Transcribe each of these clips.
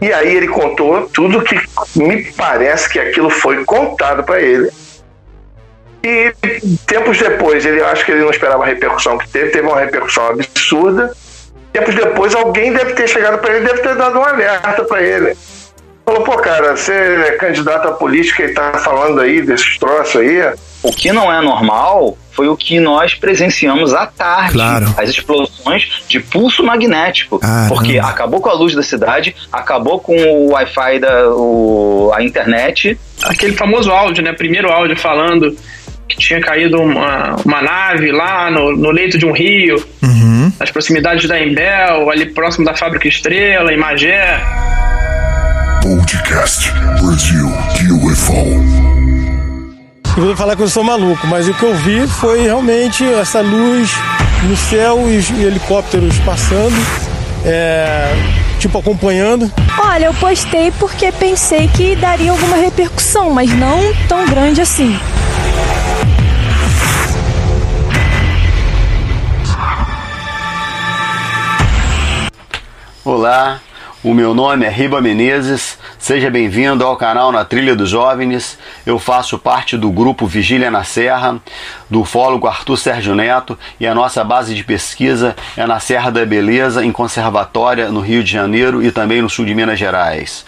E aí ele contou tudo que me parece que aquilo foi contado para ele. E tempos depois, ele acho que ele não esperava a repercussão que teve, teve uma repercussão absurda. Tempos depois, alguém deve ter chegado para ele, deve ter dado um alerta para ele. Falou, pô, cara, você é candidato a política e tá falando aí desses troços aí. O que não é normal foi o que nós presenciamos à tarde. Claro. As explosões de pulso magnético. Ah, porque não. acabou com a luz da cidade, acabou com o Wi-Fi da o, a internet. Aquele famoso áudio, né? Primeiro áudio falando que tinha caído uma, uma nave lá no, no leito de um rio, Uhum. nas proximidades da Embel, ali próximo da Fábrica Estrela, em Magé. Podcast Brasil UFO. Eu vou falar que eu sou maluco, mas o que eu vi foi realmente essa luz no céu e os helicópteros passando, é, tipo acompanhando. Olha, eu postei porque pensei que daria alguma repercussão, mas não tão grande assim. Olá, o meu nome é Riba Menezes. Seja bem-vindo ao canal Na Trilha dos Jovens. Eu faço parte do grupo Vigília na Serra, do ufólogo Arthur Sérgio Neto, e a nossa base de pesquisa é na Serra da Beleza, em Conservatória, no Rio de Janeiro e também no sul de Minas Gerais.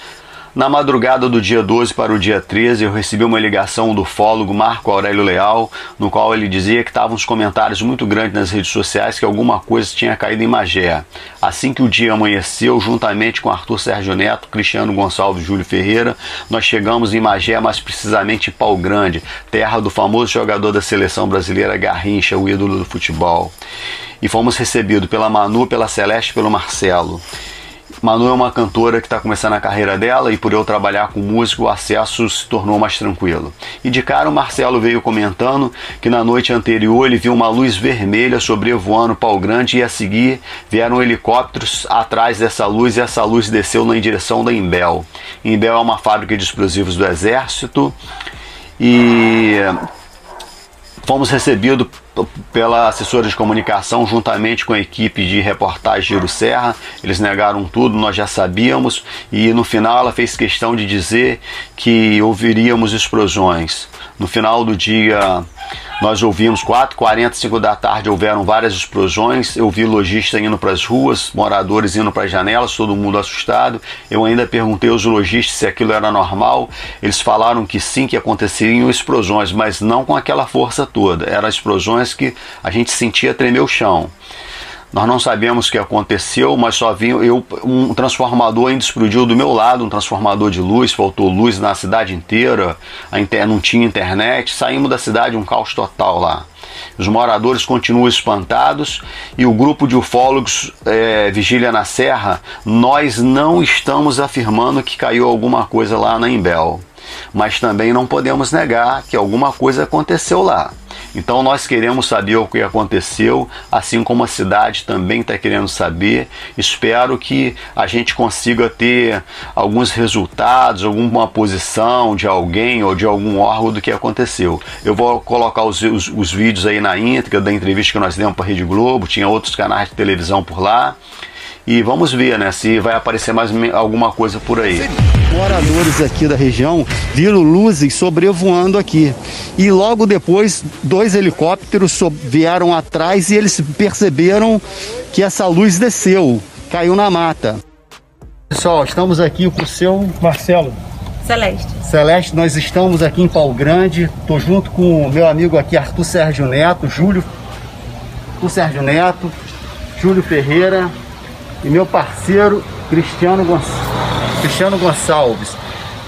Na madrugada do dia 12 para o dia 13, eu recebi uma ligação do ufólogo Marco Aurélio Leal, no qual ele dizia que estavam uns comentários muito grandes nas redes sociais que alguma coisa tinha caído em Magé. Assim que o dia amanheceu, juntamente com Arthur Sérgio Neto, Cristiano Gonçalves e Júlio Ferreira, nós chegamos em Magé, mais precisamente em Pau Grande, terra do famoso jogador da seleção brasileira Garrincha, o ídolo do futebol. E fomos recebidos pela Manu, pela Celeste e pelo Marcelo. Manu é uma cantora que está começando a carreira dela e por eu trabalhar com música o acesso se tornou mais tranquilo. E de cara o Marcelo veio comentando que na noite anterior ele viu uma luz vermelha sobrevoando Pau Grande e a seguir vieram helicópteros atrás dessa luz e essa luz desceu na direção da Imbel. Imbel é uma fábrica de explosivos do exército e fomos recebidos pela assessora de comunicação juntamente com a equipe de reportagem Giro Serra. Eles negaram tudo, nós já sabíamos e no final ela fez questão de dizer que ouviríamos explosões. No final do dia nós ouvimos 4h45 da tarde, houveram várias explosões. Eu vi lojistas indo para as ruas, moradores indo para as janelas, todo mundo assustado. Eu ainda perguntei aos lojistas se aquilo era normal. Eles falaram que sim, que aconteceriam explosões, mas não com aquela força toda. Eram explosões que a gente sentia tremer o chão. Nós não sabemos o que aconteceu, mas só vi eu um transformador ainda explodiu do meu lado, um transformador de luz, faltou luz na cidade inteira, a inter, não tinha internet, saímos da cidade um caos total lá. Os moradores continuam espantados e o grupo de ufólogos é, Vigília na Serra, nós não estamos afirmando que caiu alguma coisa lá na Imbel, mas também não podemos negar que alguma coisa aconteceu lá. Então nós queremos saber o que aconteceu, assim como a cidade também está querendo saber. Espero que a gente consiga ter alguns resultados, alguma posição de alguém ou de algum órgão do que aconteceu. Eu vou colocar os, os, os vídeos aí na íntegra da entrevista que nós demos para a Rede Globo, tinha outros canais de televisão por lá. E vamos ver, né, se vai aparecer mais alguma coisa por aí. Moradores aqui da região viram luzes sobrevoando aqui. E logo depois, dois helicópteros vieram atrás e eles perceberam que essa luz desceu, caiu na mata. Pessoal, estamos aqui com o seu Marcelo, Celeste. Celeste, nós estamos aqui em Pau Grande. Estou junto com o meu amigo aqui, Arthur Sérgio Neto, Júlio, Arthur Sérgio Neto, Júlio Ferreira e meu parceiro Cristiano, Gon- Cristiano Gonçalves.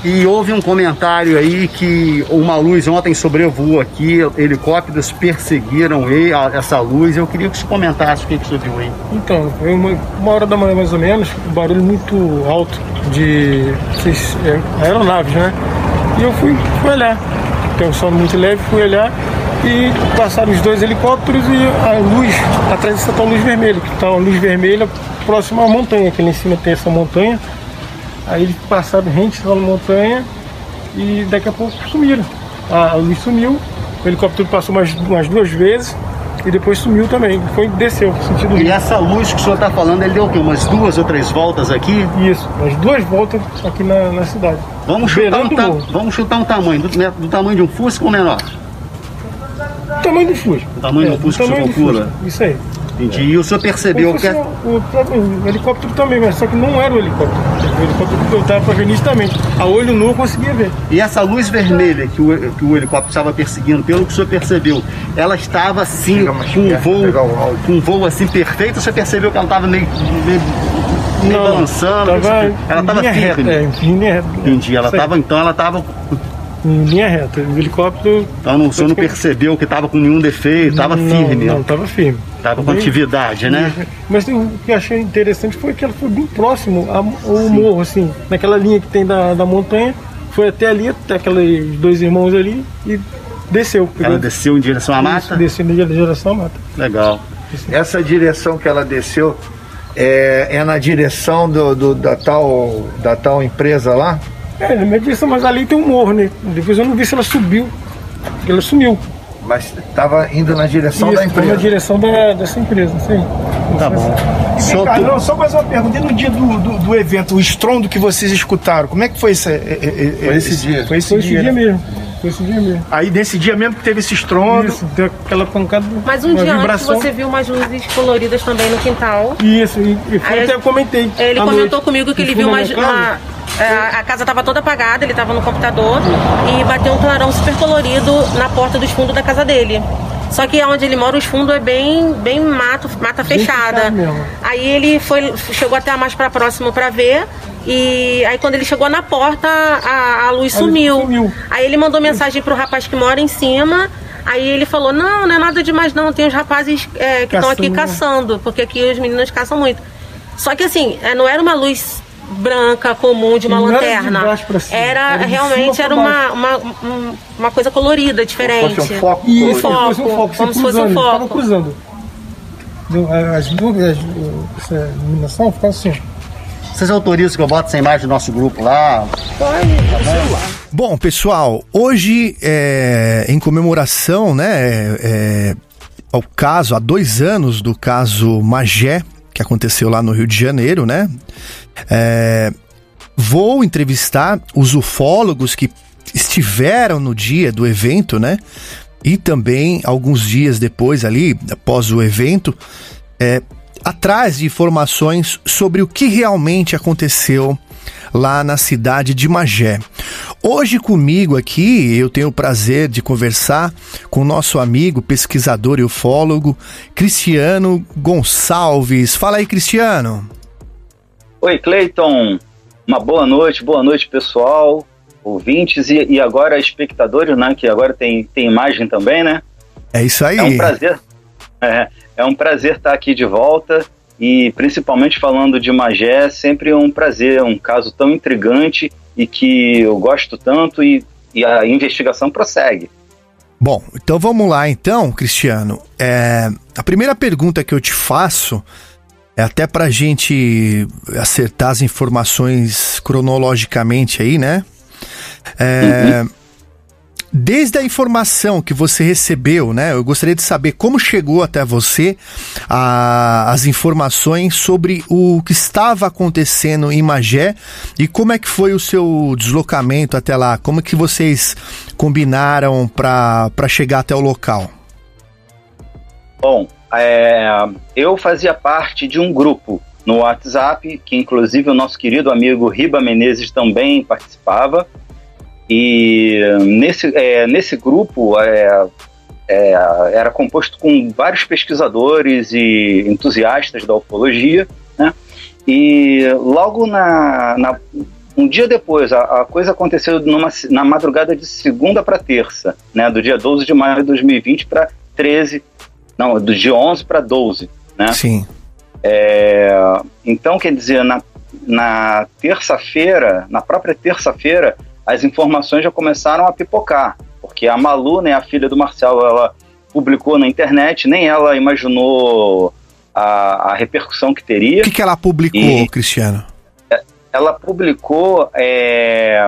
E houve um comentário aí que uma luz ontem sobrevoou aqui, helicópteros perseguiram e- a- essa luz. Eu queria que você comentasse o que, que você viu aí. Então, foi uma, uma hora da manhã mais ou menos, um barulho muito alto de é, aeronaves, né? E eu fui, fui olhar. Tem um som muito leve, fui olhar e passaram os dois helicópteros e a luz, atrás dessa tal luz vermelha, que tá uma luz vermelha próxima à montanha, que lá em cima tem essa montanha. Aí eles passaram rente na montanha e daqui a pouco sumiram. A luz sumiu, o helicóptero passou umas, umas duas vezes e depois sumiu também. Foi desceu, sentido E rio. essa luz que o senhor está falando, ele deu o quê? Umas duas ou três voltas aqui? Isso, as duas voltas aqui na, na cidade. Vamos chutar, um, ta- vamos chutar um tamanho, do, né, do tamanho de um Fusca ou menor? Tamanho do Fusca. O tamanho do Fusca que o senhor calcula. Isso aí. Entendi. E o senhor percebeu que... fosse o, o próprio- o helicóptero também, mas só que não era o helicóptero. O helicóptero que eu estava para ver nitidamente. A olho nu eu conseguia ver. E essa luz vermelha que o, que o helicóptero estava perseguindo, pelo que o senhor percebeu, ela estava assim, com um voo, com um voo assim perfeito, o senhor percebeu que ela estava meio, meio, meio balançando? Tava ela estava firme. reta. É, em linha reta. Entendi. Ela estava, então ela estava. Em linha reta. O helicóptero. Então não- o senhor não percebeu que estava com nenhum defeito, estava não, firme, Não, estava firme. Estava com Bem- atividade, né? Mas o que eu achei interessante foi que ela foi bem próximo ao morro, assim, naquela linha que tem da, da montanha. Foi até ali, até aqueles dois irmãos ali e desceu. Ela desceu em direção à mata? Desceu em direção à mata. Legal. Essa direção que ela desceu é, é na direção do, do- da, tal, da tal empresa lá? É, na minha direção, mas ali tem um morro, né? Depois eu não vi se ela subiu. Ela sumiu. Mas estava indo na direção Isso, da empresa. na direção da, dessa empresa, sim. Tá bom. Vem Só cá, tu- não, só mais uma pergunta. E no dia do, do, do evento, o estrondo que vocês escutaram, como é que foi esse, é, é, é, Foi esse dia. Foi esse Foi esse dia, dia né? mesmo. Foi esse dia mesmo. Aí nesse dia mesmo que teve esse estrondo. Isso, deu aquela pancada. Mas um dia antes vibração. você viu umas luzes coloridas também no quintal. Isso, e, e foi Aí até a- eu comentei. Ele comentou noite. comigo que ele viu umas. uma- é, a casa estava toda apagada, ele estava no computador e bateu um clarão super colorido na porta dos fundos da casa dele. Só que onde ele mora, os fundos é bem, bem mato, mata fechada. Aí ele foi, chegou até mais para próximo para ver. E aí quando ele chegou na porta, a, a luz A sumiu. sumiu. Aí ele mandou mensagem pro rapaz que mora em cima. Aí ele falou: Não, não é nada demais, não. Tem os rapazes é, que estão aqui Caçando, porque aqui os meninos caçam muito. Só que assim, é, não era uma luz branca comum de uma Não era de lanterna. pra cima, Era, era de realmente era uma, uma, um- uma coisa colorida, diferente. Fosse um foco E Um foco, fosse um foco, como se fosse cruzando, um Ficava foco. cruzando. Deu- As as- essa iluminação ficava assim. Vocês autorizam que eu bote essa imagem do nosso grupo lá? Bom, pessoal, hoje é, em comemoração, né, é, ao caso, há dois anos do caso Magé, que aconteceu lá no Rio de Janeiro, né? é, vou entrevistar os ufólogos que estiveram no dia do evento, né? E também alguns dias depois ali, após o evento, é, atrás de informações sobre o que realmente aconteceu lá na cidade de Magé. Hoje comigo aqui eu tenho o prazer de conversar com o nosso amigo pesquisador e ufólogo Cristiano Gonçalves. Fala aí, Cristiano. Oi, Cleiton. Uma boa noite, boa noite, pessoal, ouvintes e, e agora espectadores, né? Que agora tem, tem imagem também, né? É isso aí. É um prazer. É, é um prazer estar aqui de volta e principalmente falando de Magé, é sempre um prazer, um caso tão intrigante e que eu gosto tanto e, e a investigação prossegue. Bom, então vamos lá então, Cristiano. É, a primeira pergunta que eu te faço é até pra gente acertar as informações cronologicamente aí, né? É, Desde a informação que você recebeu, né? Eu gostaria de saber como chegou até você a- as informações sobre o que estava acontecendo em Magé e como é que foi o seu deslocamento até lá? Como é que vocês combinaram para chegar até o local? Bom, é, eu fazia parte de um grupo no WhatsApp, que inclusive o nosso querido amigo Riba Menezes também participava. E nesse, é, nesse grupo é, é, era composto com vários pesquisadores e entusiastas da ufologia, né? E logo na, na- um dia depois, a, a coisa aconteceu numa, na madrugada de segunda para terça, né? Do dia 12 de maio de 2020 para 13, não, do dia 11 para 12, né? Sim. É, então, quer dizer, na, na terça-feira, na própria terça-feira, as informações já começaram a pipocar, porque a Malu, né, a filha do Marcelo, ela publicou na internet, nem ela imaginou a, a repercussão que teria. O que, que ela publicou, E- Cristiano? Ela publicou é,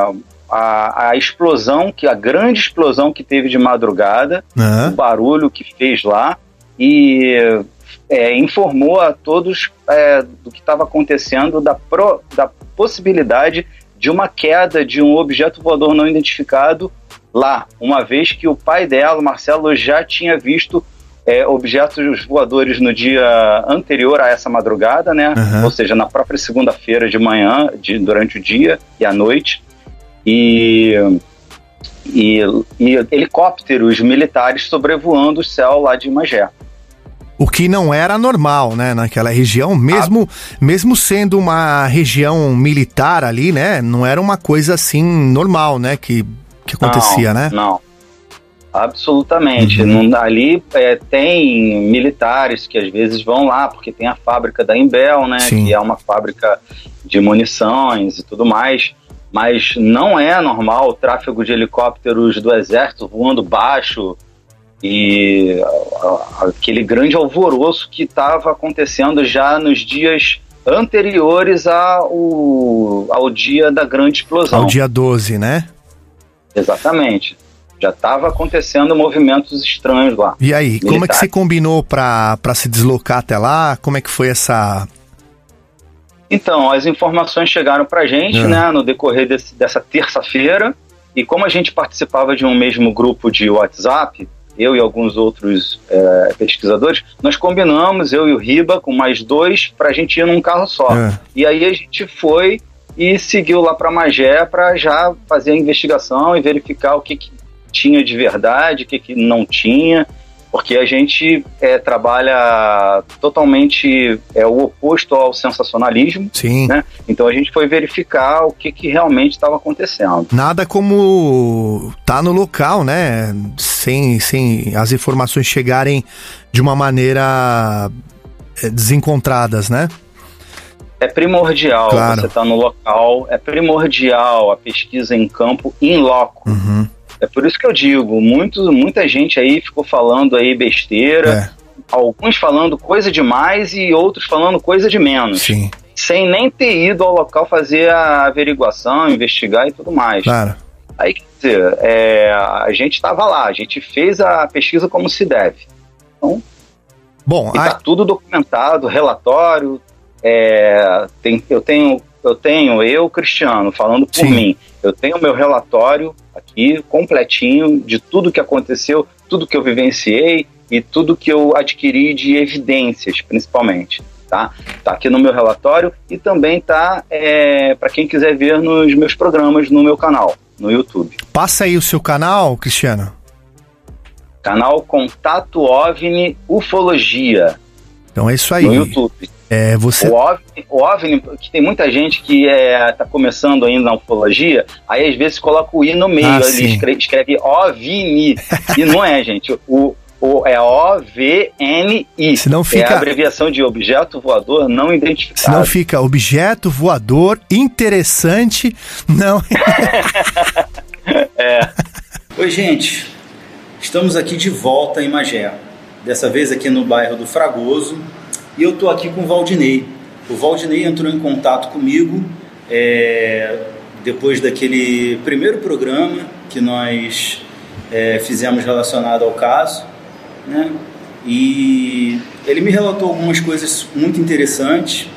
a, a explosão, que a grande explosão que teve de madrugada, Aham. o barulho que fez lá. e é, informou a todos é, do que estava acontecendo, da, pro, da possibilidade de uma queda de um objeto voador não identificado lá, uma vez que o pai dela, Marcelo, já tinha visto é, objetos voadores no dia anterior a essa madrugada, né? Uhum. Ou seja, na própria segunda-feira de manhã, de, durante o dia e à noite. E, e, e helicópteros militares sobrevoando o céu lá de Magé. O que não era normal, né, naquela região, mesmo, mesmo sendo uma região militar ali, né, não era uma coisa assim normal, né, que, que acontecia, não, né? Não, absolutamente. Não, ali é, tem militares que às vezes vão lá, porque tem a fábrica da Imbel, né, Sim. que é uma fábrica de munições e tudo mais, mas não é normal o tráfego de helicópteros do exército voando baixo, e a- a- aquele grande alvoroço que estava acontecendo já nos dias anteriores ao, ao dia da grande explosão. Ao dia 12, né? Exatamente. Já estava acontecendo movimentos estranhos lá. E aí, como é que Militares. você combinou pra se deslocar até lá? Como é que foi essa. Então, as informações chegaram pra gente, É. né, no decorrer desse- dessa terça-feira, e como a gente participava de um mesmo grupo de WhatsApp, eu e alguns outros é, pesquisadores, nós combinamos, eu e o Riba, com mais dois, pra gente ir num carro só. É. E aí a gente foi e seguiu lá pra Magé pra já fazer a investigação e verificar o que, que tinha de verdade, o que, que não tinha, porque a gente é, trabalha totalmente é, o oposto ao sensacionalismo. Sim. Né? Então a gente foi verificar o que, que realmente estava acontecendo. Nada como tá no local, né? Sem, sem as informações chegarem de uma maneira é, desencontradas, né? É primordial Claro. você estar no local, é primordial a pesquisa em campo in loco. Uhum. É por isso que eu digo, muito, muita gente aí ficou falando aí besteira, É. alguns falando coisa demais e outros falando coisa de menos. Sim. Sem nem ter ido ao local fazer a averiguação, investigar e tudo mais. Claro. Aí, quer dizer, é, a gente estava lá, a gente fez a pesquisa como se deve. Então, Bom, e tá tudo documentado, relatório. é, tem, eu tenho, eu tenho, eu, Cristiano, falando por Sim. mim, eu tenho meu relatório aqui completinho de tudo que aconteceu, tudo que eu vivenciei e tudo que eu adquiri de evidências, principalmente. Tá? tá aqui no meu relatório e também tá é, para quem quiser ver nos meus programas no meu canal, no YouTube. Passa aí o seu canal, Cristiano. Canal Contato OVNI Ufologia. Então é isso aí. No YouTube. É, você. O OVNI, o OVNI, que tem muita gente que é, tá começando ainda na ufologia, aí às vezes coloca o I no meio, Ah, ali sim. escreve, escreve OVNI. e não é, gente. O, o, é O-V-N-I. Senão fica- É a abreviação de objeto voador não identificado. Senão fica objeto voador interessante. Não. É. Oi, gente. Estamos aqui de volta em Magé. Dessa vez aqui no bairro do Fragoso. E eu estou aqui com o Valdinei. O Valdinei entrou em contato comigo é, depois daquele primeiro programa que nós é, fizemos relacionado ao caso. Né? E ele me relatou algumas coisas muito interessantes,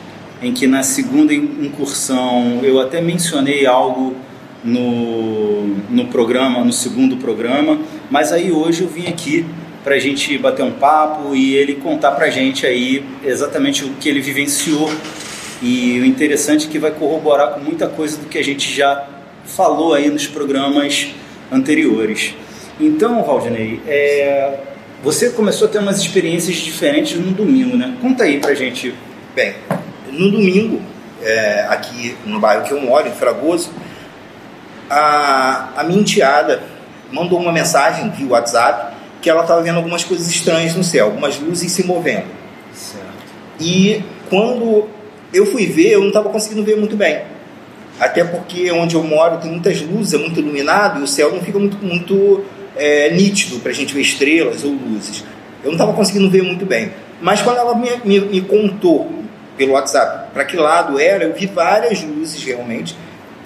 em que na segunda incursão eu até mencionei algo no, no programa, no segundo programa, mas aí hoje eu vim aqui para a gente bater um papo e ele contar para a gente aí exatamente o que ele vivenciou e o interessante é que vai corroborar com muita coisa do que a gente já falou aí nos programas anteriores. Então, Valdinei, é, você começou a ter umas experiências diferentes no domingo, né? Conta aí pra gente. Bem, no domingo, é, aqui no bairro que eu moro, em Fragoso, a, a minha enteada mandou uma mensagem via WhatsApp que ela estava vendo algumas coisas estranhas no céu, algumas luzes se movendo. E quando eu fui ver, eu não estava conseguindo ver muito bem. Até porque onde eu moro tem muitas luzes, é muito iluminado e o céu não fica muito, muito é, nítido para a gente ver estrelas ou luzes. Eu não estava conseguindo ver muito bem. Mas quando ela me, me, me contou pelo WhatsApp para que lado era, eu vi várias luzes realmente,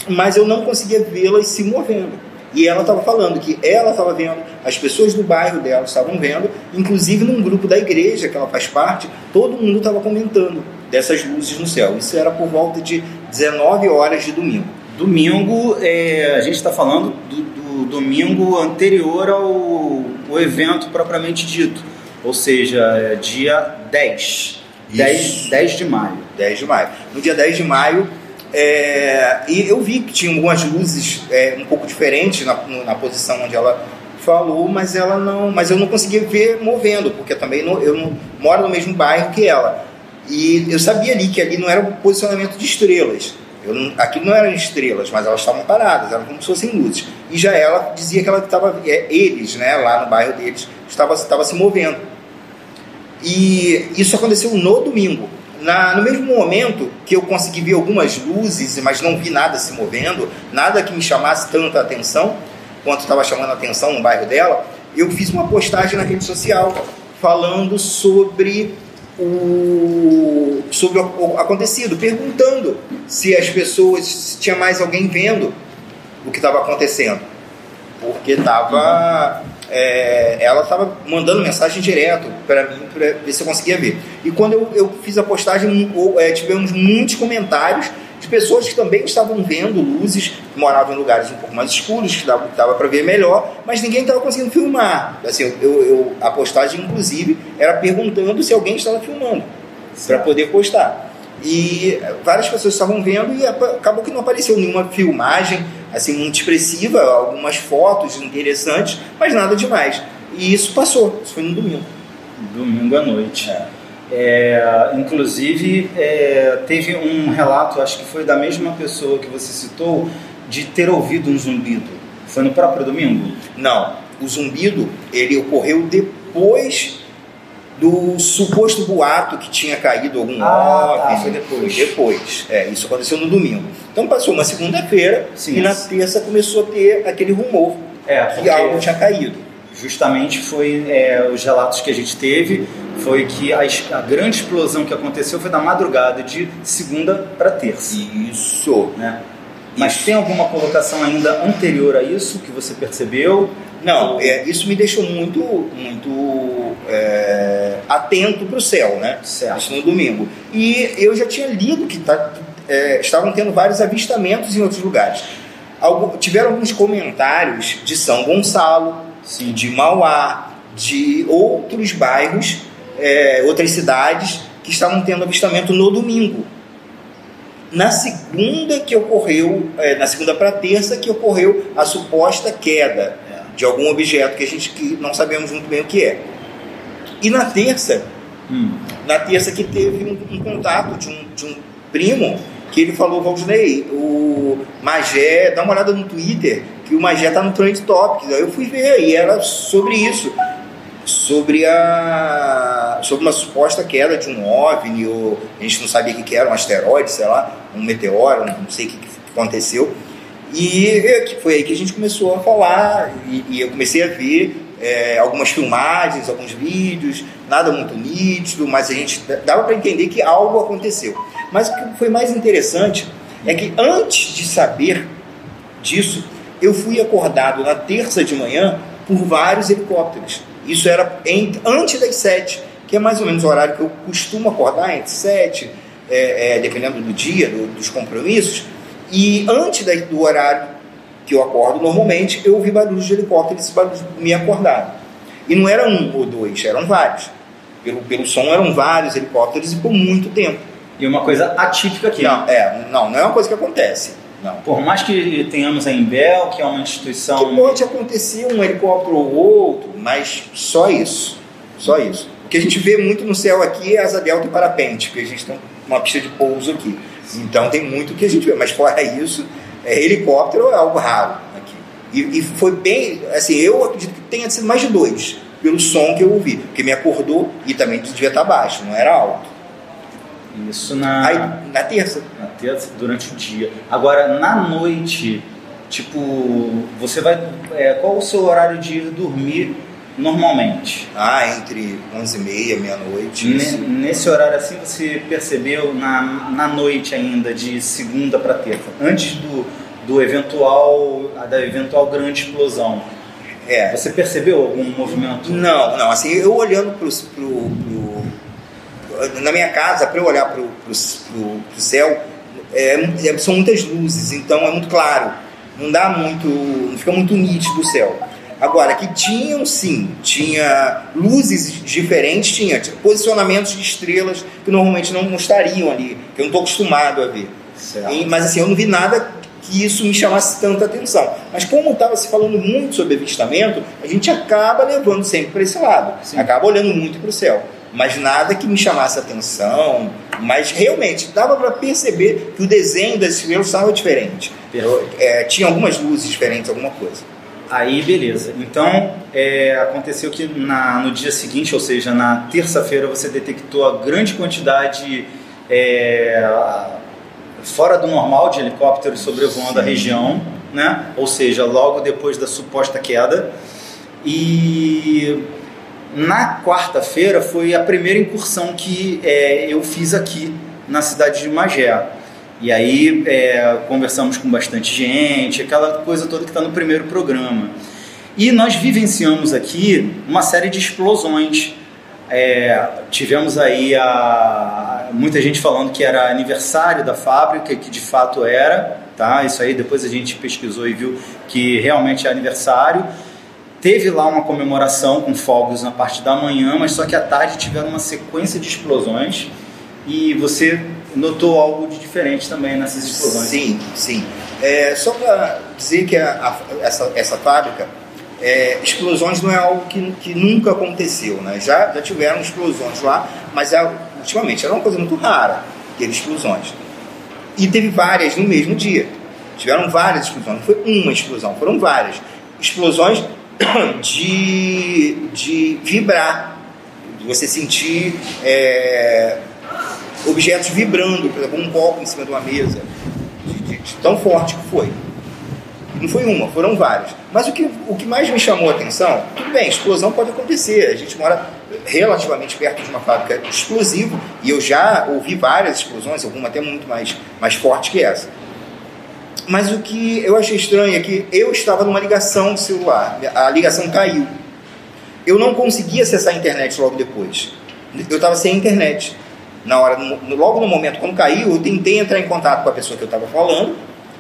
mas eu não conseguia vê-las se movendo. E ela estava falando que ela estava vendo, as pessoas do bairro dela estavam vendo, inclusive num grupo da igreja que ela faz parte, todo mundo estava comentando dessas luzes no céu. Isso era por volta de 19 horas de domingo. Domingo, é, a gente está falando do, do, domingo anterior ao, ao, evento propriamente dito, ou seja, é dia 10. 10, 10 de maio. 10 de maio. No dia 10 de maio, é, e eu vi que tinha algumas luzes é, um pouco diferentes na, na posição onde ela falou, mas ela não, mas eu não conseguia ver movendo, porque também não, eu não moro no mesmo bairro que ela. E eu sabia ali que ali não era um posicionamento de estrelas. Eu não, aquilo não eram estrelas, mas elas estavam paradas, eram como se fossem luzes. E já ela dizia que ela estava, é, eles, né, lá no bairro deles, estava, estava se movendo. E isso aconteceu no domingo. Na, no mesmo momento que eu consegui ver algumas luzes, mas não vi nada se movendo, nada que me chamasse tanta atenção quanto estava chamando a atenção no bairro dela, eu fiz uma postagem na rede social falando sobre o, sobre o acontecido, perguntando se as pessoas, se tinha mais alguém vendo o que estava acontecendo. Porque estava. É, ela estava mandando mensagem direto para mim para ver se eu conseguia ver. E quando eu, eu fiz a postagem, é, tivemos muitos comentários de pessoas que também estavam vendo luzes, que moravam em lugares um pouco mais escuros, que dava, dava para ver melhor, mas ninguém estava conseguindo filmar. Assim, eu, eu, a postagem, inclusive, era perguntando se alguém estava filmando, para poder postar. E várias pessoas estavam vendo e acabou que não apareceu nenhuma filmagem assim muito expressiva, algumas fotos interessantes, mas nada demais. E isso passou, isso foi no domingo. Domingo à noite. É. É, inclusive, é, teve um relato, acho que foi da mesma pessoa que você citou, de ter ouvido um zumbido. Foi no próprio domingo? Não. O zumbido ele ocorreu depois do suposto boato que tinha caído algum ah, tá. Foi depois. Depois. É, isso aconteceu no domingo. Então passou uma segunda-feira e na terça começou a ter aquele rumor é, que algo tinha caído justamente foi é, os relatos que a gente teve foi que a, a, grande explosão que aconteceu foi da madrugada de segunda para terça. Isso. Né? Mas isso. tem alguma colocação ainda anterior a isso que você percebeu? Não, é, isso me deixou muito, muito é, atento para o céu, né? Certo. Isso no domingo. E eu já tinha lido que tá, é, estavam tendo vários avistamentos em outros lugares. Tiveram alguns comentários de São Gonçalo, Sim. de Mauá, de outros bairros, é, outras cidades que estavam tendo avistamento no domingo. Na segunda que ocorreu, é, na segunda para terça que ocorreu a suposta queda de algum objeto que a gente que não sabemos muito bem o que é. E na terça, hum. na terça que teve um, um contato de um, de um primo que ele falou, Valdinei, o Magé, dá uma olhada no Twitter, que o Magé tá no Trend Topics. Aí eu fui ver e era sobre isso. Sobre a sobre uma suposta queda de um OVNI, ou a gente não sabia o que era, um asteroide, sei lá, um meteoro, não sei o que, que aconteceu. E é, foi aí que a gente começou a falar, e, e eu comecei a ver é, algumas filmagens, alguns vídeos, nada muito nítido, mas a gente dava para entender que algo aconteceu. Mas o que foi mais interessante é que antes de saber disso, eu fui acordado na terça de manhã por vários helicópteros. Isso era em, antes das sete, que é mais ou menos o horário que eu costumo acordar, entre sete, é, é, dependendo do dia, do, dos compromissos. E antes do horário que eu acordo normalmente, eu ouvi barulhos de helicóptero e esses barulhos me acordaram. E não era um ou dois, eram vários. Pelo, pelo som eram vários helicópteros e por muito tempo. E uma coisa atípica aqui. Não, é, não, não é uma coisa que acontece. Não. Por mais que tenhamos a Embel, que é uma instituição. Que pode acontecer um helicóptero ou outro, mas só isso. Só isso. O que a gente vê muito no céu aqui é asa delta e parapente, porque a gente tem uma pista de pouso aqui. Então tem muito que a gente vê, mas fora isso, é, helicóptero é algo raro aqui. E, e, foi bem, assim, eu acredito que tenha sido mais de dois, pelo som que eu ouvi, porque me acordou e também devia estar baixo, não era alto. Isso na. Aí, na terça. Na terça, durante o dia. Agora, na noite, tipo, você vai. É, qual o seu horário de ir dormir normalmente? Ah, entre 11 e meia, meia-noite. Nesse horário assim, você percebeu na, na noite ainda, de segunda para terça, antes do, do eventual da eventual grande explosão. É. Você percebeu algum movimento? Não, não. Assim, eu olhando pro, pro na minha casa, para eu olhar pro, pro céu, é, é, são muitas luzes, então é muito claro. Não dá muito, não fica muito nítido o céu. Agora, que tinham sim, tinha luzes diferentes, tinha, tinha posicionamentos de estrelas que normalmente não estariam ali, que eu não estou acostumado a ver. E, mas assim, eu não vi nada que isso me chamasse tanta atenção. Mas como estava se falando muito sobre avistamento, a gente acaba levando sempre para esse lado, sim. acaba olhando muito para o céu. Mas nada que me chamasse atenção, mas realmente dava para perceber que o desenho das estrelas estava diferente. É, tinha algumas luzes diferentes, alguma coisa. Aí, beleza. Então, é, aconteceu que na, no dia seguinte, ou seja, na terça-feira, você detectou a grande quantidade é, fora do normal de helicópteros sobrevoando Sim. a região, né? Ou seja, logo depois da suposta queda. E na quarta-feira foi a primeira incursão que é, eu fiz aqui na cidade de Magé. E aí é, conversamos com bastante gente, aquela coisa toda que está no primeiro programa. E nós vivenciamos aqui uma série de explosões. É, tivemos aí a, muita gente falando que era aniversário da fábrica, que de fato era, tá? Isso aí depois a gente pesquisou e viu que realmente é aniversário. Teve lá uma comemoração com fogos na parte da manhã, mas só que à tarde tiveram uma sequência de explosões e você notou algo de diferente também nessas explosões. Sim, sim. É, só para dizer que a, a, essa, essa fábrica, é, explosões não é algo que, que nunca aconteceu, né? Já, já tiveram explosões lá, mas é, ultimamente era uma coisa muito rara ter explosões. E teve várias no mesmo dia. Tiveram várias explosões, não foi uma explosão, foram várias. Explosões de, de vibrar, de você sentir é, objetos vibrando, por exemplo, um copo em cima de uma mesa, de, de, de tão forte que foi. Não foi uma, foram várias. Mas o que, o que mais me chamou a atenção, tudo bem, explosão pode acontecer. A gente mora relativamente perto de uma fábrica de explosivo e eu já ouvi várias explosões, alguma até muito mais, mais forte que essa. Mas o que eu achei estranho é que eu estava numa ligação celular, a ligação caiu. Eu não consegui acessar a internet logo depois. Eu estava sem internet na hora, no, logo no momento quando caiu, eu tentei entrar em contato com a pessoa que eu estava falando,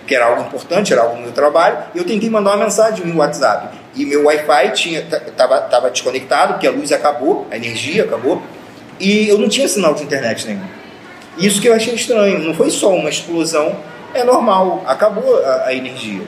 que era algo importante, era algo do meu trabalho, eu tentei mandar uma mensagem no WhatsApp. E meu Wi-Fi estava tava desconectado, porque a luz acabou, a energia acabou, e eu não tinha sinal de internet nenhum. Isso que eu achei estranho, não foi só uma explosão, é normal, acabou a, a energia.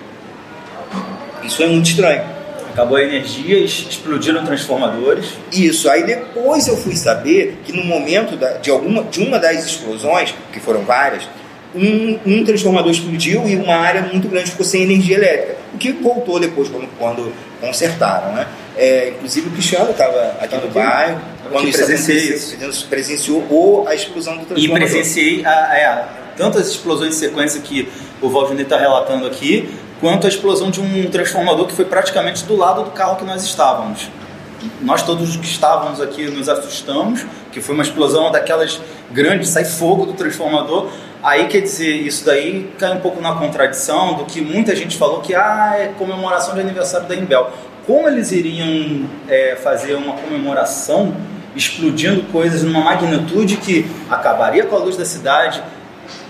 Isso é muito estranho acabou a energia, explodiram transformadores. Isso, aí depois eu fui saber que no momento da, de, alguma, de uma das explosões, que foram várias, um, um, transformador explodiu e uma área muito grande ficou sem energia elétrica, o que voltou depois quando, quando consertaram. Né? É, inclusive o Cristiano estava aqui no bairro, quando presenciei isso. presenciou ou a explosão do transformador. E presenciei a, a, tantas explosões de sequência que o Valdinei está relatando aqui, quanto a explosão de um transformador que foi praticamente do lado do carro que nós estávamos. Nós todos que estávamos aqui nos assustamos, que foi uma explosão daquelas grandes, sai fogo do transformador. Aí quer dizer, isso daí cai um pouco na contradição do que muita gente falou que ah, é comemoração de aniversário da Imbel. Como eles iriam é, fazer uma comemoração explodindo coisas numa magnitude que acabaria com a luz da cidade,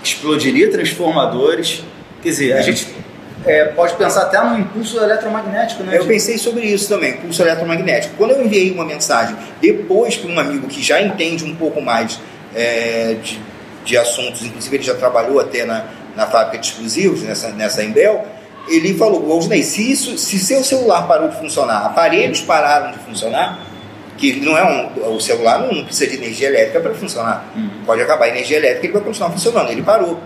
explodiria transformadores? Quer dizer, a gente é, pode pensar até no impulso eletromagnético, né? Eu pensei sobre isso também, impulso eletromagnético. Quando eu enviei uma mensagem depois para um amigo que já entende um pouco mais é, de, de assuntos, inclusive ele já trabalhou até na, na fábrica de explosivos, nessa, nessa Embel, ele falou, Waldney, se, isso, se seu celular parou de funcionar, aparelhos pararam de funcionar, que não é um, o celular não precisa de energia elétrica para funcionar. Uhum. Pode acabar a energia elétrica ele vai continuar funcionando. Ele parou,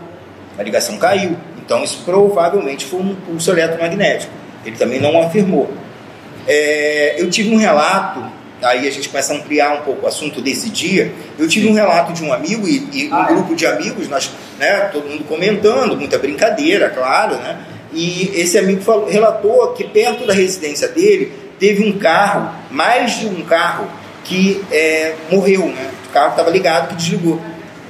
a ligação caiu. Então, isso provavelmente foi um pulso eletromagnético. Ele também não afirmou. É, eu tive um relato, aí a gente começa a ampliar um pouco o assunto desse dia. Eu tive um relato de um amigo e, e um ah, é? grupo de amigos, nós, né, todo mundo comentando, muita brincadeira, claro, né? E esse amigo falou, relatou que perto da residência dele teve um carro, mais de um carro, que é, morreu, né? O carro estava ligado que desligou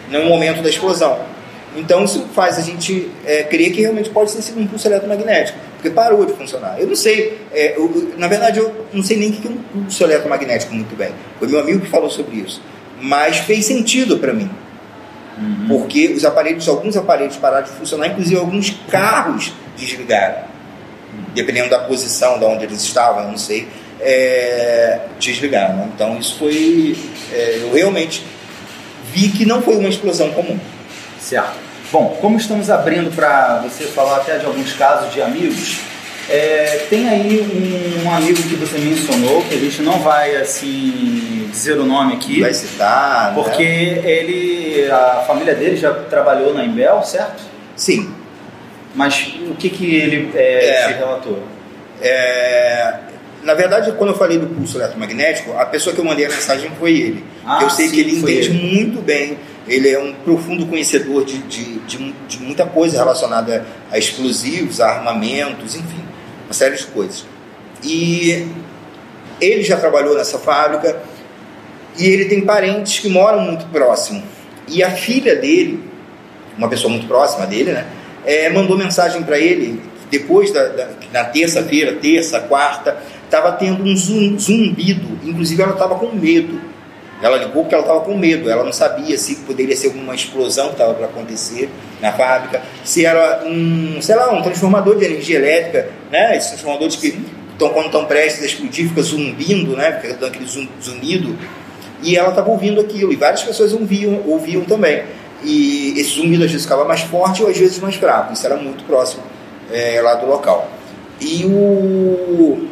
no momento da explosão. Então isso faz a gente é, crer que realmente pode ter sido um pulso eletromagnético, porque parou de funcionar. Eu não sei, é, eu, na verdade eu não sei nem o que é um pulso eletromagnético muito bem. Foi meu amigo que falou sobre isso, mas fez sentido para mim, uhum. porque os aparelhos, alguns aparelhos pararam de funcionar, inclusive alguns carros desligaram, dependendo da posição, de onde eles estavam, eu não sei, é, desligaram. Né? Então isso foi, é, eu realmente vi que não foi uma explosão comum. Certo. Bom, como estamos abrindo para você falar até de alguns casos de amigos, é, tem aí um, um, amigo que você mencionou, que a gente não vai assim dizer o nome aqui. Vai citar. Né? Porque né? ele, a família dele já trabalhou na Embel, certo? Sim. Mas o que, que ele é, é, se relatou? É, na verdade, quando eu falei do pulso eletromagnético, a pessoa que eu mandei a mensagem foi ele. Ah, eu sei sim, que ele entende ele. muito bem ele é um profundo conhecedor de, de, de, de muita coisa relacionada a explosivos, a armamentos, enfim, uma série de coisas. E ele já trabalhou nessa fábrica e ele tem parentes que moram muito próximo. E a filha dele, uma pessoa muito próxima dele, né, é, mandou mensagem para ele depois da, da na terça-feira, terça, quarta, estava tendo um zumbido, inclusive ela estava com medo ela ligou porque ela estava com medo, ela não sabia se poderia ser alguma explosão que estava para acontecer na fábrica, se era um, sei lá, um transformador de energia elétrica, né? Esses transformadores que estão, quando estão prestes a explodir, fica zumbindo, né? Fica dando aquele zumbido. E ela estava ouvindo aquilo, e várias pessoas ouviam, ouviam também. E esse zumbido às vezes ficava mais forte ou às vezes mais fraco, isso era muito próximo é, lá do local. E o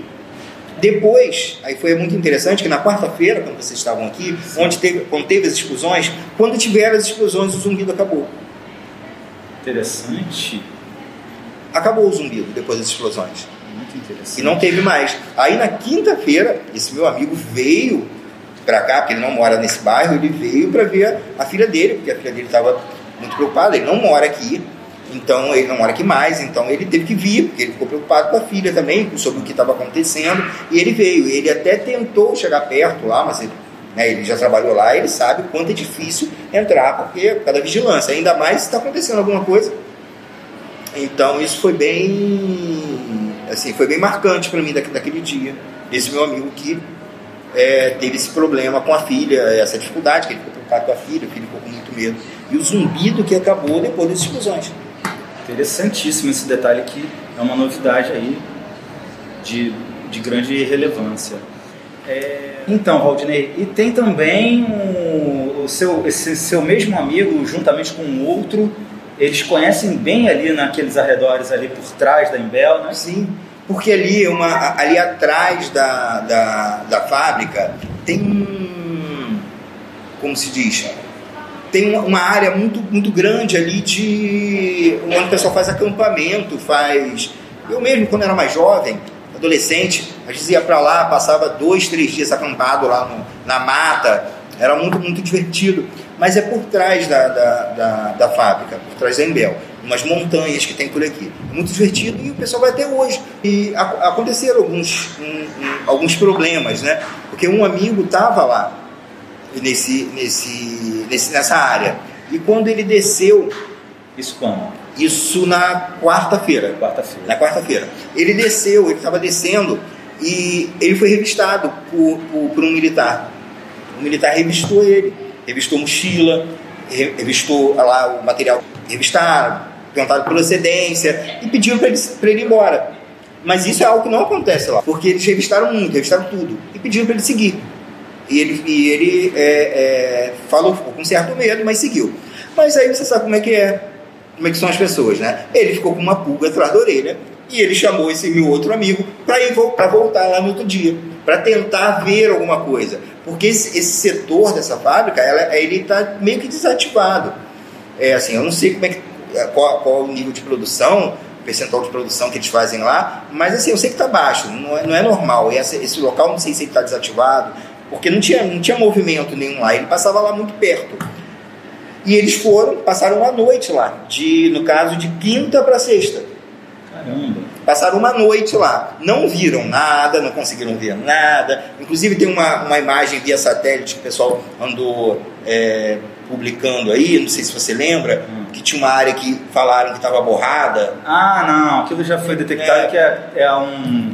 depois, aí foi muito interessante que na quarta-feira, quando vocês estavam aqui, onde teve, quando teve as explosões, quando tiveram as explosões, o zumbido acabou. Interessante. Acabou o zumbido depois das explosões. Muito interessante. E não teve mais. Aí na quinta-feira, esse meu amigo veio para cá, porque ele não mora nesse bairro, ele veio para ver a filha dele, porque a filha dele estava muito preocupada, ele não mora aqui, então ele não mora aqui mais, então ele teve que vir, porque ele ficou preocupado com a filha também, sobre o que estava acontecendo, e ele veio. Ele até tentou chegar perto lá, mas ele, né, ele já trabalhou lá, ele sabe o quanto é difícil entrar, porque por causa da vigilância, ainda mais se está acontecendo alguma coisa. Então isso foi bem, assim, foi bem marcante para mim daquele dia. Esse meu amigo que é, teve esse problema com a filha, essa dificuldade, que ele ficou preocupado com a filha, que ele ficou com muito medo, e o zumbido que acabou depois das explosões. Interessantíssimo esse detalhe que é uma novidade aí de, de grande relevância. É, então, Valdinei, e tem também um, o seu, esse seu mesmo amigo, juntamente com um outro, eles conhecem bem ali naqueles arredores ali por trás da Embel, né? Sim, porque ali, uma, ali atrás da, da, da fábrica tem, como se diz, tem uma área muito, muito grande ali de onde o pessoal faz acampamento, faz. Eu mesmo, quando era mais jovem, adolescente, a gente ia para lá, passava dois, três dias acampado lá no, na mata, era muito, muito divertido. Mas é por trás da, da, da, da fábrica, por trás da Embel, umas montanhas que tem por aqui. É muito divertido e o pessoal vai até hoje. E a, aconteceram alguns, um, um, alguns problemas, né? Porque um amigo estava lá nesse, nesse, nessa área. E quando ele desceu. Isso quando? Isso na quarta-feira. Quarta-feira. Na quarta-feira. Ele desceu, ele estava descendo e ele foi revistado por, por, por, um militar. O militar revistou ele, revistou mochila, revistou lá o material revistaram, perguntaram procedência e pediram para ele, ele ir embora. Mas isso é algo que não acontece lá, porque eles revistaram muito, revistaram tudo e pediram para ele seguir. E ele, e ele é, é, falou com certo medo, mas seguiu. Mas aí você sabe como é que é, como é que são as pessoas, né? Ele ficou com uma pulga atrás da orelha e ele chamou esse meu outro amigo para ir para voltar lá no outro dia, para tentar ver alguma coisa, porque esse, esse setor dessa fábrica, ela, ele está meio que desativado. É assim, eu não sei como é que, qual, qual o nível de produção, percentual de produção que eles fazem lá, mas assim, eu sei que está baixo, não é, não é normal. Esse, esse local, não sei se ele está desativado, porque não tinha, não tinha movimento nenhum lá, ele passava lá muito perto. E eles foram, passaram uma noite lá, de, no caso de quinta para sexta. Caramba! Passaram uma noite lá, não viram nada, não conseguiram ver nada. Inclusive tem uma, uma imagem via satélite que o pessoal andou é, publicando aí, não sei se você lembra, que tinha uma área que falaram que estava borrada. Ah, não, aquilo já foi detectado que é, é um.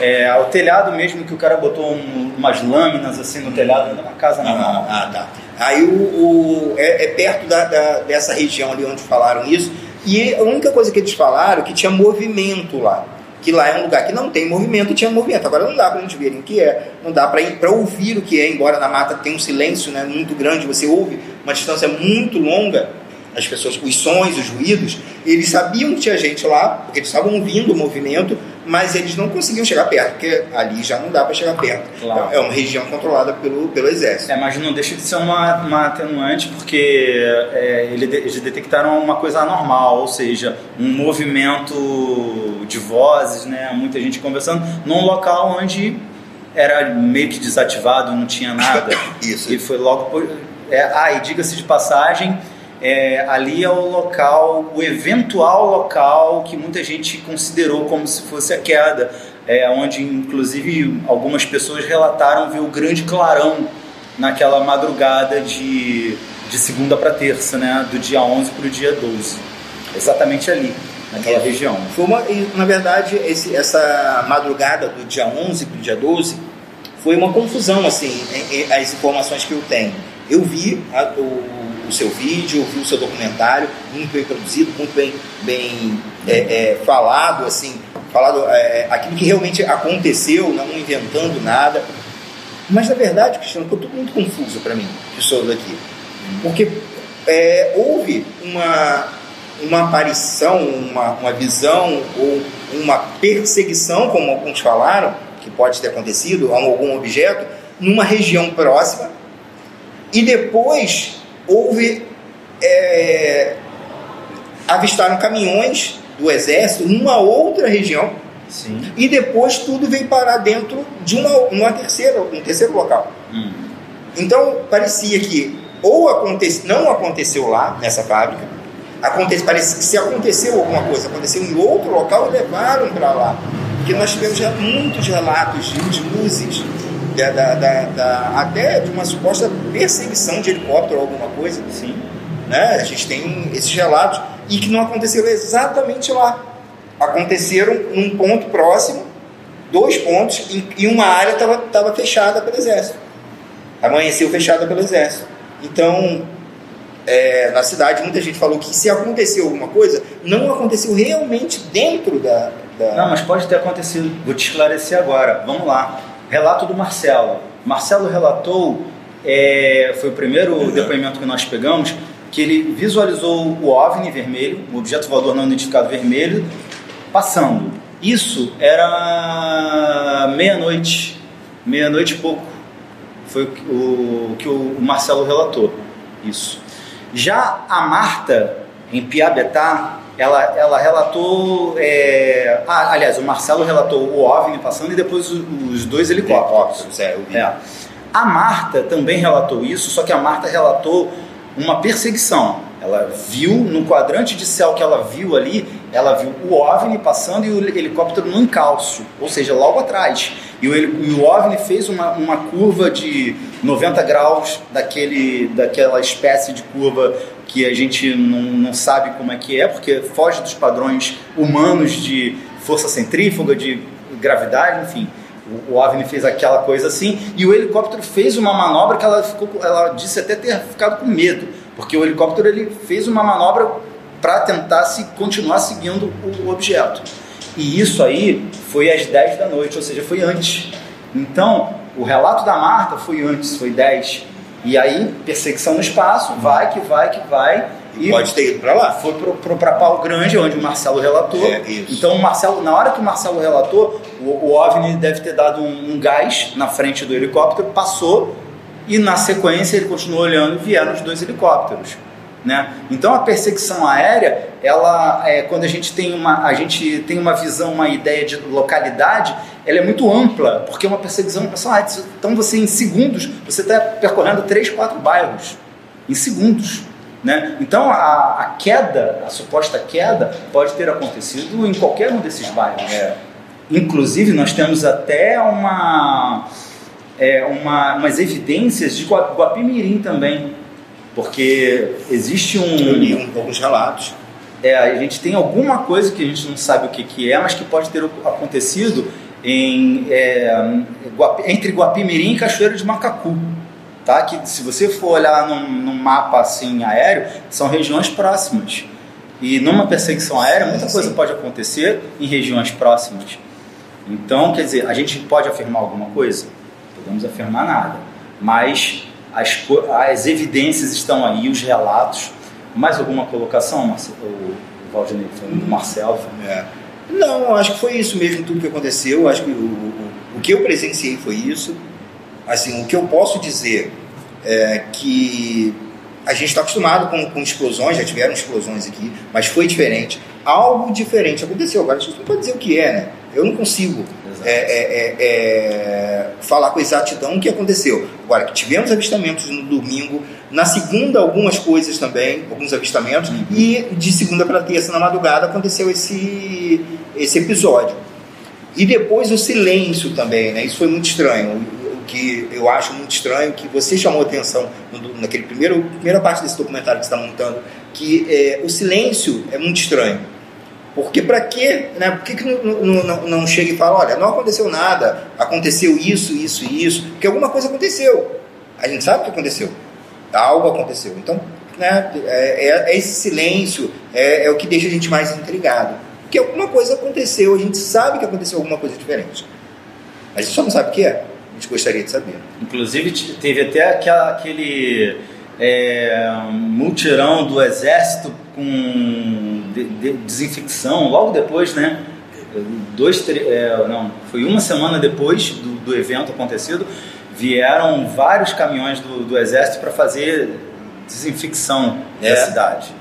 É o telhado mesmo que o cara botou um- umas lâminas assim no telhado, numa casa normal. Ah, tá. Aí o, o- é, é perto da, da- dessa região ali onde falaram isso. E a única coisa que eles falaram é que tinha movimento lá. Que lá é um lugar que não tem movimento tinha movimento. Agora não dá pra gente verem o que é, não dá pra ir- pra ouvir o que é, embora na mata tenha um silêncio né, muito grande, você ouve uma distância muito longa, as pessoas, os sons, os ruídos, eles sabiam que tinha gente lá, porque eles estavam ouvindo o movimento, mas eles não conseguiam chegar perto, porque ali já não dá pra chegar perto. Claro. É uma região controlada pelo, pelo exército. É, mas não deixa de ser uma, uma atenuante porque é, eles detectaram uma coisa anormal, ou seja, um movimento de vozes, né, muita gente conversando, num local onde era meio que desativado, não tinha nada. Isso. E foi logo. por- É, ah, e diga-se de passagem, é, ali é o local, o eventual local que muita gente considerou como se fosse a queda, é, onde inclusive algumas pessoas relataram ver o grande clarão naquela madrugada de, de segunda para terça, né, do dia 11 para o dia 12. Exatamente ali, naquela região. Foi uma, na verdade, esse- essa madrugada do dia 11 para o dia 12 foi uma confusão, assim, as informações que eu tenho. Eu vi a- o, o seu vídeo, eu vi o seu documentário, muito bem produzido, muito bem, bem é, é, falado, assim, falado é, aquilo que realmente aconteceu, não inventando nada. Mas, na verdade, Cristiano, ficou tudo muito confuso para mim, isso daqui. Porque é, houve uma, uma aparição, uma, uma visão ou uma perseguição, como alguns falaram, que pode ter acontecido a algum objeto, numa região próxima, e depois houve. é, avistaram caminhões do exército numa outra região, Sim. e depois tudo veio parar dentro de uma, uma terceira, um terceiro local. Então parecia que ou acontece, não aconteceu lá nessa fábrica, acontece, parece que se aconteceu alguma coisa, aconteceu em outro local e levaram para lá. Porque nós tivemos já muitos relatos de, de luzes, da, da- da- até de uma suposta perseguição de helicóptero ou alguma coisa. Sim. Né? A gente tem esses relatos e que não aconteceram exatamente lá. Aconteceram num ponto próximo, dois pontos, e, e uma área estava fechada pelo exército. Amanheceu fechada pelo exército. Então, é, na cidade, muita gente falou que se aconteceu alguma coisa, não aconteceu realmente dentro da. da- Não, mas pode ter acontecido. Vou te esclarecer agora. Vamos lá. Relato do Marcelo. Marcelo relatou, é, foi o primeiro depoimento que nós pegamos, que ele visualizou o OVNI vermelho, o objeto voador não identificado vermelho, passando. Isso era meia-noite, meia-noite e pouco. Foi o que o Marcelo relatou. Isso. Já a Marta, em Piabetá, ela, ela relatou. é, ah, aliás, o Marcelo relatou o OVNI passando e depois os, os dois helicópteros. É, eu vi. É. A Marta também relatou isso, só que a Marta relatou uma perseguição. Ela viu, no quadrante de céu que ela viu ali, ela viu o OVNI passando e o helicóptero no encalço, ou seja, logo atrás. E o, e o OVNI fez uma, uma curva de 90 graus daquele, daquela espécie de curva que a gente não, não sabe como é que é, porque foge dos padrões humanos de força centrífuga, de gravidade, enfim. O- O OVNI fez aquela coisa assim e o helicóptero fez uma manobra que ela ficou, ela disse até ter ficado com medo, porque o helicóptero ele fez uma manobra para tentar se continuar seguindo o objeto. E isso aí foi às 10 da noite, ou seja, foi antes. Então, o relato da Marta foi antes, foi 10. E aí, perseguição no espaço, vai que vai que vai. E Pode ter ido para lá. Foi para Pau Grande, onde o Marcelo relatou. É. Então, o Marcelo, na hora que o Marcelo relatou, o, o OVNI deve ter dado um, um gás na frente do helicóptero, passou e na sequência ele continuou olhando e vieram os dois helicópteros. Né? Então a perseguição aérea, ela é, quando a gente tem uma a gente tem uma visão, uma ideia de localidade, ela é muito ampla, porque é uma perseguição, pessoal, ah, então você em segundos você está percorrendo três, quatro bairros em segundos. Né? Então a, a queda, a suposta queda, pode ter acontecido em qualquer um desses bairros. Inclusive nós temos até uma, é, uma umas evidências de Gua- Guapimirim também Porque existe um. Eu li um, alguns relatos. É, a gente tem alguma coisa que a gente não sabe o que, que é, mas que pode ter acontecido em, é, entre Guapimirim e Cachoeiro de Macacu. Tá? Que se você for olhar num, num mapa assim aéreo, são regiões próximas. E numa perseguição aérea, muita coisa pode acontecer em regiões próximas. Então, quer dizer, a gente pode afirmar alguma coisa? Podemos afirmar nada. Mas as, as evidências estão aí, os relatos. Mais alguma colocação, Marcelo? O Valdinei, do Marcelo? É. Não, acho que foi isso mesmo, tudo que aconteceu. Acho que o, o, o que eu presenciei foi isso. Assim, o que eu posso dizer é que a gente está acostumado com, com explosões, já tiveram explosões aqui, mas foi diferente. Algo diferente aconteceu. Agora, a gente não pode dizer o que é, né? Eu não consigo é, é, é, é, falar com exatidão o que aconteceu. Agora, tivemos avistamentos no domingo, na segunda, algumas coisas também, alguns avistamentos, uhum. e de segunda para terça, na madrugada, aconteceu esse, esse episódio. E depois o silêncio também, né? Isso foi muito estranho que eu acho muito estranho, que você chamou atenção no, naquele primeiro primeira parte desse documentário que você está montando, que é, o silêncio é muito estranho. Porque para quê? Né? Por que, que não, não, não, chega e fala, olha, não aconteceu nada, aconteceu isso, isso e isso, porque alguma coisa aconteceu. A gente sabe o que aconteceu. Algo aconteceu. Então, né, é, é, é esse silêncio é, é, o que deixa a gente mais intrigado. Porque alguma coisa aconteceu, a gente sabe que aconteceu alguma coisa diferente. A gente só não sabe o que é a gente gostaria de saber. Inclusive, teve até aquela, aquele é, mutirão do exército com de, de, desinfecção logo depois, né? Dois, é, não, foi uma semana depois do, do evento acontecido, vieram vários caminhões do, do exército para fazer desinfecção é. da cidade.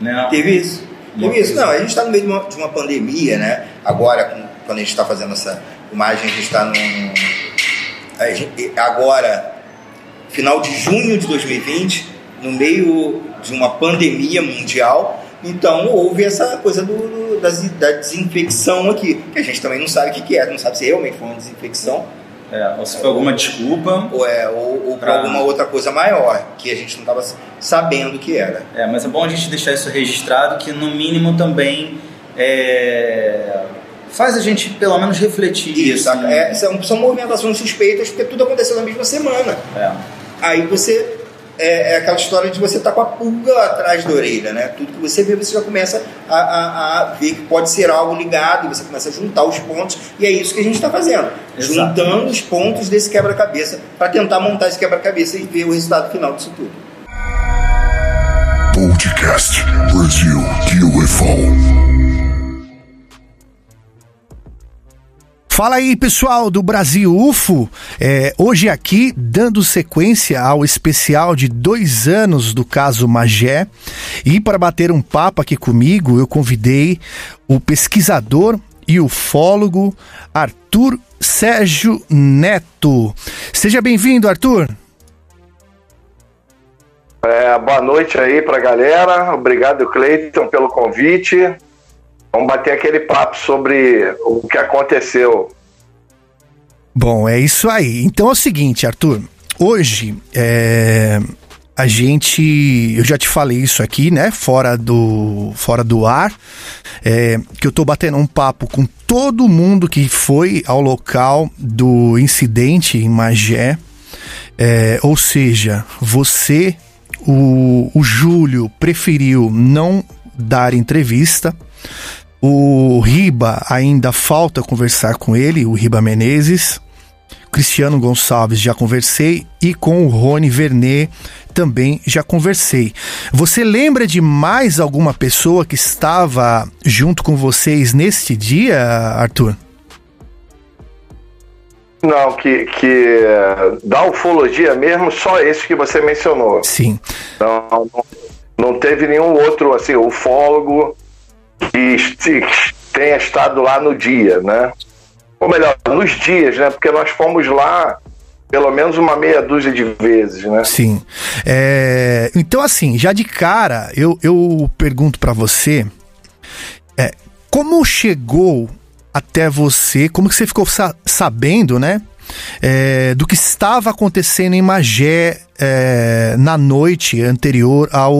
Né? Teve isso. Teve isso. Não, a gente está no meio de uma, de uma pandemia, né? Agora, quando a gente está fazendo essa imagem, a gente está num agora, final de junho de 2020, no meio de uma pandemia mundial, então houve essa coisa do, do da, da, desinfecção aqui, que a gente também não sabe o que, que é, não sabe se realmente foi uma desinfecção. É, ou se foi alguma desculpa. Ou, é, ou, ou pra... alguma outra coisa maior, que a gente não estava sabendo o que era. É, mas é bom a gente deixar isso registrado, que no mínimo também é, faz a gente pelo menos refletir. Isso, assim. é, são, são movimentações suspeitas porque tudo aconteceu na mesma semana. É. Aí você. É, é, aquela história de você estar tá com a pulga atrás da orelha, né? Tudo que você vê, você já começa a, a, a, ver que pode ser algo ligado, e você começa a juntar os pontos, e é isso que a gente está fazendo. Exato. Juntando os pontos desse quebra-cabeça para tentar montar esse quebra-cabeça e ver o resultado final disso tudo. Podcast Brasil UFO. Fala aí, pessoal do Brasil UFO. É, hoje aqui, dando sequência ao especial de dois anos do caso Magé. E para bater um papo aqui comigo, eu convidei o pesquisador e ufólogo Arthur Sérgio Neto. Seja bem-vindo, Arthur. É, boa noite aí para a galera. Obrigado, Cleiton, pelo convite. Vamos bater aquele papo sobre o que aconteceu. Bom, é isso aí. Então é o seguinte, Arthur. Hoje é, a gente, eu já te falei isso aqui, né? Fora do, fora do ar, é, que eu tô batendo um papo com todo mundo que foi ao local do incidente em Magé. É, ou seja, você, o, o Júlio, preferiu não dar entrevista. O Riba ainda falta conversar com ele, o Riba Menezes. Cristiano Gonçalves já conversei e com o Rony Vernet também já conversei. Você lembra de mais alguma pessoa que estava junto com vocês neste dia, Arthur? Não, que, que da ufologia mesmo, só esse que você mencionou. Sim. Não, não, não teve nenhum outro, assim, ufólogo que tenha estado lá no dia, né? Ou melhor, nos dias, né? Porque nós fomos lá pelo menos uma meia dúzia de vezes, né? Sim. É, então, assim, já de cara, eu, eu pergunto para você, é, como chegou até você, como que você ficou sa sabendo, né? É, do que estava acontecendo em Magé é, na noite anterior ao,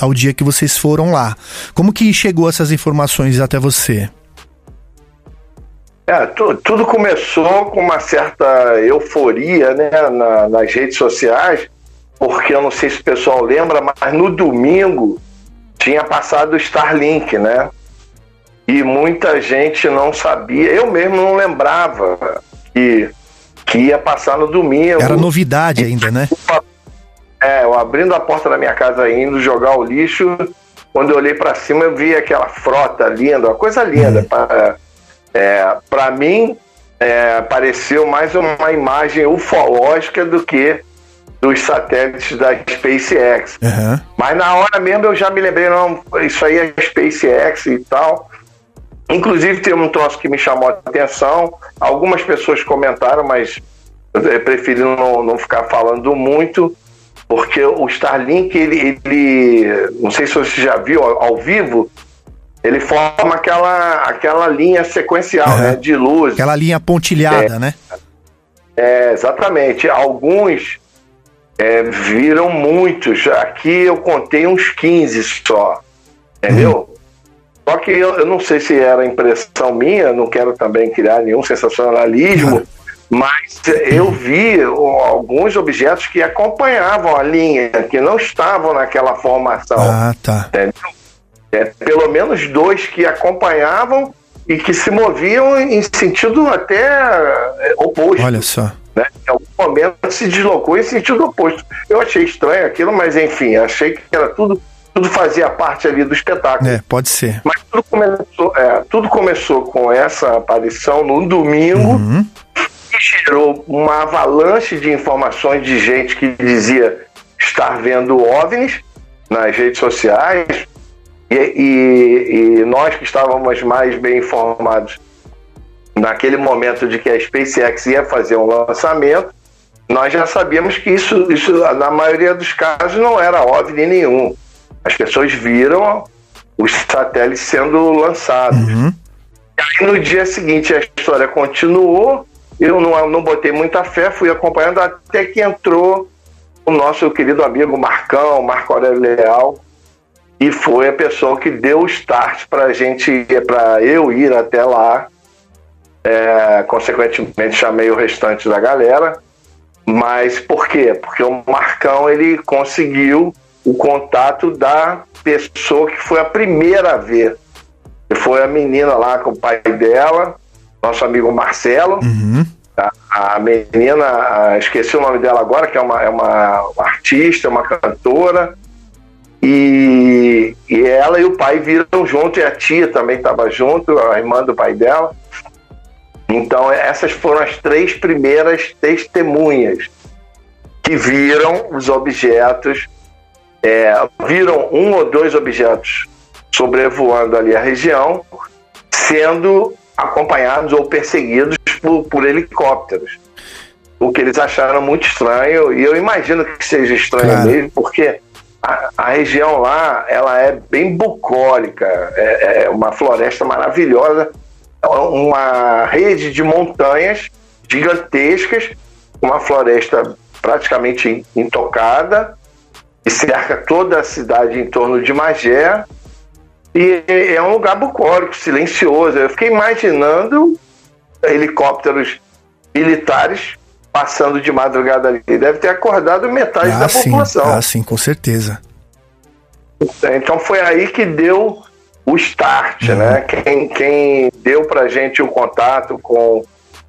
ao dia que vocês foram lá. Como que chegou essas informações até você? É, tu, tudo começou com uma certa euforia né, na, nas redes sociais, porque eu não sei se o pessoal lembra, mas no domingo tinha passado o Starlink, né? E muita gente não sabia, eu mesmo não lembrava que, que ia passar no domingo. Era novidade ainda, né? É, eu abrindo a porta da minha casa indo jogar o lixo, quando eu olhei para cima eu vi aquela frota linda, uma coisa linda. Uhum. Para é, pra mim, é, pareceu mais uma imagem ufológica do que dos satélites da SpaceX. Uhum. Mas na hora mesmo eu já me lembrei, não, isso aí é SpaceX e tal. Inclusive tem um troço que me chamou a atenção. Algumas pessoas comentaram, mas eu preferi não, não ficar falando muito, porque o Starlink, ele, ele, não sei se você já viu ao, ao vivo, ele forma aquela, aquela linha sequencial uhum. né, de luz. Aquela linha pontilhada, é, né? É, exatamente. Alguns é, viram muitos. Aqui eu contei uns 15 só. Entendeu? Uhum. Só que eu, eu, não sei se era impressão minha, não quero também criar nenhum sensacionalismo, mas eu vi alguns objetos que acompanhavam a linha, que não estavam naquela formação. Ah, tá. Entendeu? É, pelo menos dois que acompanhavam e que se moviam em sentido até é, oposto. Olha só. Né? Em algum momento se deslocou em sentido oposto. Eu achei estranho aquilo, mas enfim, achei que era tudo, tudo fazia parte ali do espetáculo. É, pode ser. Mas tudo começou, é, tudo começou com essa aparição no domingo. Uhum. Que gerou uma avalanche de informações de gente que dizia estar vendo OVNIs nas redes sociais, e, e, e, nós que estávamos mais bem informados naquele momento de que a SpaceX ia fazer um lançamento, nós já sabíamos que isso, isso na maioria dos casos, não era OVNI nenhum. As pessoas viram os satélites sendo lançados. Uhum. E aí no dia seguinte a história continuou, eu não, não botei muita fé, fui acompanhando até que entrou o nosso querido amigo Marcão, Marco Aurélio Leal, e foi a pessoa que deu o start para a gente, para eu ir até lá. É, consequentemente, chamei o restante da galera. Mas por quê? Porque o Marcão ele conseguiu o contato da pessoa que foi a primeira a ver. Que foi a menina lá com o pai dela, nosso amigo Marcelo. Uhum. A, a, menina, esqueci o nome dela agora, que é uma, é uma artista, uma cantora e, e ela e o pai viram junto, e a tia também estava junto, a irmã do pai dela. Então, essas foram as três primeiras testemunhas que viram os objetos, é, viram um ou dois objetos sobrevoando ali a região, sendo acompanhados ou perseguidos por, por helicópteros. O que eles acharam muito estranho, e eu imagino que seja estranho claro. mesmo, porque a, a, região lá ela é bem bucólica, é, é uma floresta maravilhosa, é uma rede de montanhas gigantescas, uma floresta praticamente intocada, e cerca toda a cidade em torno de Magé. E é um lugar bucólico, silencioso. Eu fiquei imaginando helicópteros militares passando de madrugada ali. Deve ter acordado metade ah, da sim. população. Ah, sim, com certeza. Então foi aí que deu o start, uhum. né? Quem, quem deu pra gente o contato com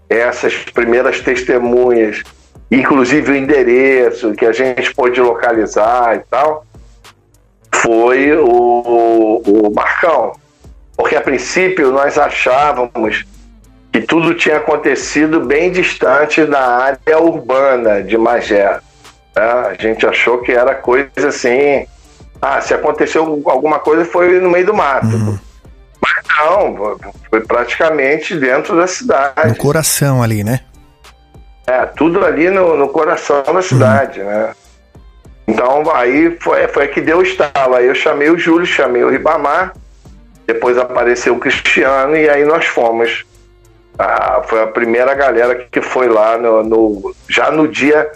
essas primeiras testemunhas, inclusive o endereço que a gente pôde localizar e tal, foi o, o Marcão. Porque a princípio nós achávamos que tudo tinha acontecido bem distante da área urbana de Magé. Né? A gente achou que era coisa assim. Ah, se aconteceu alguma coisa foi no meio do mato. Uhum. Mas não, foi praticamente dentro da cidade. No coração ali, né? É, tudo ali no, no coração da cidade, uhum. né? Então aí foi, foi que deu o estalo. Aí eu chamei o Júlio, chamei o Ribamar, depois apareceu o Cristiano e aí nós fomos Ah, foi a primeira galera que foi lá no, no já no dia.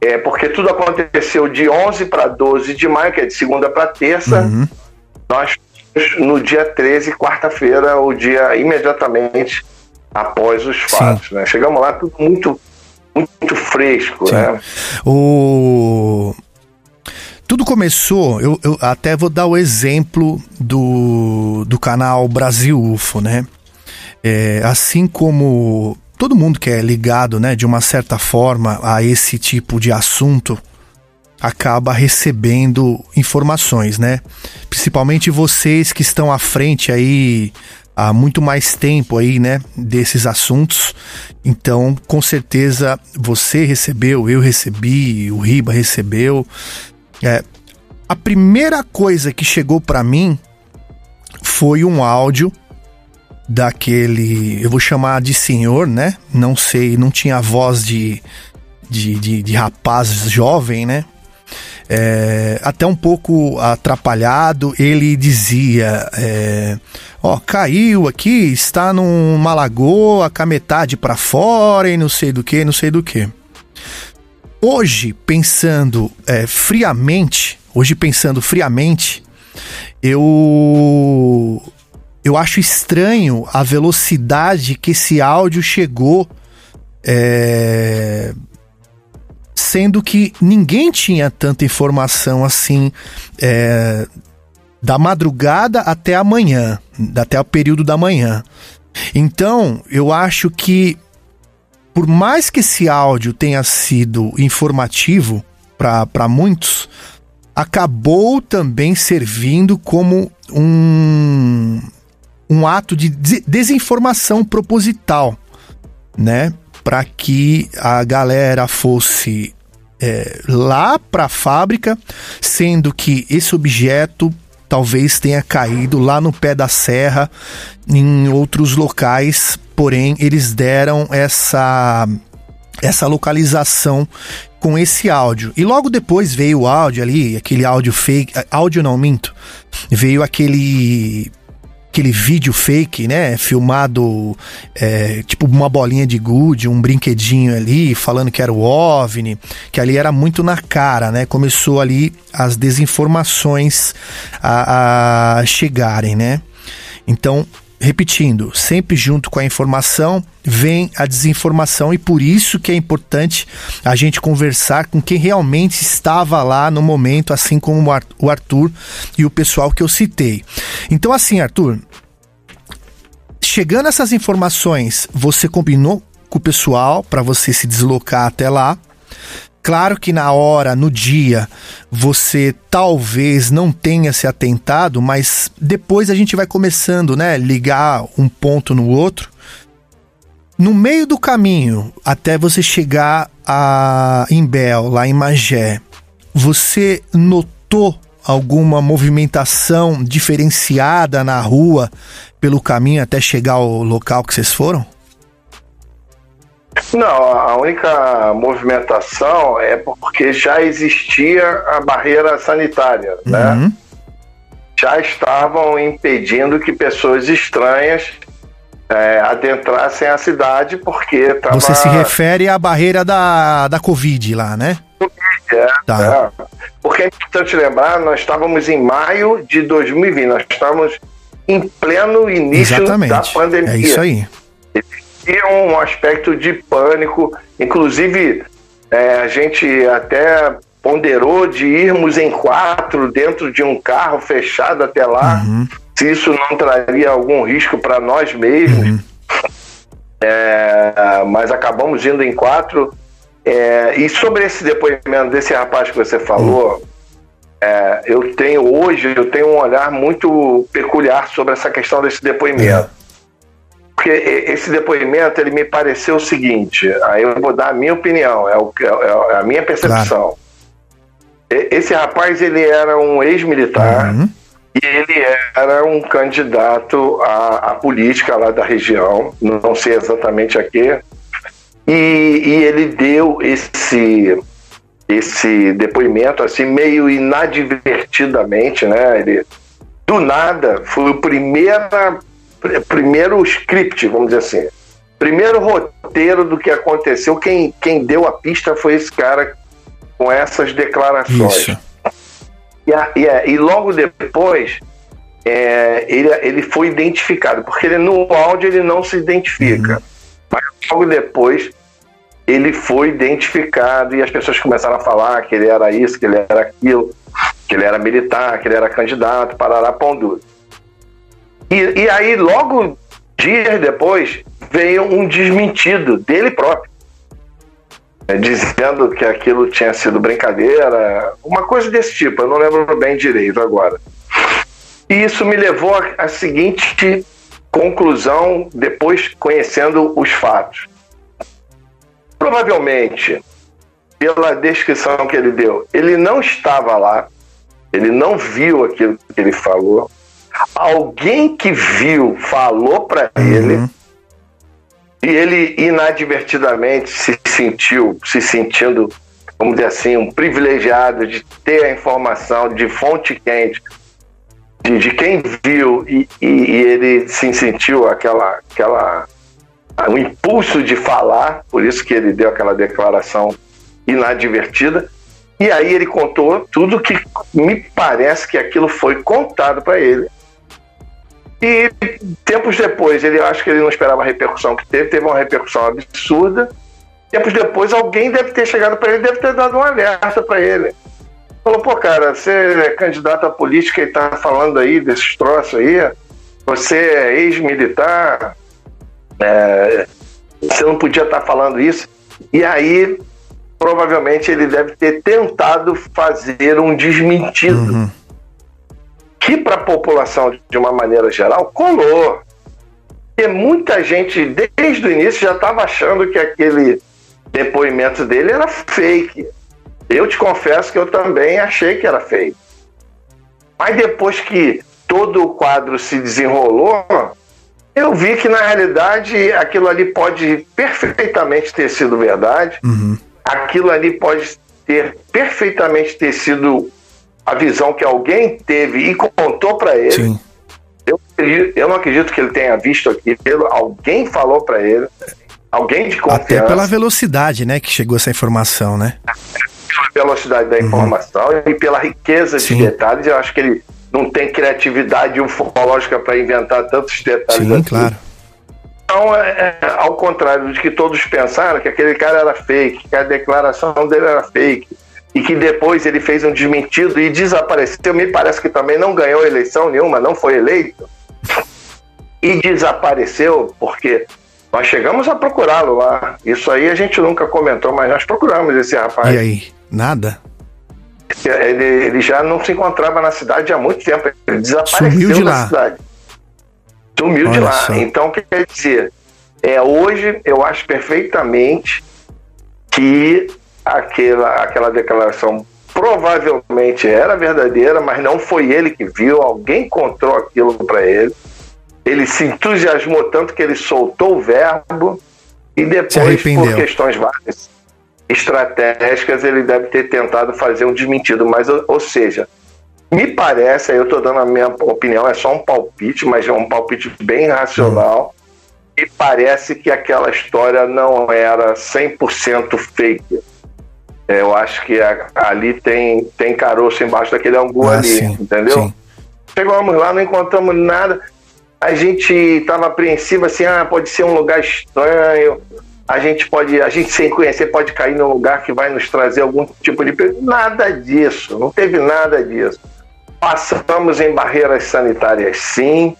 É, porque tudo aconteceu de 11 para 12 de maio, que é de segunda para terça. Uhum. Nós, no dia 13, quarta-feira, o dia imediatamente após os fatos. Né? Chegamos lá tudo muito, muito fresco. Né? O... Tudo começou, eu, eu até vou dar o exemplo do, do canal Brasil UFO, né? É, assim como todo mundo que é ligado, né, de uma certa forma a esse tipo de assunto, acaba recebendo informações, né? Principalmente vocês que estão à frente aí há muito mais tempo aí, né, desses assuntos. Então, com certeza você recebeu, eu recebi, o Riba recebeu. É, a primeira coisa que chegou para mim foi um áudio daquele, eu vou chamar de senhor, né? Não sei, não tinha voz de, de, de, de rapaz jovem, né? É, até um pouco atrapalhado, ele dizia: é, Ó, caiu aqui, está numa lagoa com a metade para fora e não sei do que, não sei do que. Hoje, pensando é, friamente, hoje pensando friamente, eu eu acho estranho a velocidade que esse áudio chegou, é, sendo que ninguém tinha tanta informação assim é, da madrugada até amanhã, até o período da manhã. Então, eu acho que por mais que esse áudio tenha sido informativo para muitos, acabou também servindo como um, um ato de desinformação proposital, né? Para que a galera fosse é, lá para a fábrica, sendo que esse objeto talvez tenha caído lá no pé da serra, em outros locais, porém eles deram essa essa localização com esse áudio. E logo depois veio o áudio ali, aquele áudio fake, áudio não minto, veio aquele aquele vídeo fake, né? Filmado é, tipo uma bolinha de gude, um brinquedinho ali, falando que era o OVNI, que ali era muito na cara, né? Começou ali as desinformações a, a chegarem, né? Então, repetindo, sempre junto com a informação vem a desinformação e por isso que é importante a gente conversar com quem realmente estava lá no momento, assim como o Arthur e o pessoal que eu citei. Então assim, Arthur, chegando essas informações, você combinou com o pessoal para você se deslocar até lá? Claro que na hora, no dia, você talvez não tenha se atentado, mas depois a gente vai começando, né? Ligar um ponto no outro. No meio do caminho, até você chegar a Imbel, lá em Magé, você notou alguma movimentação diferenciada na rua pelo caminho até chegar ao local que vocês foram? Não, a única movimentação é porque já existia a barreira sanitária, né? Uhum. Já estavam impedindo que pessoas estranhas é, adentrassem a cidade porque tava... Você se refere à barreira da, da Covid lá, né? É, Tá. é. Porque é importante lembrar, nós estávamos em maio de 2020, nós estávamos em pleno início Exatamente. da pandemia. É isso aí. Existia um aspecto de pânico, inclusive é, a gente até ponderou de irmos em quatro dentro de um carro fechado até lá, Uhum. se isso não traria algum risco para nós mesmos. É, mas acabamos indo em quatro. É, e sobre esse depoimento desse rapaz que você falou, é, eu tenho hoje eu tenho um olhar muito peculiar sobre essa questão desse depoimento. Porque esse depoimento ele me pareceu o seguinte, aí eu vou dar a minha opinião, é, o, que- é a minha percepção. E- Esse rapaz ele era um ex-militar e ele era um candidato à, à política lá da região, não sei exatamente a quê, e, e ele deu esse esse depoimento assim meio inadvertidamente, né? Ele do nada foi o primeira pr- primeiro script, vamos dizer assim. primeiro roteiro do que aconteceu, quem, quem deu a pista foi esse cara com essas declarações. Isso. E, a- e a- e logo depois, é, ele, ele foi identificado, porque ele, no áudio ele não se identifica. Mas logo depois, ele foi identificado e as pessoas começaram a falar que ele era isso, que ele era aquilo, que ele era militar, que ele era candidato, parará pão duro. E, e aí, logo dias depois, veio um desmentido dele próprio né, dizendo que aquilo tinha sido brincadeira, uma coisa desse tipo, eu não lembro bem direito agora. E isso me levou à seguinte conclusão, depois conhecendo os fatos. Provavelmente, pela descrição que ele deu, ele não estava lá, ele não viu aquilo que ele falou. Alguém que viu falou para ele e ele inadvertidamente se sentiu, se sentindo, vamos dizer assim, um privilegiado de ter a informação de fonte quente, de, de quem viu e, e- e ele se sentiu aquela, aquela, um impulso de falar, por isso que ele deu aquela declaração inadvertida. E aí ele contou tudo que me parece que aquilo foi contado para ele. E tempos depois, ele acho que ele não esperava a repercussão que teve, teve uma repercussão absurda. Tempos depois, alguém deve ter chegado para ele, deve ter dado um alerta para ele. Falou, pô, cara, você é candidato à política e tá falando aí desses troços aí, você é ex-militar, é, você não podia estar falando isso. E aí, provavelmente, ele deve ter tentado fazer um desmentido que para a população, de uma maneira geral, colou. Porque muita gente, desde o início, já estava achando que aquele depoimento dele era fake. Eu te confesso que eu também achei que era fake. Mas depois que todo o quadro se desenrolou, eu vi que na realidade aquilo ali pode perfeitamente ter sido verdade. Aquilo ali pode ter perfeitamente ter sido a visão que alguém teve e contou para ele. Eu, acredito- eu não acredito que ele tenha visto aquilo. Alguém falou para ele. Alguém de Até confiança. pela velocidade, né, que chegou essa informação, né? pela velocidade da informação e pela riqueza de detalhes. Eu acho que ele não tem criatividade ufológica para inventar tantos detalhes. Sim, assim. claro. Então, é, é, ao contrário de que todos pensaram que aquele cara era fake, que a declaração dele era fake, e que depois ele fez um desmentido e desapareceu, me parece que também não ganhou eleição nenhuma, não foi eleito, e desapareceu porque nós chegamos a procurá-lo lá. Isso aí a gente nunca comentou, mas nós procuramos esse rapaz. E aí? Nada? Ele, ele já não se encontrava na cidade há muito tempo. Ele desapareceu Sumiu de lá. cidade. Sumiu de Olha lá. só. Então, o que quer dizer? É, hoje eu acho perfeitamente que aquela, aquela declaração provavelmente era verdadeira, mas não foi ele que viu, alguém contou aquilo para ele. Ele se entusiasmou tanto que ele soltou o verbo e depois, por questões várias estratégicas, ele deve ter tentado fazer um desmentido. Mas, ou, ou seja, me parece, aí eu estou dando a minha opinião, é só um palpite, mas é um palpite bem racional. E parece que aquela história não era 100% fake. Eu acho que a- ali tem, tem caroço embaixo daquele angu Ah, ali, sim, entendeu? sim. Chegamos lá, não encontramos nada. A gente estava apreensivo assim, ah, pode ser um lugar estranho. A gente pode, a gente sem conhecer pode cair num lugar que vai nos trazer algum tipo de. Nada disso, não teve nada disso. Passamos em barreiras sanitárias, sim.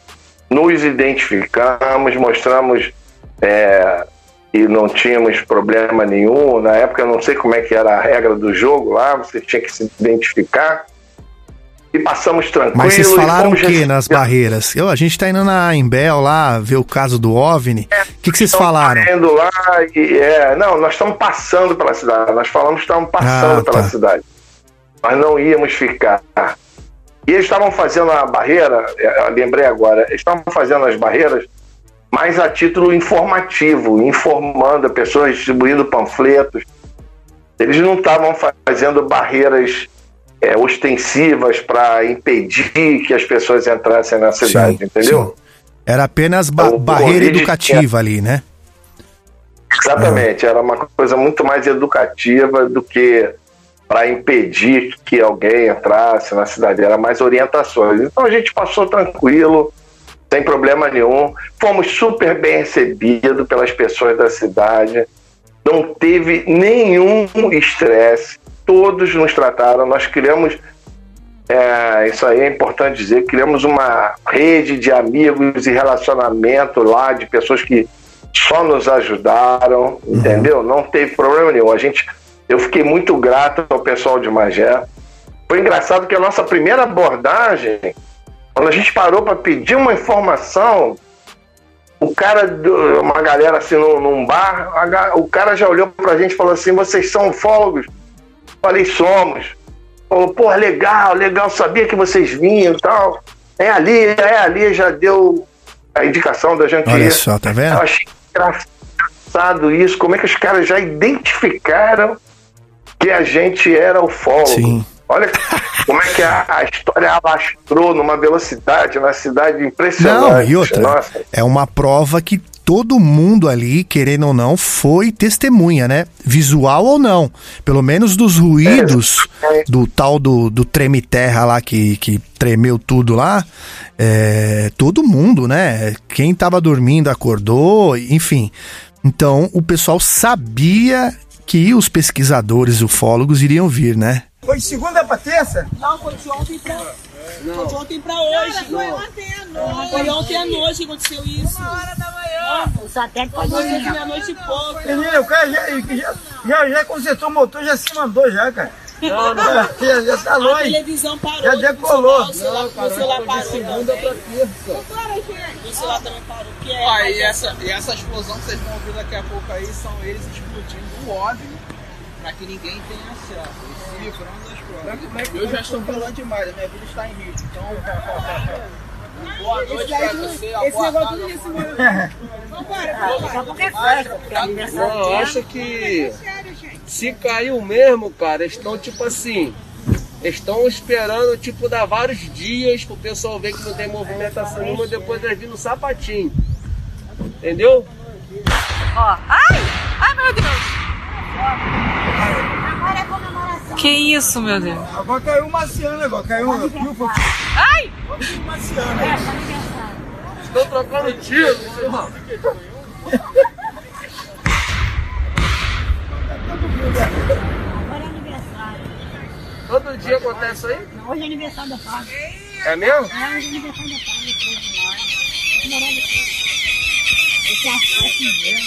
Nos identificamos, mostramos é, que não tínhamos problema nenhum. Na época, eu não sei como é que era a regra do jogo lá, você tinha que se identificar. E passamos tranquilo. Mas vocês e falaram o que nas barreiras? Eu, a gente tá indo na Embel lá, ver o caso do OVNI. O que, que vocês falaram? Indo lá e é, não, nós estamos passando pela cidade. Nós falamos que estávamos passando Ah, pela tá. cidade. Nós não íamos ficar. E eles estavam fazendo a barreira, é, lembrei agora, eles estavam fazendo as barreiras mais a título informativo, informando a pessoas, distribuindo panfletos. Eles não estavam fazendo barreiras é, ostensivas para impedir que as pessoas entrassem na cidade, Sim, entendeu? sim. Era apenas ba- barreira educativa ali, né? Exatamente, era uma coisa muito mais educativa do que para impedir que alguém entrasse na cidade, era mais orientações. Então a gente passou tranquilo, sem problema nenhum, fomos super bem recebidos pelas pessoas da cidade, não teve nenhum estresse, todos nos trataram, nós criamos é, isso aí é importante dizer. Criamos uma rede de amigos e relacionamento lá, de pessoas que só nos ajudaram, uhum. entendeu? Não teve problema nenhum. A gente, eu fiquei muito grato ao pessoal de Magé. Foi engraçado que a nossa primeira abordagem, quando a gente parou para pedir uma informação, o cara, uma galera assim num, num bar, a, o cara já olhou para a gente e falou assim: vocês são ufólogos? Falei, somos. Falou, pô, legal, legal, sabia que vocês vinham e tal. É ali, é ali, já deu a indicação da gente. Olha só, tá vendo? Eu achei engraçado isso, como é que os caras já identificaram que a gente era o fólogo. Sim. Olha como é que a, a, história alastrou numa velocidade na cidade impressionante. Não, e outra, Nossa. é uma prova que todo mundo ali, querendo ou não, foi testemunha, né? Visual ou não. Pelo menos dos ruídos é. do tal do, do treme-terra lá que, que tremeu tudo lá. É, todo mundo, né? Quem tava dormindo acordou, enfim. Então o pessoal sabia que os pesquisadores ufólogos iriam vir, né? Foi de segunda pra terça? Não, foi de ontem pra. Não. Foi de ontem pra hoje. Cara, foi ontem à noite. Foi ontem à noite que aconteceu isso. Uma hora da manhã. O satélite foi ontem de meia-noite e pouco. Menino, o cara já, já, já, já consertou o motor, já se mandou já, cara. Não, não. Já, já tá longe. A televisão parou. Já decolou. O celular, não, cara, o celular parou segunda pra terça. O celular também parou. Que é, ah, e, essa, e essa explosão que vocês vão ouvir daqui a pouco aí são eles explodindo o OVNI pra que ninguém tenha acesso. Eu já estou falando demais, a minha vida está em risco. Então. Boa noite pra você. Esse negócio tudo isso Eu acho que se caiu mesmo, cara, estão tipo assim. Estão esperando, tipo, dar vários dias pro pessoal ver que não tem movimentação nenhuma e depois eles vir no sapatinho. Entendeu? Ó. Ai! Ai, meu Deus! Agora é comemoração. Que isso, meu Deus? Agora caiu o marciano agora, caiu viu? Ai! O marciano. É, Estou trocando tiro, irmão. Agora é aniversário. Todo dia acontece isso aí? Hoje é aniversário da Fábio. É mesmo? É, hoje é aniversário da Fábio. Esse é a mesmo.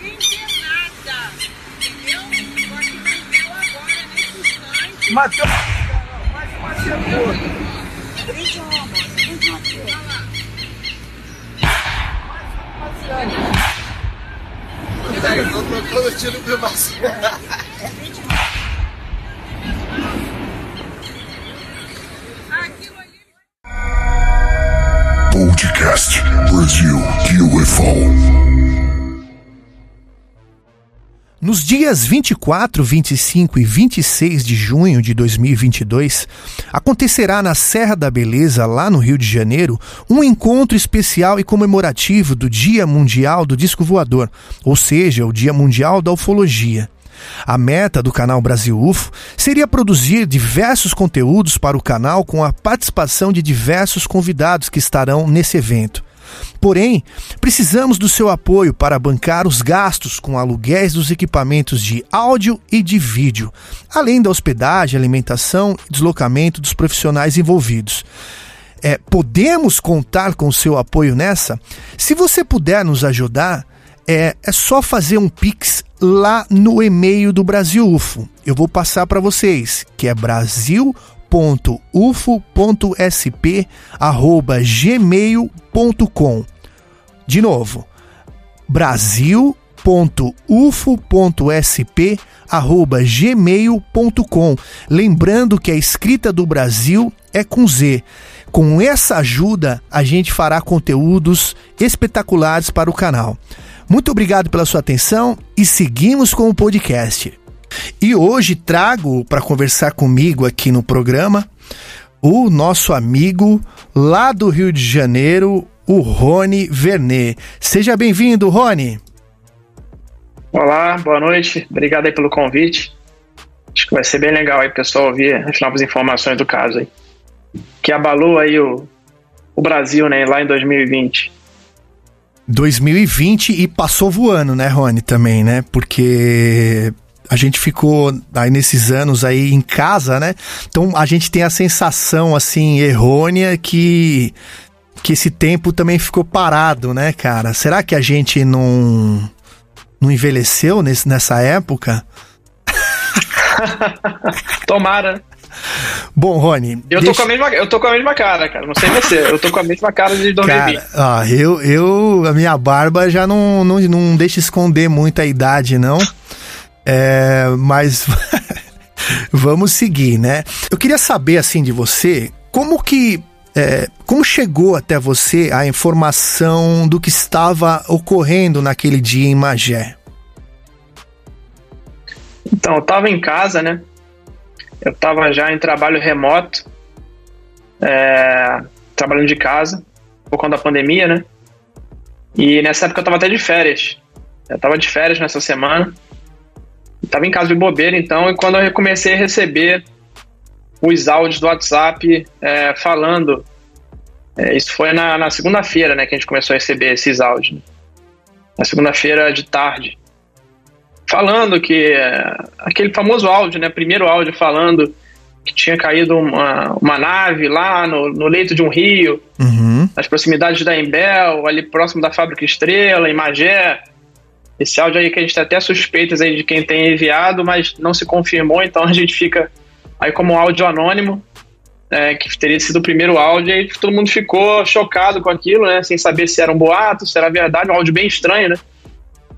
Matou. Mais uma segunda. Eu tô trocando tiro do Marcelo. Podcast Brasil UFO. Nos dias 24, 25 e 26 de junho de 2022, acontecerá na Serra da Beleza, lá no Rio de Janeiro, um encontro especial e comemorativo do Dia Mundial do Disco Voador, ou seja, o Dia Mundial da Ufologia. A meta do canal Brasil UFO seria produzir diversos conteúdos para o canal com a participação de diversos convidados que estarão nesse evento. Porém, precisamos do seu apoio para bancar os gastos com aluguéis dos equipamentos de áudio e de vídeo, além da hospedagem, alimentação e deslocamento dos profissionais envolvidos. É, podemos contar com o seu apoio nessa? Se você puder nos ajudar, é, é só fazer um pix lá no e-mail do Brasil UFO. Eu vou passar para vocês, que é brasil brasil.ufo.sp@gmail.com. De novo, brasil ufo.sp@gmail.com. Lembrando que a escrita do Brasil é com Z. Com essa ajuda, a gente fará conteúdos espetaculares para o canal. Muito obrigado pela sua atenção e seguimos com o podcast. E hoje trago para conversar comigo aqui no programa o nosso amigo lá do Rio de Janeiro, o Rony Vernet. Seja bem-vindo, Rony. Olá, boa noite. Obrigado aí pelo convite. Acho que vai ser bem legal aí, pessoal, ouvir as novas informações do caso aí. Que abalou aí o, o Brasil, né, lá em 2020. 2020 e passou voando, né, Rony, também, né? Porque a gente ficou aí nesses anos aí em casa, né? Então a gente tem a sensação assim errônea que que esse tempo também ficou parado, né, cara? Será que a gente não não envelheceu nesse, nessa época? Tomara. Bom, Rony. Eu, deixa... tô com a mesma, eu tô com a mesma cara, cara. Não sei você. Eu tô com a mesma cara de 2020. Cara, ó, eu, eu, a minha barba já não, não, não deixa esconder muito a idade, não. É, mas vamos seguir, né? Eu queria saber, assim, de você, como que é, como chegou até você a informação do que estava ocorrendo naquele dia em Magé? Então, eu estava em casa, né? Eu estava já em trabalho remoto, é, trabalhando de casa, por conta da pandemia, né? E nessa época eu estava até de férias. Eu estava de férias nessa semana. Estava em casa de bobeira, então, e quando eu comecei a receber os áudios do WhatsApp é, falando. É, isso foi na, na segunda-feira, né, que a gente começou a receber esses áudios. Né? Na segunda-feira de tarde. Falando que. É, aquele famoso áudio, né? Primeiro áudio falando que tinha caído uma, uma nave lá no, no leito de um rio, uhum. nas proximidades da Embel, ali próximo da Fábrica Estrela, em Magé. Esse áudio aí que a gente tem até suspeitas aí de quem tem enviado, mas não se confirmou, então a gente fica aí como áudio anônimo, é, que teria sido o primeiro áudio, e todo mundo ficou chocado com aquilo, né? Sem saber se era um boato, se era verdade, um áudio bem estranho, né?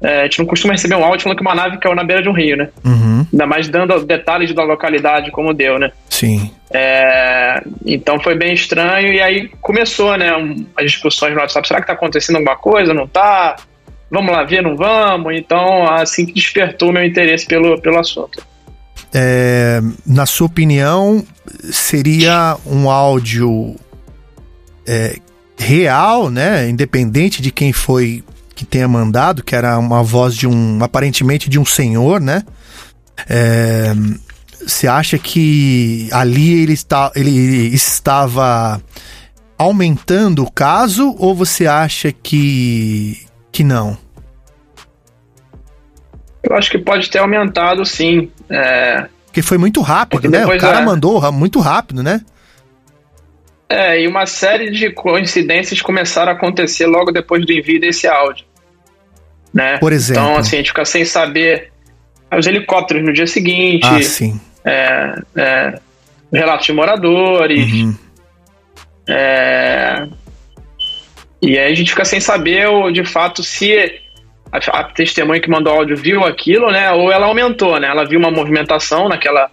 É, a gente não costuma receber um áudio falando que uma nave caiu na beira de um rio, né? Uhum. Ainda mais dando detalhes da localidade como deu, né? Sim. É, então foi bem estranho e aí começou, né? Um, as discussões no WhatsApp. Será que tá acontecendo alguma coisa? Não tá? Vamos lá ver, não vamos? Então, assim que despertou meu interesse pelo, pelo assunto. É, na sua opinião, seria um áudio é, real, né? Independente de quem foi que tenha mandado, que era uma voz de um, aparentemente de um senhor, né? É, você acha que ali ele, está, ele estava aumentando o caso ou você acha que, que não? Eu acho que pode ter aumentado, sim. É... Porque foi muito rápido, né? O cara é... mandou muito rápido, né? É, e uma série de coincidências começaram a acontecer logo depois do envio desse áudio. Né? Por exemplo. Então, assim, a gente fica sem saber os helicópteros no dia seguinte. Ah, sim. É, é, relatos de moradores. Uhum. É, e aí a gente fica sem saber, de fato, se a, a testemunha que mandou áudio viu aquilo, né? Ou ela aumentou, né? Ela viu uma movimentação naquela,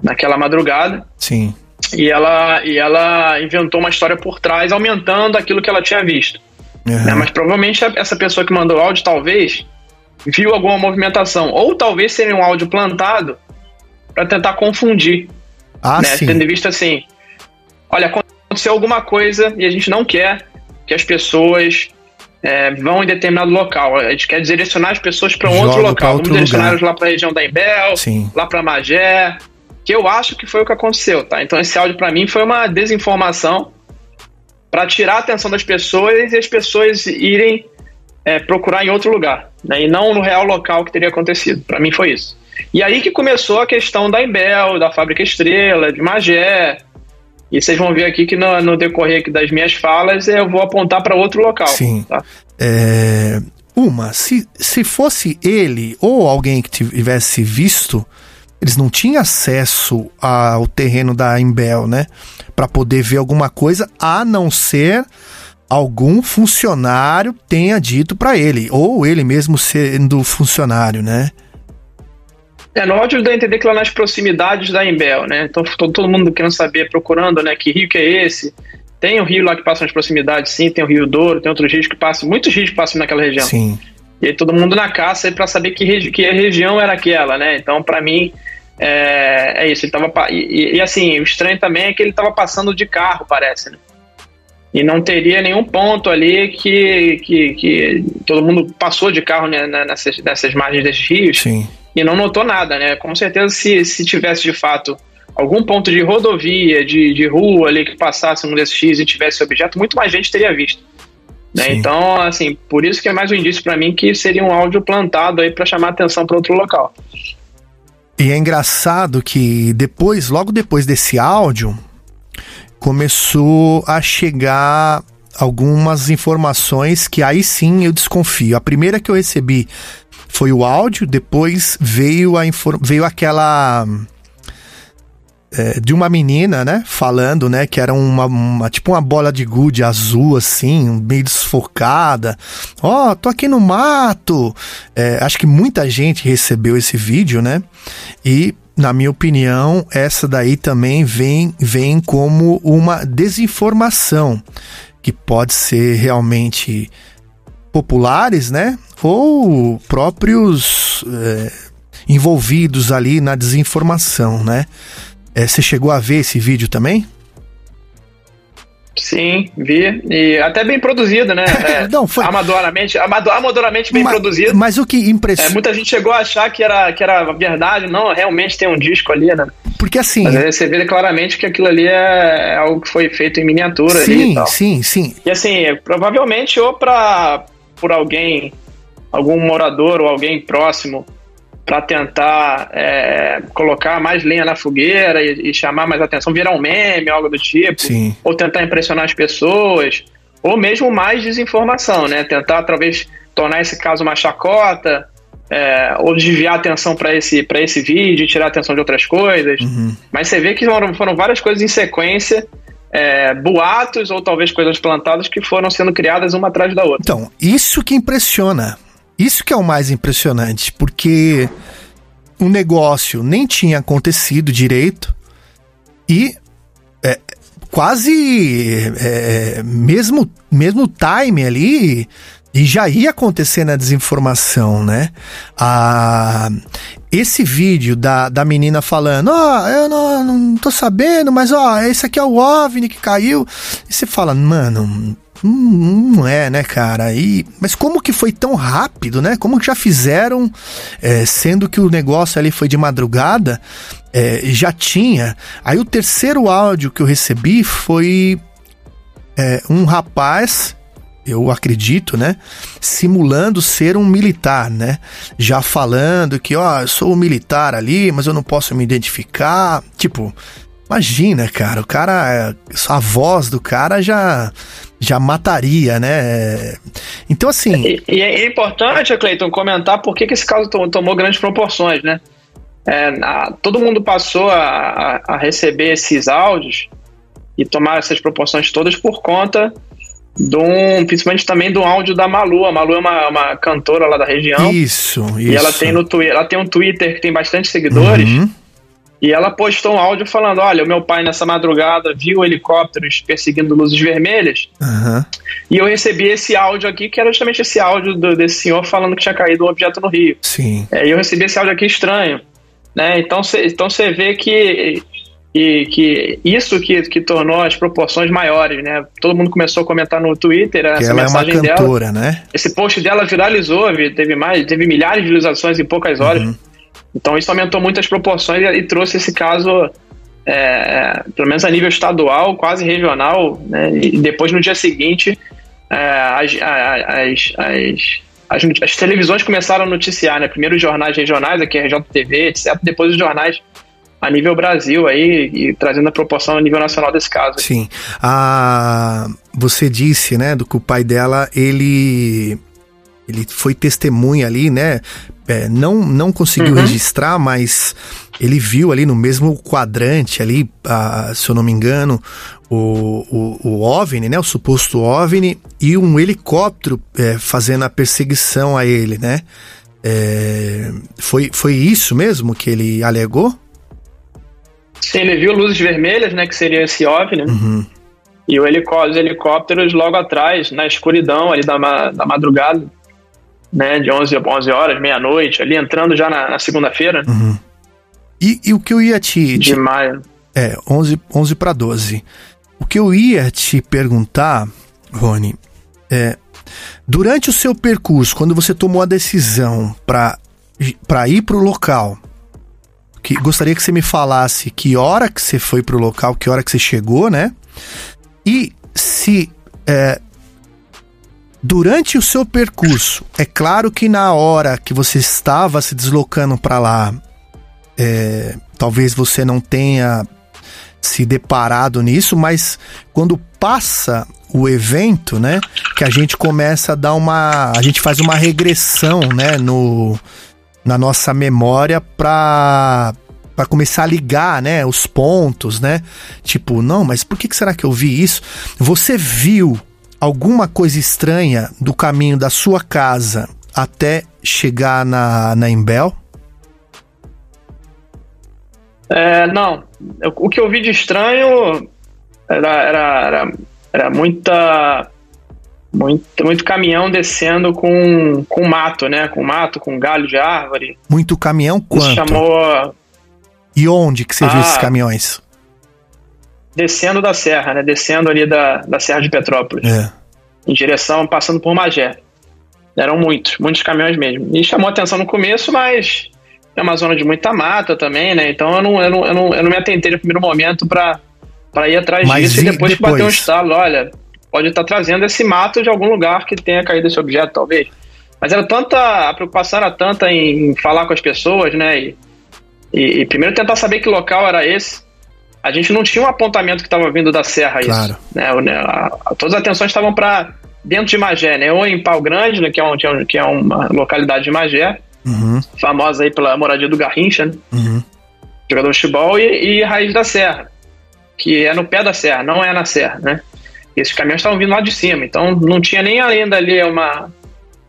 naquela madrugada. Sim. E ela, e ela inventou uma história por trás, aumentando aquilo que ela tinha visto. Uhum. Né? Mas provavelmente essa pessoa que mandou áudio, talvez, viu alguma movimentação. Ou talvez seria um áudio plantado para tentar confundir. Ah, né? sim. Tendo em vista assim: olha, aconteceu alguma coisa e a gente não quer que as pessoas é, vão em determinado local. A gente quer direcionar as pessoas para um outro local. outro Vamos direcionar lugar. lá para a região da Embel, Sim. lá para Magé, que eu acho que foi o que aconteceu, tá? Então esse áudio para mim foi uma desinformação para tirar a atenção das pessoas e as pessoas irem é, procurar em outro lugar, né? E não no real local que teria acontecido. Para mim foi isso. E aí que começou a questão da Embel, da Fábrica Estrela, de Magé. E vocês vão ver aqui que no, no decorrer aqui das minhas falas eu vou apontar para outro local. Sim. Tá? É, uma, se, se fosse ele ou alguém que tivesse visto, eles não tinham acesso ao terreno da Imbel, né? Para poder ver alguma coisa, a não ser algum funcionário tenha dito para ele, ou ele mesmo sendo funcionário, né? É, no áudio dá a entender que lá nas proximidades da Embel, né? Então todo, todo mundo querendo saber, procurando, né? Que rio que é esse? Tem um rio lá que passa nas proximidades, sim, tem o Rio Douro, tem outros rios que passam, muitos rios que passam naquela região. Sim. E aí todo mundo na caça para saber que, que região era aquela, né? Então, para mim, é, é, isso. Ele tava, e, e, assim, o estranho também é que ele estava passando de carro, parece, né? E não teria nenhum ponto ali que, que, que todo mundo passou de carro né, nessas, nessas margens desses rios Sim. E não notou nada, né? Com certeza, se, se tivesse de fato algum ponto de rodovia, de, de rua ali que passasse um desses rios e tivesse objeto, muito mais gente teria visto. Né? Então, assim, por isso que é mais um indício para mim que seria um áudio plantado aí para chamar atenção para outro local. E é engraçado que depois, logo depois desse áudio, começou a chegar algumas informações que aí sim eu desconfio. A primeira que eu recebi foi o áudio, depois veio a veio aquela é, de uma menina, né, falando, né, que era uma, uma, tipo uma bola de gude azul, assim, meio desfocada. Ó, oh, tô aqui no mato. É, acho que muita gente recebeu esse vídeo, né, e na minha opinião, essa daí também vem, vem como uma desinformação que pode ser realmente populares, né, ou próprios é, envolvidos ali na desinformação, né? É, você chegou a ver esse vídeo também? Sim, vi. E até bem produzido, né? É, não, foi... Amadoramente, amador, amadoramente bem mas, produzido. Mas o que impressiona. É, muita gente chegou a achar que era, que era verdade. Não, realmente tem um disco ali, né? Porque assim. Mas aí você vê claramente que aquilo ali é algo que foi feito em miniatura sim, ali e tal. Sim, sim. E assim, provavelmente ou pra, por alguém, algum morador ou alguém próximo para tentar é, colocar mais lenha na fogueira e, e, chamar mais atenção, virar um meme, algo do tipo, Sim. ou tentar impressionar as pessoas, ou mesmo mais desinformação, né? Tentar talvez tornar esse caso uma chacota, é, ou desviar a atenção para esse, esse vídeo tirar a atenção de outras coisas. Uhum. Mas você vê que foram, foram várias coisas em sequência. É, boatos ou talvez coisas plantadas que foram sendo criadas uma atrás da outra. Então, isso que impressiona isso que é o mais impressionante, porque o negócio nem tinha acontecido direito e é, quase é, mesmo mesmo time ali e já ia acontecer na desinformação, né? Ah, esse vídeo da, da menina falando, ó, oh, eu não, não tô sabendo, mas ó, esse aqui é o OVNI que caiu. E você fala, mano, não é, né, cara? E, mas como que foi tão rápido, né? Como que já fizeram, é, sendo que o negócio ali foi de madrugada, é, já tinha. Aí o terceiro áudio que eu recebi foi é, um rapaz eu acredito, né? Simulando ser um militar, né? Já falando que, ó, eu sou um militar ali, mas eu não posso me identificar. Tipo, imagina, cara, o cara, a voz do cara já já mataria, né? Então, assim. E, e é importante, Cleiton, comentar por que, que esse caso tomou grandes proporções, né? É, a, todo mundo passou a, a, receber esses áudios e tomar essas proporções todas por conta de um, principalmente também do áudio da Malu. A Malu é uma, uma cantora lá da região. Isso, isso. E ela tem, no, ela tem um Twitter que tem bastante seguidores. Uhum. E ela postou um áudio falando: Olha, o meu pai nessa madrugada viu helicópteros perseguindo luzes vermelhas. Uhum. E eu recebi esse áudio aqui, que era justamente esse áudio do, desse senhor falando que tinha caído um objeto no rio. Sim. É, e eu recebi esse áudio aqui estranho. Né? Então você então vê que, que, que isso que, que tornou as proporções maiores. Né? Todo mundo começou a comentar no Twitter que essa ela mensagem é cantora, dela. né? Esse post dela viralizou, teve mais, teve milhares de visualizações em poucas horas. Uhum. Então isso aumentou muito as proporções e, e trouxe esse caso, é, pelo menos a nível estadual, quase regional, né? e depois no dia seguinte é, as, as, as, as, as, televisões começaram a noticiar, né? Primeiro os jornais regionais, aqui a RJTV, etc. Depois os jornais a nível Brasil aí e trazendo a proporção a nível nacional desse caso. Sim. Ah, você disse, né, do que o pai dela, ele ele foi testemunha ali, né? é, não, não conseguiu Uhum. registrar, mas ele viu ali no mesmo quadrante ali, ah, se eu não me engano, o, o, o OVNI, né? O suposto OVNI e um helicóptero é, fazendo a perseguição a ele, né? É, foi, foi isso mesmo que ele alegou? Ele viu luzes vermelhas, né? Que seria esse OVNI, né? Uhum. E o helicó os helicópteros logo atrás, na escuridão ali da, ma- da madrugada, né? De 11, 11 horas, meia-noite, ali entrando já na, na segunda-feira. né, Uhum. E, e o que eu ia te. De maio. É, 11, 11 para 12. O que eu ia te perguntar, Rony, é. Durante o seu percurso, quando você tomou a decisão para ir para o local, que gostaria que você me falasse que hora que você foi para o local, que hora que você chegou, né? E se é, durante o seu percurso, é claro que na hora que você estava se deslocando para lá, é, talvez você não tenha se deparado nisso, mas quando passa o evento, né, que a gente começa a dar uma, a gente faz uma regressão, né, no na nossa memória para para começar a ligar, né, os pontos, né? Tipo, não, mas por que que será que eu vi isso? Você viu alguma coisa estranha do caminho da sua casa até chegar na na Embel? É, não. O que eu vi de estranho era, era, era, era muita. Muito, muito caminhão descendo com, com mato, né? Com mato, com galho de árvore. Muito caminhão Isso quanto? chamou E onde que você viu Ah. esses caminhões? descendo da serra, né? Descendo ali da, da Serra de Petrópolis. É. Em direção, passando por Magé. Eram muitos, muitos caminhões mesmo. E chamou atenção no começo, mas é uma zona de muita mata também, né? Então eu não, eu não, eu não, eu não me atentei no primeiro momento para ir atrás Mas disso e e depois, que bateu um depois? estalo, olha, pode estar trazendo esse mato de algum lugar que tenha caído esse objeto, talvez. Mas era tanta, a preocupação era tanta em falar com as pessoas, né? E, e, e primeiro tentar saber que local era esse. A gente não tinha um apontamento que estava vindo da serra, isso. Claro. Né? O- né, a- a- todas as atenções estavam para dentro de Magé, né? Ou em Pau Grande, né? que, é que, é um- que é uma localidade de Magé, Uhum, famosa aí pela moradia do Garrincha, né? uhum. jogador de futebol, e, e Raiz da Serra, que é no pé da serra, não é na serra, né? Esses caminhões estavam vindo lá de cima, então não tinha nem ainda ali uma,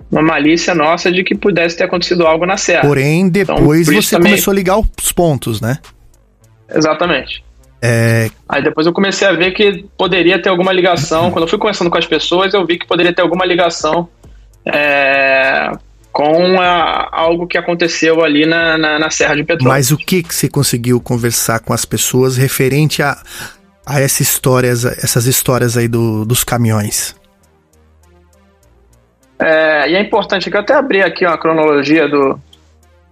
uma malícia nossa de que pudesse ter acontecido algo na serra. Porém, Então, depois por isso você também- começou a ligar os pontos, né? Exatamente. É, Aí depois eu comecei a ver que poderia ter alguma ligação. Quando eu fui conversando com as pessoas, eu vi que poderia ter alguma ligação é, com a- algo que aconteceu ali na, na, na Serra de Petrópolis. mas o que que você conseguiu conversar com as pessoas referente a, a essas histórias, essas histórias aí do, dos caminhões? É, e é importante que eu até abri aqui uma cronologia do,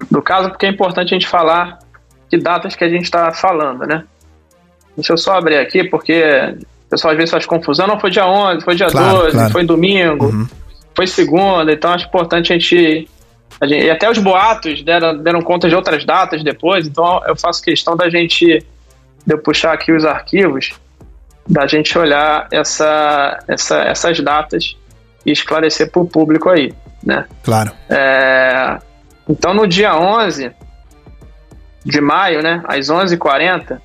do caso, porque é importante a gente falar que datas que a gente está falando, né? Deixa eu só abrir aqui, porque o pessoal às vezes faz confusão. Não foi dia 11, foi dia Claro, 12, claro. foi domingo, foi segunda, então acho importante a gente, a gente- E até os boatos deram, deram conta de outras datas depois, então eu faço questão da gente. De eu puxar aqui os arquivos, da gente olhar essa, essa, essas datas e esclarecer para o público aí, né? Claro. É, então, no dia 11 de maio, né, às 11h40,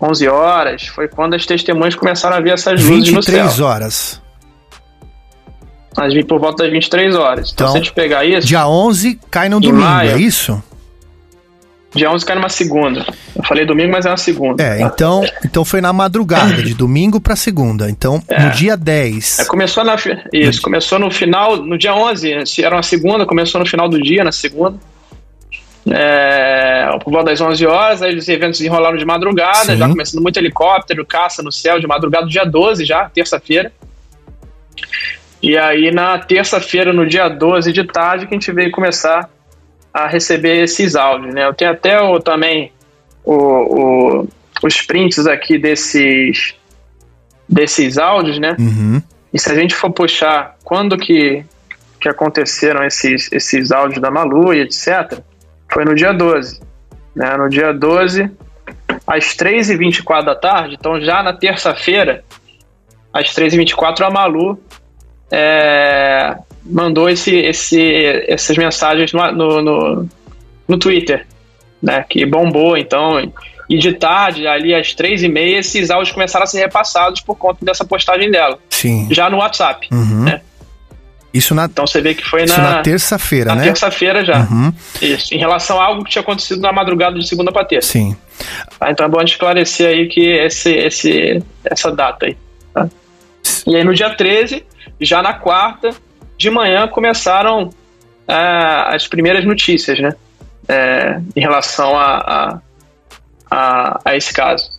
11 horas, foi quando as testemunhas começaram a ver essas luzes no céu. 23 horas. Vi- por volta das 23 horas. Então, Então, se a gente pegar isso, Dia 11 cai no domingo, maio. é isso? Dia 11 cai numa segunda. Eu falei domingo, mas é uma segunda. É, então, então foi na madrugada, de domingo pra segunda. Então, no dia 10. É, começou na isso, começou no final, no dia 11, se era uma segunda, começou no final do dia, na segunda. É, por volta das 11 horas, aí os eventos enrolaram de madrugada, Sim. já começando muito helicóptero, caça no céu de madrugada, dia 12 já, terça-feira. E aí na terça-feira, no dia 12 de tarde, que a gente veio começar a receber esses áudios, né? Eu tenho até o, também o, o- os prints aqui desses, desses áudios, né? Uhum. E se a gente for puxar quando que, que aconteceram esses, esses áudios da Malu e etc., foi no dia 12. Né? No dia 12, às 3h24 da tarde, então já na terça-feira, às 3h24, a Malu é, mandou esse, esse, essas mensagens no, no, no, no Twitter, né? Que bombou, então. E de tarde, ali às três e meia, esses áudios começaram a ser repassados por conta dessa postagem dela. Sim. Já no WhatsApp. Uhum. Né? Isso na, então você vê que foi na, na terça-feira, na né? terça-feira já. Uhum. Isso. Em relação a algo que tinha acontecido na madrugada de segunda para terça. Sim. Tá? Então é bom a gente esclarecer aí que esse, esse, essa data aí. Tá? E aí no dia 13, já na quarta, de manhã, começaram ah, as primeiras notícias, né? É, em relação a, a, a, a esse caso.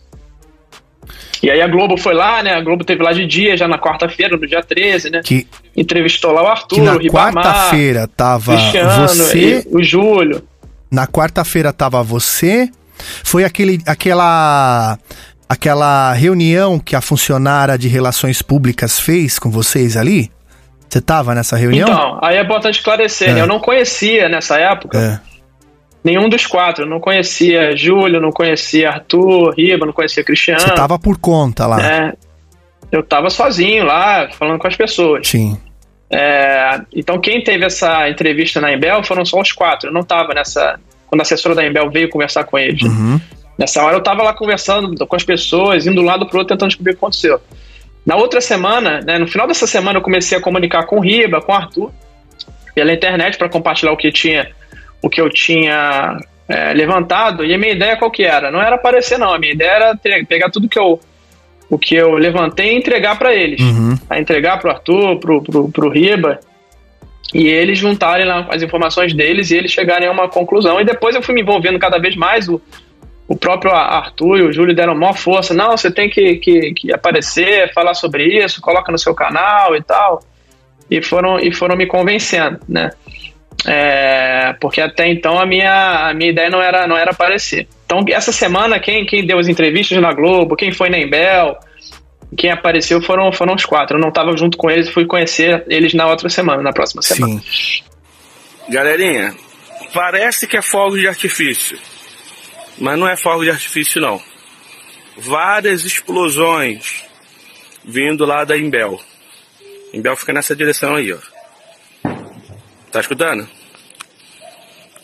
E aí a Globo foi lá, né? A Globo teve lá de dia, já na quarta-feira, no dia 13, né? Que, Entrevistou lá o Arthur, que na o Ribamar, quarta-feira tava Cristiano, você. o Júlio. Na quarta-feira tava você. Foi aquele, aquela, aquela reunião que a funcionária de relações públicas fez com vocês ali? Você tava nessa reunião? Então, aí é importante esclarecer, né? É. Eu não conhecia nessa época É. nenhum dos quatro. Eu não conhecia Júlio, não conhecia Arthur, Riba, não conhecia Cristiano. Você tava por conta lá. É, eu tava sozinho lá, falando com as pessoas. Sim. É, então, quem teve essa entrevista na Embel foram só os quatro. Eu não tava nessa. Quando a assessora da Embel veio conversar com eles. Uhum. Nessa hora eu tava lá conversando com as pessoas, indo de um lado pro outro, tentando descobrir o que aconteceu. Na outra semana, né, no final dessa semana, eu comecei a comunicar com o Riba, com o Arthur, pela internet, para compartilhar o que tinha, o que eu tinha é, levantado. E a minha ideia qual que era? Não era aparecer, não. A minha ideia era ter- pegar tudo que eu, o que eu levantei e entregar para eles. Uhum. A entregar pro Arthur, pro, pro, pro Riba, e eles juntarem lá as informações deles e eles chegarem a uma conclusão. E depois eu fui me envolvendo cada vez mais. O, o próprio Arthur e o Júlio deram maior força. Não, você tem que, que, que aparecer, falar sobre isso, coloca no seu canal e tal. E foram, e foram me convencendo, né? É, porque até então a minha, a minha ideia não era, não era aparecer. Então, essa semana, quem, quem deu as entrevistas na Globo, quem foi na Embel, quem apareceu foram, foram os quatro. Eu não estava junto com eles, fui conhecer eles na outra semana, na próxima semana. Galerinha, parece que é fogo de artifício, mas não é fogo de artifício não. Várias explosões vindo lá da Imbel. Imbel fica nessa direção aí, ó. Tá escutando?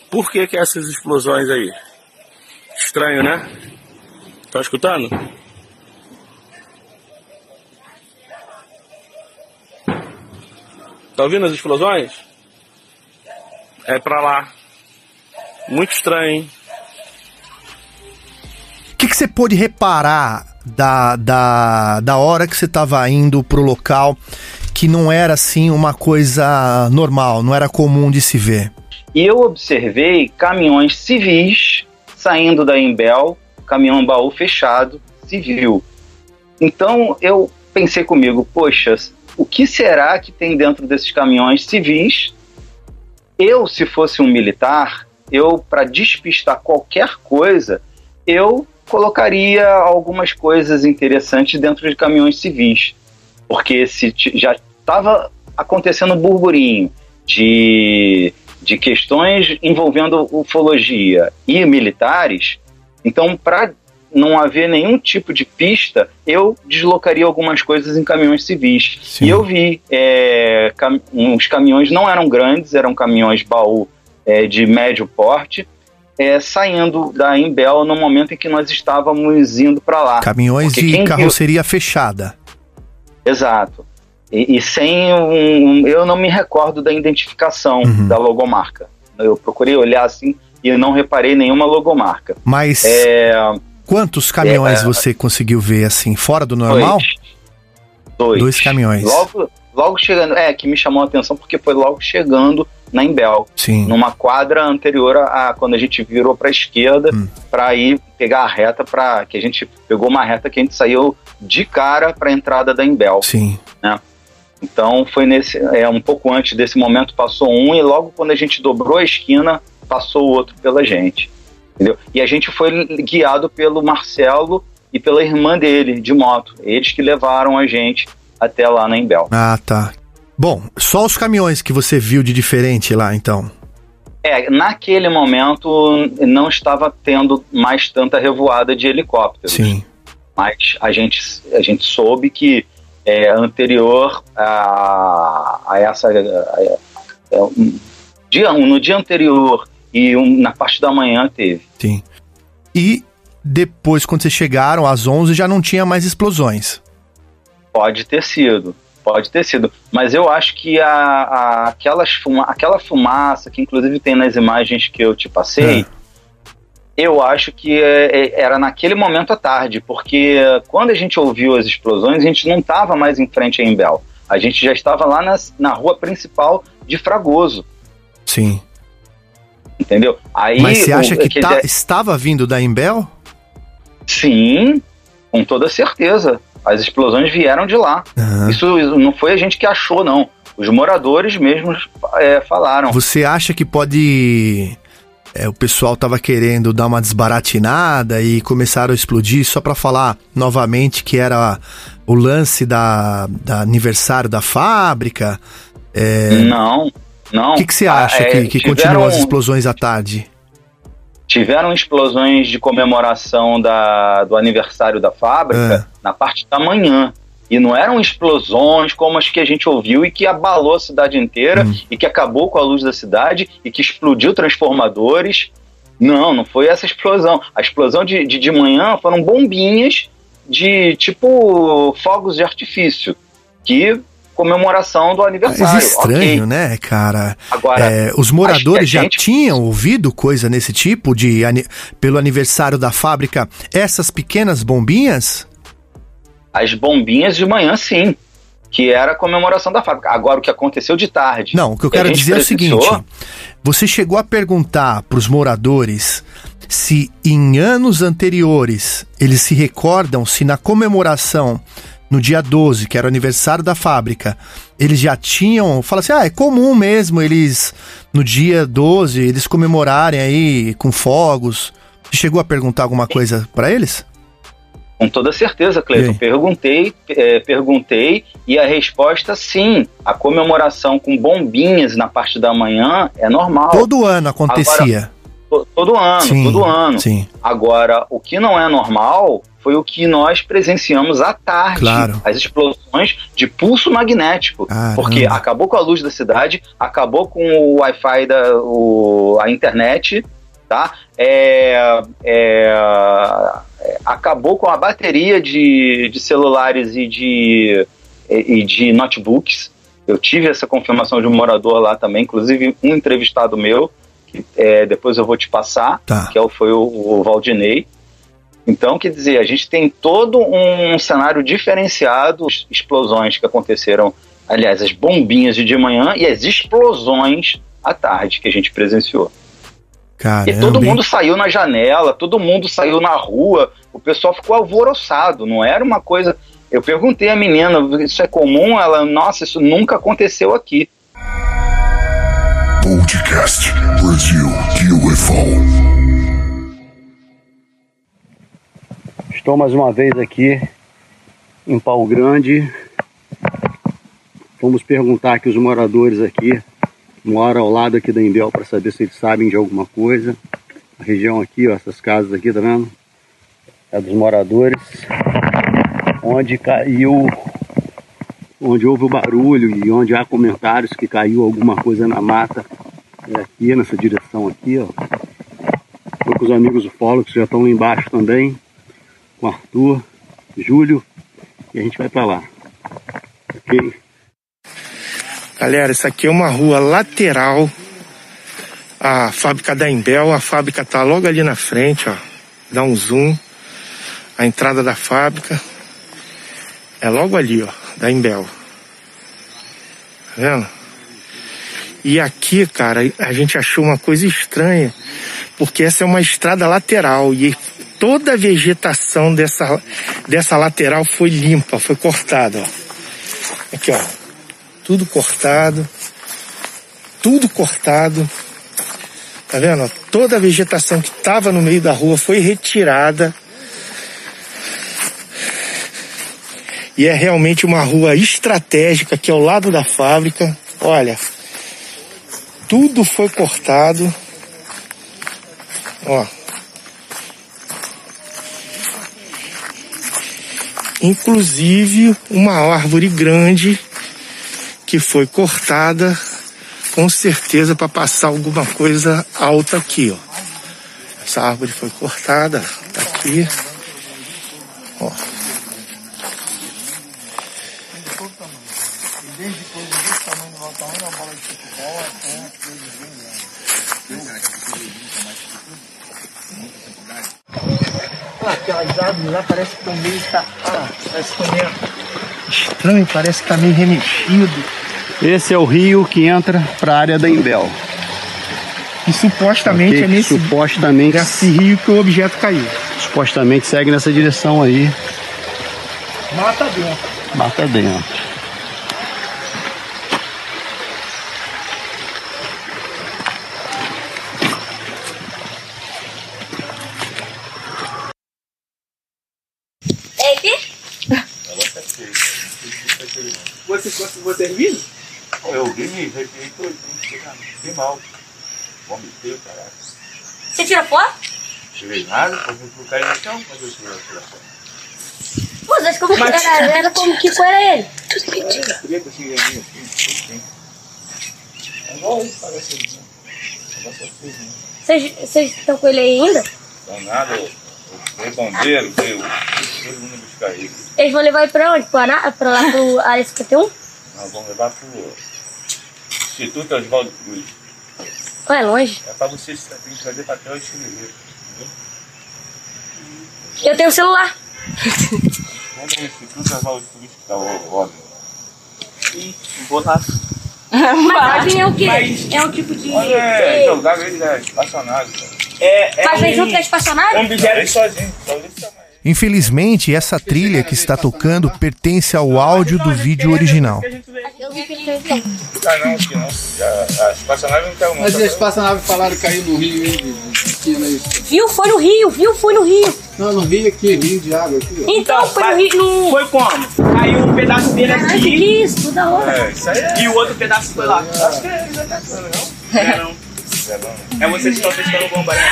Por que que essas explosões aí? Estranho, né? Tá escutando? Tá ouvindo as explosões? É pra lá. Muito estranho, hein? O que, que você pôde reparar da, da, da hora que você estava indo pro local que não era assim uma coisa normal, não era comum de se ver? Eu observei caminhões civis saindo da Embel, caminhão baú fechado, civil. Então eu pensei comigo, poxa, o que será que tem dentro desses caminhões civis? Eu, se fosse um militar, eu, para despistar qualquer coisa, eu colocaria algumas coisas interessantes dentro de caminhões civis. Porque se já estava acontecendo burburinho de, de questões envolvendo ufologia e militares, então, para não haver nenhum tipo de pista, eu deslocaria algumas coisas em caminhões civis. E eu vi, é, cam- os caminhões não eram grandes, eram caminhões baú é, de médio porte, é, saindo da Embel no momento em que nós estávamos indo para lá. Caminhões Porque de quem viu- carroceria fechada. Exato. E, e sem um, um- Eu não me recordo da identificação Uhum. da logomarca. Eu procurei olhar assim e não reparei nenhuma logomarca. Mas É, quantos caminhões é, você conseguiu ver assim, fora do normal? dois. Dois caminhões. Logo, logo chegando. É, que me chamou a atenção porque foi logo chegando na Embel. Sim. Numa quadra anterior a, a quando a gente virou para a esquerda Hum. para ir pegar a reta para que a gente pegou uma reta que a gente saiu de cara para a entrada da Embel. Sim. né? Então foi nesse é um pouco antes desse momento passou um e logo quando a gente dobrou a esquina passou o outro pela gente, entendeu? E a gente foi guiado pelo Marcelo e pela irmã dele de moto, eles que levaram a gente até lá na Embel. Ah, tá. Bom, só os caminhões que você viu de diferente lá, então. É, naquele momento não estava tendo mais tanta revoada de helicópteros. Sim. Mas a gente, a gente soube que é, anterior a, a essa. A, a, um, dia, um, no dia anterior e um, na parte da manhã teve. Sim. E depois, quando vocês chegaram, às 11, já não tinha mais explosões. Pode ter sido, pode ter sido. Mas eu acho que a, a aquelas fuma, aquela fumaça, que inclusive tem nas imagens que eu te passei, é. eu acho que é, é, era naquele momento à tarde, porque quando a gente ouviu as explosões, a gente não estava mais em frente a Embel. A gente já estava lá na, na rua principal de Fragoso. Sim. Entendeu? Aí, Mas você acha que tá, dizer, estava vindo da Embel? Sim, com toda certeza. As explosões vieram de lá. Uhum. Isso, não foi a gente que achou, não. Os moradores mesmos é, falaram. Você acha que pode. É, o pessoal estava querendo dar uma desbaratinada e começaram a explodir só para falar novamente que era o lance da, da aniversário da fábrica? É... Não, não. O que, que você acha ah, que, que continuam as explosões à tarde? Tiveram explosões de comemoração da, do aniversário da fábrica é. na parte da manhã. E não eram explosões como as que a gente ouviu e que abalou a cidade inteira hum. e que acabou com a luz da cidade e que explodiu transformadores. Não, não foi essa explosão. A explosão de, de, de manhã foram bombinhas de tipo fogos de artifício que comemoração do aniversário. Mas estranho, okay. né, cara? Agora, é, os moradores já gente... tinham ouvido coisa nesse tipo de pelo aniversário da fábrica, essas pequenas bombinhas? As bombinhas de manhã, sim. Que era a comemoração da fábrica. Agora, o que aconteceu de tarde. Não, o que eu quero dizer é o seguinte: você chegou a perguntar para os moradores se em anos anteriores eles se recordam se na comemoração no dia 12, que era o aniversário da fábrica, eles já tinham. Fala assim, ah, é comum mesmo eles, no dia 12, eles comemorarem aí com fogos. Você chegou a perguntar alguma coisa para eles? Com toda certeza, Cleiton. Perguntei, é, perguntei e a resposta sim. A comemoração com bombinhas na parte da manhã é normal. Todo ano acontecia. Agora, todo ano, sim, todo ano. Sim. Agora, o que não é normal foi o que nós presenciamos à tarde. Claro. As explosões de pulso magnético. Caramba. Porque acabou com a luz da cidade, acabou com o Wi-Fi da o, a internet, tá? É, é, acabou com a bateria de, de celulares e de, e de notebooks. Eu tive essa confirmação de um morador lá também, inclusive um entrevistado meu, é, depois eu vou te passar, tá. que é foi o, o Valdinei. Então, quer dizer, a gente tem todo um cenário diferenciado, explosões que aconteceram, aliás, as bombinhas de de manhã e as explosões à tarde que a gente presenciou. Caramba. E todo mundo saiu na janela, todo mundo saiu na rua, o pessoal ficou alvoroçado, não era uma coisa. Eu perguntei à menina, isso é comum? Ela, nossa, isso nunca aconteceu aqui. Podcast Brasil UFO. Estou mais uma vez aqui em Pau Grande. Vamos perguntar aqui os moradores aqui, moram ao lado aqui da Embel para saber se eles sabem de alguma coisa. A região aqui, ó, essas casas aqui, tá vendo? É dos moradores. Onde caiu, onde houve o barulho e onde há comentários que caiu alguma coisa na mata. É aqui, nessa direção aqui, ó. Estou com os amigos ufólogos que já estão lá embaixo também com Arthur, Júlio e a gente vai para lá. Ok? Galera, isso aqui é uma rua lateral à fábrica da Embel. A fábrica tá logo ali na frente, ó. Dá um zoom. A entrada da fábrica é logo ali, ó, da Embel. Tá vendo? E aqui, cara, a gente achou uma coisa estranha, porque essa é uma estrada lateral e toda a vegetação dessa, dessa lateral foi limpa, foi cortada, ó. Aqui, ó. Tudo cortado. Tudo cortado. Tá vendo? Toda a vegetação que estava no meio da rua foi retirada. E é realmente uma rua estratégica aqui ao lado da fábrica. Olha, tudo foi cortado. inclusive uma árvore grande que foi cortada, com certeza para passar alguma coisa alta aqui, ó. Essa árvore foi cortada, tá aqui. Ó. aquelas árvores lá parece que estão meio. Tá, ah, parece que estão meio estranho, parece que tá meio remexido. Esse é o rio que entra para a área da Imbel. E supostamente Ok, é nesse supostamente nesse rio que o objeto caiu. supostamente segue nessa direção aí, Mata dentro. mata dentro. É aqui? Você, viu? Eu vi, me arrepiei todo, fiquei mal. Vomitei, caralho. Você tira foto? Tirei nada, eu vim pro cair no chão, mas eu tirei a tiração. Pô, acho que eu vou Mas- era, era como que era ele? Tudo mentira. Assim, assim, assim. É igual isso, parece assim. Né? Vocês vocês estão com ele aí ainda? Então nada, eu- eu- veio bombeiro, veio todo mundo buscar ele. Eles vão levar ele pra onde? Pra, pra lá pro área 51? Nós vamos levar pro Instituto Oswaldo Cruz. Ou é longe? É pra você tem que fazer papel e escrever. Eu tenho um celular. Vamos no Instituto Oswaldo Cruz, que tá o. Ih, vou lá. Mas é o quê? Mas- É um tipo de. É, de- jogava ele na espaçonave. É, Mas vem junto com a espaçonave? Ele sozinho, só ele também. Infelizmente, essa trilha que está tocando pertence ao áudio do vídeo original. Ah. Mas a espaçonave falaram que caiu no rio, hein? Viu? Foi no Rio, viu? Foi no Rio. Não, no rio aqui, rio de água aqui. ó. Então, foi no Rio. No... Foi como? Caiu um pedaço dele Caraca, aqui. que isso, toda hora. É, isso aí é. E o outro pedaço foi lá. Acho que é exatamente, não? É não. É não. É vocês que estão testando bomba, né?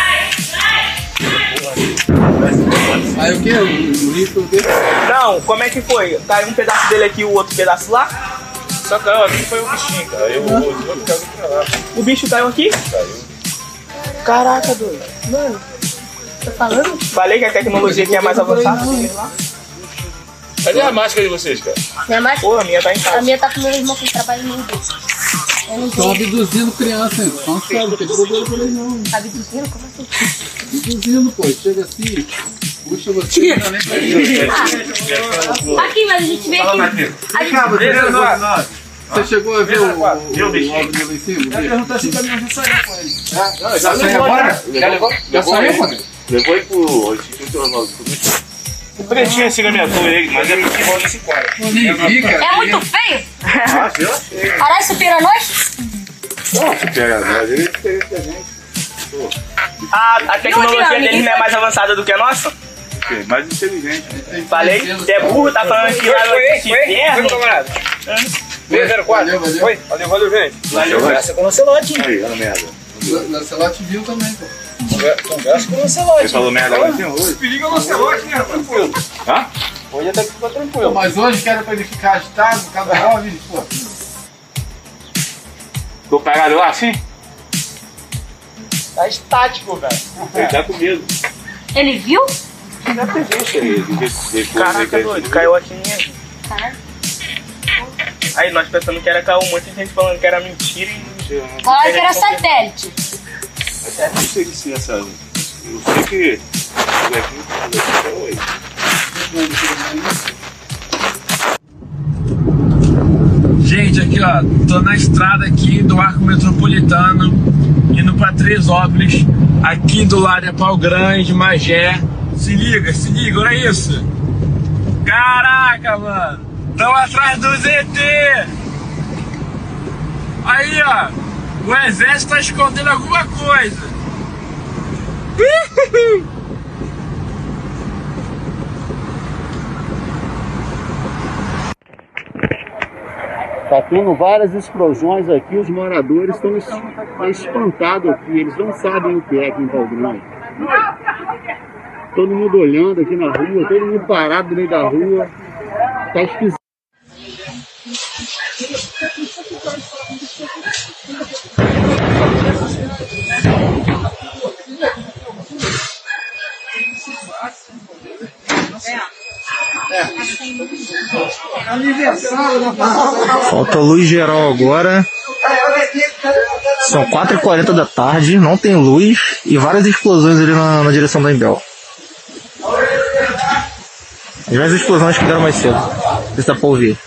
Aí o que? O, o rio foi o quê? Não, como é que foi? Caiu um pedaço dele aqui e o outro pedaço lá? Só caiu aqui foi o bichinho, cara. Eu, o outro caiu pra lá. O bicho caiu aqui? Caiu. Caraca, doido. Mano, tô falando? Falei que a tecnologia aqui é mais avançada. Cadê a máscara de vocês, cara? Minha mais... Pô, a minha tá em casa. A minha tá com meu irmão que trabalha no Estão abduzindo criança, hein? Não tem bobeira por aí não. Abduzindo? Como assim? Abduzindo, pô. Chega assim, puxa você. Não. Aqui, mas a gente vê aqui. A gente... Você chegou a ver o, o, o, o em cima? Já perguntou assim pra mim, eu já saí com ele. Já, já saiu agora? Já levou? Já saiu, mano? Levou ele pro Instituto Cruz. O pretinho assim na minha torre ele, mas é porque rola nesse quadro. Cara. É muito feio? Ah. Caralho, supera nós? Nossa, pega nós, ele é diferente da gente. A, a tecnologia ninguém não é mais avançada do que a nossa? ok, mais inteligente. né? Falei, você é burro, tá falando que lá no inferno. camarada. 04. Valeu, valeu. Foi, valeu, valeu, gente. Valeu, graça com o Lancelote. Aí, olha merda. Lancelote viu também, pô. Conversa com o Lancelote. Você falou merda agora tem hoje. Periga o Lancelote, né? Tranquilo. Hã? Hoje até que ficou Pô, tranquilo. mas hoje que era pra ele ficar agitado, cada jovem, pô. Ficou parado lá assim? Tá estático, velho. Ele tá com medo. Ele viu? Já presente aí. Depois Caraca, doido, caiu aqui mim. Caralho. Aí nós pensando que era caô, um monte de gente falando que era mentira e. Falaram que era satélite. Eu não sei se é essa. Eu sei que. Isso aqui, isso aqui até hoje. Gente, aqui ó, tô na estrada aqui do Arco Metropolitano, indo pra Tresópolis, aqui do lado é Pau Grande, Magé. Se liga, se liga, olha isso. Caraca, mano, tão atrás do ZT. Aí, ó, o exército tá escondendo alguma coisa. Tá tendo várias explosões aqui, os moradores estão es- espantados aqui, eles não sabem o que é aqui em Grande. Todo mundo olhando aqui na rua, todo mundo parado no meio da rua. Tá esquisito. Falta luz geral agora. São 4h40 da tarde, não tem luz e várias explosões ali na, na direção da Embel. As mesmas explosões que deram mais cedo. Não sei se dá pra ouvir.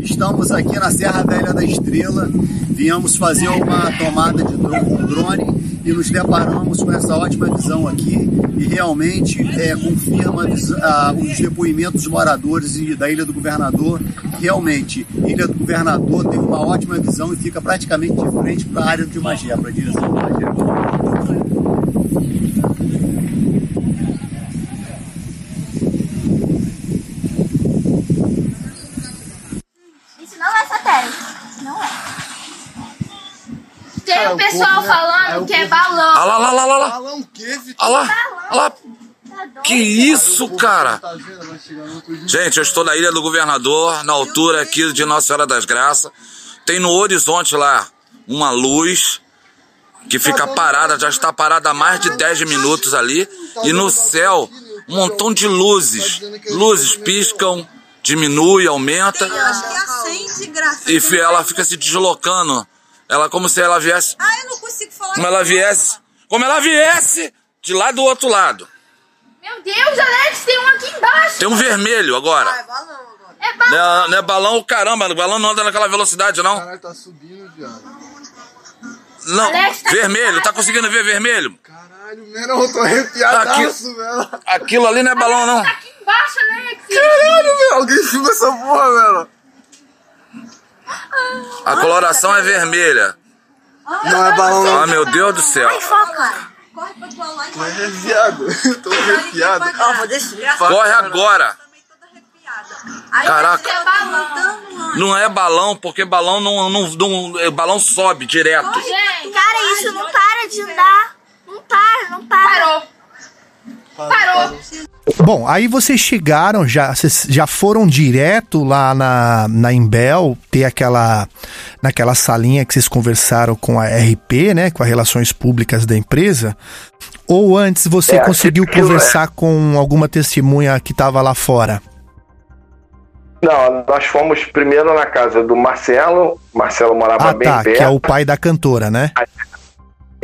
Estamos aqui na Serra Velha da Estrela, viemos fazer uma tomada de dro- com drone e nos deparamos com essa ótima visão aqui e realmente é, confirma a os depoimentos dos moradores da Ilha do Governador. Realmente, Ilha do Governador tem uma ótima visão e fica praticamente de frente para a área de Magé, para a direção de Magé. Isso não é satélite. Não é. Tem Cara, o pessoal povo, né? falando Aí o que é balão. Ah lá, lá, lá, lá, lá. Balão o quê, Vitor? Olha lá, olha lá. Que isso, cara? Gente, eu estou na Ilha do Governador, na altura aqui de Nossa Senhora das Graças. Tem no horizonte lá uma luz que fica parada, já está parada há mais de 10 minutos ali. E no céu, um montão de luzes. Luzes piscam, diminui, aumenta. Eu acho que acende, graças E ela fica se deslocando. Ela como se ela viesse. Ah, eu não consigo falar. Como ela viesse. Como ela viesse de lá do outro lado. Meu Deus, Alex, tem um aqui embaixo. Tem um vermelho agora. É balão. Não é, não é balão, caramba, o balão não anda naquela velocidade, não. Caralho, tá subindo, viado. Não, Alex, tá vermelho, tá conseguindo ver vermelho? Caralho, não, eu tô arrepiadaço, velho. Aquilo ali não é balão, não. Aqui embaixo, Alex. Caralho, velho, alguém filma essa porra, velho. A coloração é vermelha. Não é balão, não. Ah, meu Deus do céu. foca. Corre pra tua lá e tô arrepiado. Ó, vou deixar. Corre agora. Caraca. Não é balão, porque balão não, não, não é, balão sobe direto. Cara, isso não para de andar. Não para, não para. Parou. Parou. Bom, aí vocês chegaram, já, vocês já foram direto lá na, na Imbel, ter aquela naquela salinha que vocês conversaram com a RP, né, com as relações públicas da empresa? Ou antes você É, conseguiu é- conversar com alguma testemunha que estava lá fora? Não, nós fomos primeiro na casa do Marcelo. Marcelo morava Ah, bem tá, perto. que é o pai da cantora, né?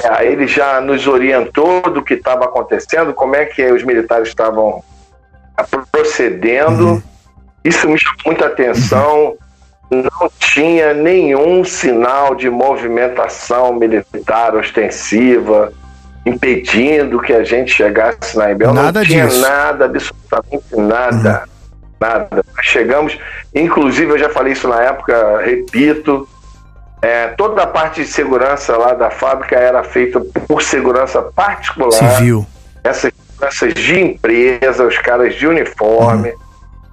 É, ele já nos orientou do que estava acontecendo, como é que os militares estavam ah, procedendo. Isso me chamou muita atenção. Não tinha nenhum sinal de movimentação militar ostensiva impedindo que a gente chegasse na Ibel. Nada não tinha disso. nada, absolutamente nada. Nada. Nós chegamos, inclusive eu já falei isso na época, repito, é, toda a parte de segurança lá da fábrica era feita por segurança particular. Civil. Essas seguranças de empresa, os caras de uniforme.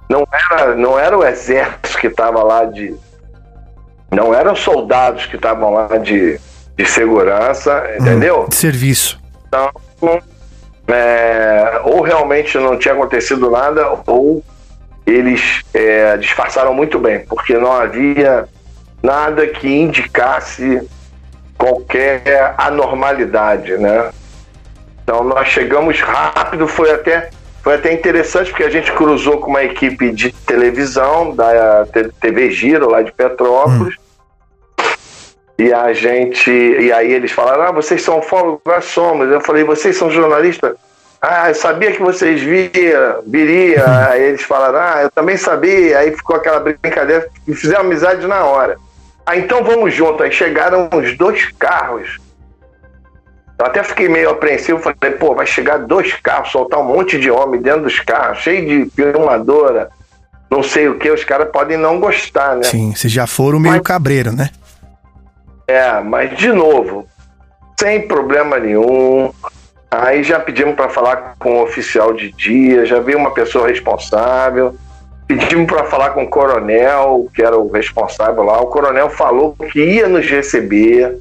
Não, era, não era o exército que estava lá de. Não eram soldados que estavam lá de, de segurança, entendeu? De serviço. Então, é, ou realmente não tinha acontecido nada, ou eles é, disfarçaram muito bem, porque não havia nada que indicasse qualquer anormalidade, né? Então nós chegamos rápido, foi até foi até interessante porque a gente cruzou com uma equipe de televisão da TV Giro lá de Petrópolis. E a gente. E aí eles falaram: Ah, vocês são ufólogos? Nós somos. Eu falei: Vocês são jornalistas? Ah, eu sabia que vocês viram, viriam. Aí eles falaram: Ah, eu também sabia. Aí ficou aquela brincadeira e fizeram amizade na hora. Ah, então vamos junto. Aí chegaram os dois carros. Eu até fiquei meio apreensivo. Falei: Pô, vai chegar dois carros, soltar um monte de homem dentro dos carros, cheio de filmadora, não sei o que. Os caras podem não gostar, né? Sim, vocês já foram meio cabreiro, né? É, mas de novo, sem problema nenhum. Aí já pedimos para falar com o oficial de dia, já veio uma pessoa responsável. Pedimos para falar com o coronel, que era o responsável lá. O coronel falou que ia nos receber,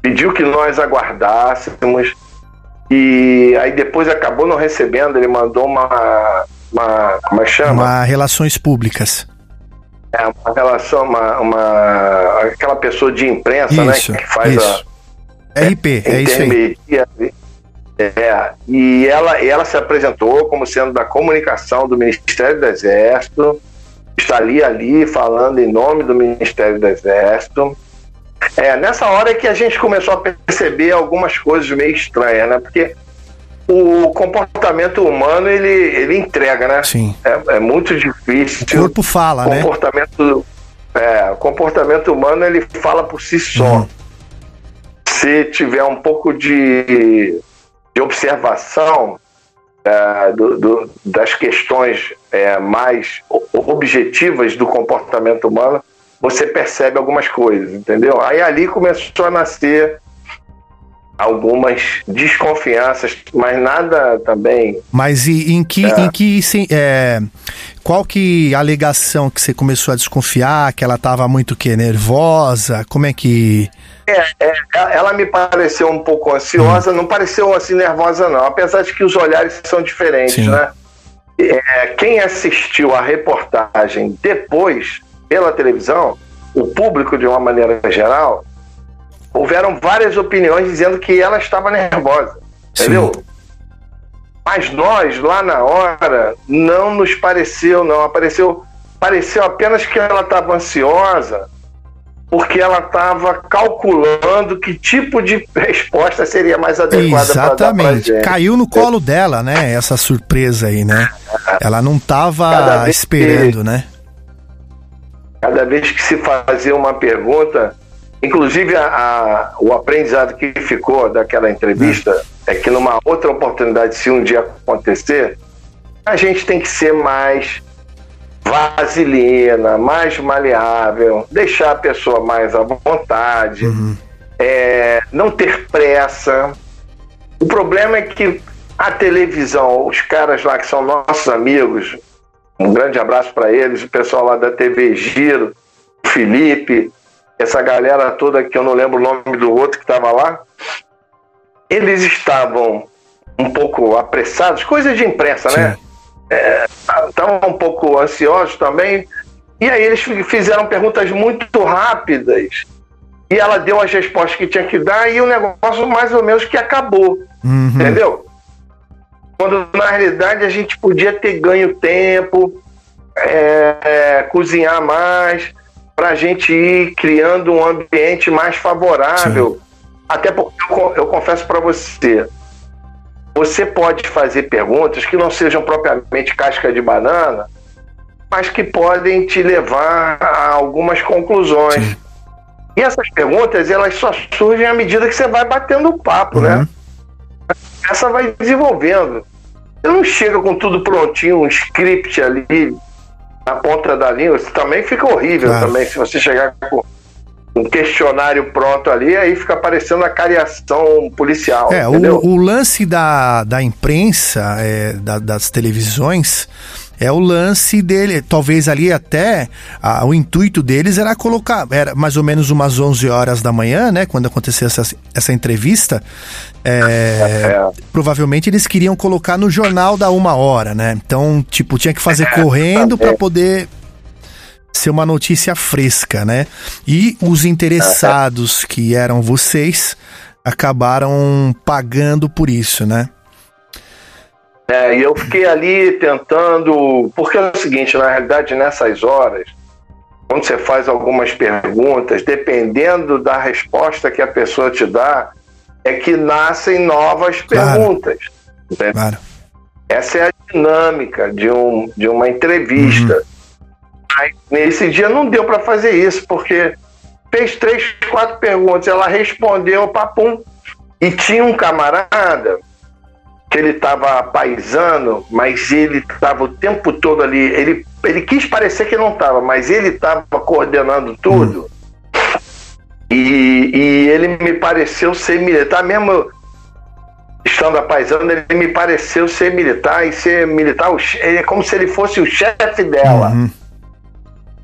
pediu que nós aguardássemos. E aí depois acabou não recebendo, ele mandou uma. uma como é que chama? Uma relações públicas. É, uma relação, uma, uma. aquela pessoa de imprensa, Isso, né? Que faz isso. a. RP, é isso aí. É, e ela, ela se apresentou como sendo da comunicação do Ministério do Exército, está ali, ali, falando em nome do Ministério do Exército. É, nessa hora é que a gente começou a perceber algumas coisas meio estranhas, né? Porque o comportamento humano, ele, ele entrega, né? Sim. É, é muito difícil. O corpo fala, né? comportamento, É, o comportamento humano, ele fala por si só. Uhum. Se tiver um pouco de, de observação é, do- do- das questões é, mais objetivas do comportamento humano, você percebe algumas coisas, entendeu? Aí ali começou a nascer algumas desconfianças, mas nada também Mas e, em que, É. em que é, qual que a alegação que você começou a desconfiar, que ela tava muito o quê, nervosa? Como é que É, é, ela me pareceu um pouco ansiosa, não pareceu assim nervosa não, apesar de que os olhares são diferentes, Sim. né? É, quem assistiu a reportagem depois pela televisão, o público de uma maneira geral, houveram várias opiniões dizendo que ela estava nervosa, entendeu? Mas nós lá na hora não nos pareceu, não apareceu, pareceu apenas que ela estava ansiosa porque ela estava calculando que tipo de resposta seria mais adequada pra Exatamente. gente. Caiu no colo dela, né? Essa surpresa aí, né? Ela não Cada tava vez esperando, né? Cada vez que se fazia uma pergunta, inclusive a- a- o aprendizado que ficou daquela entrevista é que numa outra oportunidade, se um dia acontecer, a gente tem que ser mais vaselina, mais maleável, deixar a pessoa mais à vontade, é, não ter pressa. O problema é que a televisão, os caras lá que são nossos amigos, um grande abraço para eles, o pessoal lá da TV Giro, o Felipe, essa galera toda que eu não lembro o nome do outro que estava lá. Eles estavam um pouco apressados, coisa de imprensa, né? É, Estavam um pouco ansiosos também. E aí eles fi- fizeram perguntas muito rápidas. E ela deu as respostas que tinha que dar e o negócio mais ou menos que acabou. Uhum. Entendeu? Quando na realidade a gente podia ter ganho tempo, é, é, cozinhar mais, para a gente ir criando um ambiente mais favorável. Até porque eu, eu confesso para você, você pode fazer perguntas que não sejam propriamente casca de banana, mas que podem te levar a algumas conclusões. E essas perguntas, elas só surgem à medida que você vai batendo o papo, né? Essa vai desenvolvendo. Você não chega com tudo prontinho, um script ali na ponta da língua, isso também fica horrível Claro. também, se você chegar com um questionário pronto ali, aí fica parecendo a cariação policial, É, o, o lance da, da imprensa, é, da- das televisões, é o lance dele. Talvez ali até a- o intuito deles era colocar, era mais ou menos umas 11 horas da manhã, né? Quando aconteceu essa, essa entrevista. É, Provavelmente eles queriam colocar no jornal da uma hora, né? Então, tipo, tinha que fazer correndo para poder ser uma notícia fresca, né? E os interessados, que eram vocês, acabaram pagando por isso, né? É, e eu fiquei ali tentando. Porque é o seguinte, na realidade, nessas horas, quando você faz algumas perguntas, dependendo da resposta que a pessoa te dá, é que nascem novas perguntas. entendeu? Essa é a dinâmica de, um, de uma entrevista. Aí, nesse dia não deu para fazer isso, porque fez três, quatro perguntas, ela respondeu, papum. E tinha um camarada que ele estava paisano, mas ele estava o tempo todo ali. Ele, ele quis parecer que não estava, mas ele estava coordenando tudo. E, e ele me pareceu ser militar, mesmo entrevistando a paisana, ele me pareceu ser militar e ser militar, ele é como se ele fosse o chefe dela.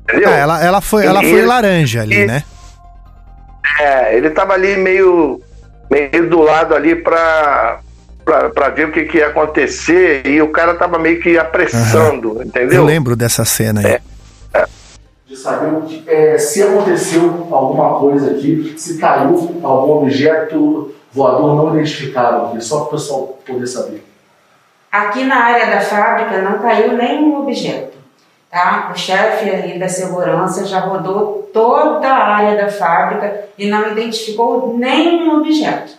Entendeu? É, ela, ela foi, ela E- foi e- laranja ali, e- né? É, ele tava ali meio, meio do lado ali pra, pra, pra ver o que, que ia acontecer e o cara tava meio que apressando, entendeu? Eu lembro dessa cena aí. de saber o que- é, se aconteceu alguma coisa aqui, se caiu algum objeto voador não identificado aqui, só para o pessoal poder saber. Aqui na área da fábrica não caiu nenhum objeto. Tá? O chefe ali da segurança já rodou toda a área da fábrica e não identificou nenhum objeto.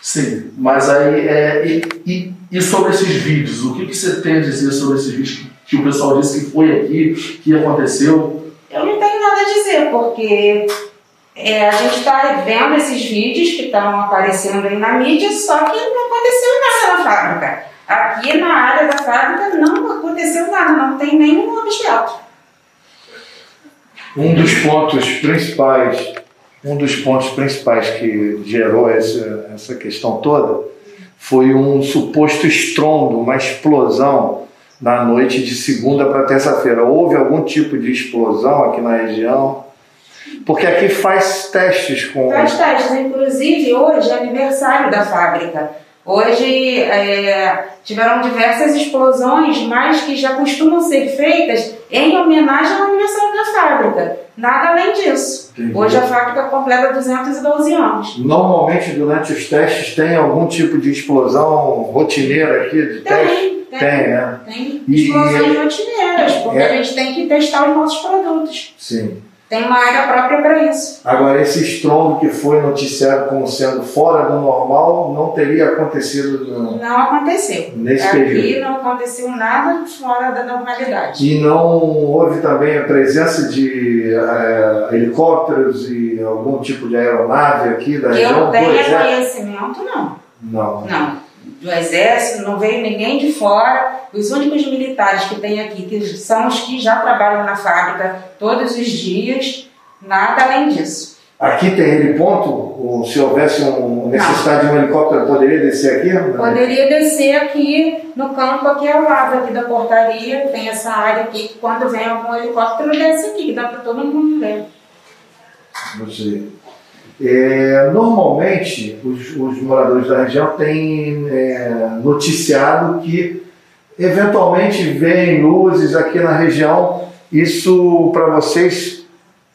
Sim, mas aí, é, e, e, e sobre esses vídeos, o que, que você tem a dizer sobre esses vídeos que, que o pessoal disse que foi aqui, que aconteceu? Eu não tenho nada a dizer, porque é, a gente está vendo esses vídeos que estão aparecendo aí na mídia, só que não aconteceu nada na fábrica. Aqui na área da fábrica não aconteceu nada, não tem nenhum objeto. Um dos pontos principais, um dos pontos principais que gerou essa, essa questão toda foi um suposto estrondo, uma explosão na noite de segunda para terça-feira. Houve algum tipo de explosão aqui na região? Porque aqui faz testes com. Faz testes, inclusive hoje é aniversário da fábrica. Hoje é, tiveram diversas explosões, mas que já costumam ser feitas em homenagem ao aniversário da fábrica. Nada além disso. Entendi. Hoje a fábrica completa 212 anos. Normalmente durante os testes tem algum tipo de explosão rotineira aqui de teste? Tem, Tem, né? Tem E- explosões rotineiras, porque É. a gente tem que testar os nossos produtos. Sim. Tem uma área própria para isso. Agora, esse estrondo que foi noticiado como sendo fora do normal não teria acontecido no- Não aconteceu. Nesse Aqui período. não aconteceu nada fora da normalidade. E não houve também a presença de eh, helicópteros e algum tipo de aeronave aqui da região? eu tenha exército? conhecimento, não. Não. Não. Do exército, não veio ninguém de fora. Os únicos militares que tem aqui, que são os que já trabalham na fábrica todos os dias, nada além disso. Aqui tem heliponto? Se houvesse um, necessidade de um helicóptero, poderia descer aqui? Poderia descer aqui no campo, aqui ao lado aqui da portaria, tem essa área aqui, que quando vem algum helicóptero, desce aqui, que dá para todo mundo ver. Não sei. É, normalmente, os, os moradores da região têm é, noticiado que eventualmente veem luzes aqui na região. Isso para vocês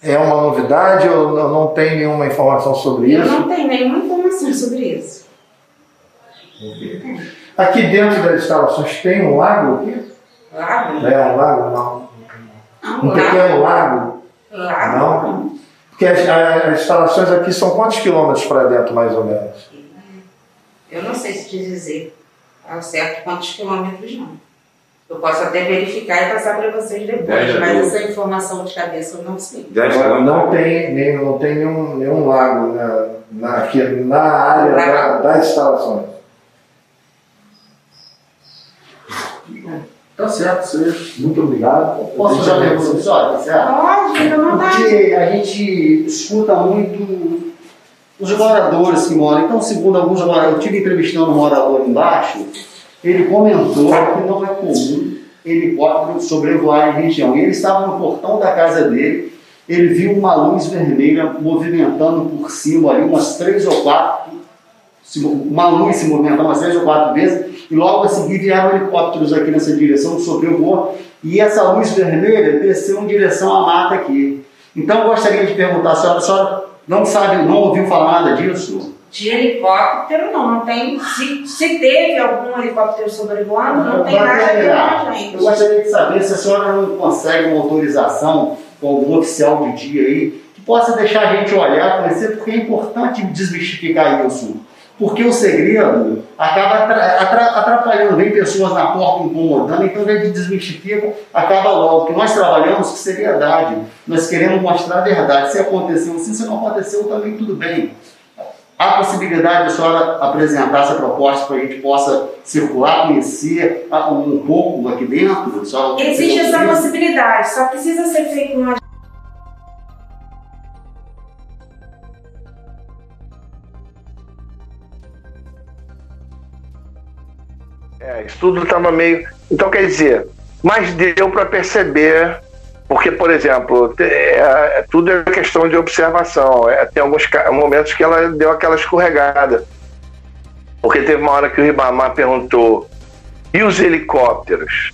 é uma novidade ou não- tem nenhuma informação sobre Eu isso? não tenho nenhuma informação sobre isso. Aqui dentro das instalações tem um lago aqui? Lago? É um lago, não. Um pequeno lago? Lago? Não? Porque as, as instalações aqui são quantos quilômetros para dentro, mais ou menos? Eu não sei se te dizer ao certo quantos quilômetros não. Eu posso até verificar e passar para vocês depois, Dez mas essa informação de cabeça eu não sei. Agora, não tem, nem, não tem nenhum, nenhum lago na, na, aqui, na área da, das instalações. Tá certo, você. Muito obrigado. Posso fazer uma pergunta, pessoal? Tá certo? Pode. Porque a gente escuta muito os moradores que moram. Então, segundo alguns moradores, eu estive entrevistando um morador embaixo, ele comentou que não é comum helicóptero sobrevoar em região. E ele estava no portão da casa dele, ele viu uma luz vermelha movimentando por cima ali umas três ou quatro, uma luz se movimentando umas três ou quatro vezes, e logo a seguir vieram helicópteros aqui nessa direção, sobrevoou, e essa luz vermelha desceu em direção à mata aqui. Então eu gostaria de perguntar, a senhora, a senhora não sabe, não ouviu falar nada disso? De helicóptero não, não tem. Se, se teve algum helicóptero sobrevoando, não tem nada nós, Eu gente. gostaria de saber se a senhora não consegue uma autorização com algum oficial do dia aí, que possa deixar a gente olhar, conhecer, porque é importante desmistificar isso. Porque o segredo acaba atra- atra- atrapalhando, vem pessoas na porta incomodando, então a gente desmistifica, acaba logo. Porque nós trabalhamos com seriedade, nós queremos mostrar a verdade. Se aconteceu sim, se não aconteceu também, tudo bem. Há possibilidade da senhora apresentar essa proposta para a gente possa circular, conhecer ah, um pouco aqui dentro? A Existe essa possibilidade, só precisa ser feito uma É, isso tudo estava meio. Então, quer dizer, mas deu para perceber, porque, por exemplo, é, é- tudo é questão de observação. É, tem alguns momentos que ela deu aquela escorregada. Porque teve uma hora que o Ribamar perguntou: e os helicópteros?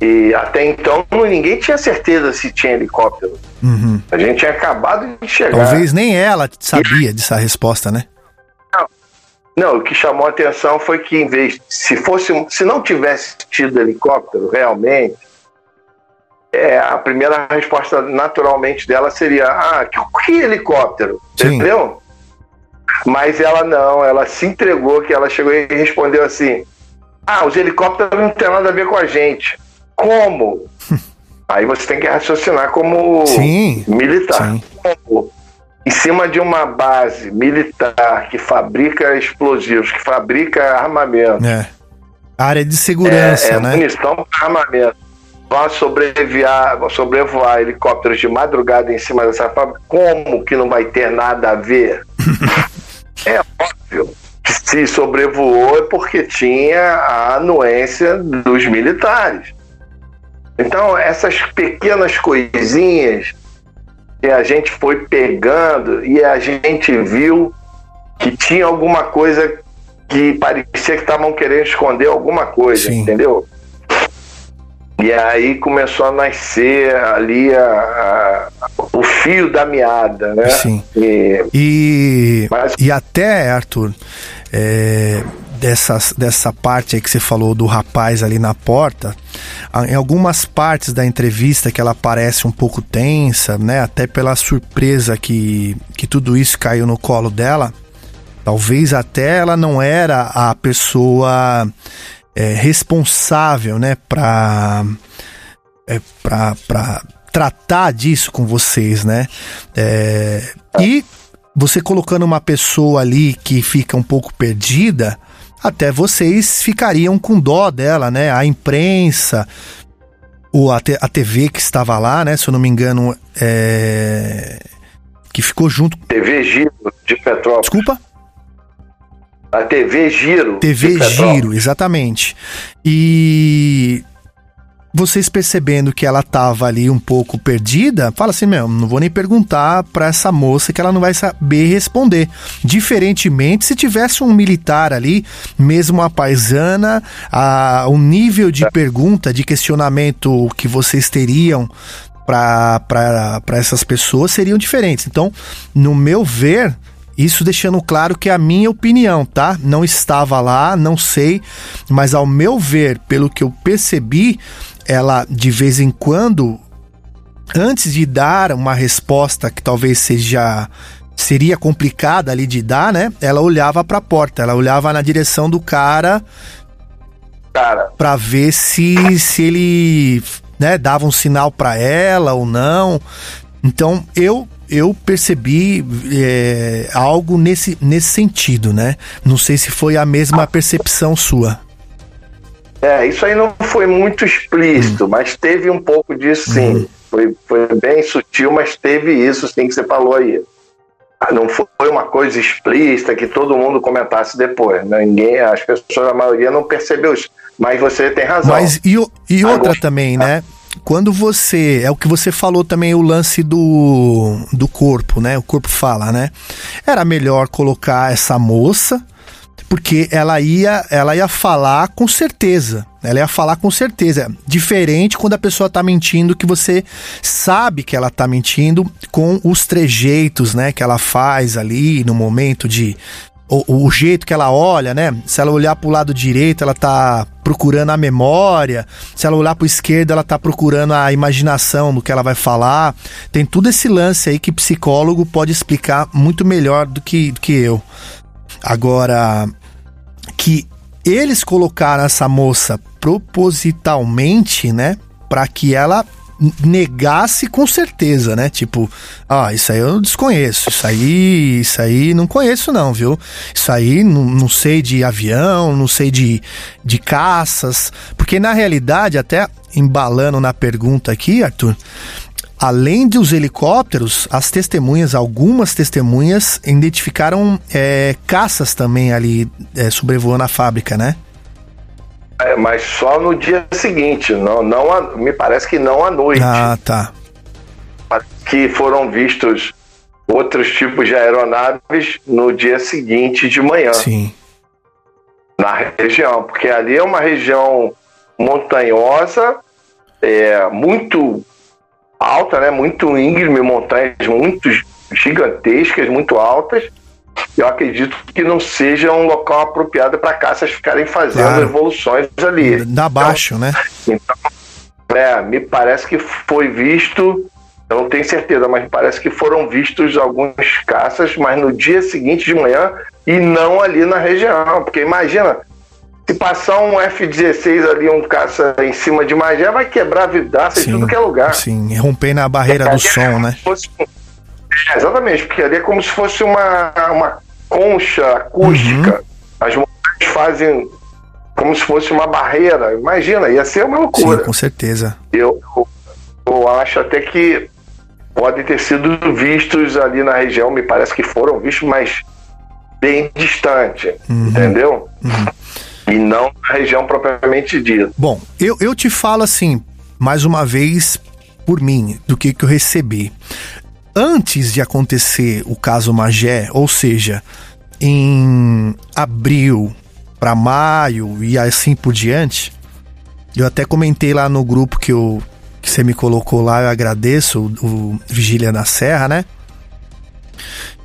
E até então ninguém tinha certeza se tinha helicóptero. Uhum. A gente tinha acabado de chegar. Talvez nem ela sabia dessa resposta, né? Não, o que chamou a atenção foi que em vez se fosse se não tivesse tido helicóptero realmente, é, a primeira resposta naturalmente dela seria ah que, que helicóptero, entendeu? Mas ela não, ela se entregou que ela chegou e respondeu assim ah os helicópteros não tem nada a ver com a gente, como? Aí você tem que raciocinar como Sim, militar. Como? Em cima de uma base militar que fabrica explosivos, que fabrica armamento, É. Área de segurança, é, é, né? munição para armamento, vai sobreviar, vai sobrevoar helicópteros de madrugada em cima dessa fábrica, como que não vai ter nada a ver? é óbvio que se sobrevoou é porque tinha a anuência dos militares. Então, essas pequenas coisinhas que a gente foi pegando e a gente viu que tinha alguma coisa que parecia que estavam querendo esconder alguma coisa, entendeu? E aí começou a nascer ali a- a- o fio da meada, né? Sim. E, E, e até, Arthur, é, dessas, dessa parte aí que você falou do rapaz ali na porta, em algumas partes da entrevista que ela parece um pouco tensa, né? Até pela surpresa que, que tudo isso caiu no colo dela. Talvez até ela não era a pessoa é, responsável, né? Pra, é, pra, pra tratar disso com vocês, né? É, e você colocando uma pessoa ali que fica um pouco perdida, até vocês ficariam com dó dela, né? A imprensa, ou a, a TV que estava lá, né? Se eu não me engano, é, que ficou junto. TV Giro de Petrópolis. Desculpa? A TV Giro. TV. Giro, exatamente. E vocês percebendo que ela tava ali um pouco perdida, fala assim, meu, não vou nem perguntar pra essa moça que ela não vai saber responder. Diferentemente, se tivesse um militar ali, mesmo a paisana, a, o nível de pergunta, de questionamento que vocês teriam para essas pessoas seriam diferentes. Então, no meu ver, isso deixando claro que é a minha opinião, tá? Não estava lá, não sei, mas ao meu ver, pelo que eu percebi, ela de vez em quando, antes de dar uma resposta que talvez seja seria complicada ali de dar, né? Ela olhava para a porta, ela olhava na direção do cara cara para ver se se ele, né, dava um sinal para ela ou não. Então, eu eu percebi é, algo nesse, nesse sentido, né? Não sei se foi a mesma percepção sua. É, isso aí não foi muito explícito, mas teve um pouco disso sim. Foi, foi bem sutil, mas teve isso sim que você falou aí. Não foi uma coisa explícita que todo mundo comentasse depois. né? Ninguém, as pessoas, a maioria não percebeu isso. Mas você tem razão. Mas e, e outra também, né? Quando você. É o que você falou também, o lance do, do corpo, né? O corpo fala, né? Era melhor colocar essa moça, porque ela ia, ela ia falar com certeza. Ela ia falar com certeza. Diferente quando a pessoa tá mentindo, que você sabe que ela tá mentindo com os trejeitos, né? Que ela faz ali no momento de o, o jeito que ela olha, né? Se ela olhar pro lado direito, ela tá procurando a memória. Se ela olhar pro esquerdo, ela tá procurando a imaginação do que ela vai falar. Tem tudo esse lance aí que psicólogo pode explicar muito melhor do que, do que eu. Agora, que eles colocaram essa moça propositalmente, né? Pra que ela negasse com certeza, né? Tipo, ah, isso aí eu desconheço, isso aí, isso aí não conheço não, viu? Isso aí não, não sei de avião, não sei de, de caças, porque na realidade, até embalando na pergunta aqui, Arthur, além dos helicópteros, as testemunhas, algumas testemunhas identificaram é, caças também ali é, sobrevoando a fábrica, né? É, mas só no dia seguinte, não, não a- me parece que não à noite. Ah, tá. Que foram vistos outros tipos de aeronaves no dia seguinte de manhã. Sim. Na região, porque ali é uma região montanhosa, é, muito alta, né? Muito íngreme, montanhas muito gigantescas, muito altas. Eu acredito que não seja um local apropriado para caças ficarem fazendo Claro. evoluções ali. Dá baixo, né? Então, é, me parece que foi visto, eu não tenho certeza, mas me parece que foram vistos alguns caças, mas no dia seguinte de manhã e não ali na região. Porque imagina, se passar um F-16 ali, um caça em cima de Magé, vai quebrar vidraça em tudo que é lugar. Sim, romper na barreira do som, né? Fosse- É, exatamente, porque ali é como se fosse uma, uma concha acústica. Uhum. As montanhas fazem como se fosse uma barreira. Imagina, ia ser uma loucura. Sim, com certeza. Eu, eu acho até que podem ter sido vistos ali na região, me parece que foram vistos, mas bem distante, Uhum. entendeu? E não na região propriamente dita. Bom, eu, eu te falo assim, mais uma vez, por mim, do que, que eu recebi. Antes de acontecer o caso Magé, ou seja, em abril para maio e assim por diante, eu até comentei lá no grupo que, eu, que você me colocou lá, eu agradeço, o, o Vigília na Serra, né?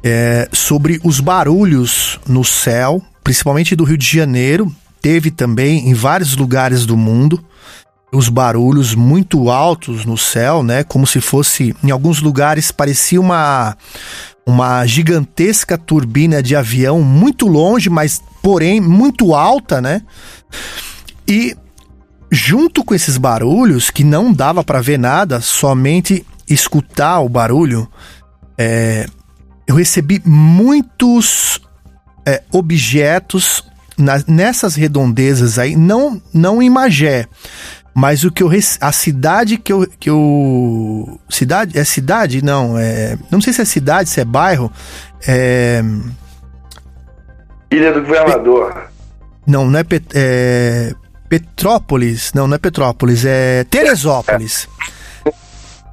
É, sobre os barulhos no céu, principalmente do Rio de Janeiro, teve também em vários lugares do mundo os barulhos muito altos no céu, né? Como se fosse, em alguns lugares parecia uma uma gigantesca turbina de avião muito longe, mas porém muito alta, né? E junto com esses barulhos que não dava para ver nada, somente escutar o barulho, é, eu recebi muitos é, objetos na- nessas redondezas aí, não, não em Magé, mas o que eu a cidade que eu, que eu cidade é cidade? Não é não sei se é cidade se é bairro é Ilha do Governador. não não é, Pet- é Petrópolis não não é Petrópolis é Teresópolis.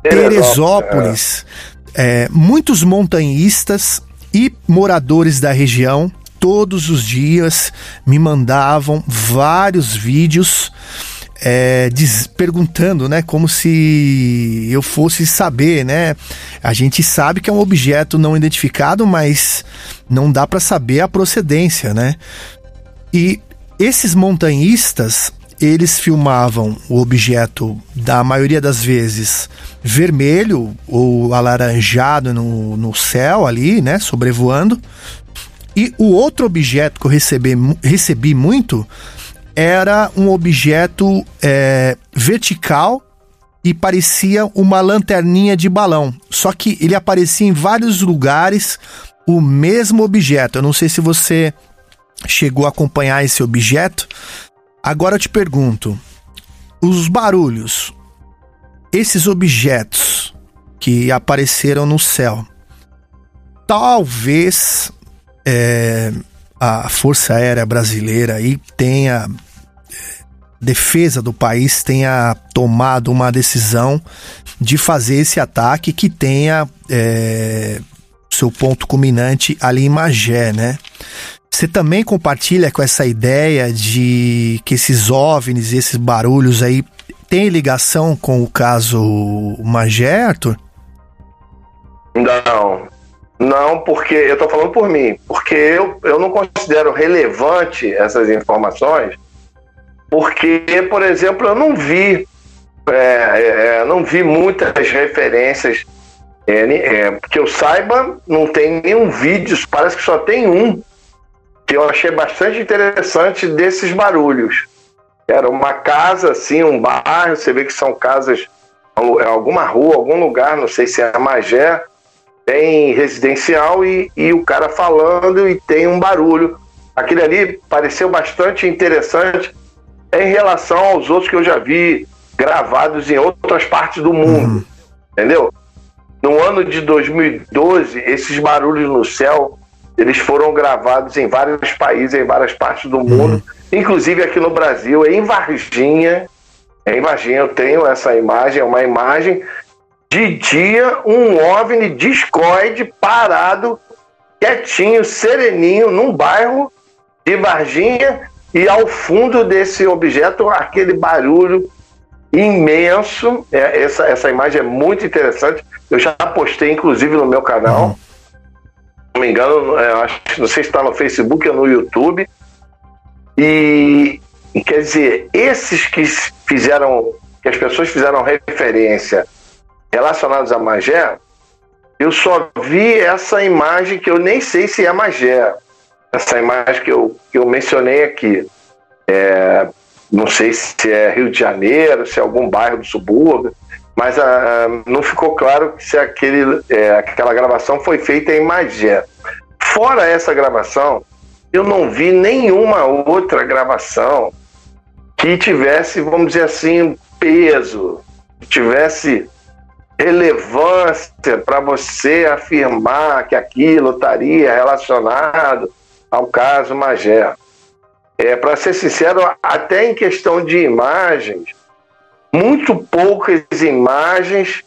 Teresópolis. É, muitos montanhistas e moradores da região todos os dias me mandavam vários vídeos é, diz- perguntando, né, como se eu fosse saber, né? A gente sabe que é um objeto não identificado, mas não dá para saber a procedência, né? E esses montanhistas, eles filmavam o objeto, da maioria das vezes, vermelho ou alaranjado no, no céu ali, né? Sobrevoando. E o outro objeto que eu recebi, recebi muito era um objeto é, vertical e parecia uma lanterninha de balão. Só que ele aparecia em vários lugares o mesmo objeto. Eu não sei se você chegou a acompanhar esse objeto. Agora eu te pergunto: os barulhos, esses objetos que apareceram no céu, talvez é, a Força Aérea Brasileira aí tenha é, defesa do país tenha tomado uma decisão de fazer esse ataque que tenha é, seu ponto culminante ali em Magé, né? Você também compartilha com essa ideia de que esses OVNIs esses barulhos aí têm ligação com o caso Magé, Arthur? Não, não, porque eu tô falando por mim, porque eu, eu não considero relevante essas informações, porque, por exemplo, eu não vi, é, é, não vi muitas referências, é, é, que eu saiba, não tem nenhum vídeo, parece que só tem um, que eu achei bastante interessante desses barulhos. Era uma casa, assim, um bairro, você vê que são casas, é alguma rua, algum lugar, não sei se é Magé, tem residencial e, e o cara falando e tem um barulho. Aquele ali pareceu bastante interessante em relação aos outros que eu já vi gravados em outras partes do mundo. Entendeu? No ano de 2012, esses barulhos no céu eles foram gravados em vários países, em várias partes do mundo, inclusive aqui no Brasil, em Varginha. Em Varginha eu tenho essa imagem, é uma imagem de dia, um OVNI discoide parado, quietinho, sereninho, num bairro de Varginha, e ao fundo desse objeto, aquele barulho imenso. É, essa, essa imagem é muito interessante. Eu já postei, inclusive, no meu canal. Se não me engano, é, acho, não sei se está no Facebook ou no YouTube. E, e quer dizer, esses que fizeram, que as pessoas fizeram referência relacionados a Magé, eu só vi essa imagem que eu nem sei se é Magé. Essa imagem que eu, que eu mencionei aqui. É, não sei se é Rio de Janeiro, se é algum bairro do subúrbio, mas ah, não ficou claro se aquele, é, aquela gravação foi feita em Magé. Fora essa gravação, eu não vi nenhuma outra gravação que tivesse, vamos dizer assim, peso, tivesse relevância para você afirmar que aquilo estaria relacionado ao caso Magé. É, para ser sincero, até em questão de imagens, muito poucas imagens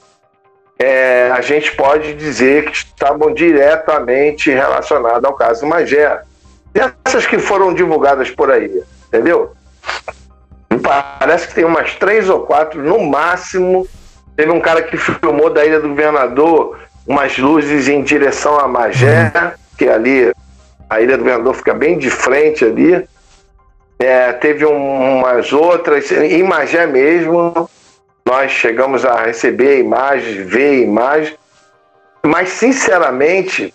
é, a gente pode dizer que estavam diretamente relacionadas ao caso Magé. Essas que foram divulgadas por aí, entendeu? Parece que tem umas três ou quatro no máximo. Teve um cara que filmou da Ilha do Governador umas luzes em direção a Magé, que ali a Ilha do Governador fica bem de frente ali. É, teve um, umas outras, em Magé mesmo, nós chegamos a receber imagens, ver imagens, mas sinceramente,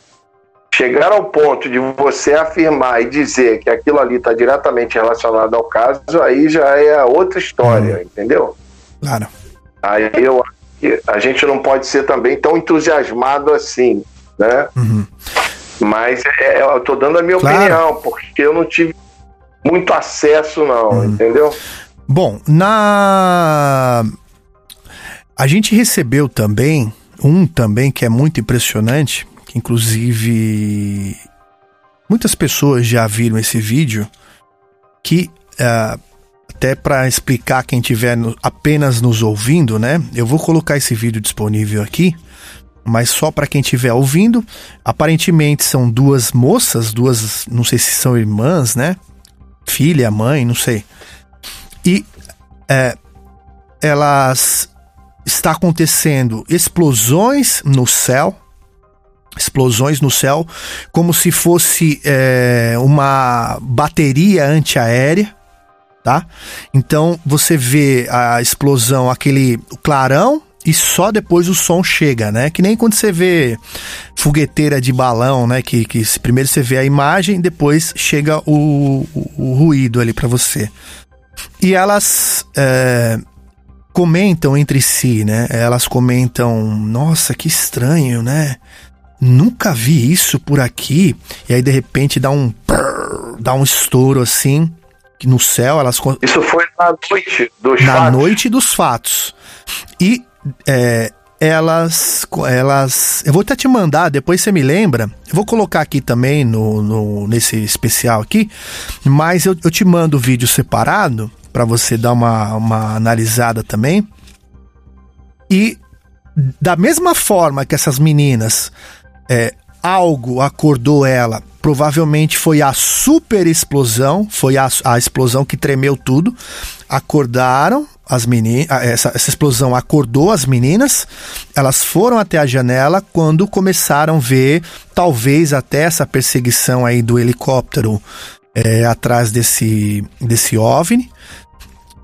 chegar ao ponto de você afirmar e dizer que aquilo ali está diretamente relacionado ao caso, aí já é outra história, uhum. entendeu? Claro. Aí eu acho que a gente não pode ser também tão entusiasmado assim, né? Uhum. Mas é, eu estou dando a minha claro. opinião, porque eu não tive muito acesso, não, hum. entendeu? Bom, na. A gente recebeu também um também que é muito impressionante, que inclusive muitas pessoas já viram esse vídeo, que uh, até para explicar quem estiver apenas nos ouvindo, né? Eu vou colocar esse vídeo disponível aqui, mas só para quem estiver ouvindo. Aparentemente são duas moças, duas, não sei se são irmãs, né? filha, mãe, não sei. E é, elas está acontecendo explosões no céu, explosões no céu, como se fosse é, uma bateria antiaérea, tá? Então você vê a explosão, aquele clarão e só depois o som chega, né? Que nem quando você vê fogueteira de balão, né? Que, que primeiro você vê a imagem, depois chega o, o, o ruído ali para você. E elas é, comentam entre si, né? Elas comentam: Nossa, que estranho, né? Nunca vi isso por aqui. E aí de repente dá um dá um estouro assim no céu. Elas isso foi na noite dos na fatos. noite dos fatos. E é, elas, elas. Eu vou até te mandar, depois você me lembra. Eu vou colocar aqui também no, no nesse especial aqui, mas eu, eu te mando o vídeo separado para você dar uma, uma analisada também. E da mesma forma que essas meninas, é, algo acordou ela, provavelmente foi a super explosão, foi a, a explosão que tremeu tudo. Acordaram, as meninas, essa, essa explosão acordou as meninas, elas foram até a janela quando começaram a ver talvez até essa perseguição aí do helicóptero é, atrás desse, desse OVNI.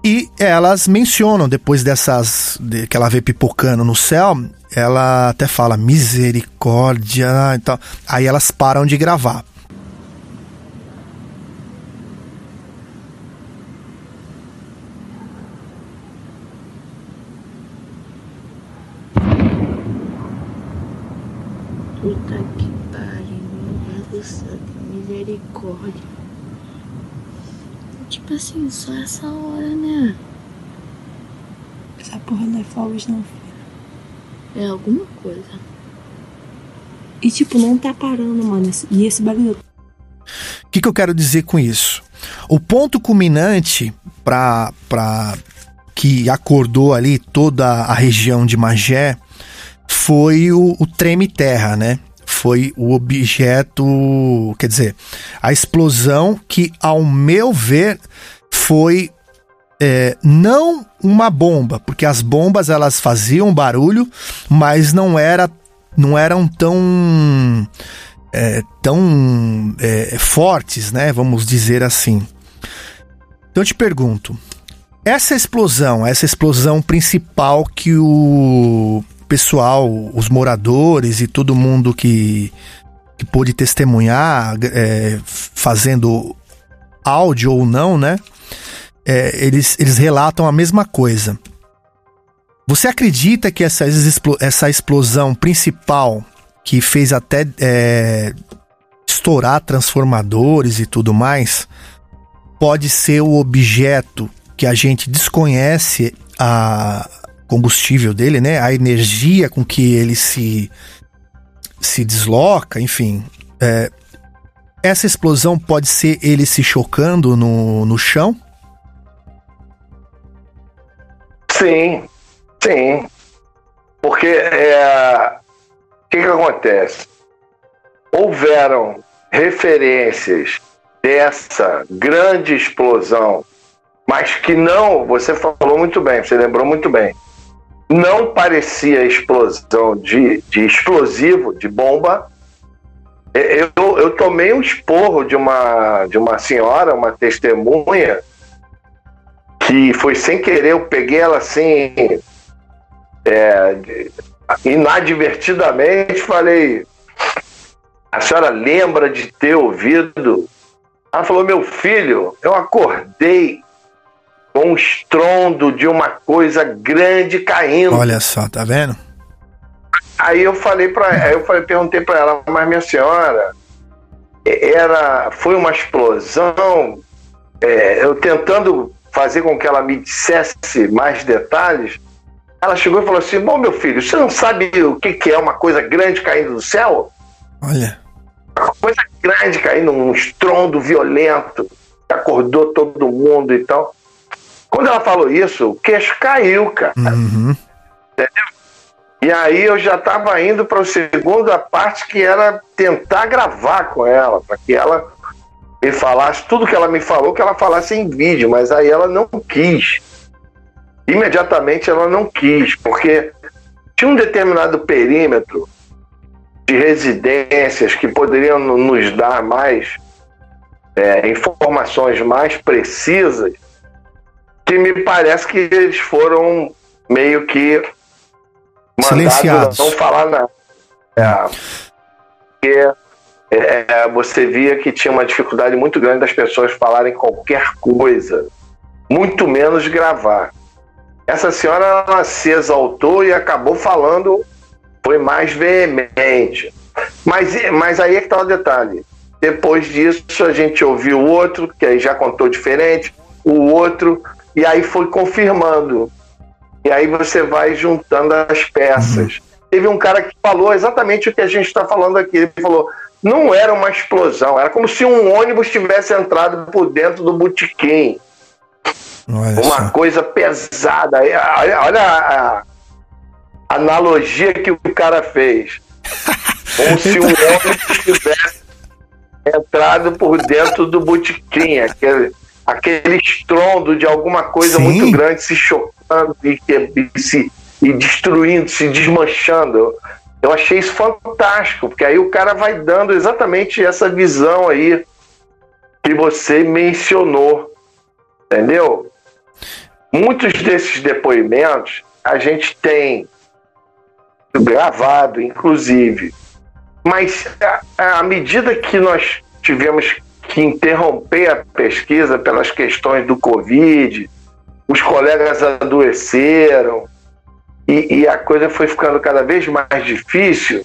E elas mencionam, depois dessas. De, que ela vê pipocando no céu, ela até fala misericórdia. Então, aí elas param de gravar. assim, só essa hora, né? Essa porra não é fogos não, filha. É alguma coisa. E tipo, não tá parando, mano. E esse barulho. O que, que eu quero dizer com isso? O ponto culminante para que acordou ali toda a região de Magé foi o, o treme terra, né? Foi o objeto, quer dizer, a explosão que, ao meu ver, foi é, não uma bomba, porque as bombas elas faziam barulho, mas não era não eram tão é, tão é, fortes, né? Vamos dizer assim. Então eu te pergunto, essa explosão, essa explosão principal que o pessoal, os moradores e todo mundo que, que pôde testemunhar, é, fazendo áudio ou não, né? É, eles, eles relatam a mesma coisa. Você acredita que essa, essa explosão principal que fez até é, estourar transformadores e tudo mais pode ser o objeto que a gente desconhece a combustível dele, né? A energia com que ele se se desloca, enfim. É, essa explosão pode ser ele se chocando no, no chão? Sim, sim. Porque é, o que, que acontece? Houveram referências dessa grande explosão mas que não, você falou muito bem, você lembrou muito bem, não parecia explosão de, de explosivo, de bomba. Eu, eu tomei um esporro de uma, de uma senhora, uma testemunha, que foi sem querer, eu peguei ela assim, é, inadvertidamente, falei: a senhora lembra de ter ouvido? Ela falou: meu filho, eu acordei com um estrondo de uma coisa grande caindo. Olha só, tá vendo? Aí eu falei para, eu falei, perguntei para ela, mas minha senhora, era, foi uma explosão. É, eu tentando fazer com que ela me dissesse mais detalhes, ela chegou e falou assim: Bom, meu filho, você não sabe o que, que é uma coisa grande caindo do céu? Olha. Uma coisa grande caindo, um estrondo violento, acordou todo mundo e tal. Quando ela falou isso, o queixo caiu, cara. Uhum. Entendeu? E aí eu já estava indo para a segunda parte que era tentar gravar com ela, para que ela me falasse tudo que ela me falou, que ela falasse em vídeo, mas aí ela não quis. Imediatamente ela não quis, porque tinha um determinado perímetro de residências que poderiam nos dar mais é, informações mais precisas que me parece que eles foram meio que silenciados. não falar nada. É, porque é, você via que tinha uma dificuldade muito grande das pessoas falarem qualquer coisa, muito menos gravar. Essa senhora ela se exaltou e acabou falando, foi mais veemente. Mas, mas aí é que está o detalhe. Depois disso, a gente ouviu o outro, que aí já contou diferente, o outro, e aí foi confirmando. E aí você vai juntando as peças. Uhum. Teve um cara que falou exatamente o que a gente está falando aqui. Ele falou: não era uma explosão, era como se um ônibus tivesse entrado por dentro do botequim. Olha uma só. coisa pesada. Olha, olha a, a analogia que o cara fez. Como se um ônibus tivesse entrado por dentro do botequim. Aquele, aquele estrondo de alguma coisa Sim. muito grande se chocando e, e, se, e destruindo, se desmanchando. Eu achei isso fantástico, porque aí o cara vai dando exatamente essa visão aí que você mencionou, entendeu? Muitos desses depoimentos a gente tem gravado, inclusive, mas à medida que nós tivemos que interromper a pesquisa pelas questões do Covid, os colegas adoeceram e, e, a coisa foi ficando cada vez mais difícil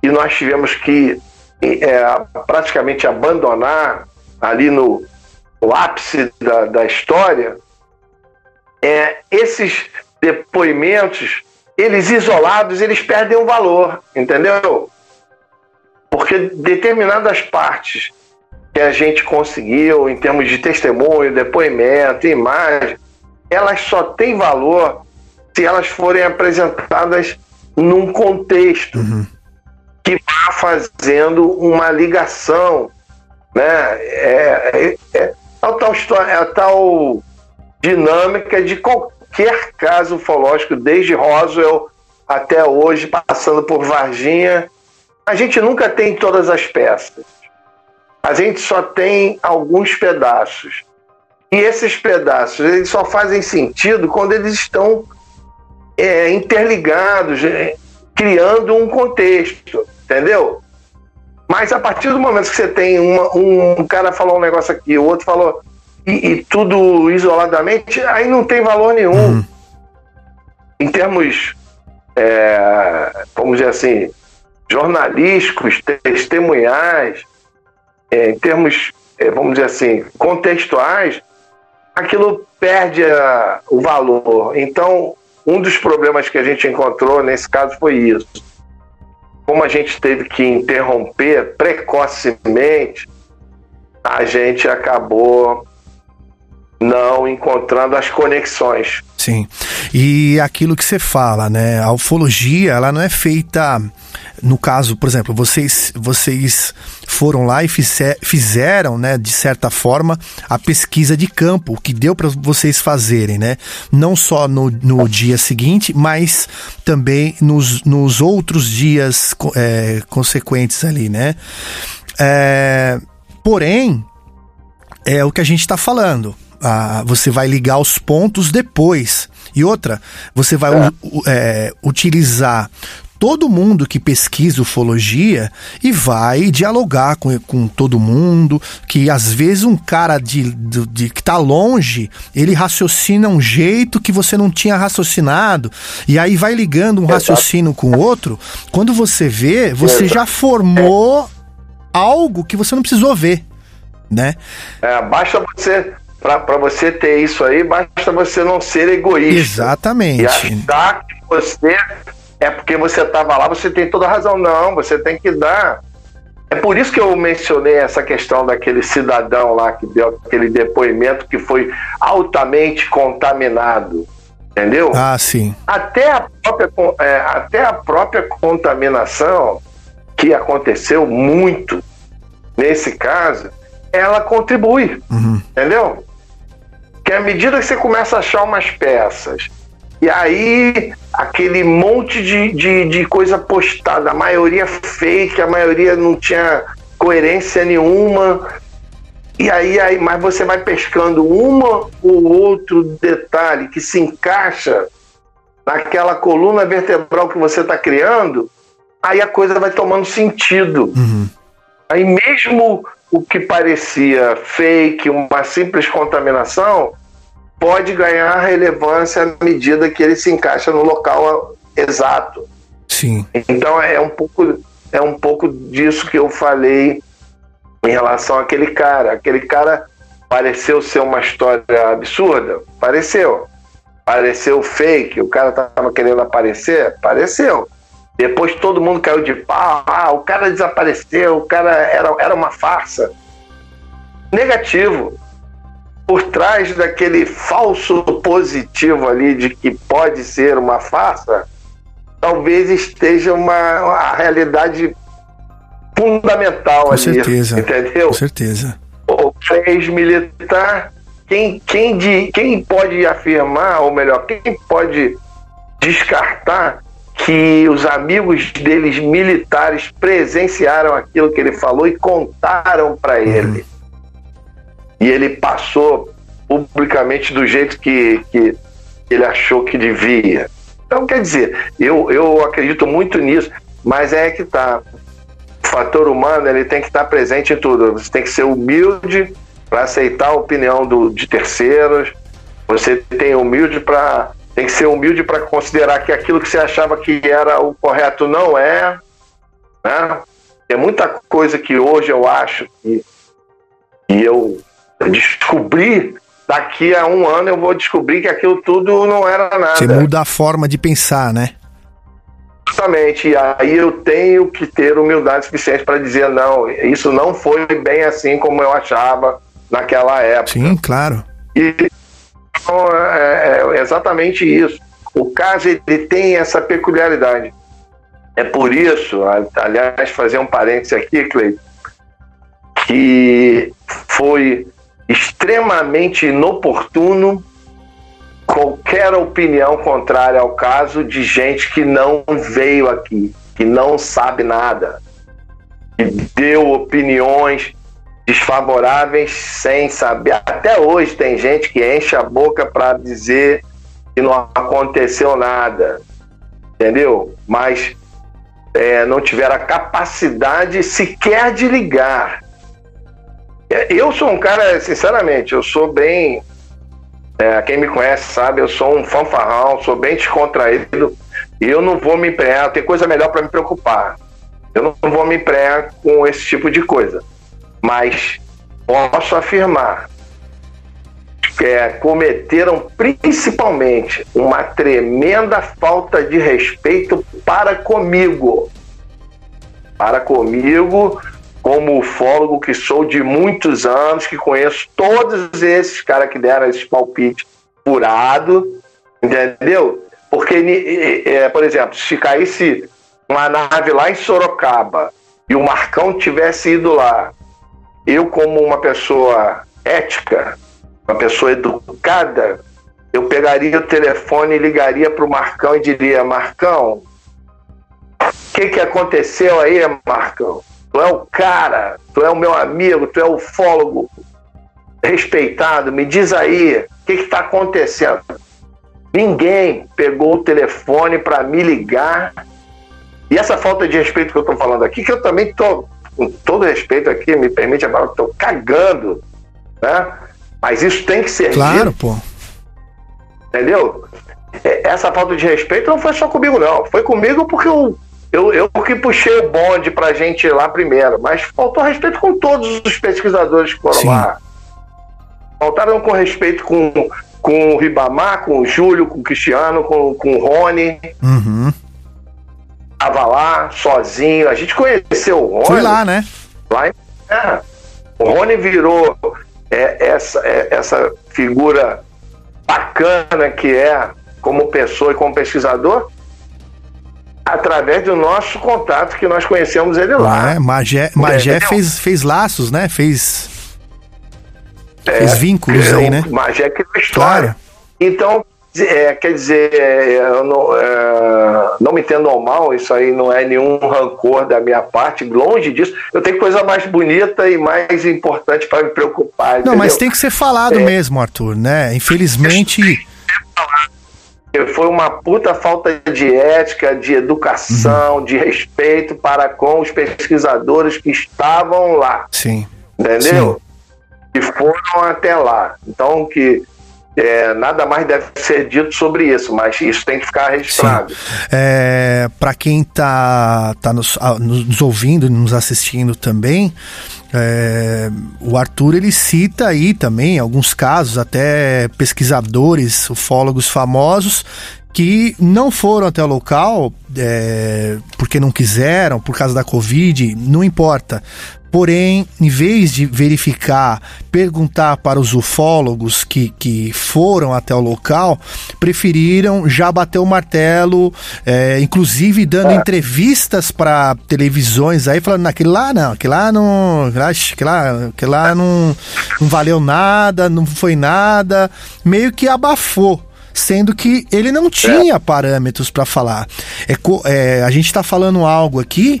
e nós tivemos que é, praticamente abandonar ali no, no ápice da, da história. É, esses depoimentos eles isolados eles perdem o valor entendeu? Porque determinadas partes que a gente conseguiu em termos de testemunho, depoimento, imagem, elas só têm valor se elas forem apresentadas num contexto que vá fazendo uma ligação, né? É, é, é a tal história, é a tal dinâmica de qualquer caso ufológico, desde Roswell até hoje, passando por Varginha. A gente nunca tem todas as peças. A gente só tem alguns pedaços. E esses pedaços eles só fazem sentido quando eles estão é, interligados, é, criando um contexto, entendeu? Mas a partir do momento que você tem uma, um, um cara falou um negócio aqui, o outro falou e, e, tudo isoladamente, aí não tem valor nenhum. Uhum. Em termos, é, vamos dizer assim, jornalísticos, testemunhais, é, em termos, é, vamos dizer assim, contextuais, aquilo perde a, o valor. Então, um dos problemas que a gente encontrou nesse caso foi isso. Como a gente teve que interromper precocemente, a gente acabou não encontrando as conexões. Sim. E aquilo que você fala, né? A ufologia, ela não é feita no caso, por exemplo, vocês vocês foram lá e fizer, fizeram, né, de certa forma, a pesquisa de campo, o que deu para vocês fazerem, né? Não só no, no dia seguinte, mas também nos, nos outros dias é, consequentes ali, né? É, porém, é o que a gente está falando ah, você vai ligar os pontos depois. E outra, você vai é. É, utilizar todo mundo que pesquisa ufologia e vai dialogar com, com todo mundo, que às vezes um cara de, de, de, que tá longe, ele raciocina um jeito que você não tinha raciocinado, e aí vai ligando um raciocínio com o outro, quando você vê, você já formou algo que você não precisou ver, né? É, basta você para você ter isso aí, basta você não ser egoísta. Exatamente. E achar que você é porque você estava lá, você tem toda a razão. Não, você tem que dar. É por isso que eu mencionei essa questão daquele cidadão lá que deu aquele depoimento que foi altamente contaminado. Entendeu? Ah, sim. Até a própria, é, até a própria contaminação, que aconteceu muito nesse caso, ela contribui. Uhum. Entendeu? Que à medida que você começa a achar umas peças, e aí aquele monte de, de, de coisa postada, a maioria fake, a maioria não tinha coerência nenhuma. E aí, aí, mas você vai pescando uma ou outro detalhe que se encaixa naquela coluna vertebral que você está criando, aí a coisa vai tomando sentido. Uhum. Aí mesmo o que parecia fake, uma simples contaminação, pode ganhar relevância à medida que ele se encaixa no local exato. Sim. Então é um pouco é um pouco disso que eu falei em relação àquele cara. Aquele cara pareceu ser uma história absurda, pareceu. Pareceu fake, o cara tava querendo aparecer, pareceu. Depois todo mundo caiu de pau, ah, o cara desapareceu, o cara era, era uma farsa. Negativo. Por trás daquele falso positivo ali de que pode ser uma farsa, talvez esteja uma, uma realidade fundamental Com ali. certeza. Entendeu? Com certeza. O ex-militar, quem, quem, de, quem pode afirmar, ou melhor, quem pode descartar que os amigos deles militares presenciaram aquilo que ele falou e contaram para ele. Uhum. E ele passou publicamente do jeito que, que ele achou que devia. Então, quer dizer, eu, eu acredito muito nisso, mas é que tá. O fator humano ele tem que estar presente em tudo. Você tem que ser humilde para aceitar a opinião do, de terceiros. Você tem humilde para tem que ser humilde para considerar que aquilo que você achava que era o correto não é. Né? Tem muita coisa que hoje eu acho que, que eu descobri, daqui a um ano eu vou descobrir que aquilo tudo não era nada. Você muda a forma de pensar, né? Exatamente. E aí eu tenho que ter humildade suficiente para dizer, não, isso não foi bem assim como eu achava naquela época. Sim, claro. E então, é, é exatamente isso. O caso ele tem essa peculiaridade. É por isso, aliás, fazer um parênteses aqui, Cleiton, que foi extremamente inoportuno qualquer opinião contrária ao caso de gente que não veio aqui, que não sabe nada, que deu opiniões desfavoráveis sem saber. Até hoje tem gente que enche a boca para dizer que não aconteceu nada, entendeu? Mas é, não tiveram a capacidade sequer de ligar. Eu sou um cara, sinceramente, eu sou bem é, quem me conhece sabe, eu sou um fanfarrão, sou bem descontraído e eu não vou me empregar, tem coisa melhor para me preocupar. Eu não vou me empregar com esse tipo de coisa. Mas posso afirmar que é, cometeram principalmente uma tremenda falta de respeito para comigo. Para comigo, como ufólogo que sou de muitos anos, que conheço todos esses caras que deram esse palpite furado, entendeu? Porque, é, por exemplo, se caísse uma nave lá em Sorocaba e o Marcão tivesse ido lá, eu, como uma pessoa ética, uma pessoa educada, eu pegaria o telefone e ligaria para o Marcão e diria: Marcão, o que, que aconteceu aí, Marcão? Tu é o cara, tu é o meu amigo, tu é o fólogo respeitado. Me diz aí, o que está acontecendo? Ninguém pegou o telefone para me ligar. E essa falta de respeito que eu estou falando aqui, que eu também estou, com todo respeito aqui, me permite falar, estou cagando, né? Mas isso tem que ser Claro, dito. pô. Entendeu? É, essa falta de respeito não foi só comigo, não. Foi comigo porque eu eu, eu que puxei o bonde pra gente ir lá primeiro, mas faltou respeito com todos os pesquisadores que foram Sim. lá. Faltaram com respeito com, com o Ribamar, com o Júlio, com o Cristiano, com, com o Rony. Uhum. Tava lá, sozinho. A gente conheceu o Rony. Foi lá, né? Lá em... é. O Rony virou é, essa, é, essa figura bacana que é como pessoa e como pesquisador através do nosso contato que nós conhecemos ele lá. É, Magé, Magé fez, fez laços, né? Fez, é, fez vínculos aí, né? Magé criou história. Claro. Então, é, quer dizer, é, eu não, é, não me entendo mal, isso aí não é nenhum rancor da minha parte, longe disso. Eu tenho coisa mais bonita e mais importante para me preocupar. Não, entendeu? mas tem que ser falado é. mesmo, Arthur, né? Infelizmente foi uma puta falta de ética, de educação, uhum. de respeito para com os pesquisadores que estavam lá. Sim. Entendeu? Sim. Que foram até lá. Então, que é, nada mais deve ser dito sobre isso, mas isso tem que ficar registrado. É, Para quem está tá nos, nos ouvindo, nos assistindo também, é, o Arthur ele cita aí também alguns casos, até pesquisadores, ufólogos famosos que não foram até o local é, porque não quiseram, por causa da Covid, não importa. Porém, em vez de verificar, perguntar para os ufólogos que, que foram até o local, preferiram já bater o martelo, é, inclusive dando é. entrevistas para televisões aí, falando, aquele lá não, aquele lá não. Aquele lá, aquele lá não, não valeu nada, não foi nada, meio que abafou sendo que ele não tinha é. parâmetros para falar. É, é, a gente está falando algo aqui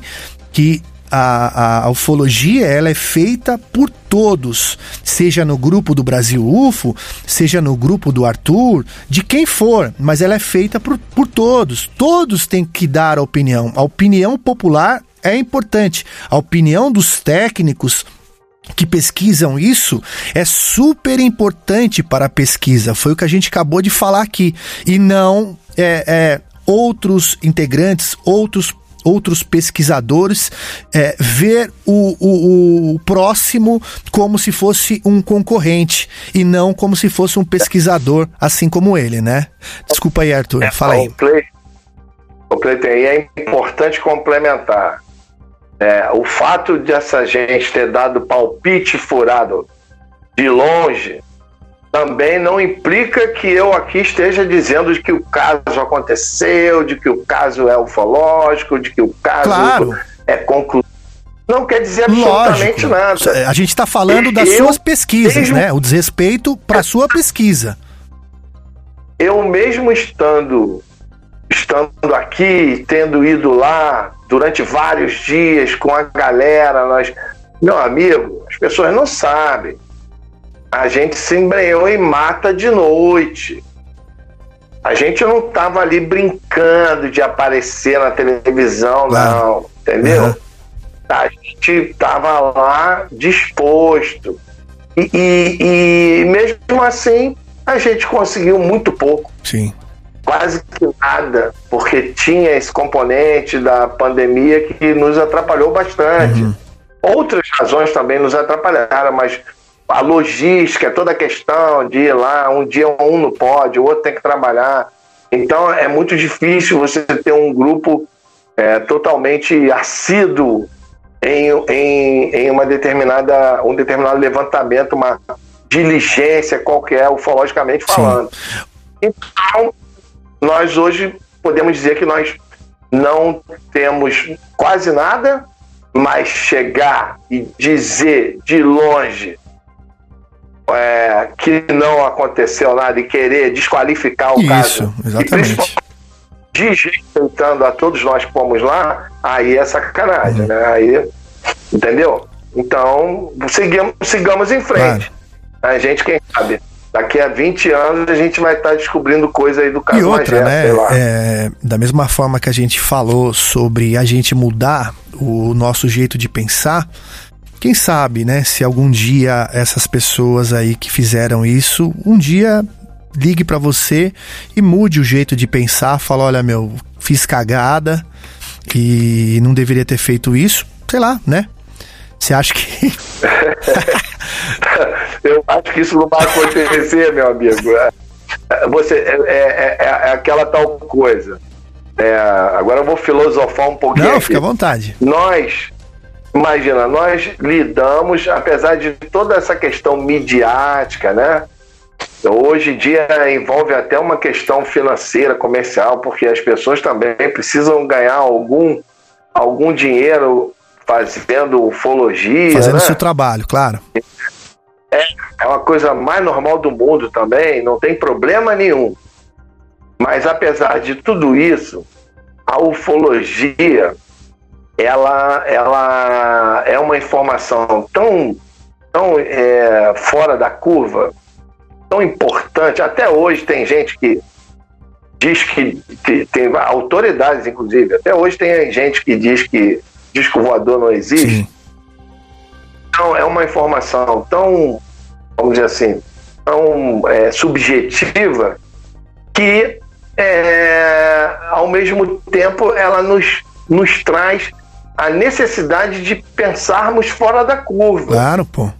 que a, a, ufologia ela é feita por todos, seja no grupo do Brasil UFO, seja no grupo do Arthur, de quem for, mas ela é feita por, por todos. Todos têm que dar a opinião. A opinião popular é importante. A opinião dos técnicos que pesquisam isso é super importante para a pesquisa. Foi o que a gente acabou de falar aqui. E não é, é outros integrantes, outros outros pesquisadores é, ver o, o, o, próximo como se fosse um concorrente e não como se fosse um pesquisador assim como ele, né? Desculpa aí, Arthur, é, fala aí. E é importante complementar. É, o fato de essa gente ter dado palpite furado de longe também não implica que eu aqui esteja dizendo de que o caso aconteceu, de que o caso é ufológico, de que o caso Claro. é concluído. Não quer dizer absolutamente Lógico. nada. A gente está falando das Eu suas pesquisas, mesmo- né? O desrespeito para a sua pesquisa. eu mesmo estando estando aqui, tendo ido lá durante vários dias com a galera, nós, meu amigo, as pessoas não sabem. A gente se embrenhou em mata de noite. A gente não estava ali brincando de aparecer na televisão, não, entendeu? A gente estava lá disposto. E, e- e mesmo assim, a gente conseguiu muito pouco. Sim. Quase que nada, porque tinha esse componente da pandemia que nos atrapalhou bastante. Outras razões também nos atrapalharam, mas a logística, toda a questão de ir lá, um dia um não pode, o outro tem que trabalhar. Então é muito difícil você ter um grupo é, totalmente assíduo em, em, em uma determinada, um determinado levantamento, uma diligência qualquer, ufologicamente falando. Então, nós hoje podemos dizer que nós não temos quase nada, mas chegar e dizer de longe é, que não aconteceu nada e querer desqualificar o Isso, caso. E exatamente. principalmente desrespeitando a todos nós que fomos lá, aí é sacanagem, né? Aí, entendeu? Então, sigamos, sigamos em frente. A gente, quem sabe, daqui a 20 anos a gente vai estar descobrindo coisa aí do caso E outra, Magé, né? é, da mesma forma que a gente falou sobre a gente mudar o nosso jeito de pensar, quem sabe, né? Se algum dia essas pessoas aí que fizeram isso, um dia ligue pra você e mude o jeito de pensar, fala, olha, meu, fiz cagada e não deveria ter feito isso, sei lá, né? Você acha que Eu acho que isso não vai acontecer, meu amigo. É, Você, é, é- é- é aquela tal coisa. É, agora eu vou filosofar um pouquinho. Não, aqui. fica à vontade. Nós, imagina, nós lidamos, apesar de toda essa questão midiática, né? Hoje em dia envolve até uma questão financeira, comercial, porque as pessoas também precisam ganhar algum, algum dinheiro fazendo ufologia. fazendo o né? seu trabalho, claro. É, é uma coisa mais normal do mundo também, não tem problema nenhum. Mas apesar de tudo isso, a ufologia ela, ela é uma informação tão, tão é, fora da curva, tão importante. Até hoje tem gente que diz que, que tem autoridades, inclusive. Até hoje tem gente que diz que disco voador não existe. Então é uma informação tão, vamos dizer assim, tão é, subjetiva que é, ao mesmo tempo ela nos, nos traz a necessidade de pensarmos fora da curva. Claro, pô.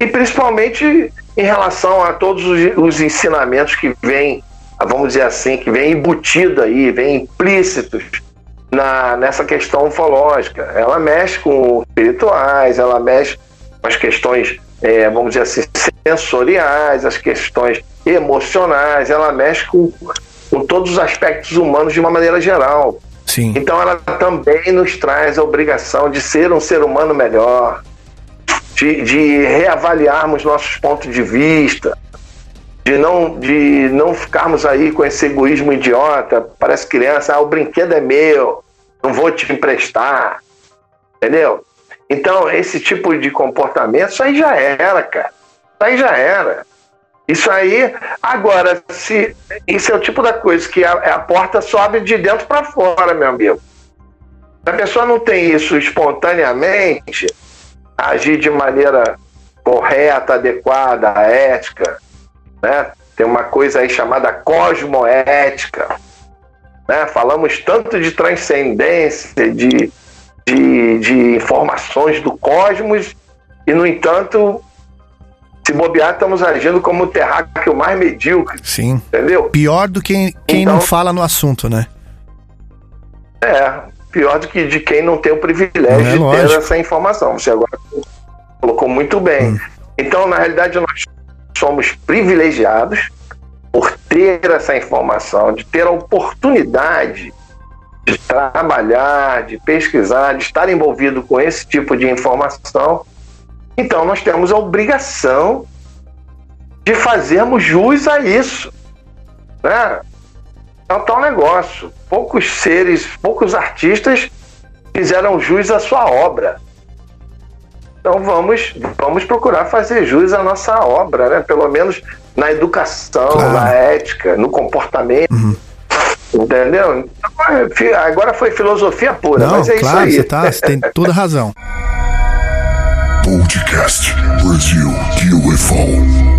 E principalmente em relação a todos os, os ensinamentos que vêm, vamos dizer assim, que vêm embutido aí, vêm implícitos na, nessa questão ufológica. Ela mexe com espirituais, ela mexe com as questões, é, vamos dizer assim, sensoriais, as questões emocionais, ela mexe com, com todos os aspectos humanos de uma maneira geral. Sim. Então ela também nos traz a obrigação de ser um ser humano melhor, de, de reavaliarmos nossos pontos de vista, de não, de não ficarmos aí com esse egoísmo idiota, parece criança, ah, o brinquedo é meu, não vou te emprestar, entendeu? Então, esse tipo de comportamento, isso aí já era, cara. Isso aí já era. Isso aí, agora, se isso é o tipo da coisa que a, a porta sobe de dentro para fora, meu amigo. Se a pessoa não tem isso espontaneamente, agir de maneira correta, adequada, ética, né? Tem uma coisa aí chamada cosmoética, né? Falamos tanto de transcendência, de, de, de informações do cosmos e, no entanto, se bobear, estamos agindo como o terráqueo mais medíocre. Sim. Entendeu? Pior do que quem Então- não fala no assunto, né? É, pior do que de quem não tem o privilégio É de lógico. ter essa informação. Você agora colocou muito bem. Então, na realidade, nós somos privilegiados por ter essa informação, de ter a oportunidade de trabalhar, de pesquisar, de estar envolvido com esse tipo de informação. Então, nós temos a obrigação de fazermos jus a isso. Né? É um tal negócio. Poucos seres, poucos artistas fizeram jus à sua obra. Então vamos, vamos procurar fazer jus à nossa obra, né? Pelo menos na educação, Claro. na ética, no comportamento. Entendeu? Então, é, agora foi filosofia pura, Não, mas é claro, isso você aí. tá, você tem toda razão. Podcast Brasil UFO.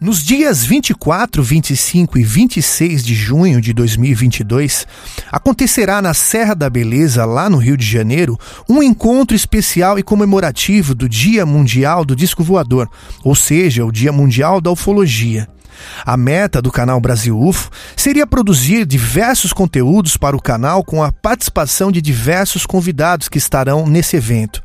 Nos dias 24, 25 e 26 de junho de 2022, acontecerá na Serra da Beleza, lá no Rio de Janeiro, um encontro especial e comemorativo do Dia Mundial do Disco Voador, ou seja, o Dia Mundial da Ufologia. A meta do canal Brasil UFO seria produzir diversos conteúdos para o canal com a participação de diversos convidados que estarão nesse evento.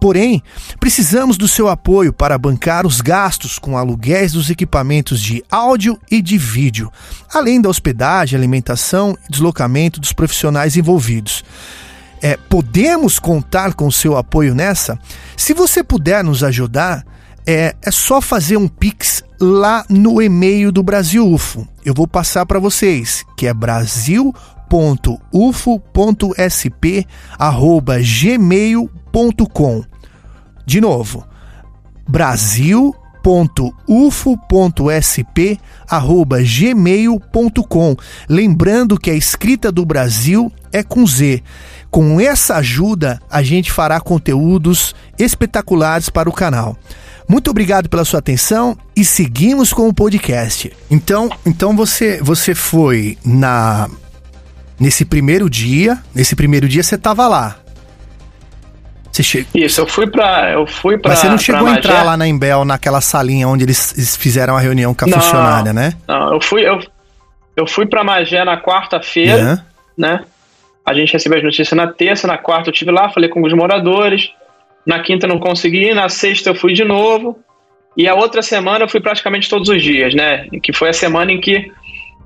Porém, precisamos do seu apoio para bancar os gastos com aluguéis dos equipamentos de áudio e de vídeo, além da hospedagem, alimentação e deslocamento dos profissionais envolvidos. É, podemos contar com o seu apoio nessa? Se você puder nos ajudar, é, é só fazer um pix lá no e-mail do Brasil UFO. Eu vou passar para vocês, que é brasil.ufo.sp@gmail.com. De novo, brasil.ufo.sp@gmail.com. Lembrando que a escrita do Brasil é com Z. Com essa ajuda, a gente fará conteúdos espetaculares para o canal. Muito obrigado pela sua atenção e seguimos com o podcast. Então, então você você foi na nesse primeiro dia, nesse primeiro dia você estava lá. Você che... Isso, eu fui pra. Eu fui pra. Mas você não chegou a entrar lá na Embel, naquela salinha onde eles, fizeram a reunião com a Não. funcionária, né? Não, eu fui, eu, eu fui pra Magé na quarta-feira, Aham. né? A gente recebeu as notícias na terça, na quarta eu tive lá, falei com os moradores. Na quinta eu não consegui, na sexta eu fui de novo. E a outra semana eu fui praticamente todos os dias, né? Que foi a semana em que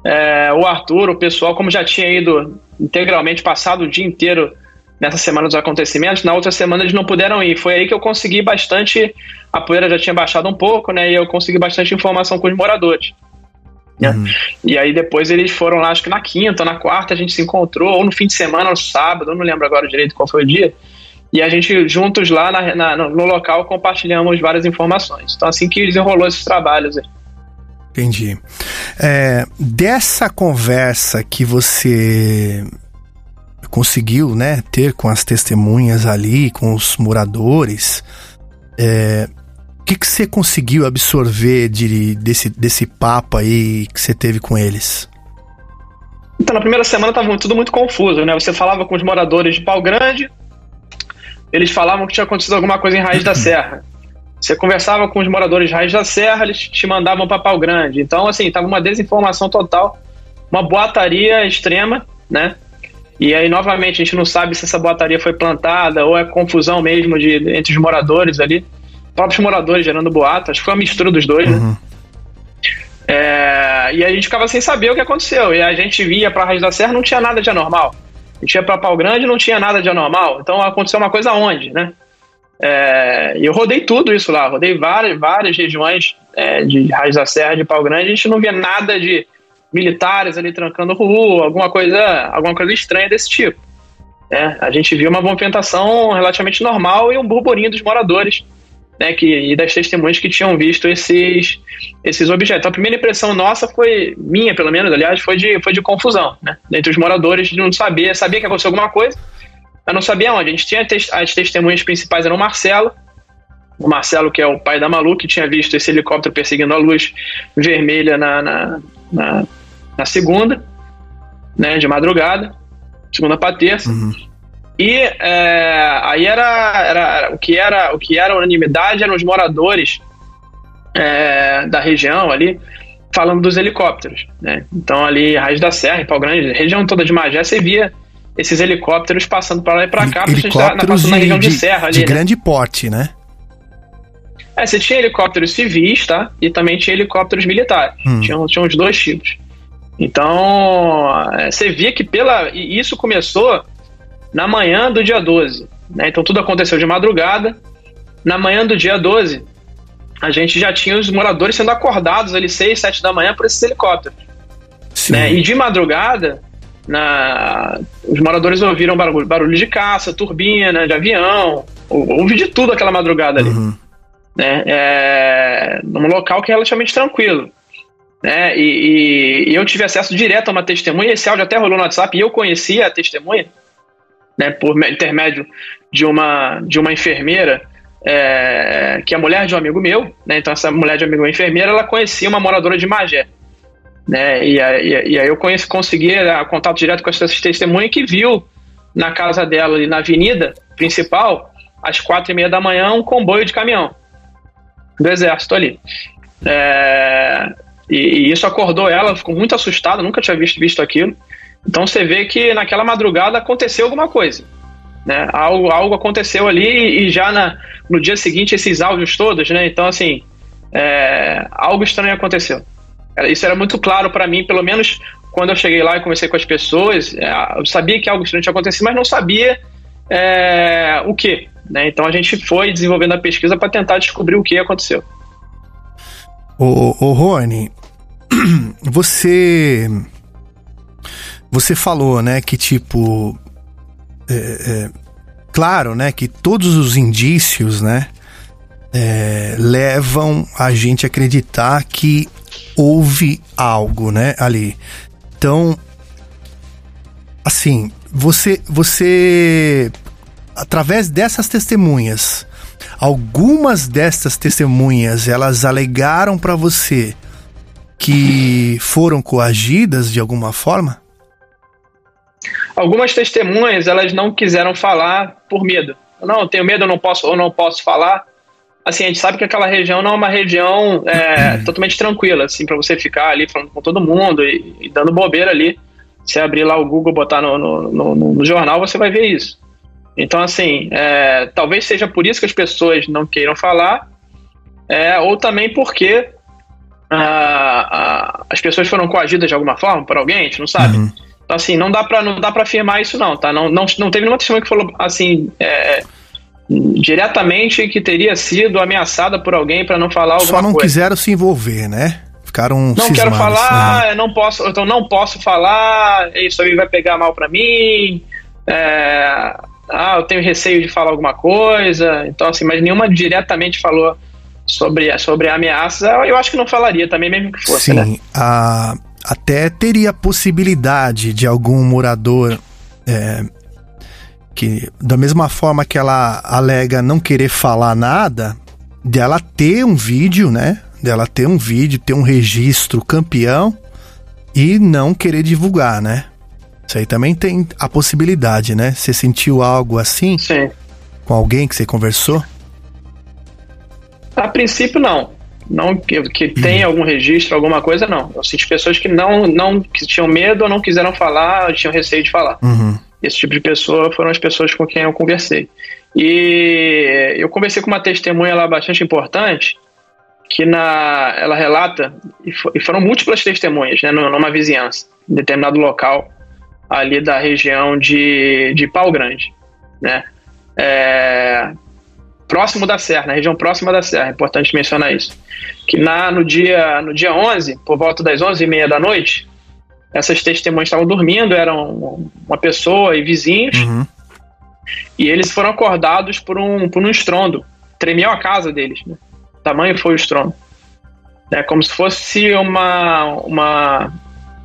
é, o Arthur, o pessoal, como já tinha ido integralmente, passado o dia inteiro nessa semana dos acontecimentos, na outra semana eles não puderam ir. Foi aí que eu consegui bastante. A poeira já tinha baixado um pouco, né? E eu consegui bastante informação com os moradores. né? E aí depois eles foram lá, acho que na quinta, na quarta, a gente se encontrou, ou no fim de semana, ou no sábado, eu não lembro agora direito qual foi o dia. E a gente, juntos lá na- na- no no local, compartilhamos várias informações. Então, assim que desenrolou esses trabalhos. aí. Entendi. É, dessa conversa que você conseguiu, né, ter com as testemunhas ali, com os moradores, é, o que, que você conseguiu absorver de, desse, desse papo aí que você teve com eles? Então, na primeira semana estava tudo muito confuso, né? Você falava com os moradores de Pau Grande, eles falavam que tinha acontecido alguma coisa em Raiz da Serra. Você conversava com os moradores de Raiz da Serra, eles te mandavam para Pau Grande. Então, assim, tava uma desinformação total, uma boataria extrema, né? E aí, novamente, a gente não sabe se essa boataria foi plantada ou é confusão mesmo de, entre os moradores ali. Próprios moradores gerando boato. Acho que foi uma mistura dos dois, né? É, e a gente ficava sem saber o que aconteceu. E a gente via pra Raiz da Serra, não tinha nada de anormal. A gente ia pra Pau Grande, não tinha nada de anormal. Então aconteceu uma coisa onde, né? É, e eu rodei tudo isso lá, rodei várias, várias regiões é, de Raiz da Serra, de Pau Grande, a gente não via nada de militares ali trancando rua, alguma coisa, alguma coisa estranha desse tipo. né? A gente viu uma movimentação relativamente normal e um burburinho dos moradores né, que, e das testemunhas que tinham visto esses, esses objetos. Então, a primeira impressão nossa foi, minha pelo menos, aliás, foi de, foi de confusão, né? Entre os moradores, de não saber, sabia que aconteceu alguma coisa, mas não sabia onde. A gente tinha as testemunhas principais eram o Marcelo, o Marcelo, que é o pai da Malu, que tinha visto esse helicóptero perseguindo a luz vermelha na, na, na, na segunda, né, de madrugada, segunda para terça. E é, aí era, era, o que era o que era unanimidade eram os moradores é, da região ali falando dos helicópteros, né? Então ali, Raiz da Serra, Pau Grande, região toda de Magé, você via esses helicópteros passando para lá e para cá, Helicópteros passando na de, região de, de- serra de ali, né? grande porte, né? É, você tinha helicópteros civis, tá? E também tinha helicópteros militares. Hum. Tinha, tinha os dois tipos. Então, é, você via que pela. E isso começou na manhã do dia 12. Né? Então, tudo aconteceu de madrugada. Na manhã do dia 12, a gente já tinha os moradores sendo acordados ali 6, 7 da manhã por esses helicópteros. Né? E de madrugada, na... os moradores ouviram barulho, barulho de caça, turbina, de avião. ou- Ouvi de tudo aquela madrugada ali né, é, num local que é relativamente tranquilo. Né, e, e- e eu tive acesso direto a uma testemunha, esse áudio até rolou no WhatsApp, e eu conhecia a testemunha, né, por intermédio de uma, de uma enfermeira, é, que é mulher de um amigo meu, né, então essa mulher de um amigo meu, enfermeira, ela conhecia uma moradora de Magé. Né, e, aí- e aí eu conheci, consegui é, contato direto com essa testemunha que viu na casa dela, ali na avenida principal, às quatro e meia da manhã, um comboio de caminhão do exército ali. É, e, e isso acordou ela, ficou muito assustada, nunca tinha visto, visto aquilo. Então você vê que naquela madrugada aconteceu alguma coisa. Né? Algo, algo aconteceu ali e já na, no dia seguinte esses áudios todos, né? Então, assim, é, algo estranho aconteceu. Isso era muito claro para mim, pelo menos quando eu cheguei lá e conversei com as pessoas. é, Eu sabia que algo estranho tinha acontecido, mas não sabia é, o que. Né? Então a gente foi desenvolvendo a pesquisa para tentar descobrir o que aconteceu. Ô, ô Rony, você. Você falou, né, que tipo. é, é, claro, né, que todos os indícios, né, é, levam a gente a acreditar que houve algo, né, ali. Então, assim, você, você, através dessas testemunhas, algumas destas testemunhas, elas alegaram para você que foram coagidas de alguma forma? Algumas testemunhas elas não quiseram falar por medo. Não, eu tenho medo, eu não posso, eu não posso falar. Assim, a gente sabe que aquela região não é uma região é, totalmente tranquila, assim, para você ficar ali falando com todo mundo e, e dando bobeira ali. Se abrir lá o Google, botar no, no, no- no jornal, você vai ver isso. Então, assim, é, talvez seja por isso que as pessoas não queiram falar, é, ou também porque ah, ah, as pessoas foram coagidas de alguma forma por alguém, a gente não sabe. Então, assim, não dá pra, não dá pra afirmar isso, não, tá? Não, não, não teve nenhuma testemunha que falou, assim, é, diretamente que teria sido ameaçada por alguém pra não falar alguma Só não coisa. quiseram se envolver, né? Ficaram Não quero falar, Aham. não posso, então não posso falar, isso aí vai pegar mal pra mim. é, ah, eu tenho receio de falar alguma coisa. Então, assim, mas nenhuma diretamente falou sobre, sobre ameaças. Eu acho que não falaria também, mesmo que fosse, Sim, né? a- até teria possibilidade de algum morador é, que, da mesma forma que ela alega não querer falar nada, dela ter um vídeo, né? Dela ter um vídeo, ter um registro campeão e não querer divulgar, né? Isso aí também tem a possibilidade, né? Você sentiu algo assim? Sim. Com alguém que você conversou? A princípio, não. Não que, que tenha algum registro, alguma coisa, não. Eu senti pessoas que não, não que tinham medo ou não quiseram falar, ou tinham receio de falar. Uhum. Esse tipo de pessoa foram as pessoas com quem eu conversei. E eu conversei com uma testemunha lá bastante importante, que na, ela relata, e, fo- foram múltiplas testemunhas, né, numa numa vizinhança, em determinado local ali da região de, de Pau Grande, né? É, próximo da Serra, na região próxima da Serra, é importante mencionar isso. Que na, no, dia, no dia 11, por volta das 11h30 da noite, essas testemunhas estavam dormindo, eram uma pessoa e vizinhos, e eles foram acordados por um, por um estrondo. Tremeu a casa deles, né? O tamanho foi o estrondo. É como se fosse uma, uma,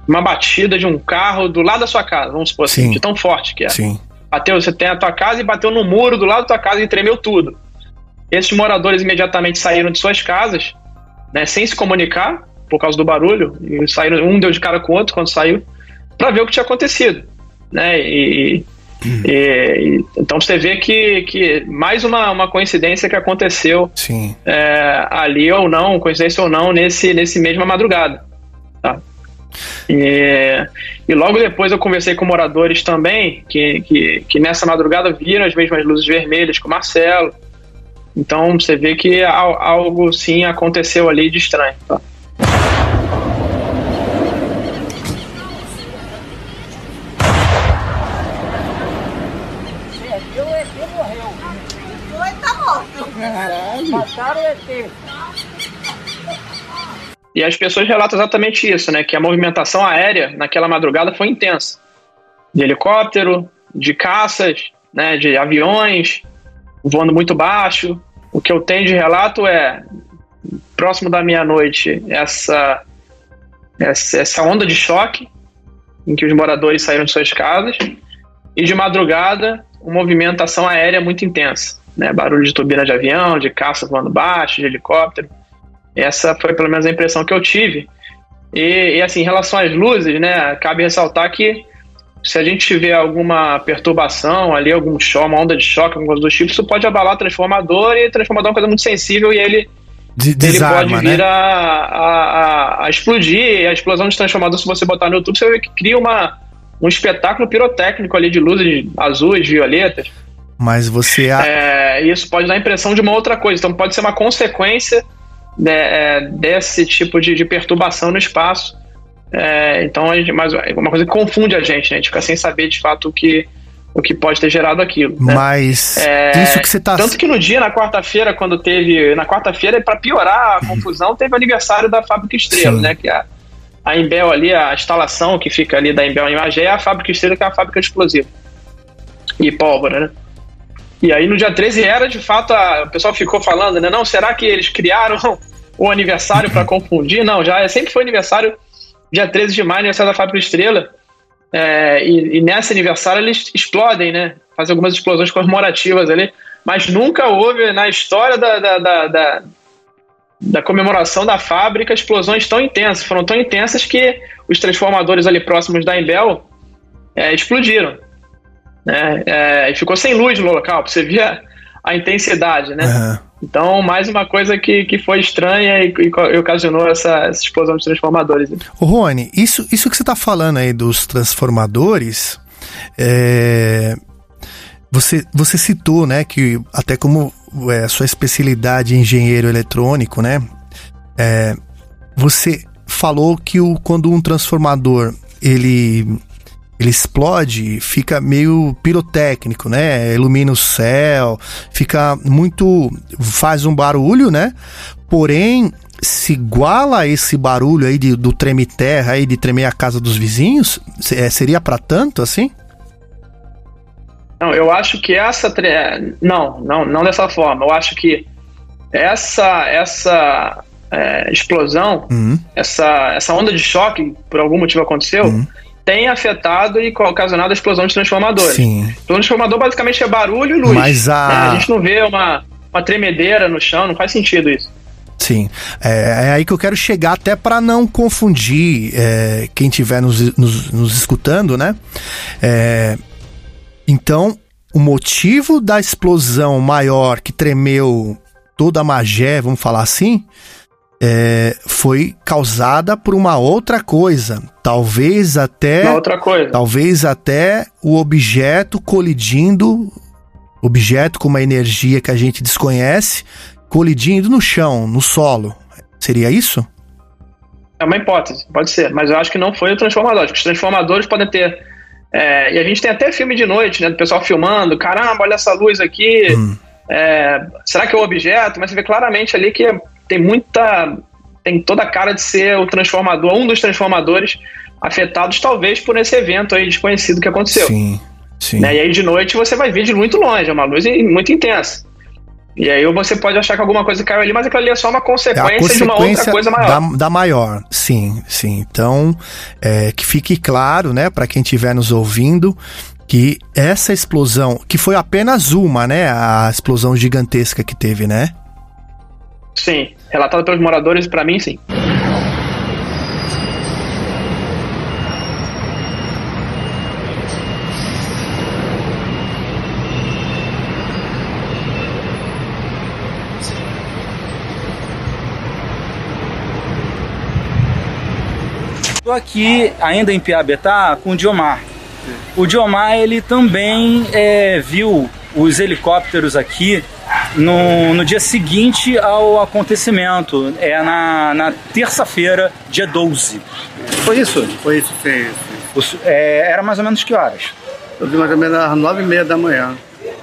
uma batida de um carro do lado da sua casa, vamos supor assim, Sim. de tão forte que é. Sim. Bateu, você tem a tua casa e bateu no muro do lado da tua casa e tremeu tudo. Esses moradores imediatamente saíram de suas casas, né, sem se comunicar, por causa do barulho, e saíram, um deu de cara com o outro quando saiu, para ver o que tinha acontecido. Né, e, e- e- então você vê que, que mais uma, uma coincidência que aconteceu Sim. é, ali ou não, coincidência ou não, nesse, nesse mesma madrugada. E, e logo depois eu conversei com moradores também, que, que, que nessa madrugada viram as mesmas luzes vermelhas que o Marcelo. Então você vê que al- algo sim aconteceu ali de estranho. Tá? E as pessoas relatam exatamente isso, né? Que a movimentação aérea naquela madrugada foi intensa. De helicóptero, de caças, né? De aviões, voando muito baixo. O que eu tenho de relato é próximo da meia-noite essa, essa essa onda de choque em que os moradores saíram de suas casas e de madrugada uma movimentação aérea muito intensa, né? Barulho de turbina de avião, de caça voando baixo, de helicóptero. Essa foi pelo menos a impressão que eu tive. E, e, assim, em relação às luzes, né, cabe ressaltar que se a gente tiver alguma perturbação ali, algum choque, uma onda de choque, alguma coisa do tipo, isso pode abalar o transformador e o transformador é uma coisa muito sensível e ele, De- ele desarma, pode vir né? a, a, a- explodir. E a explosão de transformador, se você botar no YouTube, você ver que cria uma, um espetáculo pirotécnico ali de luzes azuis, violetas. Mas você. a- É, isso pode dar a impressão de uma outra coisa. Então pode ser uma consequência né, é, desse tipo de, de perturbação no espaço. É, então, a gente, mas é uma coisa que confunde a gente, né? A gente fica sem saber de fato o que, o que pode ter gerado aquilo. né? Mas É, isso que você tá. Tanto que no dia, na quarta-feira, quando teve. Na quarta-feira, para piorar a confusão, teve o aniversário da Fábrica Estrela, Sim. né? Que a, a Embel ali, a instalação que fica ali da Embel em Magé, é a Fábrica Estrela, que é a fábrica de explosivo. E pólvora, né? E aí no dia 13 era, de fato, a, o pessoal ficou falando, né? Não, será que eles criaram o aniversário para confundir? Não, já é- sempre foi aniversário, dia 13 de maio, aniversário da Fábrica Estrela. É, e, e nesse aniversário eles explodem, né? Fazem algumas explosões comemorativas ali. Mas nunca houve na história da, da, da, da, da comemoração da fábrica explosões tão intensas. Foram tão intensas que os transformadores ali próximos da Embel é, explodiram. Né? É, e ficou sem luz no local, você ver a, intensidade, né? Aham. Então, mais uma coisa que, que foi estranha e, e e ocasionou essa, essa explosão de transformadores. Ô, Rony, isso, isso que você tá falando aí dos transformadores, é, você, você citou, né, que até como é, sua especialidade em engenheiro eletrônico, né, é, você falou que o, quando um transformador ele ele explode, fica meio pirotécnico, né? Ilumina o céu, fica muito. faz um barulho, né? Porém, se iguala a esse barulho aí de, do treme-terra aí, de tremer a casa dos vizinhos, é, seria para tanto assim? Não, eu acho que essa. tre- Não, não, não dessa forma. Eu acho que essa, essa é, explosão, Uhum. essa, essa onda de choque, que por algum motivo aconteceu, tem afetado e ocasionado a explosão de transformadores. Sim. O transformador basicamente é barulho e luz. Mas a- né? a gente não vê uma, uma tremedeira no chão, não faz sentido isso. Sim, é, é aí que eu quero chegar, até para não confundir é, quem estiver nos, nos, nos escutando, né? É, então, o motivo da explosão maior que tremeu toda a Magé, vamos falar assim, é, foi causada por uma outra coisa. Talvez até. Uma outra coisa. Talvez até o objeto colidindo, objeto com uma energia que a gente desconhece, colidindo no chão, no solo. Seria isso? É uma hipótese, pode ser, mas eu acho que não foi o transformador. Acho que os transformadores podem ter. é, e a gente tem até filme de noite, né? Do pessoal filmando, caramba, olha essa luz aqui. é, será que é o objeto? Mas você vê claramente ali que tem muita. Tem toda a cara de ser o transformador, um dos transformadores afetados, talvez, por esse evento aí desconhecido que aconteceu. Sim, sim. Né? E aí de noite você vai ver de muito longe, é uma luz muito intensa. E aí você pode achar que alguma coisa caiu ali, mas aquilo ali é só uma É consequência, de uma outra coisa maior. Da, da maior, sim, sim. Então, é, que fique claro, né, para quem estiver nos ouvindo, que essa explosão, que foi apenas uma, né, a explosão gigantesca que teve, né? Sim, relatado pelos moradores, pra mim, sim. Tô aqui ainda em Piabetá com o Diomar. O Diomar ele também é, viu os helicópteros aqui no, no dia seguinte ao acontecimento, é na, na terça-feira, dia 12. Foi isso? Foi isso, fez. Os- é, era mais ou menos que horas? Eu vi mais ou menos às nove e meia da manhã.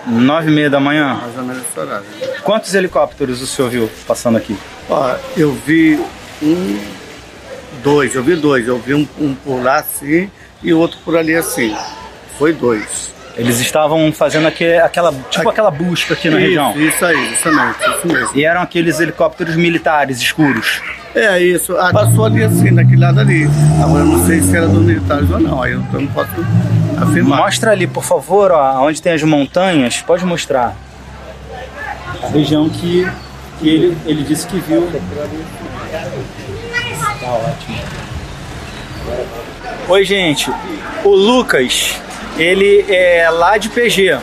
Nove e meia da manhã? Mais ou menos esse horário. Quantos helicópteros o senhor viu passando aqui? Ó, eu vi um, dois, eu vi dois. Eu vi um, um por lá assim e outro por ali assim. Foi dois. Eles estavam fazendo aque- aquela, tipo aquela busca aqui na Isso, região. Isso aí, justamente, isso mesmo. E eram aqueles helicópteros militares escuros. É isso, ah, passou ali assim, daquele lado ali. Agora eu não sei se era dos militares ou não, aí eu não posso afirmar. Mostra ali, por favor, ó, onde tem as montanhas, pode mostrar. A região que, que ele, ele disse que viu. Tá ótimo. Oi, gente. O Lucas, ele é lá de PG.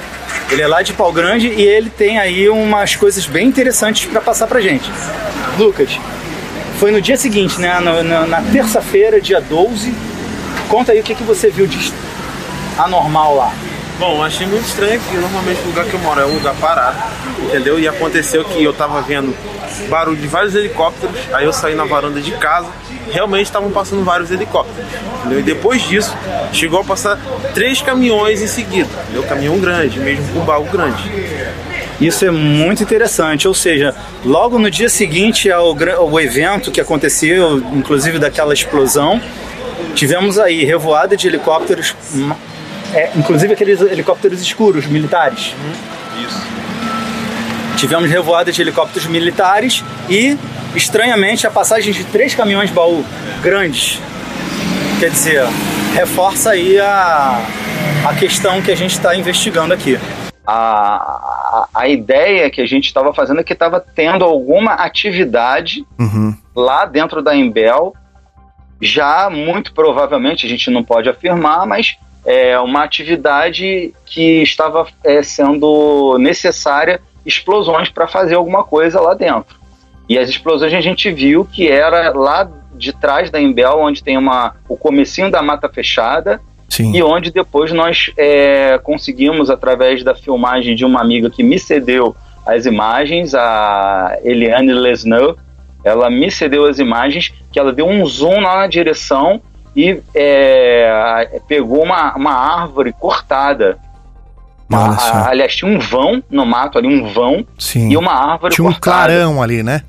Ele é lá de Pau Grande e ele tem aí umas coisas bem interessantes para passar pra gente. Lucas, foi no dia seguinte, né? Na terça-feira, dia 12. Conta aí o que, que você viu de anormal lá. Bom, achei muito estranho que normalmente o lugar que eu moro é um lugar parado, entendeu? E aconteceu que eu tava vendo barulho de vários helicópteros, aí eu saí na varanda de casa, realmente estavam passando vários helicópteros, entendeu? E depois disso, chegou a passar três caminhões em seguida, entendeu? Caminhão grande, mesmo com baú grande. Isso é muito interessante, ou seja, logo no dia seguinte ao, ao evento que aconteceu, inclusive daquela explosão, tivemos aí revoada de helicópteros, é, inclusive aqueles helicópteros escuros militares. Isso. Tivemos revoada de helicópteros militares e, estranhamente, a passagem de três caminhões baú grandes. Quer dizer, reforça aí a, a questão que a gente está investigando aqui. A, a, a ideia que a gente estava fazendo é que estava tendo alguma atividade Uhum. lá dentro da Embel, já muito provavelmente, a gente não pode afirmar, mas é uma atividade que estava é, sendo necessária explosões para fazer alguma coisa lá dentro. E as explosões a gente viu que era lá de trás da Embel, onde tem uma, o comecinho da mata fechada, e onde depois nós é, conseguimos, através da filmagem de uma amiga que me cedeu as imagens, a Eliane Lesneux, ela me cedeu as imagens, que ela deu um zoom lá na direção e é, pegou uma, uma árvore cortada. A- só. aliás, tinha um vão no mato ali, um vão, Sim. e uma árvore Tinha um cortada. clarão ali, né?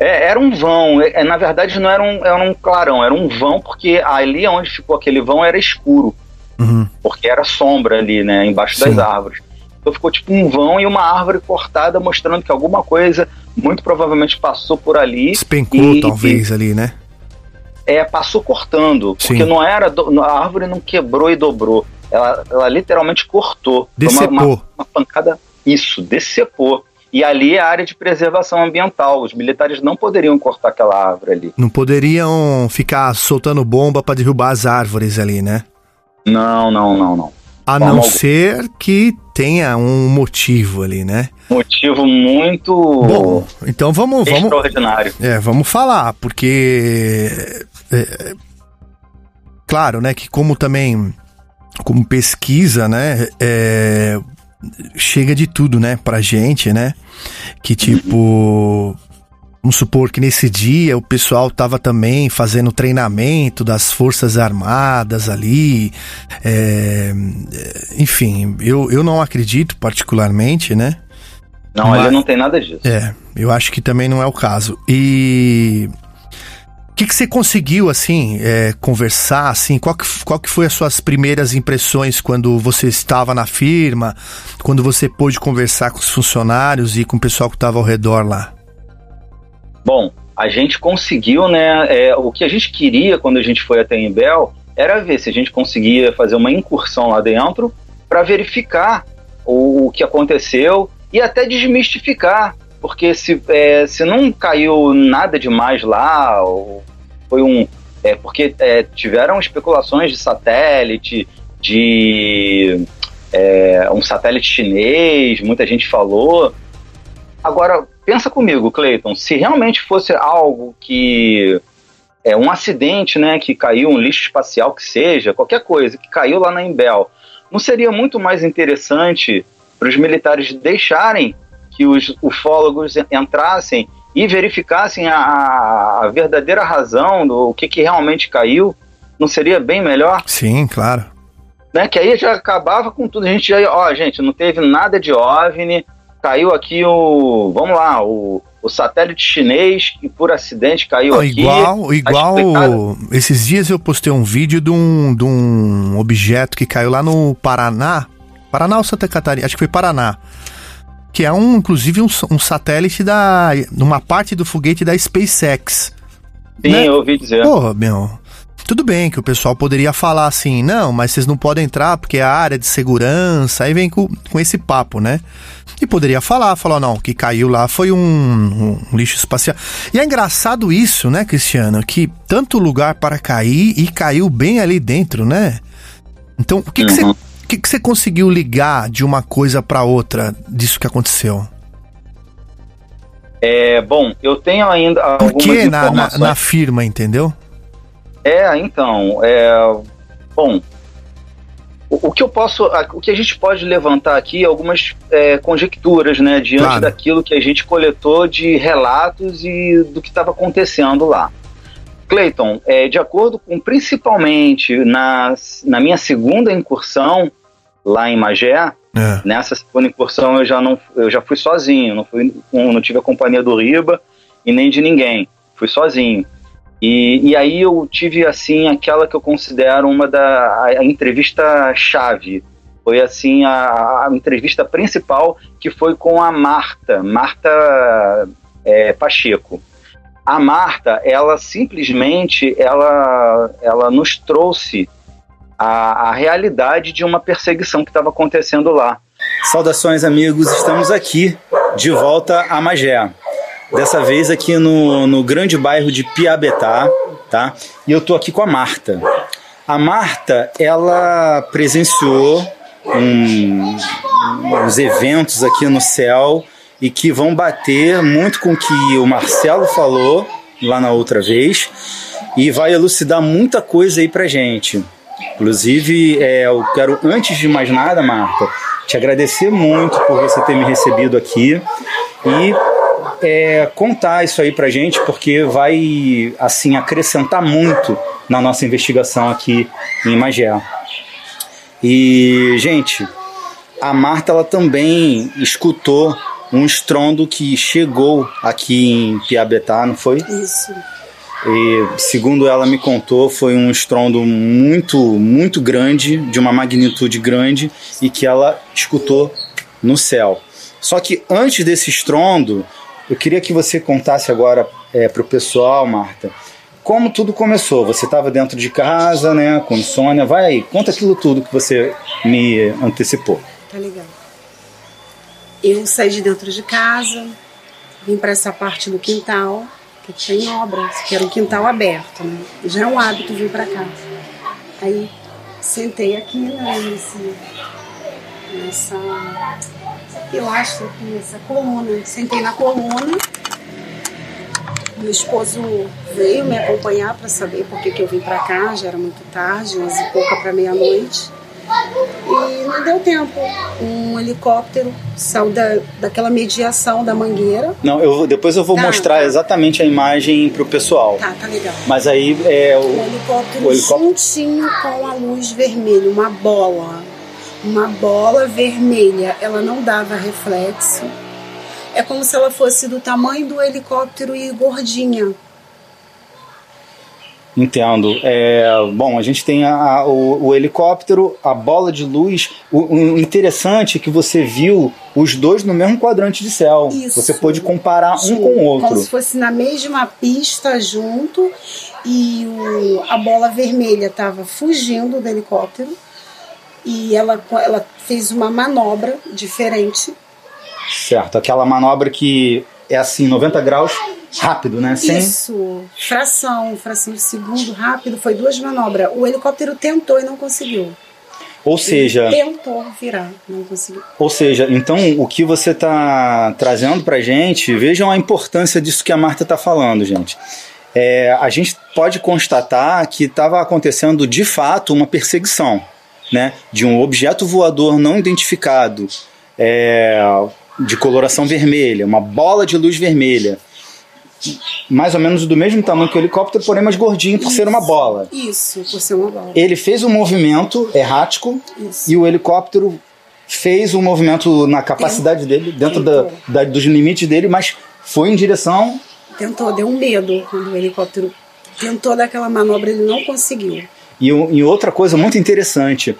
É, era um vão. É, é, na verdade, não era um, era um clarão, era um vão, porque ali onde ficou aquele vão era escuro. Uhum. Porque era sombra ali, né? Embaixo Sim. das árvores. Então ficou tipo um vão e uma árvore cortada, mostrando que alguma coisa muito provavelmente passou por ali. Despencou, e- talvez, ali, né? é, passou cortando. Sim. Porque não era. do- a árvore não quebrou e dobrou. Ela, ela literalmente cortou. Foi uma- Decepou. Uma, uma pancada. Isso, decepou. E ali é a área de preservação ambiental. Os militares não poderiam cortar aquela árvore ali. Não poderiam ficar soltando bomba pra derrubar as árvores ali, né? Não, não, não, não. A Forma não alguma. ser que tenha um motivo ali, né? Motivo muito Bom, então vamos, vamos, extraordinário. é, vamos falar, porque é, claro, né, que como também como pesquisa, né, é, chega de tudo, né, pra gente, né, que tipo Vamos supor que nesse dia o pessoal tava também fazendo treinamento das Forças Armadas ali. é, é, enfim, eu, eu não acredito particularmente, né? Não, Mas- ali não tem nada disso. É, eu acho que também não é o caso. E que, que você conseguiu, assim, é, conversar, assim, qual que, qual que foi as suas primeiras impressões quando você estava na firma, quando você pôde conversar com os funcionários e com o pessoal que estava ao redor lá? Bom, a gente conseguiu, né? é, o que a gente queria quando a gente foi até Embel era ver se a gente conseguia fazer uma incursão lá dentro para verificar o, o que aconteceu e até desmistificar, porque se, é, se não caiu nada demais lá, ou foi um. É, porque é, tiveram especulações de satélite, de é, um satélite chinês, muita gente falou. Agora, pensa comigo, Cleiton, se realmente fosse algo que é, um acidente, né, que caiu, um lixo espacial que seja, qualquer coisa, que caiu lá na Embel, não seria muito mais interessante para os militares deixarem que os ufólogos entrassem e verificassem a, a verdadeira razão do que, que realmente caiu? Não seria bem melhor? Sim, claro. Né, que aí já acabava com tudo. A gente já, ó, gente, não teve nada de OVNI, caiu aqui o, vamos lá, o, o satélite chinês que por acidente caiu Não, aqui. Igual, Tá igual. explicado. Esses dias eu postei um vídeo de um, de um objeto que caiu lá no Paraná. Paraná ou Santa Catarina? Acho que foi Paraná. Que é um, inclusive, um, um satélite da. numa parte do foguete da SpaceX. Sim, eu ouvi dizer. Porra, meu. Tudo bem que o pessoal poderia falar assim, não, mas vocês não podem entrar porque é a área de segurança, aí vem com, com esse papo, né? E poderia falar, falar, não, o que caiu lá foi um, um lixo espacial. E é engraçado isso, né, Cristiano? Que tanto lugar para cair e caiu bem ali dentro, né? Então, o que, que, você, o que, que você conseguiu ligar de uma coisa para outra disso que aconteceu? É, bom, eu tenho ainda Por algumas que na, na, informações. na firma, entendeu? É, então, é, bom, o, o que eu posso, a- o que a gente pode levantar aqui é algumas é, conjecturas, né, diante Claro. daquilo que a gente coletou de relatos e do que estava acontecendo lá. Clayton, é, de acordo com, principalmente na, na minha segunda incursão lá em Magé, É. nessa segunda incursão eu já não, eu já fui sozinho, não fui, não tive a companhia do Riba e nem de ninguém, fui sozinho. E, e aí eu tive assim aquela que eu considero uma da a, a entrevista chave. Foi assim a, a entrevista principal que foi com a Marta, Marta é, Pacheco. A Marta, ela simplesmente ela, ela nos trouxe a, a realidade de uma perseguição que estava acontecendo lá. Saudações, amigos. Estamos aqui de volta a Magé. Dessa vez aqui no, no grande bairro de Piabetá, tá? E eu tô aqui com a Marta. A Marta, ela presenciou um- uns eventos aqui no céu e que vão bater muito com o que o Marcelo falou lá na outra vez e vai elucidar muita coisa aí pra gente. Inclusive, é, eu quero, antes de mais nada, Marta, te agradecer muito por você ter me recebido aqui e é, contar isso aí pra gente, porque vai assim acrescentar muito na nossa investigação aqui em Magé. E, gente, a Marta ela também escutou um estrondo que chegou aqui em Piabetá, não foi? Isso. E, segundo ela me contou, foi um estrondo muito, muito grande, de uma magnitude grande, e que ela escutou no céu. Só que antes desse estrondo, eu queria que você contasse agora para o pessoal, Marta, como tudo começou. Você estava dentro de casa, né, com insônia. Vai aí, conta aquilo tudo que você me antecipou. Tá legal. Eu saí de dentro de casa, vim para essa parte do quintal, que tem obras, que era um quintal aberto, né? Já é um hábito vir para cá. Aí sentei aqui, né, nesse, nessa pilastra aqui, nessa coluna. Sentei na coluna. Meu esposo veio me acompanhar para saber por que, que eu vim para cá, já era muito tarde, 11 e pouca para meia-noite. E não deu tempo. Um helicóptero saiu da, daquela mediação da mangueira. Não, eu, depois eu vou Tá, mostrar exatamente a imagem pro pessoal. Tá, tá legal. Mas aí é o, O helicóptero, o helicóptero juntinho com a luz vermelha, uma bola. Uma bola vermelha. Ela não dava reflexo. É como se ela fosse do tamanho do helicóptero e gordinha. Entendo. É, bom, a gente tem a- a- o, o helicóptero, a bola de luz. O, o interessante é que você viu os dois no mesmo quadrante de céu. Isso. Você pôde comparar um Sim, com o outro. Como se fosse na mesma pista junto e a bola vermelha estava fugindo do helicóptero e ela, ela fez uma manobra diferente. Certo. Aquela manobra que é assim, 90 graus, rápido, né? Sem... Isso, fração, fração de segundo, rápido, foi duas manobras. O helicóptero tentou e não conseguiu. Ou seja, Ele tentou virar, não conseguiu. ou seja, então o que você está trazendo pra gente, vejam a importância disso que a Marta está falando, gente. é, a gente pode constatar que estava acontecendo de fato uma perseguição né, de um objeto voador não identificado é, de coloração vermelha, uma bola de luz vermelha, mais ou menos do mesmo tamanho que o helicóptero, porém mais gordinho por ser uma bola. Isso, por ser uma bola. Ele fez um movimento errático Isso. e o helicóptero fez um movimento na capacidade dele, dentro da, da- dos limites dele, mas foi em direção. Tentou, deu um medo quando o helicóptero tentou dar aquela manobra, ele não conseguiu. E, e outra coisa muito interessante,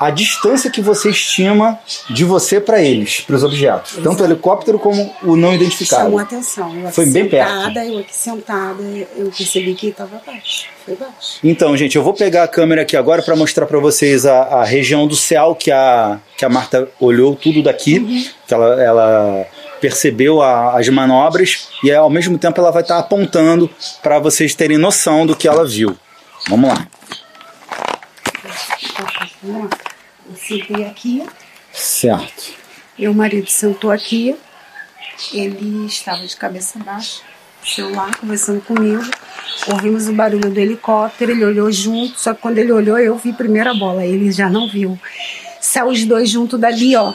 a distância que você estima de você para eles, para os objetos, tanto o helicóptero como o não identificado. Chamou atenção. Eu Foi bem perto. sentada, Eu aqui sentada, eu percebi que estava baixo. Foi baixo. Então, gente, eu vou pegar a câmera aqui agora para mostrar para vocês a, a região do céu que a, que a Marta olhou tudo daqui, que ela, ela percebeu a- as manobras e ao mesmo tempo ela vai estar apontando para vocês terem noção do que ela viu. Vamos lá. Vamos lá. Eu sentei aqui, Certo. meu marido sentou aqui, ele estava de cabeça baixa, celular, conversando comigo. Ouvimos o barulho do helicóptero, ele olhou junto, só que quando ele olhou, eu vi primeiro a bola, ele já não viu. Saiu os dois junto dali, ó,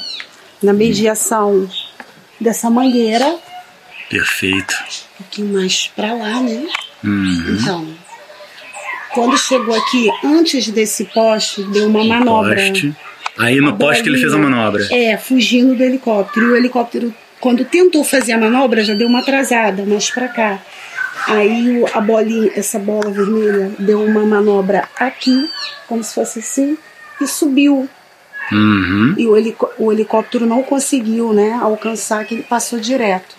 na mediação dessa mangueira, Perfeito. um pouquinho mais pra lá, né? Uhum. Então, quando chegou aqui, antes desse poste, deu uma manobra. Poste. Aí no poste que ele fez a manobra. É, fugindo do helicóptero. E o helicóptero, quando tentou fazer a manobra, já deu uma atrasada, mais pra cá. Aí a bolinha, essa bola vermelha, deu uma manobra aqui, como se fosse assim, e subiu. Uhum. E o, o helicóptero não conseguiu, né, alcançar, que ele passou direto.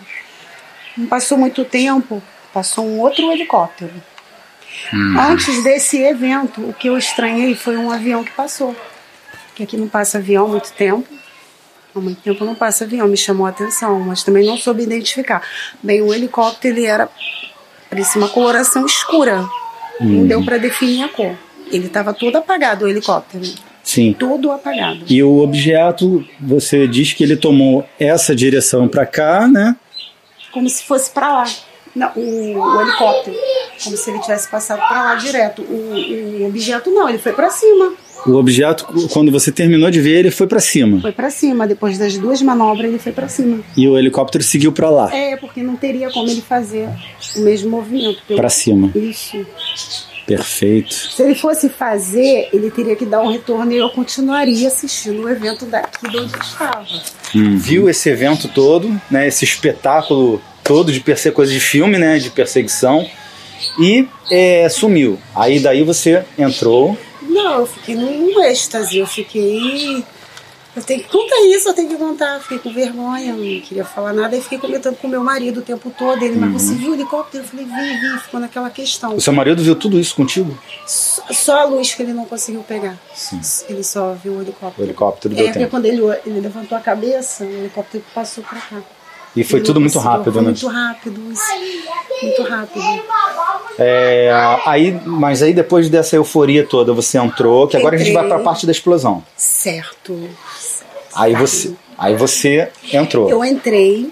Não passou muito tempo, passou um outro helicóptero. Uhum. Antes desse evento, o que eu estranhei foi um avião que passou. Que aqui não passa avião há muito tempo. Há muito tempo não passa avião, me chamou a atenção, mas também não soube identificar. Bem, o helicóptero ele era parecia uma coloração escura. Não Uhum. deu para definir a cor. Ele estava todo apagado, o helicóptero. Sim. Todo apagado. E o objeto, você diz que ele tomou essa direção para cá, né? Como se fosse para lá. Não, o, o helicóptero. Como se ele tivesse passado para lá direto. O, o objeto não, ele foi para cima. O objeto, quando você terminou de ver, ele foi para cima. Foi para cima. Depois das duas manobras, ele foi para cima. E o helicóptero seguiu para lá. É, porque não teria como ele fazer o mesmo movimento. Pra cima. Isso. Perfeito. Se ele fosse fazer, ele teria que dar um retorno e eu continuaria assistindo o evento daqui de onde eu estava. Viu esse evento todo, né? Esse espetáculo todo de perse coisa de filme, né? De perseguição. E é, sumiu. Aí daí você entrou. Não, eu fiquei num êxtase, eu fiquei. Eu tenho que contar isso, eu tenho que contar. Fiquei com vergonha, não queria falar nada. Aí fiquei comentando com meu marido o tempo todo. Ele, mas Uhum. você viu o helicóptero? Eu falei, vi, vi. Ficou naquela questão. O seu marido viu tudo isso contigo? Só, só a luz que ele não conseguiu pegar. Sim. Ele só viu o O helicóptero. helicóptero É, deu porque tempo. quando ele, ele levantou a cabeça, o helicóptero passou pra cá. E foi tudo muito rápido, foi né? Muito rápido, isso. muito rápido. É, aí, mas aí depois dessa euforia toda você entrou, que agora a gente vai para a Entrei. parte da explosão. Certo. Aí você, aí você entrou. Eu entrei.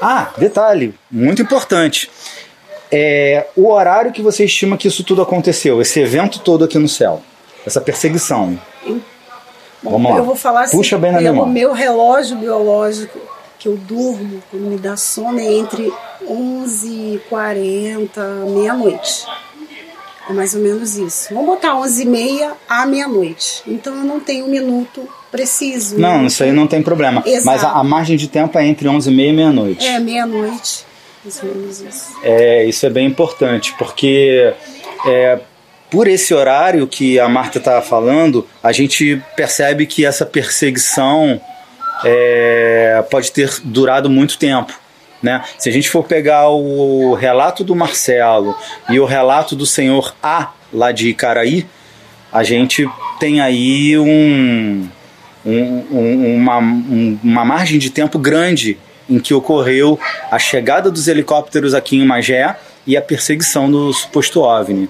Ah, detalhe, muito importante. É, o horário que você estima que isso tudo aconteceu, esse evento todo aqui no céu, essa perseguição. Bom, Vamos lá. Eu vou falar assim, Puxa bem na memória. meu relógio biológico, que eu durmo, quando me dá sono, é entre 11h40, meia-noite. É mais ou menos isso. Vamos botar 11h30 à meia-noite. Então eu não tenho um minuto preciso. Não, né? isso aí não tem problema. Exato. Mas a, a margem de tempo é entre 11 e meia e meia-noite. É, meia-noite. Mais ou menos isso. É, isso é bem importante, porque é, por esse horário que a Marta está falando, a gente percebe que essa perseguição é, pode ter durado muito tempo. Né? Se a gente for pegar o relato do Marcelo e o relato do senhor A, lá de Icaraí, a gente tem aí um, um- um- uma, um- uma margem de tempo grande em que ocorreu a chegada dos helicópteros aqui em Magé e a perseguição do suposto OVNI.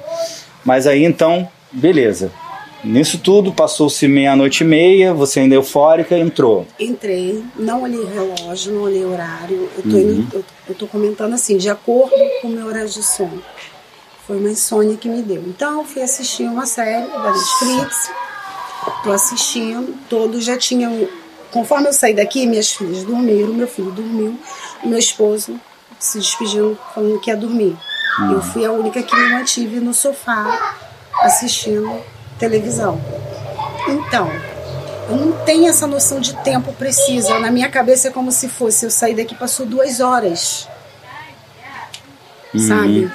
Mas aí então, beleza. Nisso tudo, passou-se meia-noite e meia, você ainda eufórica, entrou. Entrei, não olhei relógio, não olhei horário. Eu tô, Uhum. indo- eu, eu tô comentando assim, de acordo com o meu horário de sono. Foi uma insônia que me deu. Então eu fui assistir uma série da Netflix. Tô assistindo, todos já tinham. Conforme eu saí daqui, minhas filhas dormiram, meu filho dormiu, meu esposo se despediu falando que ia dormir. Hum. Eu fui a única que me mantive no sofá assistindo televisão. Então, eu não tenho essa noção de tempo precisa. Na minha cabeça é como se fosse eu sair daqui passou duas horas, Uhum. sabe?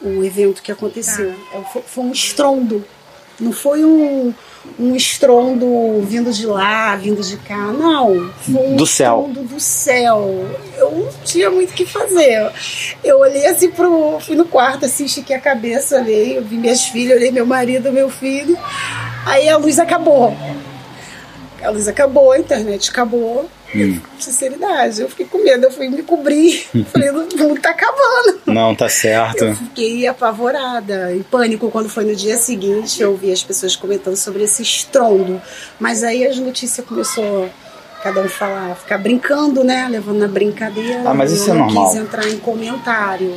O, o evento que aconteceu. É, Foi, foi um estrondo. Não foi um, um estrondo vindo de lá, vindo de cá. Não. Foi um Do céu. estrondo do céu. Eu não tinha muito o que fazer. Eu olhei assim pro. Fui no quarto, assim, estiquei a cabeça, olhei, eu vi minhas filhas, olhei meu marido, meu filho. Aí a luz acabou. A luz acabou, a internet acabou. Hum. Sinceridade, eu fiquei com medo, eu fui me cobrir. Falei, o mundo tá acabando. Não, tá certo. Fiquei apavorada, em pânico quando foi no dia seguinte. Eu vi as pessoas comentando sobre esse estrondo. Mas aí as notícias começou cada um falar, ficar brincando, né? Levando na brincadeira. Ah, mas isso eu é não normal. quis entrar em comentário.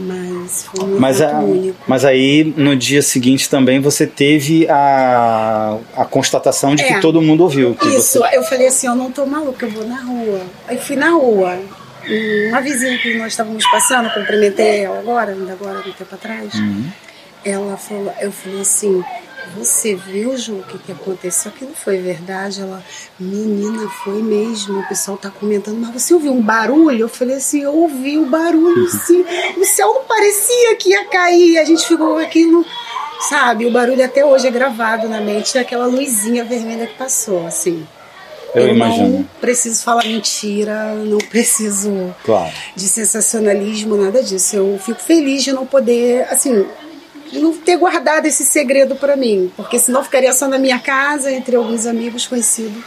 Mas foi um Mas, a, único. mas aí no dia seguinte também você teve a, a constatação de É. que todo mundo ouviu. Que Isso, você... eu falei assim, eu não tô maluca, eu vou na rua. Aí fui na rua. Uma vizinha que nós estávamos passando, cumprimentei ela agora, ainda agora, um tempo atrás. Uhum. Ela falou, eu falei assim, você viu, Ju, o que, que aconteceu? Aquilo foi verdade? Ela, menina, foi mesmo. O pessoal tá comentando, mas você ouviu um barulho? Eu falei assim, eu ouvi o barulho, sim. O céu não parecia que ia cair. A gente ficou aquilo, sabe? O barulho até hoje é gravado na mente, aquela luzinha vermelha que passou, assim. Eu não imagino. preciso falar mentira, não preciso Claro. de sensacionalismo, nada disso. Eu fico feliz de não poder, assim, não ter guardado esse segredo pra mim, porque senão ficaria só na minha casa, entre alguns amigos conhecidos,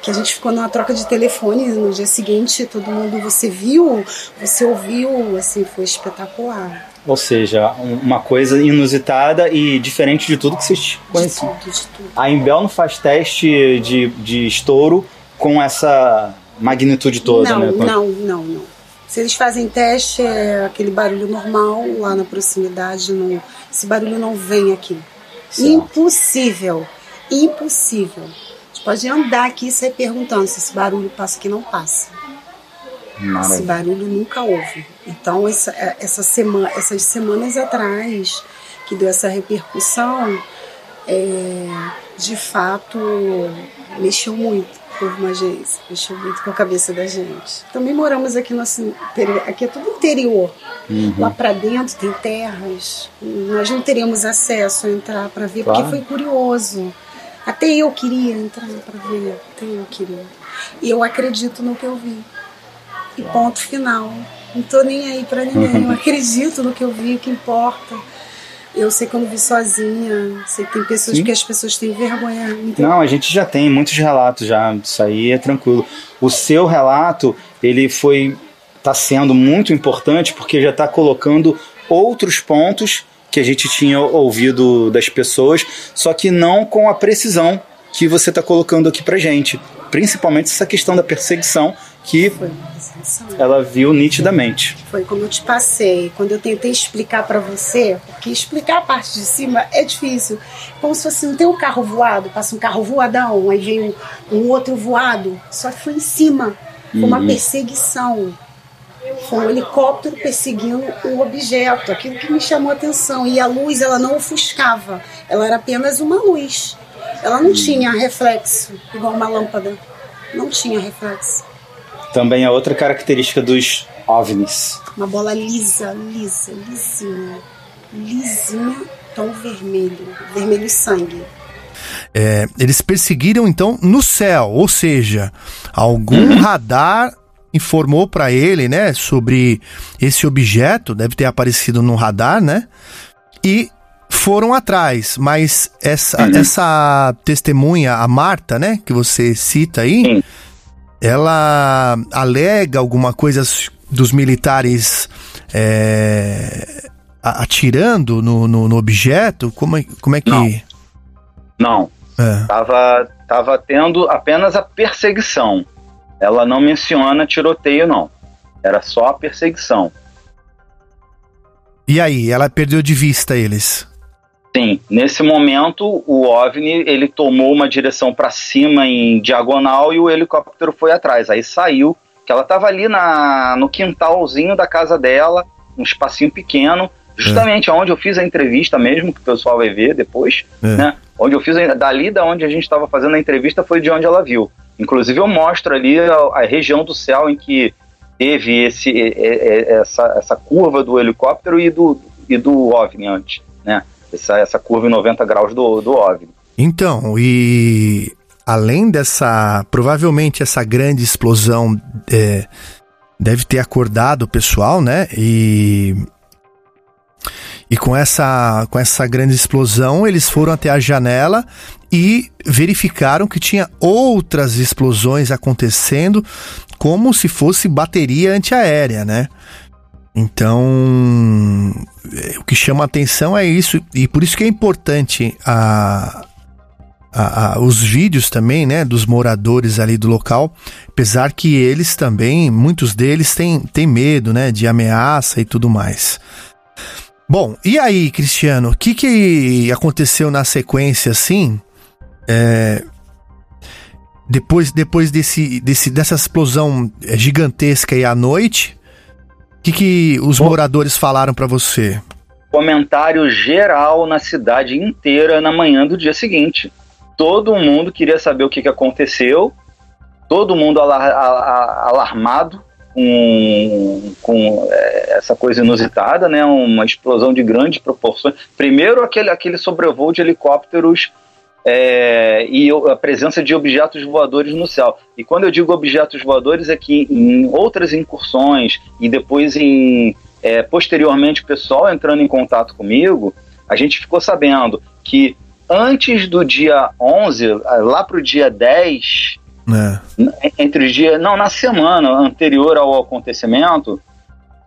que a gente ficou numa troca de telefone no dia seguinte, todo mundo, você viu, você ouviu, assim, foi espetacular. Ou seja, um- uma coisa inusitada e diferente de tudo que vocês conheciam. A Imbel não faz teste de, de estouro com essa magnitude toda, não, né? não, não, não. Se eles fazem teste, é aquele barulho normal lá na proximidade, não, esse barulho não vem aqui. Impossível, impossível. A gente pode andar aqui e sair perguntando se esse barulho passa aqui, não passa. Esse Maravilha. barulho nunca houve. Então, essa, essa semana, essas semanas atrás, que deu essa repercussão, é, de fato, mexeu muito com uma agência, mexeu muito com a cabeça da gente. Também moramos aqui no assim, interior, aqui é tudo interior. Uhum. Lá para dentro tem terras. Nós não teríamos acesso a entrar para ver, Claro. porque foi curioso. Até eu queria entrar para ver, até eu queria. E eu acredito no que eu vi. E ponto final. Não tô nem aí para ninguém. Eu acredito no que eu vi, o que importa. Eu sei que eu não vi sozinha. Sei que tem pessoas Sim. que as pessoas têm vergonha. Então, Não, a gente já tem muitos relatos já, isso aí é tranquilo. O seu relato, ele foi tá sendo muito importante porque já está colocando outros pontos que a gente tinha ouvido das pessoas, só que não com a precisão que você está colocando aqui pra gente. Principalmente essa questão da perseguição que ela viu nitidamente. Foi como eu te passei. Quando eu tentei explicar para você, porque explicar a parte de cima é difícil. Como se fosse, não tem um carro voado, passa um carro voadão, aí vem um, um outro voado. Só que foi em cima. Foi uma Uhum. perseguição. Foi um helicóptero perseguindo um objeto, aquilo que me chamou a atenção. E a luz, ela não ofuscava, ela era apenas uma luz. Ela não tinha reflexo, igual uma lâmpada. Não tinha reflexo. Também é outra característica dos OVNIs. Uma bola lisa, lisa, lisinha. Lisinha, tom vermelho. Vermelho sangue. É, eles perseguiram então no céu, ou seja, algum Uhum. radar informou para ele, né, sobre esse objeto, deve ter aparecido no radar, né? E foram atrás, mas essa, Uhum. essa testemunha, a Marta, né, que você cita aí, ela alega alguma coisa dos militares é, atirando no, no, no objeto? Como é, como é que. Não. É. Tava, tava tendo apenas a perseguição. Ela não menciona tiroteio, não. Era só a perseguição. E aí, ela perdeu de vista eles? Sim, nesse momento o OVNI ele tomou uma direção para cima em diagonal e o helicóptero foi atrás. Aí saiu, que ela estava ali na, no quintalzinho da casa dela, um espacinho pequeno, justamente É. onde eu fiz a entrevista mesmo, que o pessoal vai ver depois, É. né? Onde eu fiz, a- dali da onde a gente estava fazendo a entrevista foi de onde ela viu. Inclusive eu mostro ali a, a região do céu em que teve esse, essa, essa curva do helicóptero e do, e do OVNI antes, né? Essa, essa curva em 90 graus do, do OVNI. Então, e além dessa. Provavelmente essa grande explosão é, deve ter acordado o pessoal, né? E. E com essa, com essa grande explosão, eles foram até a janela e verificaram que tinha outras explosões acontecendo, como se fosse bateria antiaérea, né? Então, é, o que chama atenção é isso, e por isso que é importante a, a- a- os vídeos também, né, dos moradores ali do local, apesar que eles também, muitos deles têm, têm medo, né, de ameaça e tudo mais. Bom, e aí, Cristiano, o que, que aconteceu na sequência, assim, é, depois, depois desse, desse, dessa explosão é, gigantesca aí à noite, o que, que os moradores falaram pra você? Comentário geral na cidade inteira na manhã do dia seguinte. Todo mundo queria saber o que, que aconteceu, todo mundo alar- a- a- alarmado com, com é, essa coisa inusitada, né? Uma explosão de grandes proporções. Primeiro aquele, aquele sobrevoo de helicópteros é, e a presença de objetos voadores no céu. E quando eu digo objetos voadores é que em outras incursões e depois em é, posteriormente o pessoal entrando em contato comigo, a gente ficou sabendo que antes do dia 11, lá para o dia 10, É. entre os dias, não, na semana anterior ao acontecimento,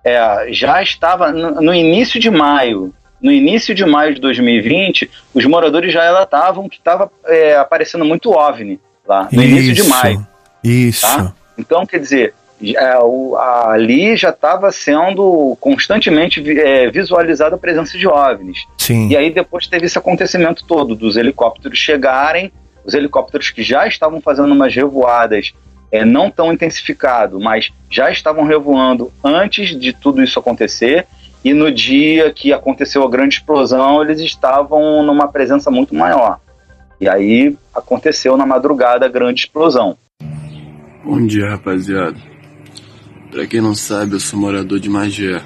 é, já estava no, no início de maio, no início de maio de 2020, os moradores já relatavam que estava é, aparecendo muito OVNI lá, no início de Isso, maio. Isso. Tá? Então, quer dizer, é, o- ali já estava sendo constantemente é, visualizada a presença de OVNIs. Sim. E aí depois teve esse acontecimento todo dos helicópteros chegarem, os helicópteros que já estavam fazendo umas revoadas é, não tão intensificado, mas já estavam revoando antes de tudo isso acontecer. E no dia que aconteceu a grande explosão, eles estavam numa presença muito maior. E aí aconteceu na madrugada a grande explosão. Bom dia, rapaziada. Pra quem não sabe, eu sou morador de Magé.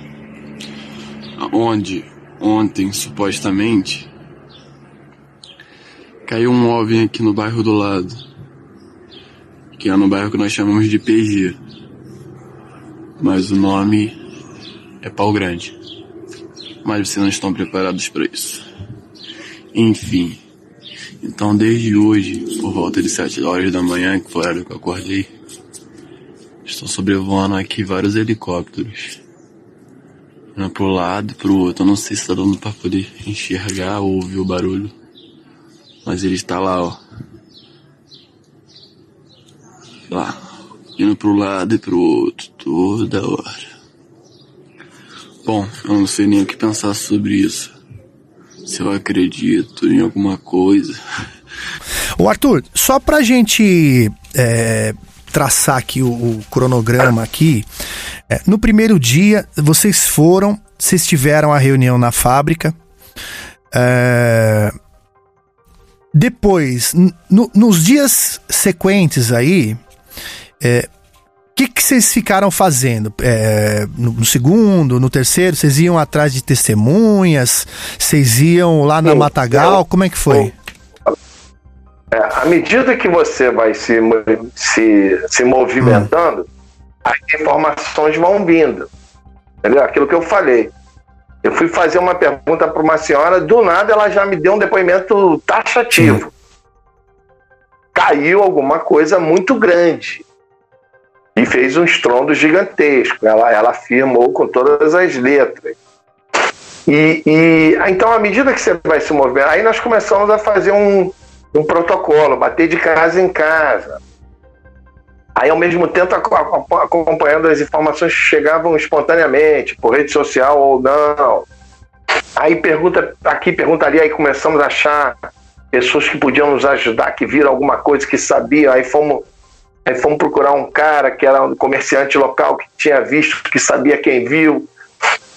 Onde, ontem, supostamente, caiu um OVNI aqui no bairro do lado. Que é no bairro que nós chamamos de PG. Mas o nome é Pau Grande. Mas vocês não estão preparados para isso. Enfim. Então, desde hoje, por volta de 7 horas da manhã, que foi a hora que eu acordei, estão sobrevoando aqui vários helicópteros. Um pro lado e pro outro. Eu não sei se tá dando pra poder enxergar ou ouvir o barulho. Mas ele está lá, ó. Lá. Indo pro lado e pro outro. Toda hora. Bom, eu não sei nem o que pensar sobre isso. Se eu acredito em alguma coisa. Ô Arthur, só pra gente é, traçar aqui o, o cronograma aqui, é, no primeiro dia vocês foram, vocês tiveram a reunião na fábrica, é, depois, nos dias sequentes aí, é, o que, que vocês ficaram fazendo? É, no, no segundo, no terceiro, vocês iam atrás de testemunhas? Vocês iam lá na Sim, Matagal? eu- Como é que foi? É, à medida que você vai se, se, se movimentando, as informações vão vindo. Entendeu? Aquilo que eu falei. Eu fui fazer uma pergunta para uma senhora, do nada ela já me deu um depoimento taxativo. Caiu alguma coisa muito grande. E fez um estrondo gigantesco. Ela, ela afirmou com todas as letras. E, e então, à medida que você vai se mover, aí nós começamos a fazer um, um protocolo, bater de casa em casa. Aí, ao mesmo tempo, aco- aco- acompanhando as informações que chegavam espontaneamente, por rede social ou não. Aí pergunta, aqui perguntaria, aí começamos a achar pessoas que podiam nos ajudar, que viram alguma coisa, que sabiam, aí fomos, aí fomos procurar um cara que era um comerciante local, que tinha visto, que sabia quem viu,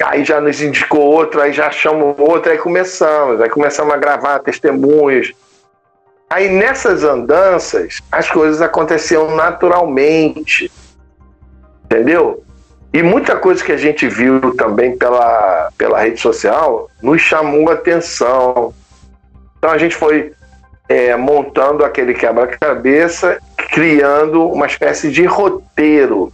aí já nos indicou outro, aí já achamos outro, aí começamos, aí começamos a gravar testemunhos. Aí nessas andanças, as coisas aconteciam naturalmente, entendeu? E muita coisa que a gente viu também pela, pela rede social nos chamou a atenção. Então a gente foi é, montando aquele quebra-cabeça, criando uma espécie de roteiro.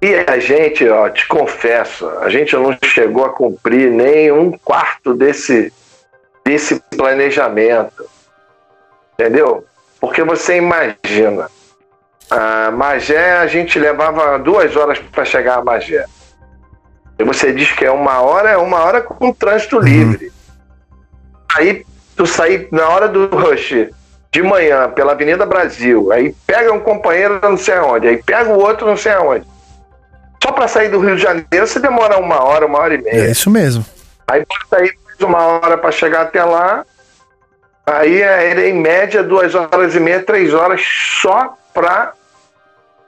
E a gente, ó, te confesso, a gente não chegou a cumprir nem um quarto desse, desse planejamento. Entendeu? Porque você imagina, a Magé a gente levava duas horas para chegar a Magé. E você diz que é uma hora, é uma hora com trânsito Uhum. livre. Aí tu sair na hora do rush de manhã pela Avenida Brasil, aí pega um companheiro não sei aonde, aí pega o outro não sei aonde. Só para sair do Rio de Janeiro você demora uma hora, uma hora e meia. É isso mesmo. Aí bota aí mais uma hora para chegar até lá. Aí é em média duas horas e meia, três horas só para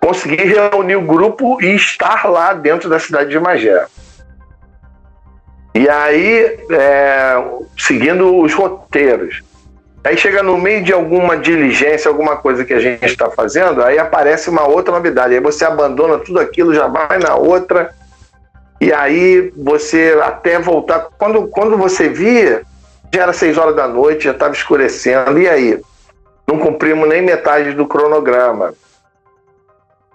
conseguir reunir o grupo e estar lá dentro da cidade de Magé. E aí, é, seguindo os roteiros. Aí chega no meio de alguma diligência, alguma coisa que a gente está fazendo, aí aparece uma outra novidade. Aí você abandona tudo aquilo, já vai na outra. E aí você até voltar. Quando, quando você via, já era seis horas da noite, já estava escurecendo. E aí? Não cumprimos nem metade do cronograma.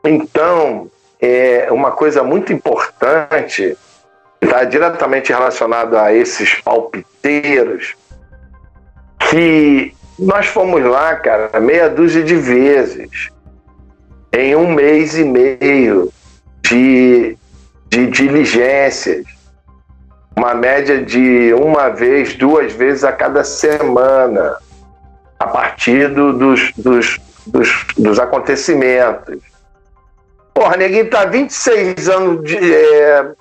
Então, é uma coisa muito importante, está diretamente relacionado a esses palpiteiros, que nós fomos lá, cara, meia dúzia de vezes, em um mês e meio de, de diligências, uma média de uma vez, duas vezes a cada semana, a partir do- dos, dos, dos, dos acontecimentos. Porra, neguinho tá 26 anos de, é,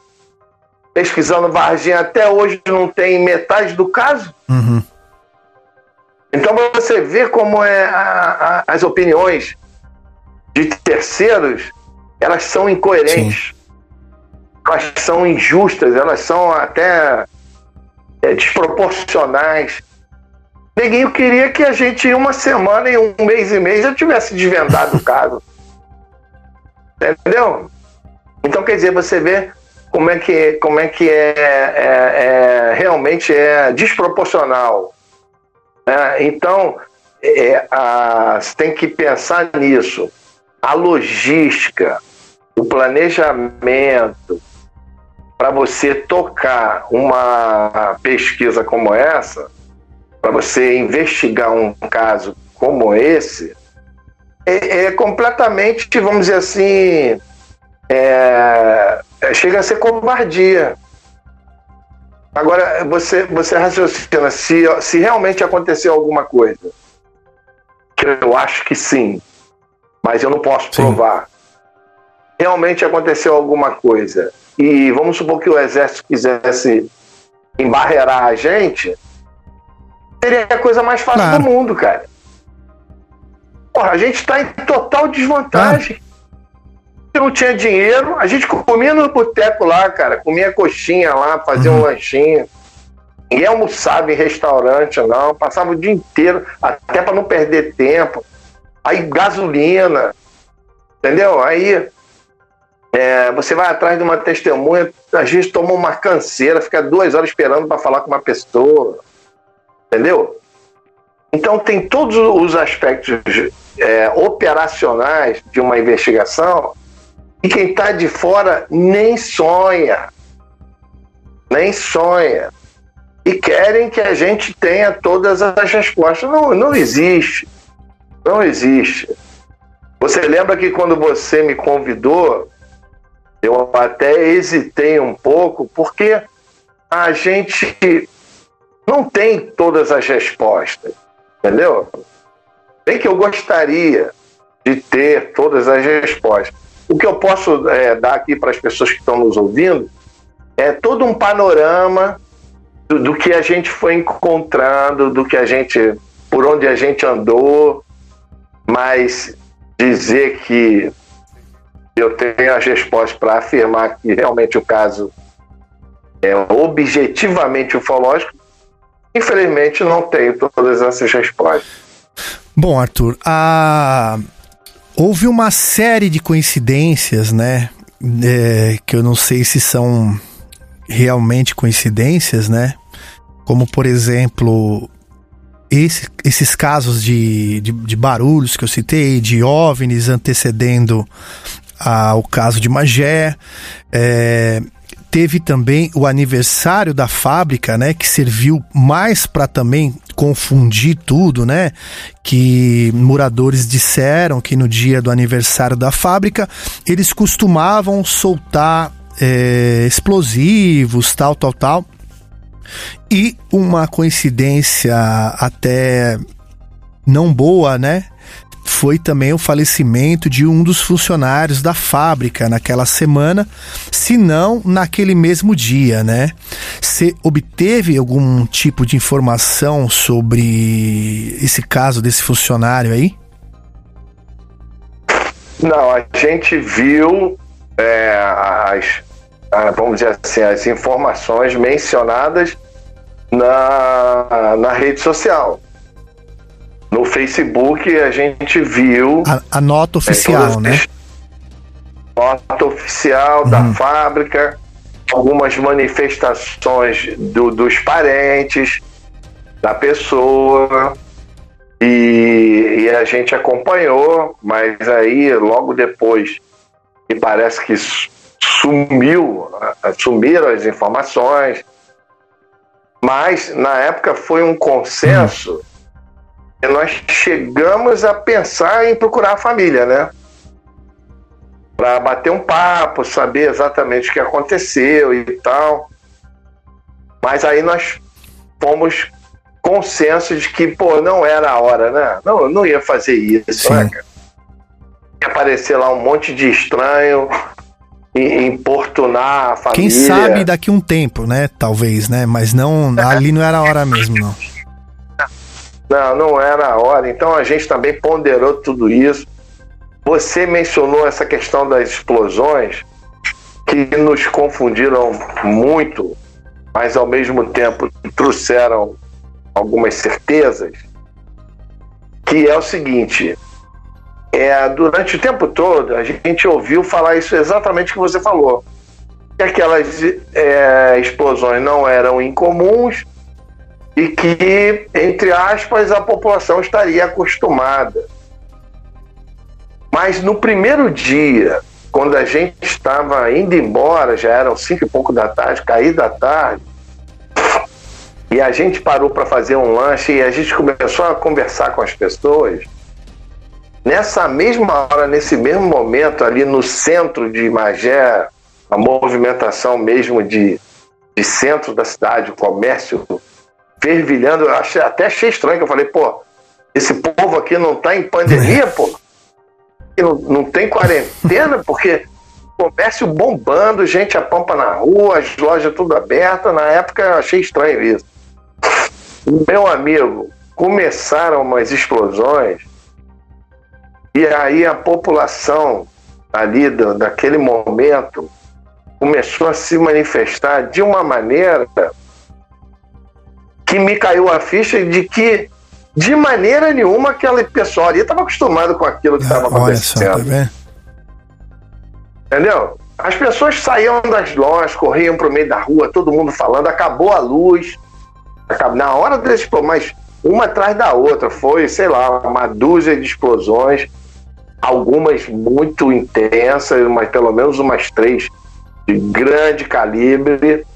pesquisando Varginha, até hoje não tem metade do caso. Uhum. Então você vê como é a- a- as opiniões de terceiros, elas são incoerentes, elas são injustas, elas são até é, desproporcionais. Neguinho queria que a gente, em uma semana, em um mês e meio, já tivesse desvendado o caso. Entendeu? Então, quer dizer, você vê como é que, como é, que é, é- é- realmente é desproporcional. né? então, é, a- você tem que pensar nisso. A logística, o planejamento para você tocar uma pesquisa como essa, para você investigar um caso como esse, é, é completamente, vamos dizer assim, é, é, chega a ser covardia. Agora, você, você raciocina, se, se realmente aconteceu alguma coisa, que eu acho que sim, mas eu não posso provar. Realmente aconteceu alguma coisa, e vamos supor que o exército quisesse embarrear a gente, seria a coisa mais fácil do mundo, cara. Porra, a gente está em total desvantagem. Não tinha dinheiro, a gente comia no boteco lá, cara, comia coxinha lá, fazia um lanchinho. Ninguém almoçava em restaurante, não, passava o dia inteiro, até para não perder tempo. Aí gasolina, entendeu? Aí é, você vai atrás de uma testemunha, às vezes toma uma canseira, fica duas horas esperando para falar com uma pessoa, entendeu? Então tem todos os aspectos é, operacionais de uma investigação e quem está de fora nem sonha, nem sonha. E querem que a gente tenha todas as respostas. Não, não existe. Não existe. Você lembra que quando você me convidou, eu até hesitei um pouco, porque a gente não tem todas as respostas, entendeu? Bem que eu gostaria de ter todas as respostas. O que eu posso é, dar aqui para as pessoas que estão nos ouvindo é todo um panorama do, do que a gente foi encontrando, do que a gente, por onde a gente andou, mas dizer que eu tenho as respostas para afirmar que realmente o caso é objetivamente ufológico, infelizmente não tenho todas essas respostas. Bom, Arthur, a... houve uma série de coincidências, né? É, que eu não sei se são realmente coincidências, né? Como, por exemplo, esse, esses casos de, de, de, barulhos que eu citei, de OVNIs antecedendo ao caso de Magé. É, teve também o aniversário da fábrica, né, que serviu mais para também confundir tudo, né? Que moradores disseram que no dia do aniversário da fábrica eles costumavam soltar é, explosivos, tal, tal, tal. E uma coincidência até não boa, né? Foi também o falecimento de um dos funcionários da fábrica naquela semana, se não naquele mesmo dia, né? Você obteve algum tipo de informação sobre esse caso desse funcionário aí? Não, a gente viu é, as, vamos dizer assim, as informações mencionadas na, na rede social. No Facebook a gente viu. A, a nota oficial, é, né? Nota oficial uhum. da fábrica, algumas manifestações do, dos parentes da pessoa. E, e, a gente acompanhou, mas aí logo depois, e parece que sumiu, sumiram as informações. Mas na época foi um consenso e nós chegamos a pensar em procurar a família, né? Para bater um papo, saber exatamente o que aconteceu e tal. Mas aí nós fomos consenso de que, pô, não era a hora, né? Não, não ia fazer isso, né, cara? Ia aparecer lá um monte de estranho, importunar a família. Quem sabe daqui um tempo, né? Talvez, né? Mas não, ali não era a hora mesmo, não. Não, não era a hora. Então a gente também ponderou tudo isso. Você mencionou essa questão das explosões que nos confundiram muito, mas ao mesmo tempo trouxeram algumas certezas. Que é o seguinte: é, durante o tempo todo a gente ouviu falar isso exatamente que você falou. Que aquelas é, explosões não eram incomuns e que, entre aspas, a população estaria acostumada. Mas no primeiro dia, quando a gente estava indo embora, já eram cinco e pouco da tarde, cair da tarde, e a gente parou para fazer um lanche e a gente começou a conversar com as pessoas Nessa mesma hora, nesse mesmo momento, ali no centro de Magé, a movimentação mesmo de, de centro da cidade, o comércio fervilhando, achei, até achei estranho, que eu falei, pô, esse povo aqui não tá em pandemia, pô? Não, não tem quarentena, porque comércio bombando, gente a pampa na rua, as lojas tudo abertas. Na época eu achei estranho isso. Meu amigo, começaram umas explosões e aí a população ali do, daquele momento começou a se manifestar de uma maneira que me caiu a ficha de que de maneira nenhuma aquele pessoal ali estava acostumado com aquilo que estava ah, acontecendo. Só, tá Entendeu? As pessoas saíam das lojas, corriam para o meio da rua, todo mundo falando, acabou a luz. Na hora deles, mas uma atrás da outra, foi, sei lá, uma dúzia de explosões algumas muito intensas, mas pelo menos umas três de grande calibre.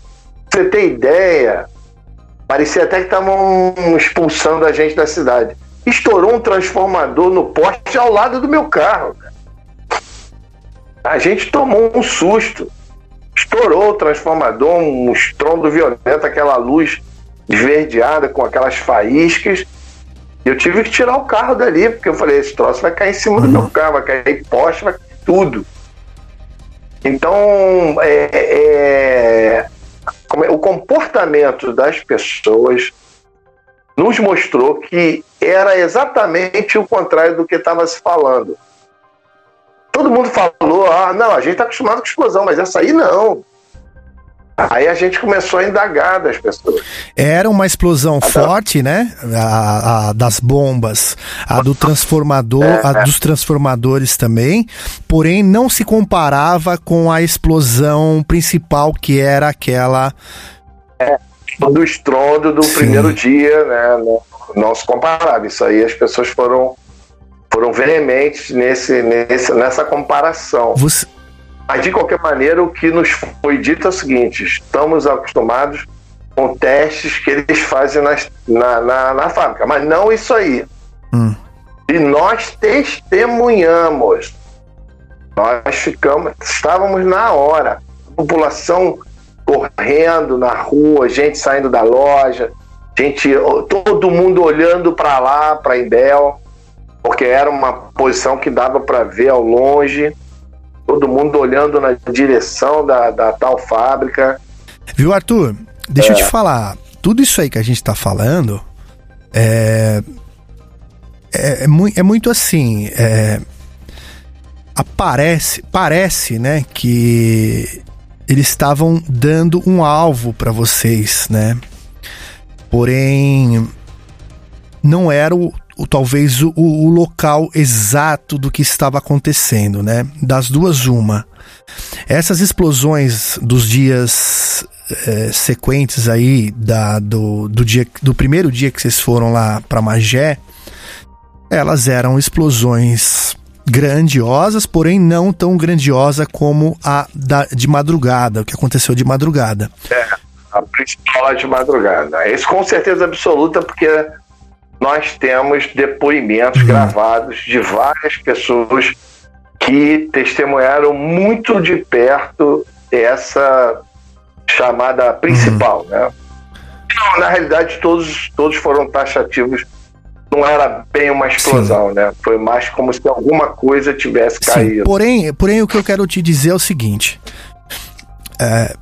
Você tem ideia? Parecia até que estavam expulsando a gente da cidade. Estourou um transformador no poste ao lado do meu carro. A gente tomou um susto. Estourou o transformador, um estrondo violento, aquela luz esverdeada com aquelas faíscas eu tive que tirar o carro dali, porque eu falei, esse troço vai cair em cima do meu carro, vai cair poste, vai cair tudo. Então, é, é- o comportamento das pessoas nos mostrou que era exatamente o contrário do que estava se falando. Todo mundo falou, ah, não, a gente está acostumado com explosão, mas essa aí não. Aí a gente começou a indagar das pessoas. Era uma explosão forte, né? A, a das bombas, a do transformador, É, a dos transformadores também. Porém, não se comparava com a explosão principal, que era aquela. do estrondo do primeiro dia, né? Não, não se comparava. Isso aí as pessoas foram, foram veementes nesse, nesse, nessa comparação. Você... Mas de qualquer maneira, o que nos foi dito é o seguinte: estamos acostumados com testes que eles fazem nas- na, na, na fábrica, mas não isso aí. Hum. E nós testemunhamos. Nós ficamos, estávamos na hora. A população correndo na rua, gente saindo da loja, gente, todo mundo olhando para lá, para Imbel, porque era uma posição que dava para ver ao longe. Todo mundo olhando na direção da, da tal fábrica. Viu, Arthur? Deixa eu É. te falar. Tudo isso aí que a gente tá falando é. É, é, mui- é muito assim. É, aparece, parece, né, que eles estavam dando um alvo para vocês, né? Porém, não era o, o- talvez o, o local exato do que estava acontecendo, né? Das duas uma. Essas explosões dos dias eh, sequentes aí da, do, do dia do primeiro dia que vocês foram lá para Magé, elas eram explosões grandiosas, porém não tão grandiosa como a da, de madrugada, o que aconteceu de madrugada. É, a principal de madrugada. Isso com certeza absoluta, porque nós temos depoimentos gravados de várias pessoas que testemunharam muito de perto essa chamada principal, né? Não, na realidade, todos, todos foram taxativos. Não era bem uma explosão, né? Foi mais como se alguma coisa tivesse Sim, caído. porém, porém, o que eu quero te dizer é o seguinte: é,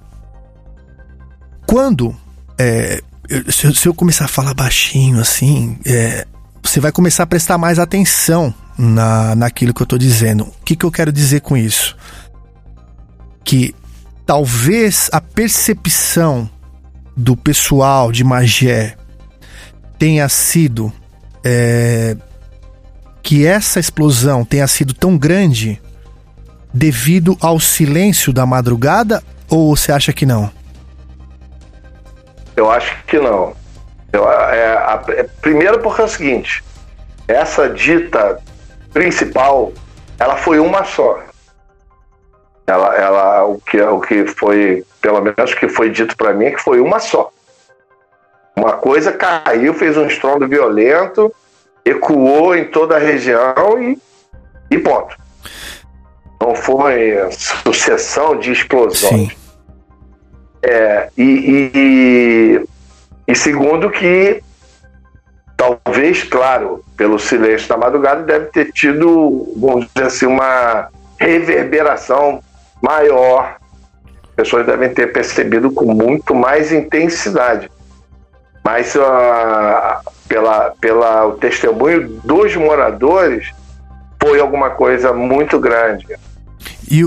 quando é, se, eu- se eu começar a falar baixinho assim, é, você vai começar a prestar mais atenção na, naquilo que eu tô dizendo. O que, que eu quero dizer com isso? Que talvez a percepção do pessoal de Magé tenha sido é, que essa explosão tenha sido tão grande devido ao silêncio da madrugada ou você acha que não? Eu acho que não. Eu, é, a- é, primeiro porque é o seguinte, essa dita principal, ela foi uma só. Ela, ela o, que, o que foi, pelo menos que foi dito para mim, é que foi uma só. Uma coisa caiu, fez um estrondo violento, ecoou em toda a região e, e ponto. Não foi sucessão de explosões. É, e, e- e- segundo que talvez, claro, pelo silêncio da madrugada, deve ter tido, vamos dizer assim, uma reverberação maior. As pessoas devem ter percebido com muito mais intensidade. Mas ah, pela, pela o testemunho dos moradores, foi alguma coisa muito grande. E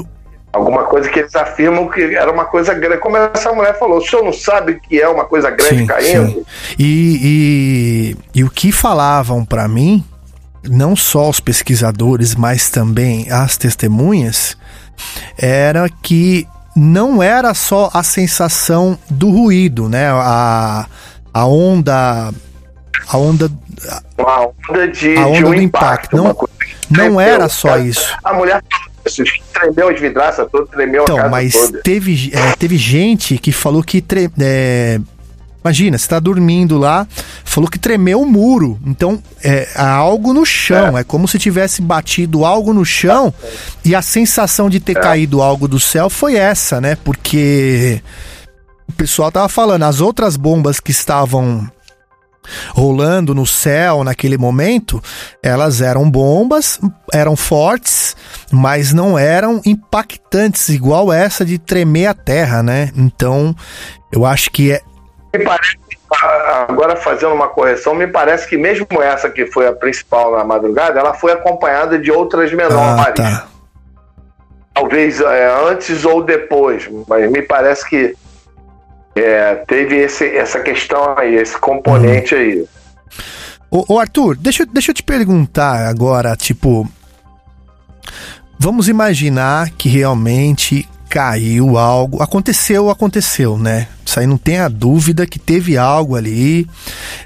Alguma coisa que eles afirmam que era uma coisa grande. Como essa mulher falou, o senhor não sabe que é uma coisa grande Sim, caindo? sim. E, e, e o que falavam para mim, não só os pesquisadores, mas também as testemunhas, era que não era só a sensação do ruído, né? A, a onda. A onda. Uma onda de, A de onda um do impacto. impacto, não- não era só isso. A mulher tremeu as vidraças todas, tremeu a Então, casa mas toda. teve, é, teve gente que falou que. tre- é, imagina, você tá dormindo lá, falou que tremeu o muro. Então, é, há algo no chão. É. como se tivesse batido algo no chão e a sensação de ter caído algo do céu foi essa, né? Porque o pessoal tava falando, as outras bombas que estavam rolando no céu naquele momento, elas eram bombas, eram fortes, mas não eram impactantes igual essa de tremer a terra, né? Então, eu acho que é. Me parece, agora fazendo uma correção, me parece que mesmo essa que foi a principal na madrugada, ela foi acompanhada de outras menores. Ah, tá. Talvez é, antes ou depois, mas me parece que é, teve esse, essa questão aí, esse componente aí. Ô, ô, Arthur, deixa, deixa eu te perguntar agora, tipo. Vamos imaginar que realmente caiu algo. Aconteceu, aconteceu, né? Isso aí não tem a dúvida que teve algo ali,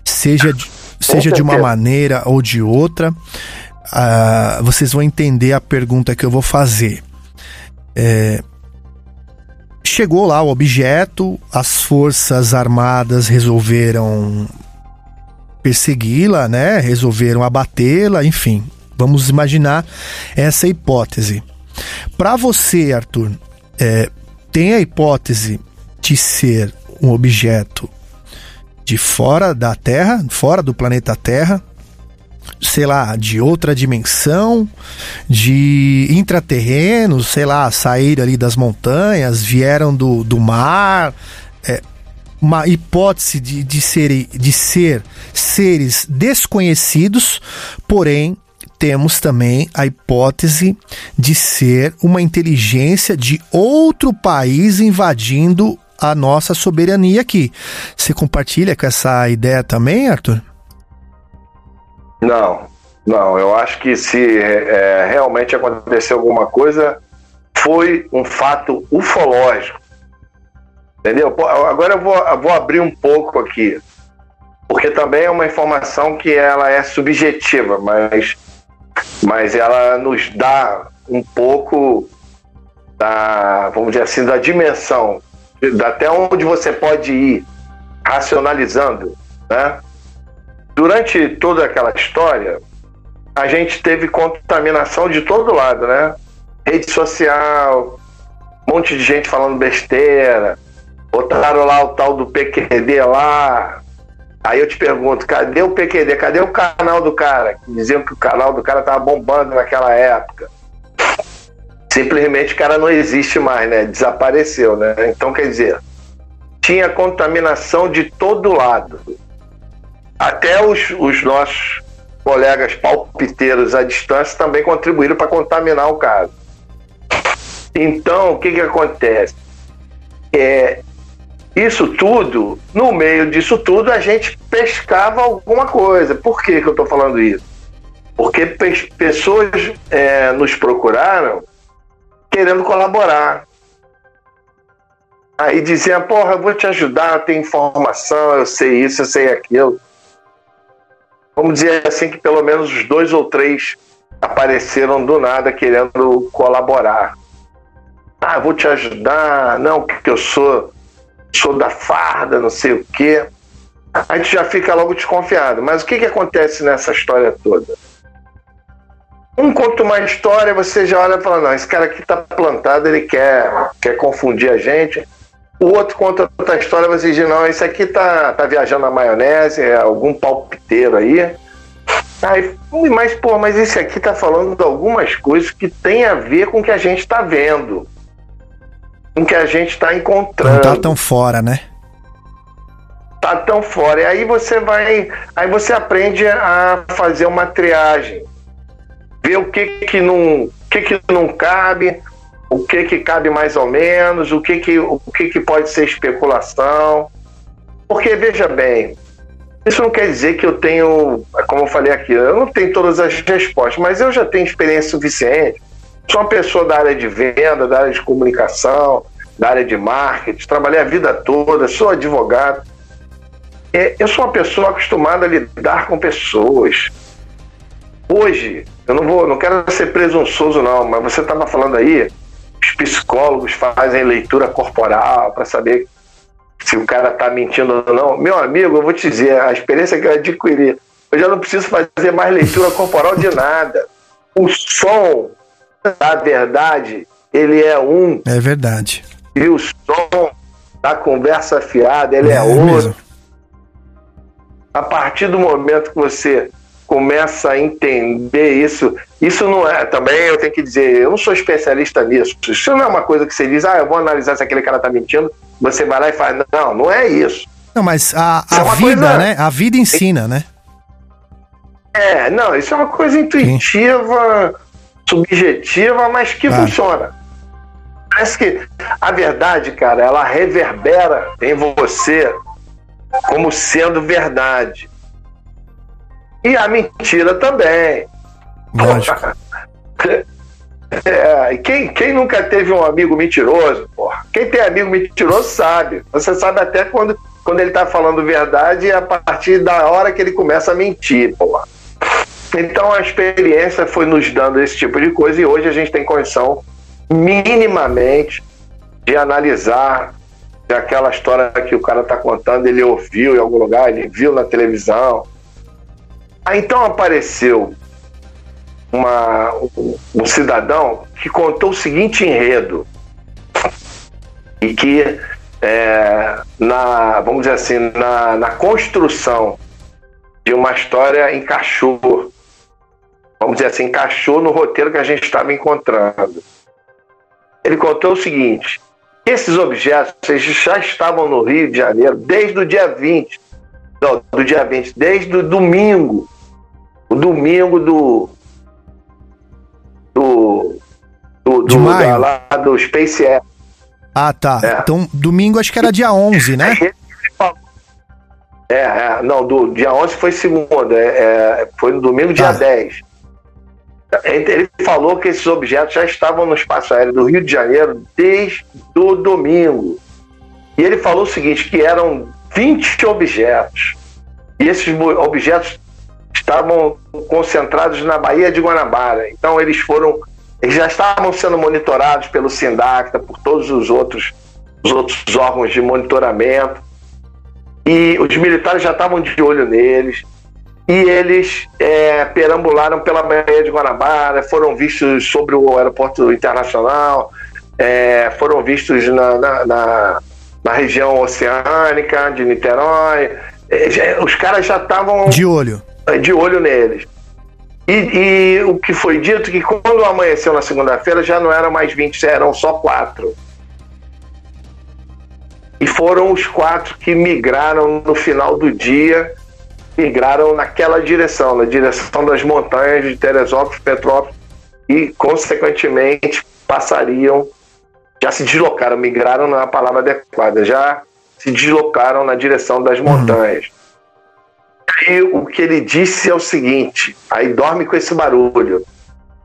seja de, seja de uma maneira ou de outra. Uh, vocês vão entender a pergunta que eu vou fazer. É, chegou lá o objeto, as forças armadas resolveram persegui-la, né? Resolveram abatê-la, enfim. Vamos imaginar essa hipótese. Para você, Arthur, é, tem a hipótese de ser um objeto de fora da Terra, fora do planeta Terra, sei lá, de outra dimensão, de intraterrenos, sei lá, saíram ali das montanhas, vieram do, do mar. É, uma hipótese de, de, ser, de ser seres desconhecidos, porém temos também a hipótese de ser uma inteligência de outro país invadindo a nossa soberania aqui. Você compartilha com essa ideia também, Arthur? Não, não. Eu acho que se é, realmente aconteceu alguma coisa, foi um fato ufológico. Entendeu? Agora eu vou, eu vou abrir um pouco aqui, porque também é uma informação que ela é subjetiva, mas, mas ela nos dá um pouco da, vamos dizer assim, da dimensão, até onde você pode ir racionalizando, né? Durante toda aquela história, a gente teve contaminação de todo lado, né? Rede social, um monte de gente falando besteira, botaram lá o tal do PQD lá. Aí eu te pergunto, cadê o PQD? Cadê o canal do cara? Diziam que o canal do cara tava bombando naquela época. Simplesmente o cara não existe mais, né? Desapareceu, né? Então, quer dizer, tinha contaminação de todo lado até os, os nossos colegas palpiteiros à distância também contribuíram para contaminar o caso. Então, o que, que acontece? É, isso tudo, no meio disso tudo, a gente pescava alguma coisa. Por que, que eu estou falando isso? Porque pessoas é, nos procuraram querendo colaborar. Aí diziam, porra, eu vou te ajudar, tem informação, eu sei isso, eu sei aquilo vamos dizer assim que pelo menos os dois ou três apareceram do nada querendo colaborar. Ah, vou te ajudar, não, porque eu sou sou da farda, não sei o quê. A gente já fica logo desconfiado. Mas o que, que acontece nessa história toda? Um conta uma história, você já olha e fala, não, esse cara aqui tá plantado, ele quer, quer confundir a gente. O outro conta outra história, você diz, não, esse aqui tá, tá viajando na maionese, é algum palpiteiro aí. Aí, mas, pô, mas esse aqui tá falando de algumas coisas que tem a ver com o que a gente tá vendo. Com o que a gente tá encontrando. Não tá tão fora, né? Tá tão fora. E aí você vai. Aí você aprende a fazer uma triagem. Ver o que que não, o que que não cabe, o que que cabe mais ou menos, o que que, o que, que pode ser especulação. Porque, veja bem, isso não quer dizer que eu tenho, como eu falei aqui, eu não tenho todas as respostas, mas eu já tenho experiência suficiente. Sou uma pessoa da área de venda, da área de comunicação, da área de marketing, trabalhei a vida toda, sou advogado. É, eu sou uma pessoa acostumada a lidar com pessoas. Hoje, eu não vou, não quero ser presunçoso não, mas você estava falando aí os psicólogos fazem leitura corporal para saber se o cara está mentindo ou não. Meu amigo, eu vou te dizer, a experiência que eu adquiri, eu já não preciso fazer mais leitura corporal de nada. O som da verdade, ele é um. É verdade. E o som da conversa fiada, ele é, é outro. Mesmo. A partir do momento que você começa a entender isso, isso não é, também eu tenho que dizer, eu não sou especialista nisso. Isso não é uma coisa que você diz, ah, eu vou analisar se aquele cara tá mentindo, você vai lá e faz. Não, não é isso. Não, mas a, é a uma vida, coisa- né? A vida ensina, né? É, não, isso é uma coisa intuitiva, subjetiva, mas que Claro. funciona. Parece que a verdade, cara, ela reverbera em você como sendo verdade. E a mentira também. Lógico. É, quem, quem nunca teve um amigo mentiroso, porra? Quem tem amigo mentiroso sabe. Você sabe até quando, quando ele tá falando verdade e a partir da hora que ele começa a mentir, porra. Então a experiência foi nos dando esse tipo de coisa e hoje a gente tem condição minimamente de analisar se aquela história que o cara tá contando ele ouviu em algum lugar, ele viu na televisão. Aí então apareceu uma, um, cidadão que contou o seguinte enredo. E que é, na vamos dizer assim na, na construção de uma história encaixou vamos dizer assim encaixou no roteiro que a gente estava encontrando. Ele contou o seguinte esses objetos eles já estavam no Rio de Janeiro desde o dia 20 não, do dia 20 desde o domingo o domingo do do do, De do maio. da- lá do SpaceX Ah, tá. É. Então, domingo acho que era dia 11, né? É, é, não, do dia 11 foi segunda, é, é, foi no domingo, dia 10. Ele falou que esses objetos já estavam no espaço aéreo do Rio de Janeiro desde o domingo. E ele falou o seguinte, que eram 20 objetos. E esses objetos estavam concentrados na Baía de Guanabara. Então eles foram, eles já estavam sendo monitorados pelo Sindacta, por todos os outros, os outros órgãos de monitoramento e os militares já estavam de olho neles e eles é, perambularam pela Baía de Guanabara, foram vistos sobre o aeroporto internacional, é, foram vistos na, na, na- na região oceânica de Niterói. É, os caras já estavam De olho. De olho neles. E, e o que foi dito que quando amanheceu na segunda-feira já não eram mais 20, eram só quatro. E foram os quatro que migraram no final do dia, migraram naquela direção, na direção das montanhas de Teresópolis, Petrópolis, e consequentemente passariam, já se deslocaram, migraram não é a palavra adequada, já se deslocaram na direção das montanhas. Aí o que ele disse é o seguinte: aí dorme com esse barulho.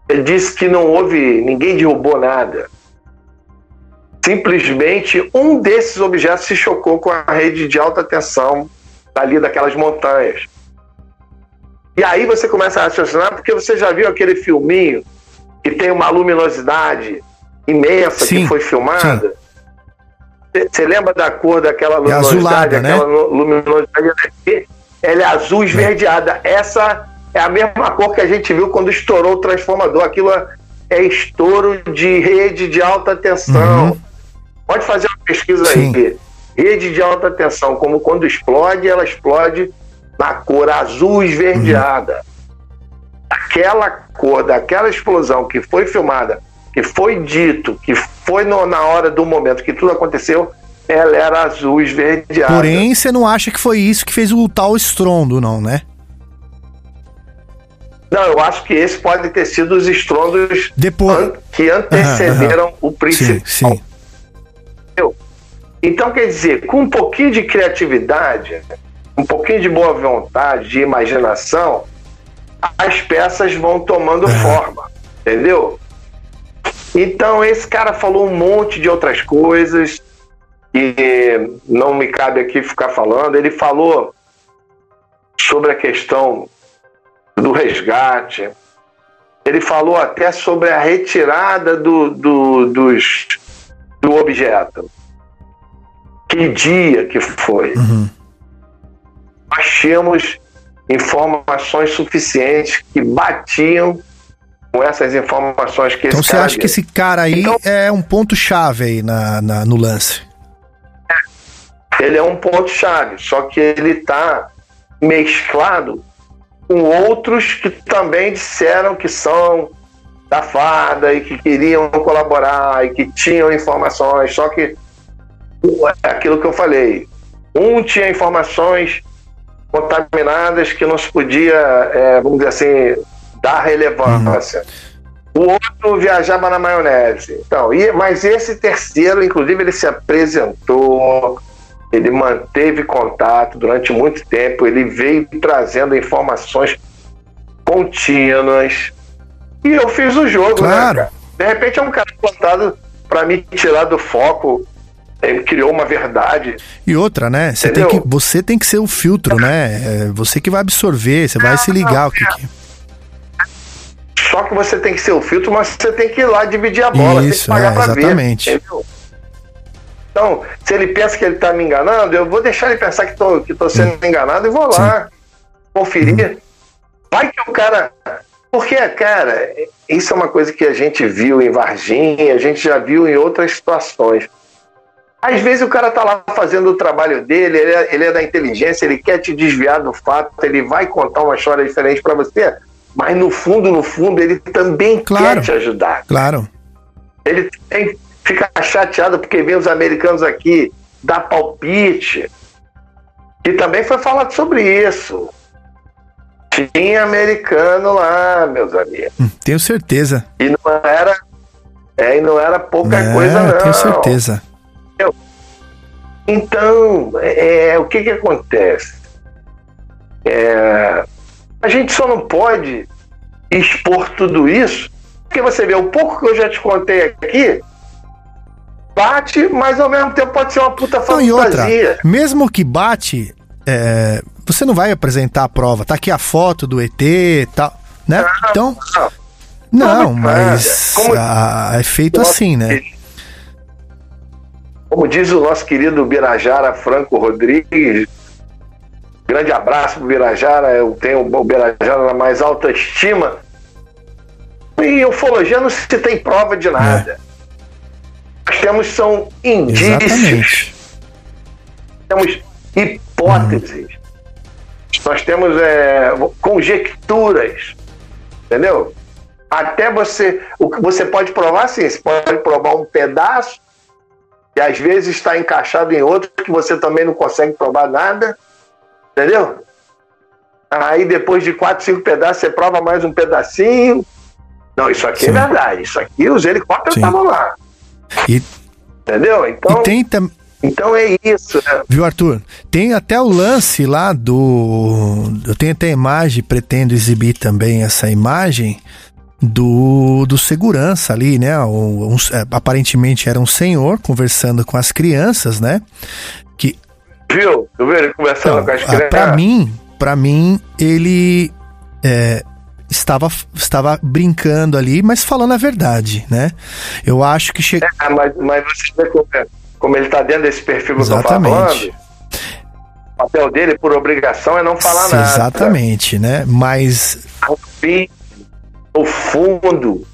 Ele disse que não houve, ninguém derrubou nada. Simplesmente um desses objetos se chocou com a rede de alta tensão ali daquelas montanhas. E aí você começa a raciocinar porque você já viu aquele filminho que tem uma luminosidade imensa Sim, que foi filmada. Você lembra da cor daquela luminosidade? azulada, né? Aquela lu- luminosidade aqui, ela é azul esverdeada. Essa é a mesma cor que a gente viu quando estourou o transformador. Aquilo é- é estouro de rede de alta tensão. Pode fazer uma pesquisa aí. Rede de alta tensão, como quando explode, ela explode na cor azul esverdeada. Aquela cor daquela explosão que foi filmada, que foi dito, que foi no- na hora do momento que tudo aconteceu, ela era azul esverdeada. Porém, você não acha que foi isso que fez o tal estrondo, não, né? Não, eu acho que esse pode ter sido os estrondos Depois. an- que antecederam Aham, aham. o principal. Sim, sim. Então, quer dizer, com um pouquinho de criatividade, um pouquinho de boa vontade, de imaginação, as peças vão tomando forma, entendeu? Então, esse cara falou um monte de outras coisas e não me cabe aqui ficar falando. Ele falou sobre a questão do resgate, ele falou até sobre a retirada do, do, dos, do objeto. Que dia que foi? Nós tínhamos informações suficientes que batiam com essas informações que Então você acha que esse cara aí é um ponto-chave aí na, na- no lance? Ele é um ponto chave, só que ele está mesclado com outros que também disseram que são da farda e que queriam colaborar e que tinham informações, só que é aquilo que eu falei, um tinha informações contaminadas que não se podia, é, vamos dizer assim, dar relevância. O outro viajava na maionese. Então, e, mas esse terceiro, inclusive, ele se apresentou, ele manteve contato durante muito tempo, ele veio trazendo informações contínuas. E eu fiz o jogo, né, Claro. cara? De repente é um cara plantado para me tirar do foco. Ele criou uma verdade. E outra, né? Você tem, que, você tem que ser o filtro, né? É você que vai absorver, você vai se ligar o que, que Só que você tem que ser o filtro, mas você tem que ir lá dividir a bola. Isso, tem que pagar é, pra ver, exatamente. entendeu? Então, se ele pensa que ele tá me enganando, eu vou deixar ele pensar que tô, que tô sendo Hum. enganado e vou lá conferir. Vai que o cara. Porque, cara, isso é uma coisa que a gente viu em Varginha, a gente já viu em outras situações. Às vezes o cara tá lá fazendo o trabalho dele, ele é, ele é da inteligência, ele quer te desviar do fato, ele vai contar uma história diferente para você, mas no fundo, no fundo, ele também Claro. quer te ajudar. Claro. Ele tem, fica chateado porque vem os americanos aqui dar palpite. E também foi falado sobre isso. Tinha americano lá, meus amigos. Hum, Tenho certeza. E não era, é, e não era pouca É, coisa, não. tenho certeza. Então, é, o que que acontece? É, a gente só não pode expor tudo isso, porque você vê, o pouco que eu já te contei aqui, bate, mas ao mesmo tempo pode ser uma puta Não, e outra, fantasia. mesmo que bate, é, você não vai apresentar a prova. Tá aqui a foto do ET e tal, né? Então, não, mas Como- ah, é feito assim, né? Como diz o nosso querido Birajara Franco Rodrigues, grande abraço pro Birajara, eu tenho o Birajara na mais alta estima. Em ufologia não se tem prova de nada. Nós temos são indícios, Exatamente. temos hipóteses, nós temos é, conjecturas, entendeu? Até você, o que você pode provar sim, você pode provar um pedaço e às vezes está encaixado em outro que você também não consegue provar nada, entendeu? Aí depois de quatro, cinco pedaços você prova mais um pedacinho. Não, isso aqui é verdade. Isso aqui os helicópteros Sim. estavam lá, E, entendeu? Então, e tem também. então é isso, né? Viu, Arthur? Tem até o lance lá do. Eu tenho até a imagem, pretendo exibir também essa imagem do, do segurança ali, né? Um- um- é, aparentemente era um senhor conversando com as crianças, né? Que Viu? Tu viu ele conversando com as ah, crianças? pra mim, para mim, ele é, estava, estava brincando ali, mas falando a verdade, né? Eu acho que chega. É, mas, mas você vê como, é- como ele tá dentro desse perfil que eu tô Exatamente. falando. O papel dele, por obrigação, é não falar nada. Exatamente, né? Mas fim, no fundo,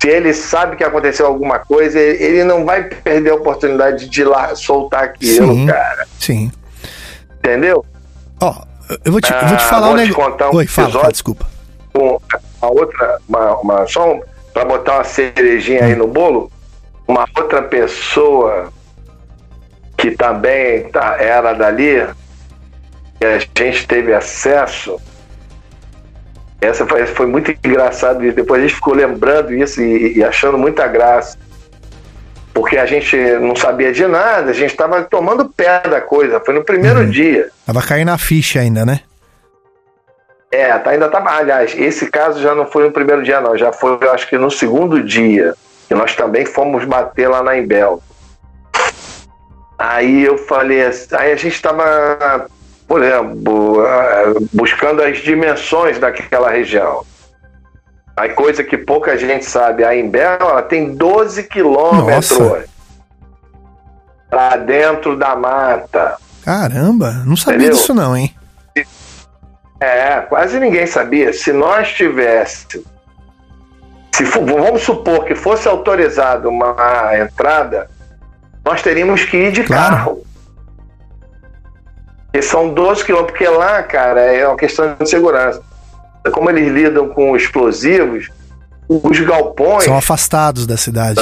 se ele sabe que aconteceu alguma coisa, ele não vai perder a oportunidade de ir lá soltar aquilo, sim, cara. sim. Entendeu? Ó, eu vou te, eu vou te Ah, falar um vou te negócio. um Oi, fala, fala, desculpa. Com a outra, uma, uma, só para botar uma cerejinha aí no bolo, uma outra pessoa que também tá, era dali, que a gente teve acesso. Essa foi, foi muito engraçado isso. Depois a gente ficou lembrando isso e, e achando muita graça. Porque a gente não sabia de nada, a gente estava tomando pé da coisa. Foi no primeiro dia. Tava caindo a ficha ainda, né? É, tá, ainda tá. Aliás, esse caso já não foi no primeiro dia, não. Já foi, eu acho que no segundo dia. Que nós também fomos bater lá na Imbel. Aí eu falei assim, aí a gente tava, por exemplo, ah, buscando as dimensões daquela região. A coisa que pouca gente sabe, a Imbel ela tem 12 quilômetros para dentro da mata. Caramba, não sabia Entendeu? disso não, hein? É, quase ninguém sabia. Se nós tivéssemos. Se fo- vamos supor que fosse autorizada uma entrada, nós teríamos que ir de carro. E são 12 quilômetros, porque lá, cara, é uma questão de segurança. como eles lidam com explosivos, os galpões. São afastados da cidade.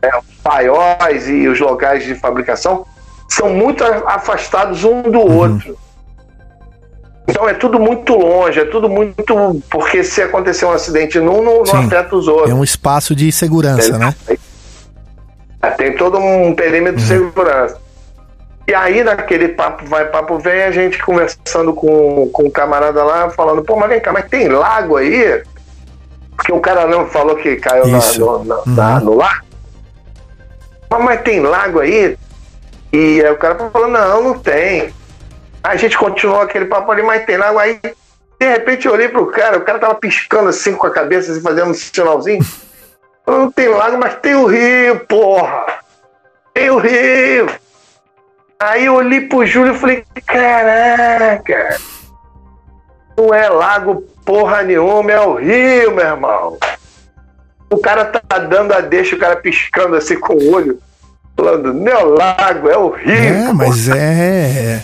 É, os paióis e os locais de fabricação são muito afastados um do uhum. outro. Então é tudo muito longe, é tudo muito. Porque se acontecer um acidente num, não, não afeta os outros. É um espaço de segurança, né? É, tem todo um perímetro uhum. de segurança. E aí, naquele papo vai, papo vem, a gente conversando com, com o um camarada lá, falando, pô, mas vem cá, mas tem lago aí? Porque o cara não falou que caiu na, no, na, uhum. na, no lago. Mas, mas tem lago aí? E aí o cara falou, não, não tem. A gente continuou aquele papo ali, mas tem lago aí. De repente eu olhei pro cara, o cara tava piscando assim com a cabeça, assim, fazendo um sinalzinho. Não tem lago, mas tem o rio, porra! Tem o rio! Aí eu olhei pro Júlio e falei, caraca, não é lago porra nenhuma, é o rio, meu irmão. O cara tá dando a deixa, o cara piscando assim com o olho, falando, não é o lago, é o rio. É, mas é.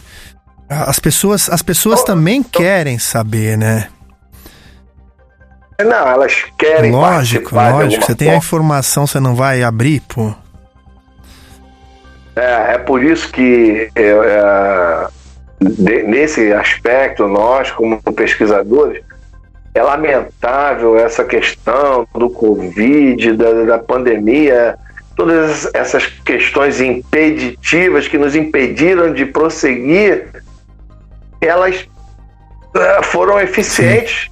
As pessoas, as pessoas oh, também oh. querem saber, né? Não, elas querem. Lógico, lógico. Você tem a informação, você não vai abrir, pô. É, é por isso que é, é, de, nesse aspecto nós, como pesquisadores, é lamentável essa questão do Covid, da, da pandemia, todas essas questões impeditivas que nos impediram de prosseguir, elas é, foram eficientes.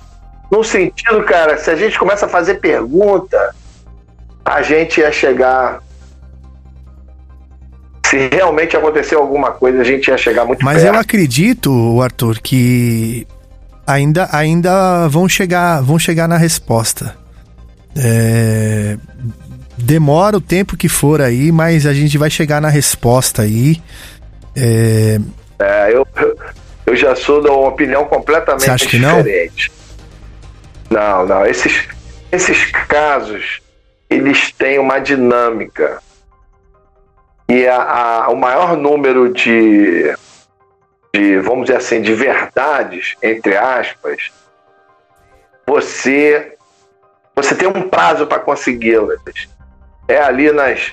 No sentido, cara, se a gente começa a fazer pergunta, a gente ia chegar se realmente aconteceu alguma coisa, a gente ia chegar muito Mas perto. eu acredito, Arthur, que ainda, ainda vão chegar, vão chegar na resposta. É... Demora o tempo que for aí, mas a gente vai chegar na resposta aí. É, é eu, eu já sou da uma opinião completamente acha que diferente. Não? não, não. Esses, esses casos, eles têm uma dinâmica e a, a, o maior número de, de, vamos dizer assim, de verdades, entre aspas, você, você tem um prazo para consegui-las. É ali nas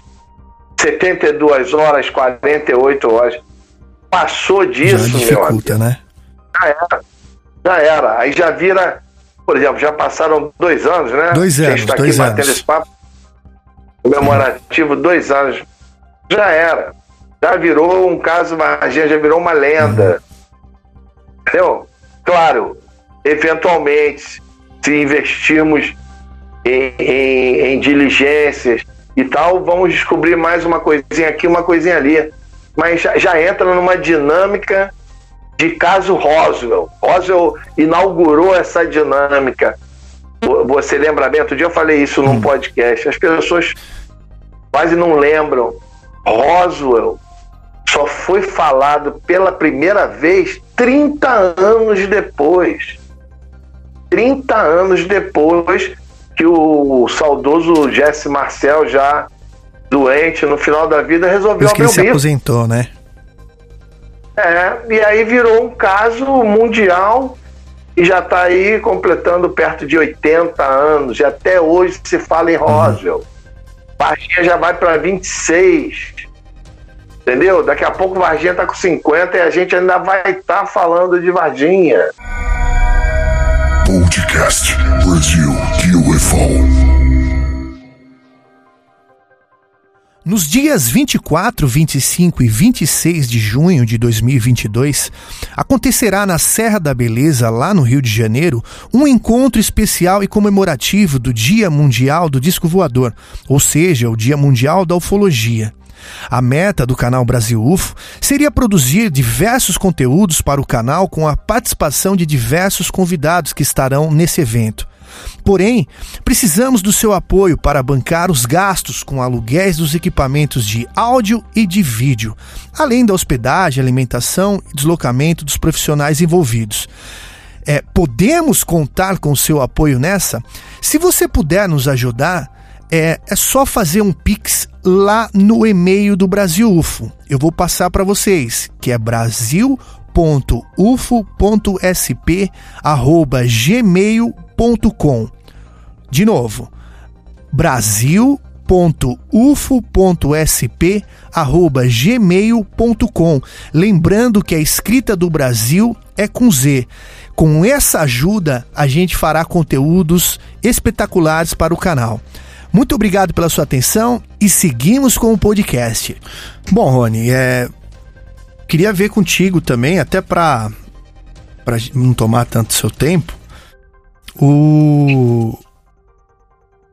72 horas, 48 horas. Passou disso, já meu amigo. né? Já era. Já era. Aí já vira, por exemplo, já passaram dois anos, né? Dois anos. Batendo anos. esse papo comemorativo, dois anos já era. Já virou um caso magia, já virou uma lenda. Entendeu? Claro, eventualmente, se investirmos em, em, em diligências e tal, vamos descobrir mais uma coisinha aqui, uma coisinha ali. Mas já, já entra numa dinâmica de caso Roswell. Roswell inaugurou essa dinâmica. Você lembra bem? Outro dia eu falei isso num podcast. As pessoas quase não lembram Roswell só foi falado pela primeira vez 30 anos depois. 30 anos depois que o saudoso Jesse Marcel, já doente no final da vida, resolveu Deus que ele se aposentou, né? É, e aí virou um caso mundial e já está aí completando perto de 80 anos. E até hoje se fala em uhum. Roswell. Uhum. Varginha já vai para 26. Entendeu? Daqui a pouco Varginha tá com 50 e a gente ainda vai estar tá falando de Varginha. Podcast Brasil UFO. Nos dias 24, 25 e 26 de junho de 2022, acontecerá na Serra da Beleza, lá no Rio de Janeiro, um encontro especial e comemorativo do Dia Mundial do Disco Voador, ou seja, o Dia Mundial da Ufologia. A meta do canal Brasil UFO seria produzir diversos conteúdos para o canal com a participação de diversos convidados que estarão nesse evento. Porém, precisamos do seu apoio para bancar os gastos com aluguéis dos equipamentos de áudio e de vídeo, além da hospedagem, alimentação e deslocamento dos profissionais envolvidos. É, podemos contar com o seu apoio nessa? Se você puder nos ajudar, é, é só fazer um pix lá no e-mail do Brasil UFO. Eu vou passar para vocês, que é brasil.ufo.sp@gmail.com. De novo, brasil.ufo.sp@gmail.com. Lembrando que a escrita do Brasil é com Z. Com essa ajuda, a gente fará conteúdos espetaculares para o canal. Muito obrigado pela sua atenção e seguimos com o podcast. Bom, Rony, é... queria ver contigo também, até para não tomar tanto seu tempo. O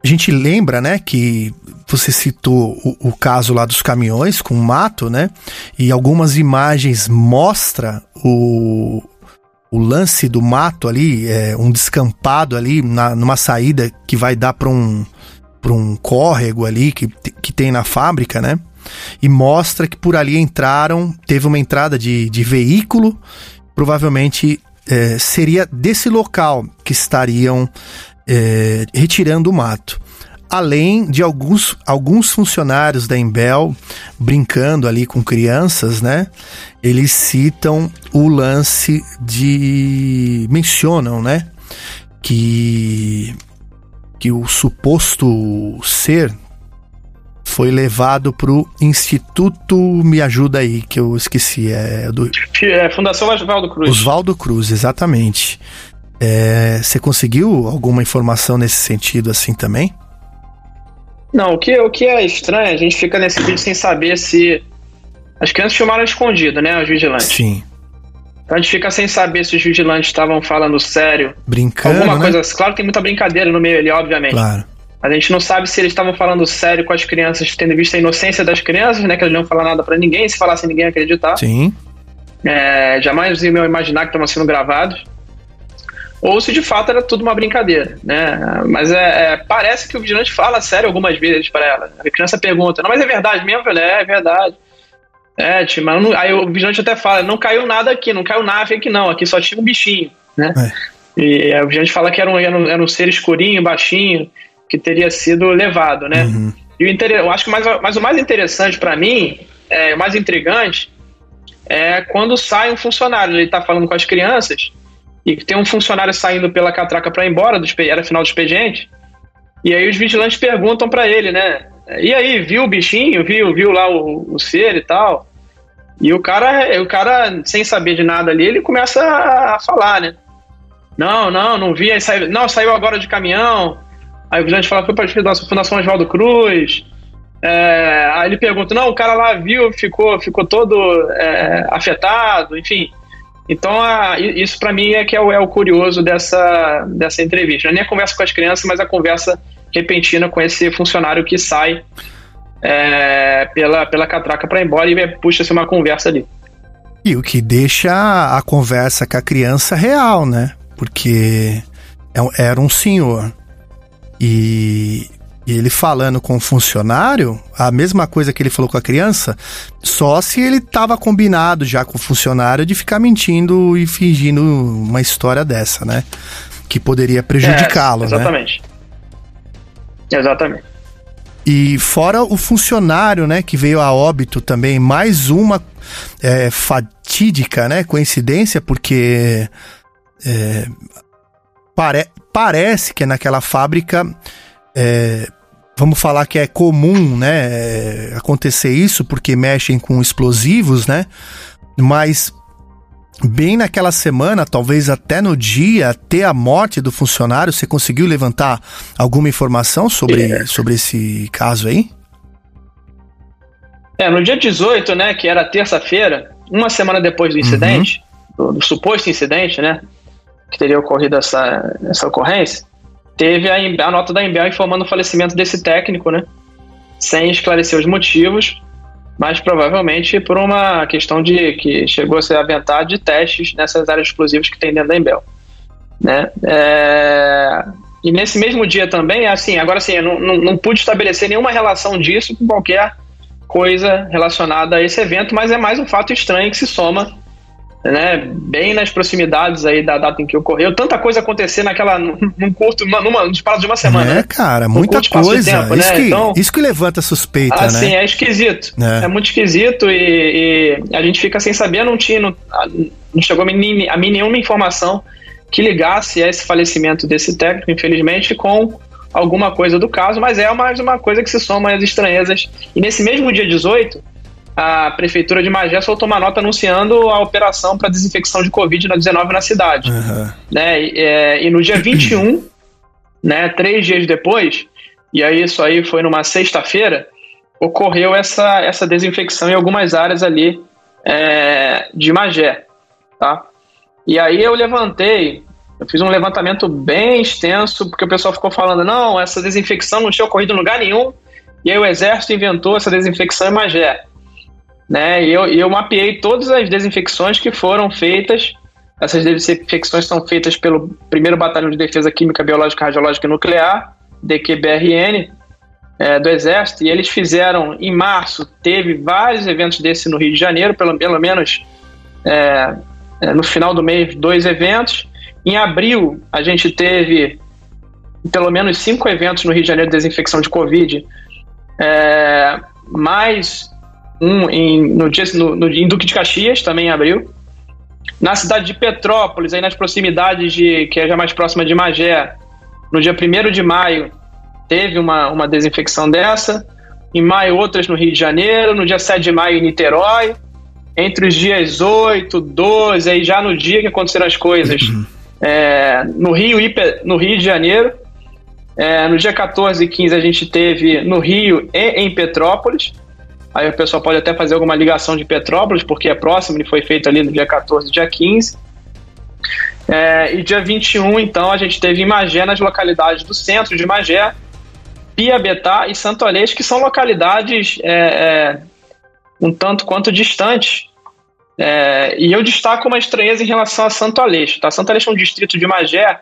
a gente lembra, né, que você citou o, o, caso lá dos caminhões com mato, né? E algumas imagens mostra o, o lance do mato ali, é, um descampado ali na, numa saída que vai dar para um para um córrego ali que, que tem na fábrica, né? E mostra que por ali entraram, teve uma entrada de, de veículo, provavelmente é, seria desse local que estariam é, retirando o mato. Além de alguns, alguns funcionários da Embel brincando ali com crianças, né? Eles citam o lance de. mencionam, né? Que que o suposto ser foi levado pro Instituto Me Ajuda aí, que eu esqueci, é do é, Fundação Oswaldo Cruz. Oswaldo Cruz, exatamente. É, você conseguiu alguma informação nesse sentido assim também? Não, o que, o que é estranho, a gente fica nesse vídeo sem saber se as crianças filmaram escondido, né, os vigilantes. Sim. Então a gente fica sem saber se os vigilantes estavam falando sério. Brincando. Alguma né? coisa. Claro que tem muita brincadeira no meio ali, obviamente. Claro. A gente não sabe se eles estavam falando sério com as crianças, tendo visto a inocência das crianças, né? Que eles não falar nada para ninguém, se falasse ninguém ia acreditar. Sim. É, jamais iam imaginar que estavam sendo gravados. Ou se de fato era tudo uma brincadeira, né? Mas é, é parece que o vigilante fala sério algumas vezes para ela. A criança pergunta: Não, mas é verdade mesmo? É, é verdade. É, tipo, mas não, aí o vigilante até fala, não caiu nada aqui, não caiu nave aqui não, aqui só tinha um bichinho, né? É. E o vigilante fala que era um, era um, era um ser escurinho, baixinho, que teria sido levado, né? Uhum. E o inter... eu acho que mais, mais o mais interessante para mim, é, o mais intrigante, é quando sai um funcionário, ele tá falando com as crianças, e tem um funcionário saindo pela catraca para ir embora, do, era final do expediente, e aí os vigilantes perguntam para ele, né? E aí, viu o bichinho? Viu, viu lá o, o ser e tal? E o cara, o cara, sem saber de nada ali, ele começa a falar, né? Não, não, não vi. Saiu, não, saiu agora de caminhão. Aí o vigilante fala, foi para a Fundação Oswaldo Cruz. É, aí ele pergunta, não, o cara lá viu, ficou, ficou todo é, afetado, enfim. Então, a, isso para mim é que é o, é o curioso dessa, dessa entrevista. Não é nem a conversa com as crianças, mas a conversa repentina com esse funcionário que sai é, pela, pela catraca para ir embora e puxa-se uma conversa ali. E o que deixa a conversa com a criança real, né? Porque é era um senhor. E, e ele falando com o funcionário, a mesma coisa que ele falou com a criança, só se ele estava combinado já com o funcionário de ficar mentindo e fingindo uma história dessa, né? Que poderia prejudicá-lo, é, né? Exatamente. Exatamente. E fora o funcionário, né, que veio a óbito também, mais uma é, fatídica, né, coincidência, porque é, pare, parece que naquela fábrica, é, vamos falar que é comum, né, é, acontecer isso, porque mexem com explosivos, né, mas bem naquela semana, talvez até no dia, até a morte do funcionário, você conseguiu levantar alguma informação sobre, é. sobre esse caso aí? É, no dia 18, né, que era terça-feira, uma semana depois do incidente, uhum. do, do, suposto incidente, né, que teria ocorrido essa, essa ocorrência, teve a, a nota da Embel informando o falecimento desse técnico, né, sem esclarecer os motivos, mas provavelmente por uma questão de que chegou a ser aventado de testes nessas áreas explosivas que tem dentro da Embel. Né? É... E nesse mesmo dia também, assim, agora sim, eu não, não, não, pude estabelecer nenhuma relação disso com qualquer coisa relacionada a esse evento, mas é mais um fato estranho que se soma né, bem nas proximidades aí da data em que ocorreu. Tanta coisa acontecer naquela, num curto, numa, numa, espaço de uma semana. É, né? cara, muita coisa. tempo, isso, né? que, Então- isso que levanta suspeita, Assim, né? é esquisito. É. É, muito esquisito e, e a gente fica sem saber, não tinha, não, não chegou a mim, a mim nenhuma informação que ligasse a esse falecimento desse técnico, infelizmente, com alguma coisa do caso, mas é mais uma coisa que se soma às estranhezas. E nesse mesmo dia 18, a prefeitura de Magé soltou uma nota anunciando a operação para desinfecção de Covid na 19 na cidade né? E, é, e no dia 21, né, três dias depois, e aí isso aí foi numa sexta-feira, ocorreu essa, essa desinfecção em algumas áreas ali é, de Magé, tá? E aí eu levantei, eu fiz um levantamento bem extenso, porque o pessoal ficou falando, não, essa desinfecção não tinha ocorrido em lugar nenhum, e aí o Exército inventou essa desinfecção em Magé. Né? E eu, eu mapeei todas as desinfecções que foram feitas essas desinfecções são feitas pelo primeiro Batalhão de Defesa Química, Biológica, Radiológica e Nuclear, DQBRN, é, do Exército, e eles fizeram, em março, teve vários eventos desse no Rio de Janeiro, pelo, pelo menos é, é, no final do mês, dois eventos. Em abril, a gente teve pelo menos cinco eventos no Rio de Janeiro de desinfecção de Covid, é, mais um em, no, no, no, em Duque de Caxias, também em abril. Na cidade de Petrópolis, aí nas proximidades de, que é já mais próxima de Magé, no dia 1 de maio, teve uma, uma desinfecção dessa. Em maio, outras no Rio de Janeiro. No dia 7 de maio, em Niterói. Entre os dias 8, 12, aí já no dia que aconteceram as coisas, é, no, Rio, no Rio de Janeiro. É, no dia 14 e 15, a gente teve no Rio e em Petrópolis. Aí o pessoal pode até fazer alguma ligação de Petrópolis, porque é próximo, ele foi feito ali no dia 14 e dia 15. É, e dia 21, então, a gente teve em Magé, nas localidades do centro de Magé, Piabetá e Santo Aleixo, que são localidades é, é, um tanto quanto distantes. É, e eu destaco uma estranheza em relação a Santo Aleixo. Tá? Santo Aleixo é um distrito de Magé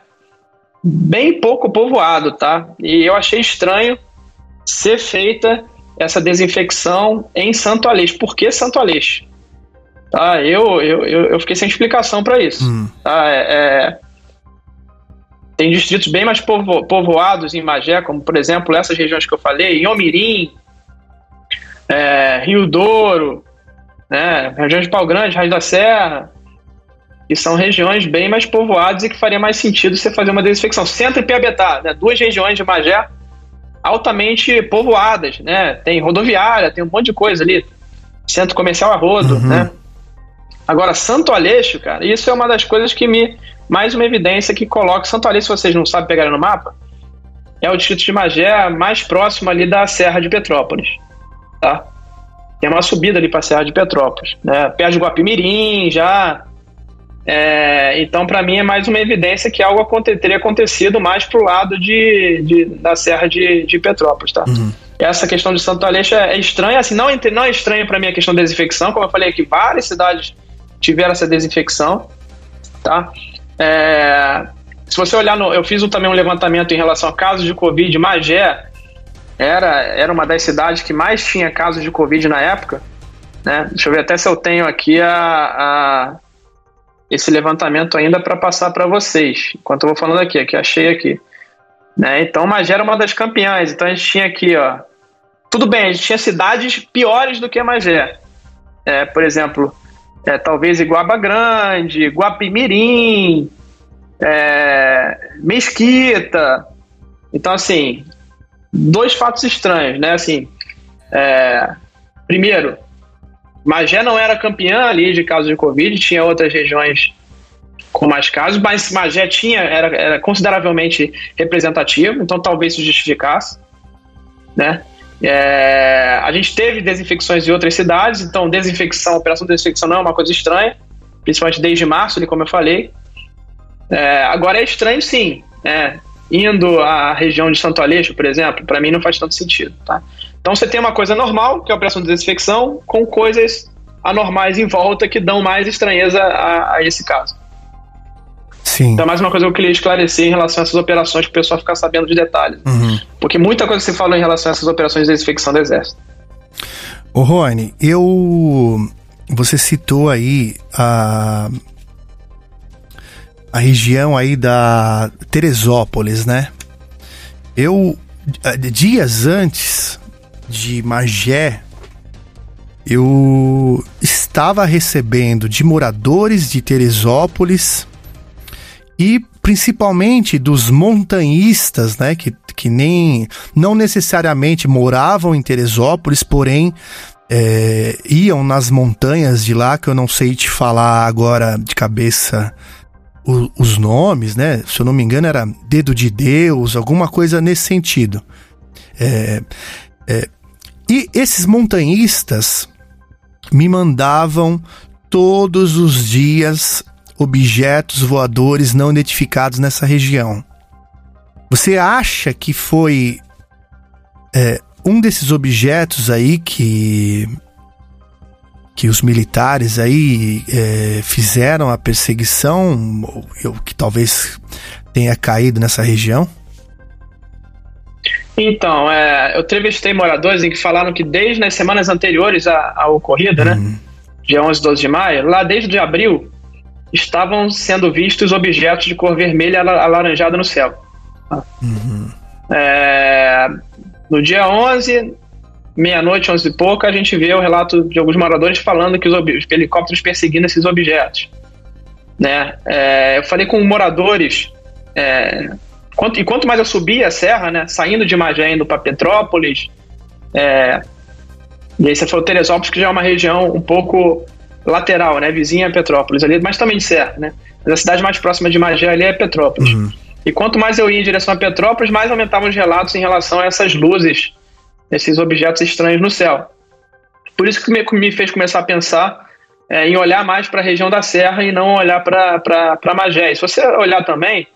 bem pouco povoado, tá? E eu achei estranho ser feita essa desinfecção em Santo Aleixo. Por que Santo Aleixo? Tá, eu, eu, eu, fiquei sem explicação para isso. Tá, é, é, tem distritos bem mais povo, povoados em Magé, como por exemplo essas regiões que eu falei, Iomirim, é, Rio Douro, né, região de Pau Grande, Raiz da Serra, que são regiões bem mais povoadas e que faria mais sentido você fazer uma desinfecção. Centro e Piabetá, né, duas regiões de Magé altamente povoadas, né? Tem rodoviária, tem um monte de coisa ali. Centro comercial a rodo, né? Agora, Santo Aleixo, cara, isso é uma das coisas que me. Mais uma evidência que coloca. Santo Aleixo, se vocês não sabem pegar no mapa, é o distrito de Magé mais próximo ali da Serra de Petrópolis. Tá? Tem uma subida ali para a Serra de Petrópolis, né? Perto de Guapimirim, já. É, então, para mim, é mais uma evidência que algo aconte- teria acontecido mais pro lado de, de- da Serra de, de Petrópolis, tá? Essa questão de Santo Aleixo é, é estranha, assim, não, é não é estranha para mim a questão da desinfecção, como eu falei aqui, várias cidades tiveram essa desinfecção, tá? É, se você olhar, no, eu fiz um- também um levantamento em relação a casos de Covid, Magé era, era uma das cidades que mais tinha casos de Covid na época, né? Deixa eu ver até se eu tenho aqui a, a- esse levantamento ainda para passar para vocês, enquanto eu vou falando aqui, aqui achei aqui. Né? Então, Magé era uma das campeãs, então a gente tinha aqui, ó, tudo bem, a gente tinha cidades piores do que Magé. É, por exemplo, é, talvez Iguaba Grande, Guapimirim, é, Mesquita. Então, assim, dois fatos estranhos, né? Assim, é, primeiro, Magé não era campeã ali de casos de Covid, tinha outras regiões com mais casos, mas Magé tinha, era, era consideravelmente representativo, então talvez isso justificasse, né? É, a gente teve desinfecções em outras cidades, então desinfecção, operação de desinfecção não é uma coisa estranha, principalmente desde março, ali, como eu falei. É, agora é estranho sim, né? indo à região de Santo Aleixo, por exemplo, para mim não faz tanto sentido, tá? Então você tem uma coisa normal, que é a operação de desinfecção, com coisas anormais em volta que dão mais estranheza a, a esse caso. Sim. Então, mais uma coisa que eu queria esclarecer em relação a essas operações, para o pessoal ficar sabendo de detalhes. Uhum. Porque muita coisa se falou em relação a essas operações de desinfecção do Exército. Ô Rony, eu você citou aí a a região aí da Teresópolis, né? Eu dias antes de Magé, eu estava recebendo de moradores de Teresópolis e principalmente dos montanhistas, né, que, que nem não necessariamente moravam em Teresópolis, porém é, iam nas montanhas de lá, que eu não sei te falar agora de cabeça o, os nomes, né? Se eu não me engano, era Dedo de Deus, alguma coisa nesse sentido. É, é, e esses montanhistas me mandavam todos os dias objetos voadores não identificados nessa região. Você acha que foi é, um desses objetos aí que que os militares aí é, fizeram a perseguição, ou, que talvez tenha caído nessa região? Então, é, eu entrevistei moradores em que falaram que desde as semanas anteriores à, à ocorrida, né, uhum. né? Dia 11 12 de maio, lá desde abril, estavam sendo vistos objetos de cor vermelha alaranjada no céu. Uhum. É, no dia 11, meia-noite, 11 e pouco, a gente vê o relato de alguns moradores falando que os, os helicópteros perseguindo esses objetos. Né? É, eu falei com moradores é, Quanto, e quanto mais eu subia a serra, né, saindo de Magé indo para Petrópolis, é, e aí você falou Teresópolis, que já é uma região um pouco lateral, né, vizinha a Petrópolis ali, mas também de serra, né? Mas a cidade mais próxima de Magé ali é Petrópolis. Uhum. E quanto mais eu ia em direção a Petrópolis, mais aumentavam os relatos em relação a essas luzes, esses objetos estranhos no céu. Por isso que me, me fez começar a pensar é, em olhar mais para a região da serra e não olhar para Magé. E se você olhar também,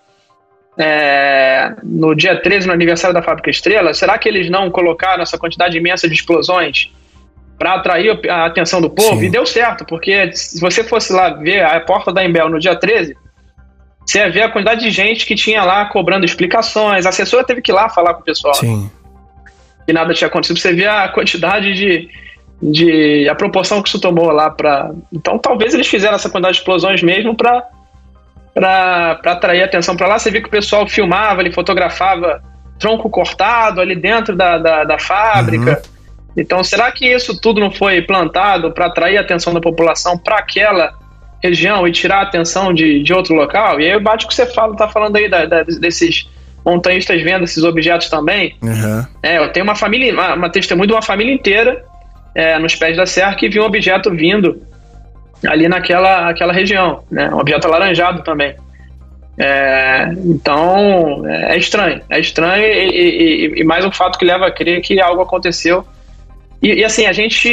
é, no dia 13, no aniversário da Fábrica Estrela, será que eles não colocaram essa quantidade imensa de explosões para atrair a atenção do povo? Sim. E deu certo, porque se você fosse lá ver a porta da Embel no dia 13, você ia ver a quantidade de gente que tinha lá cobrando explicações, a assessora teve que ir lá falar com o pessoal. Sim. E nada tinha acontecido. Você vê a quantidade de, de. a proporção que isso tomou lá para. Então talvez eles fizeram essa quantidade de explosões mesmo para para atrair atenção para lá. Você viu que o pessoal filmava, ele fotografava tronco cortado ali dentro da, da, da fábrica. Uhum. Então, será que isso tudo não foi plantado para atrair a atenção da população para aquela região e tirar a atenção de, de outro local? E aí bate o que você fala, tá falando aí da, da, desses montanhistas vendo esses objetos também. Uhum. É, eu tenho uma família, uma, uma testemunha de uma família inteira é, nos pés da serra que viu um objeto vindo ali naquela aquela região, né? Um objeto alaranjado também. É, então é estranho, é estranho e, e, e, mais um fato que leva a crer que algo aconteceu. E, e, assim, a gente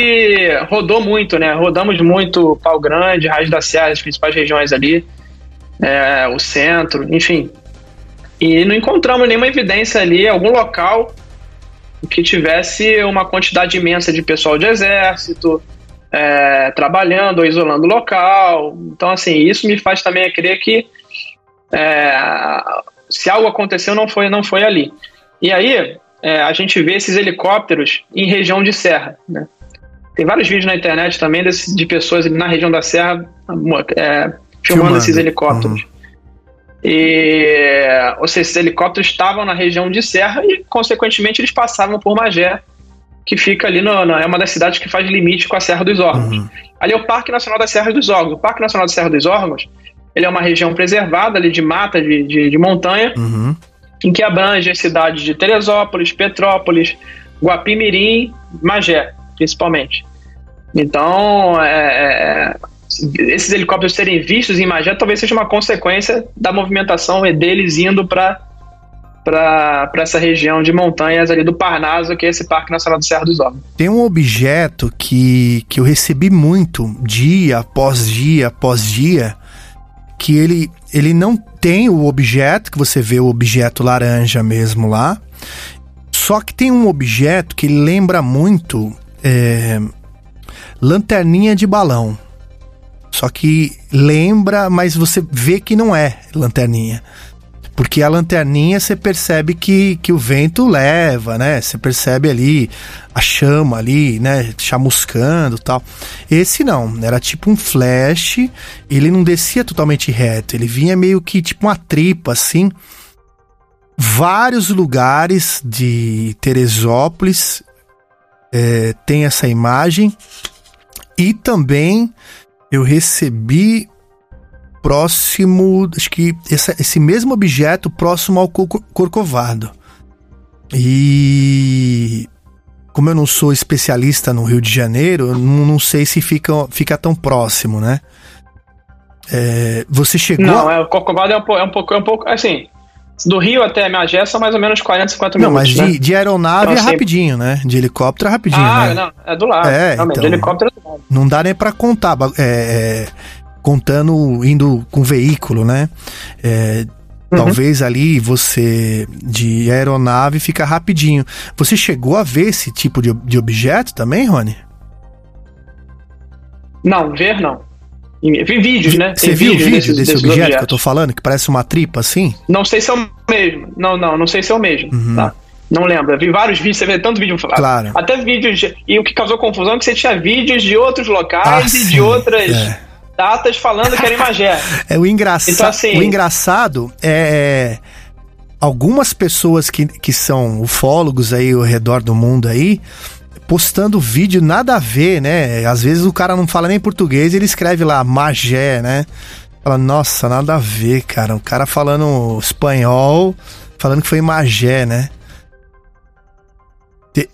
rodou muito, né? Rodamos muito Pau Grande, Raiz da Serra, as principais regiões ali, é, o centro, enfim. E não encontramos nenhuma evidência ali, algum local que tivesse uma quantidade imensa de pessoal de exército, é, trabalhando ou isolando o local. Então, assim, isso me faz também crer que é, se algo aconteceu, não foi, não foi ali. E aí, é, a gente vê esses helicópteros em região de serra, né? Tem vários vídeos na internet também desse, de pessoas na região da serra é, filmando, filmando, esses helicópteros. Uhum. E, ou seja, esses helicópteros estavam na região de serra e, consequentemente, eles passavam por Magé que fica ali, no, no, é uma das cidades que faz limite com a Serra dos Órgãos. Uhum. Ali é o Parque Nacional das Serras dos Órgãos. O Parque Nacional da Serra dos Órgãos, ele é uma região preservada ali de mata, de, de, de montanha, uhum. em que abrange as cidades de Teresópolis, Petrópolis, Guapimirim, Magé, principalmente. Então, é, é, esses helicópteros serem vistos em Magé talvez seja uma consequência da movimentação deles indo para para essa região de montanhas ali do Parnaso, que é esse Parque Nacional do Serra dos Homens. Tem um objeto que, que eu recebi muito, dia após dia após dia, que ele, ele não tem o objeto, que você vê o objeto laranja mesmo lá, só que tem um objeto que lembra muito é, lanterninha de balão. Só que lembra, mas você vê que não é lanterninha. Porque a lanterninha você percebe que, que o vento leva, né? Você percebe ali a chama ali, né? Chamuscando tal. Esse não, era tipo um flash, ele não descia totalmente reto, ele vinha meio que tipo uma tripa assim. Vários lugares de Teresópolis é, tem essa imagem. E também eu recebi próximo, acho que esse, esse mesmo objeto próximo ao Corcovado. E como eu não sou especialista no Rio de Janeiro, eu não, não sei se fica, fica tão próximo, né? É, você chegou. Não, é, o Corcovado é um, pouco, é um pouco, é um pouco, assim. Do Rio até Magé são mais ou menos 40, 50 não, minutos. Não, mas de, né? de aeronave Então, é assim- rapidinho, né? De helicóptero é rapidinho, Ah, né? não, é do lado. É, então- de helicóptero é do lado. Não dá nem pra contar, é, é, contando indo com veículo, né? É, Uhum. Talvez ali você de aeronave fica rapidinho. Você chegou a ver esse tipo de, de objeto também, Rony? Não, ver não. Vi vídeos, né? Você Tem viu o vídeo desses- desse desses objeto que eu tô falando, que parece uma tripa assim? Não sei se é o mesmo. Não, não, não sei se é o mesmo. Uhum. Tá? Não lembro. Eu Vi vários vídeos, você vê tanto vídeo. Claro. Até vídeos. de- e o que causou confusão é que você tinha vídeos de outros locais Ah, e sim, de outras é. Datas falando que era em Magé. É o engraçado. Então, assim- O engraçado é, é algumas pessoas que, que são ufólogos aí ao redor do mundo aí postando vídeo nada a ver, né? Às vezes o cara não fala nem português, ele escreve lá Magé, né? Fala, nossa, nada a ver, cara. O cara falando espanhol, falando que foi Magé, né?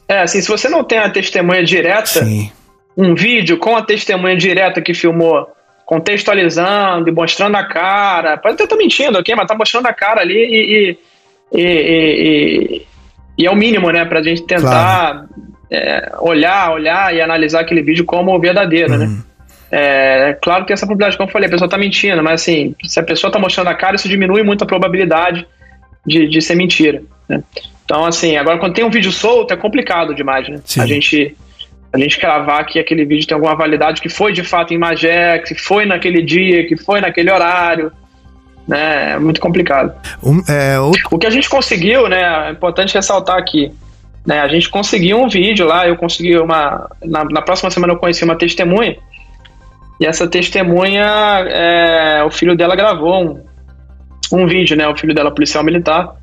É, assim, se você não tem a testemunha direta, um vídeo com a testemunha direta que filmou, contextualizando e mostrando a cara, pode até estar mentindo, ok? Mas tá mostrando a cara ali e. e, e, e- e é o mínimo, né? Pra gente tentar é, olhar, olhar e analisar aquele vídeo como verdadeiro, né? É, claro que essa probabilidade, como eu falei, a pessoa tá mentindo, mas assim, se a pessoa tá mostrando a cara, isso diminui muito a probabilidade de, de ser mentira. né? Então, assim, agora quando tem um vídeo solto, é complicado demais, né? A gente, a gente cravar que aquele vídeo tem alguma validade, que foi de fato em Magé, que foi naquele dia, que foi naquele horário, né? É muito complicado. Um, é, outro- O que a gente conseguiu, né? É importante ressaltar aqui. Né, a gente conseguiu um vídeo lá, eu consegui uma. Na, na próxima semana eu conheci uma testemunha. E essa testemunha, é, o filho dela gravou um, um vídeo, né? O filho dela, policial militar,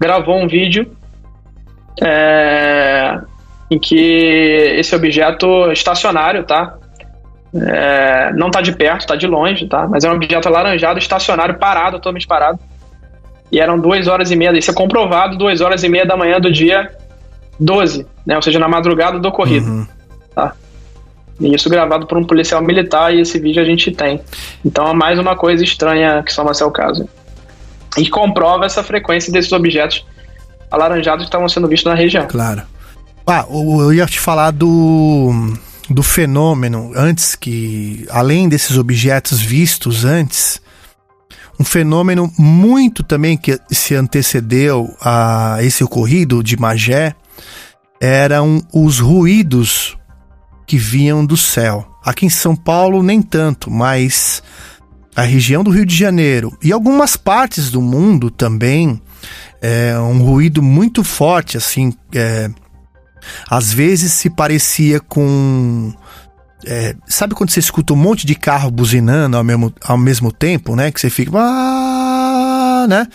gravou um vídeo é, em que esse objeto estacionário, tá? É, não tá de perto, tá de longe, tá? Mas é um objeto alaranjado, estacionário, parado, totalmente parado. E eram duas horas e meia, isso é comprovado, duas horas e meia da manhã do dia 12, né? Ou seja, na madrugada do ocorrido. Tá? E isso gravado por um policial militar e esse vídeo a gente tem. Então é mais uma coisa estranha que soma seu caso. E comprova essa frequência desses objetos alaranjados que estavam sendo vistos na região. Claro. Ah, eu ia te falar do, do fenômeno antes que, além desses objetos vistos antes, um fenômeno muito também que se antecedeu a esse ocorrido de Magé eram os ruídos que vinham do céu. Aqui em São Paulo nem tanto, mas a região do Rio de Janeiro e algumas partes do mundo também é um ruído muito forte assim é, às vezes se parecia com é, sabe quando você escuta um monte de carro buzinando ao mesmo, ao mesmo tempo, né? Que você fica. "Ah", né?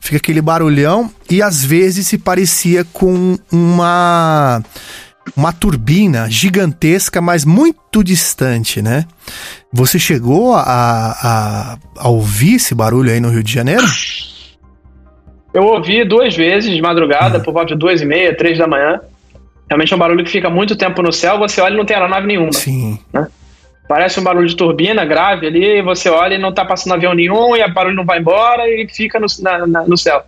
Fica aquele barulhão e às vezes se parecia com uma. Uma turbina gigantesca, mas muito distante, né? Você chegou a, a, a ouvir esse barulho aí no Rio de Janeiro? Eu ouvi duas vezes de madrugada, por volta de duas e meia, três da manhã. Realmente é um barulho que fica muito tempo no céu, você olha e não tem aeronave nenhuma. Sim. Né? Parece um barulho de turbina grave ali, você olha e não tá passando avião nenhum, e o barulho não vai embora e fica no, na- na- no céu.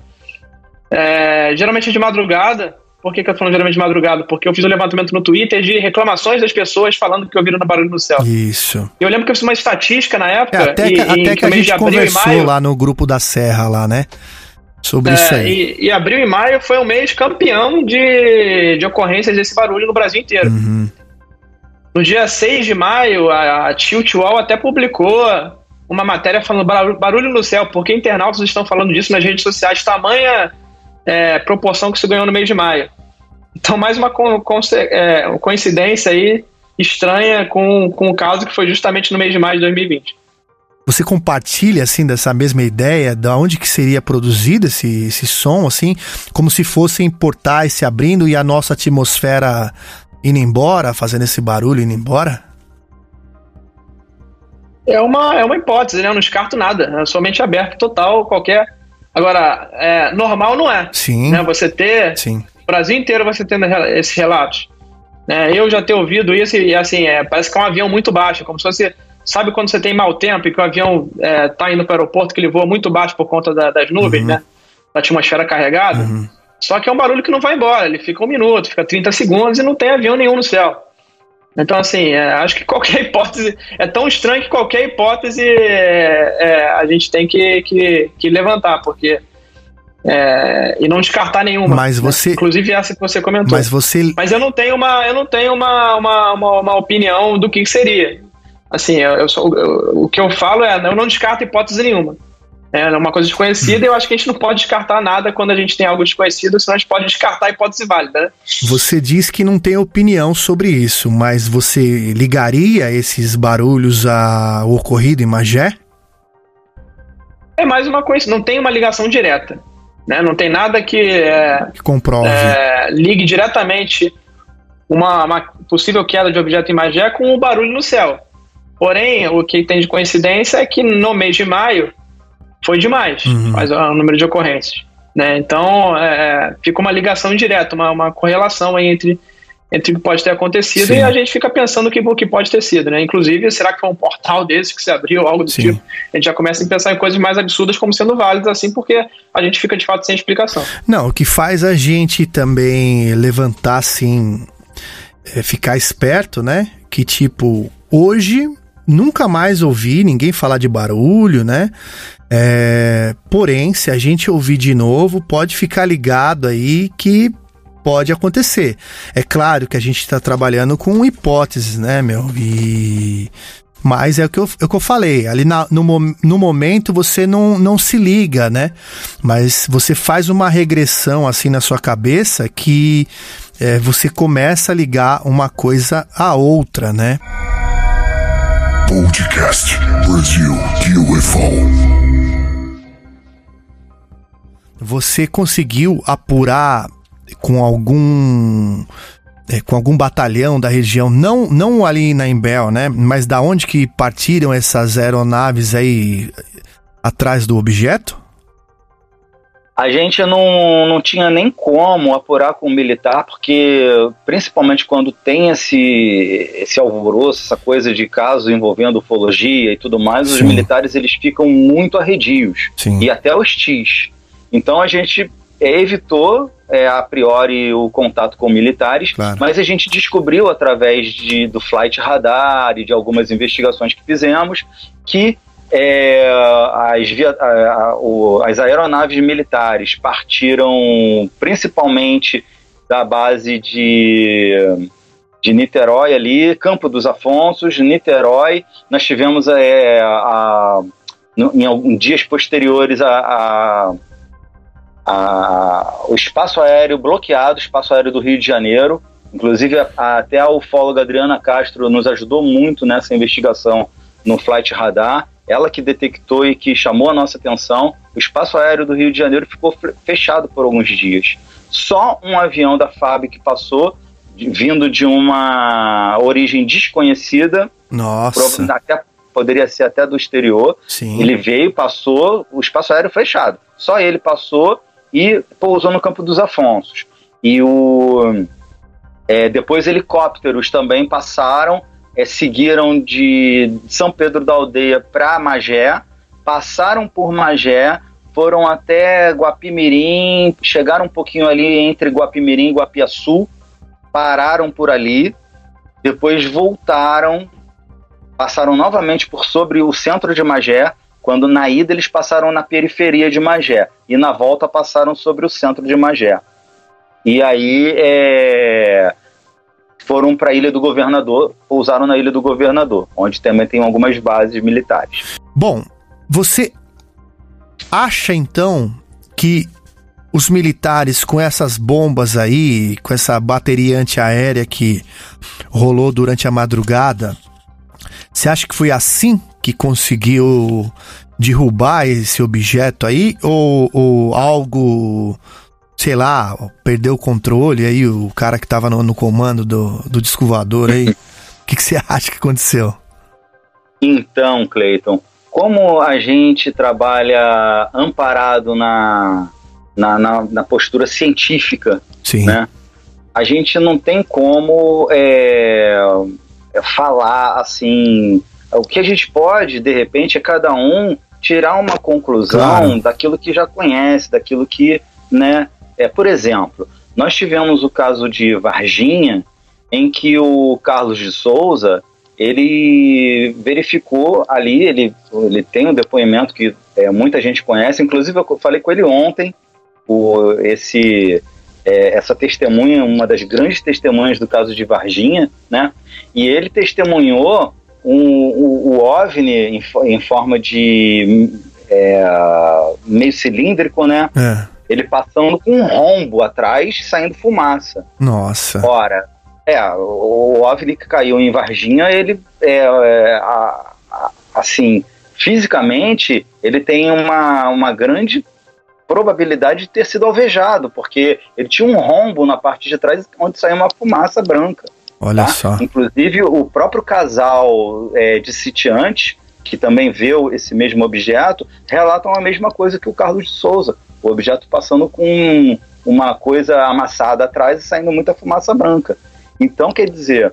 É, geralmente é de madrugada. Por que, que eu tô falando geralmente de madrugada? Porque eu fiz um levantamento no Twitter de reclamações das pessoas falando que ouviram barulho no céu. Isso. Eu lembro que eu fiz uma estatística na época. É, até e, que, em- até que a gente e conversou maio, lá no grupo da Serra lá, né? Sobre é, isso aí. E, e abril e maio foi um mês campeão de, de ocorrências desse barulho no Brasil inteiro. Uhum. No dia 6 de maio, a, a Tilt Wall até publicou uma matéria falando barulho no céu, porque internautas estão falando disso nas redes sociais, tamanha é, proporção que isso ganhou no mês de maio. Então, mais uma é, coincidência aí estranha com, com o caso que foi justamente no mês de maio de 2020. Você compartilha, assim, dessa mesma ideia, da onde que seria produzido esse, esse som, assim, como se fossem portais se abrindo e a nossa atmosfera indo embora, fazendo esse barulho indo embora? É uma, é uma hipótese, né? Eu não descarto nada. É somente aberto total, qualquer. Agora, é, normal não é. Sim. Né? Você ter. Sim. O Brasil inteiro você tendo esses relatos. Né? Eu já ter ouvido isso e, assim, é, parece que é um avião muito baixo, como se fosse Sabe quando você tem mau tempo e que o avião está é, indo para o aeroporto que ele voa muito baixo por conta da, das nuvens, uhum. né? Da atmosfera carregada. Uhum. Só que é um barulho que não vai embora, ele fica um minuto, fica 30 segundos e não tem avião nenhum no céu. Então, assim, é, acho que qualquer hipótese é tão estranho que qualquer hipótese é, é, a gente tem que, que, que levantar, porque. É, e não descartar nenhuma. Mas você, inclusive essa que você comentou. Mas você, mas eu não tenho uma, eu não tenho uma, uma, uma, uma opinião do que seria assim, eu, eu, sou, eu, o que eu falo é, eu não descarto hipótese nenhuma. É uma coisa desconhecida e eu acho que a gente não pode descartar nada quando a gente tem algo desconhecido, senão a gente pode descartar a hipótese válida, né? Você diz que não tem opinião sobre isso, mas você ligaria esses barulhos ao ocorrido em Magé? É mais uma coisa, não tem uma ligação direta. Né? Não tem nada que, é, que comprove. É, ligue diretamente uma, uma possível queda de objeto em Magé com o barulho no céu. Porém, o que tem de coincidência é que no mês de maio foi demais, uhum. mas o número de ocorrências. Né? Então, é, fica uma ligação direta, uma, uma correlação entre, entre o que pode ter acontecido Sim. e a gente fica pensando o que, que pode ter sido. Né? Inclusive, será que foi um portal desse que se abriu, algo do Sim. tipo? A gente já começa a pensar em coisas mais absurdas como sendo válidas, assim, porque a gente fica de fato sem explicação. Não, o que faz a gente também levantar, assim, é ficar esperto, né? Que tipo, hoje nunca mais ouvi ninguém falar de barulho, né? É, porém, se a gente ouvir de novo, pode ficar ligado aí que pode acontecer. É claro que a gente está trabalhando com hipóteses, né, meu? E mas é o que eu, é o que eu falei, ali na, no, no momento você não, não se liga, né? Mas você faz uma regressão assim na sua cabeça que é, você começa a ligar uma coisa a outra, né? Podcast Brasil UFO. Você conseguiu apurar com algum é, com algum batalhão da região, não, não ali na Embel, né? Mas da onde que partiram essas aeronaves aí atrás do objeto? A gente não, não tinha nem como apurar com o militar, porque principalmente quando tem esse, esse alvoroço, essa coisa de casos envolvendo ufologia e tudo mais, Sim. os militares eles ficam muito arredios Sim. e até hostis. Então a gente evitou é, a priori o contato com militares, claro. mas a gente descobriu através de, do flight radar e de algumas investigações que fizemos que é, as, via, a, a, o, as aeronaves militares partiram principalmente da base de, de Niterói ali, Campo dos Afonsos, Niterói. Nós tivemos é, a, no, em alguns dias posteriores a, o espaço aéreo bloqueado, o espaço aéreo do Rio de Janeiro. Inclusive, até a ufóloga Adriana Castro nos ajudou muito nessa investigação no Flight Radar ela que detectou e que chamou a nossa atenção. O espaço aéreo do Rio de Janeiro ficou fechado por alguns dias. Só um avião da FAB que passou, vindo de uma origem desconhecida. Nossa. Até, poderia ser até do exterior. Sim. Ele veio, passou, o espaço aéreo fechado. Só ele passou e pousou no Campo dos Afonsos. E o, é, depois helicópteros também passaram é, seguiram de São Pedro da Aldeia para Magé, passaram por Magé, foram até Guapimirim, chegaram um pouquinho ali entre Guapimirim e Guapiaçu, pararam por ali, depois voltaram, passaram novamente por sobre o centro de Magé, quando na ida eles passaram na periferia de Magé e na volta passaram sobre o centro de Magé. E aí é, foram para a Ilha do Governador, pousaram na Ilha do Governador, onde também tem algumas bases militares. Bom, você acha então que os militares com essas bombas aí, com essa bateria antiaérea que rolou durante a madrugada, você acha que foi assim que conseguiu derrubar esse objeto aí? Ou, ou algo, sei lá, perdeu o controle aí, o cara que tava no, no comando do, do disco voador aí? O que, que você acha que aconteceu? Então, Cleiton, como a gente trabalha amparado na, na, na, na postura científica, Sim. né? A gente não tem como é, é, falar assim. O que a gente pode, de repente, é cada um tirar uma conclusão Claro. daquilo que já conhece, daquilo que, né? É, por exemplo, nós tivemos o caso de Varginha, em que o Carlos de Souza ele verificou ali, ele, ele tem um depoimento que é, muita gente conhece, inclusive eu falei com ele ontem, o, esse, é, essa testemunha, uma das grandes testemunhas do caso de Varginha, né? E ele testemunhou um, o, o OVNI em, em forma de é, meio cilíndrico, né? É. Ele passando com um rombo atrás, saindo fumaça. Nossa. Ora, é, o, o OVNI que caiu em Varginha, ele é, é, a- a- assim, fisicamente, ele tem uma, uma grande probabilidade de ter sido alvejado, porque ele tinha um rombo na parte de trás onde saiu uma fumaça branca. Olha tá? só. Inclusive, o próprio casal é, de sitiantes, que também viu esse mesmo objeto, relatam a mesma coisa que o Carlos de Souza. O objeto passando com uma coisa amassada atrás e saindo muita fumaça branca. Então, quer dizer.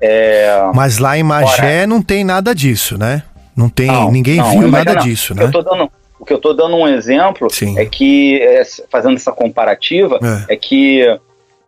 É, Mas lá em Magé não tem nada disso, né? Não tem, não, ninguém não, viu nada não. disso, né? Eu tô dando, o que eu tô dando um exemplo é que, é, fazendo essa comparativa, é, que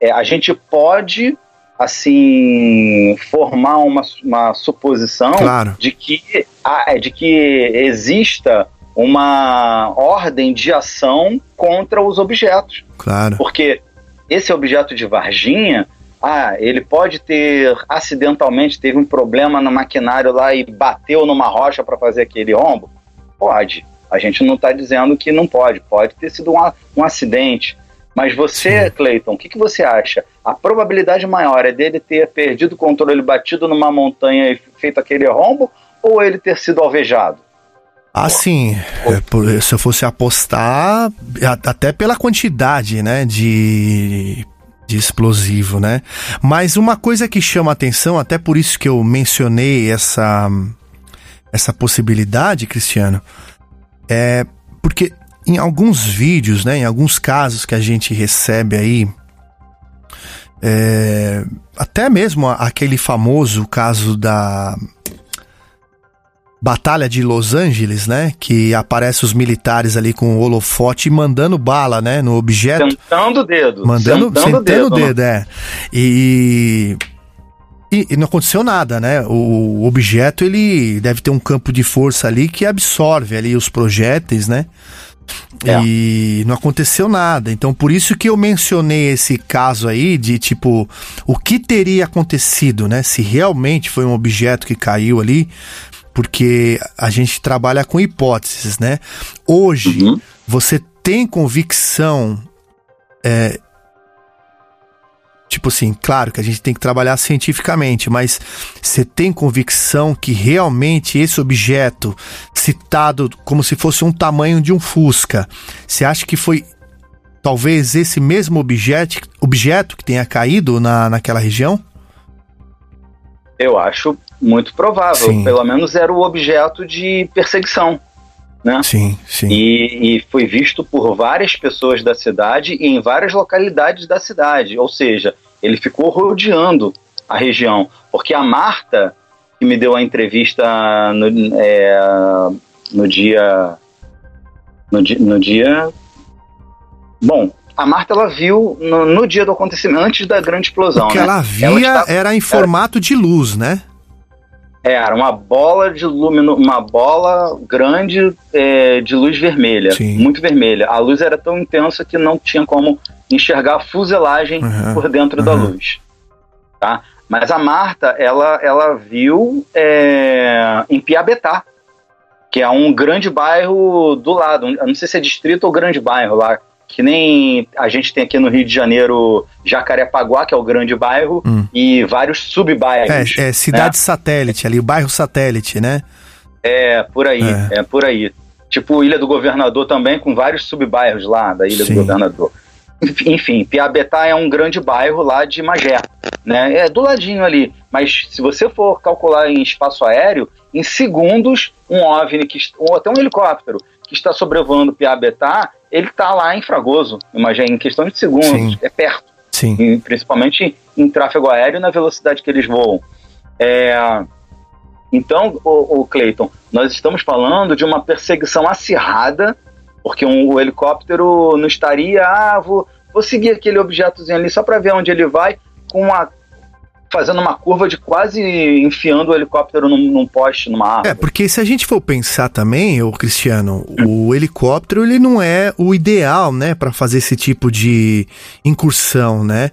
é, a gente pode, assim, formar uma, uma suposição Claro. de, que, ah, é, de que exista uma ordem de ação contra os objetos. Claro. Porque esse objeto de Varginha, ah, ele pode ter acidentalmente teve um problema no maquinário lá e bateu numa rocha para fazer aquele rombo? Pode. A gente não está dizendo que não pode. Pode ter sido um, um acidente. Mas você, Cleiton, o que, que você acha? A probabilidade maior é dele ter perdido o controle, batido numa montanha e feito aquele rombo, ou ele ter sido alvejado? Assim, se eu fosse apostar, até pela quantidade, né, de, de explosivo, né? Mas uma coisa que chama atenção, até por isso que eu mencionei essa, essa possibilidade, Cristiano, é porque em alguns vídeos, né, em alguns casos que a gente recebe aí, é, até mesmo aquele famoso caso da Batalha de Los Angeles, né? Que aparece os militares ali com o holofote mandando bala, né? No objeto. Sentando o dedo. Mandando, sentando, sentando o né? dedo, é. E, e, e não aconteceu nada, né? O objeto, ele deve ter um campo de força ali que absorve ali os projéteis, né? É. E não aconteceu nada. Então, por isso que eu mencionei esse caso aí de tipo, o que teria acontecido, né? Se realmente foi um objeto que caiu ali, porque a gente trabalha com hipóteses, né? Hoje, Uhum. você tem convicção. é, tipo assim, claro que a gente tem que trabalhar cientificamente, mas você tem convicção que realmente esse objeto, citado como se fosse um tamanho de um Fusca, você acha que foi talvez esse mesmo objeto, objeto que tenha caído na, naquela região? Eu acho muito provável. Sim. Pelo menos era o objeto de perseguição. Né? Sim, sim. E, e foi visto por várias pessoas da cidade e em várias localidades da cidade. Ou seja, ele ficou rodeando a região. Porque a Marta, que me deu a entrevista no, é, no dia. No, di- no dia. Bom, a Marta ela viu no, no dia do acontecimento, antes da grande explosão. O que né? ela via estava- era em formato de luz, né? É, Era uma bola de lumino, uma bola grande é, de luz vermelha, muito vermelha. A luz era tão intensa que não tinha como enxergar a fuselagem Uhum, por dentro da uhum. luz. tá? Mas a Marta, ela, ela viu é, em Piabetá, que é um grande bairro do lado. Não sei se é distrito ou grande bairro lá. Que nem a gente tem aqui no Rio de Janeiro Jacarepaguá, que é o grande bairro, Hum. e vários subbairros. É, é cidade né? satélite ali, o bairro satélite, né? É, por aí, É. é. por aí. Tipo Ilha do Governador também, com vários subbairros lá da Ilha Sim. do Governador. Enfim, Piabetá é um grande bairro lá de Magé, né? É do ladinho ali. Mas se você for calcular em espaço aéreo, em segundos, um OVNI, que, ou até um helicóptero que está sobrevoando Piabetá, ele está lá em Fragoso, em Magé, em questão de segundos. Sim. É perto. Sim. E principalmente em tráfego aéreo e na velocidade que eles voam. É, então, o, Cleiton, nós estamos falando de uma perseguição acirrada, porque um- o helicóptero não estaria, ah, vou, vou seguir aquele objetozinho ali só para ver onde ele vai, com uma fazendo uma curva de quase enfiando o helicóptero num, num poste, numa árvore. É, porque se a gente for pensar também, o Cristiano, o helicóptero ele não é o ideal, né, para fazer esse tipo de incursão, né?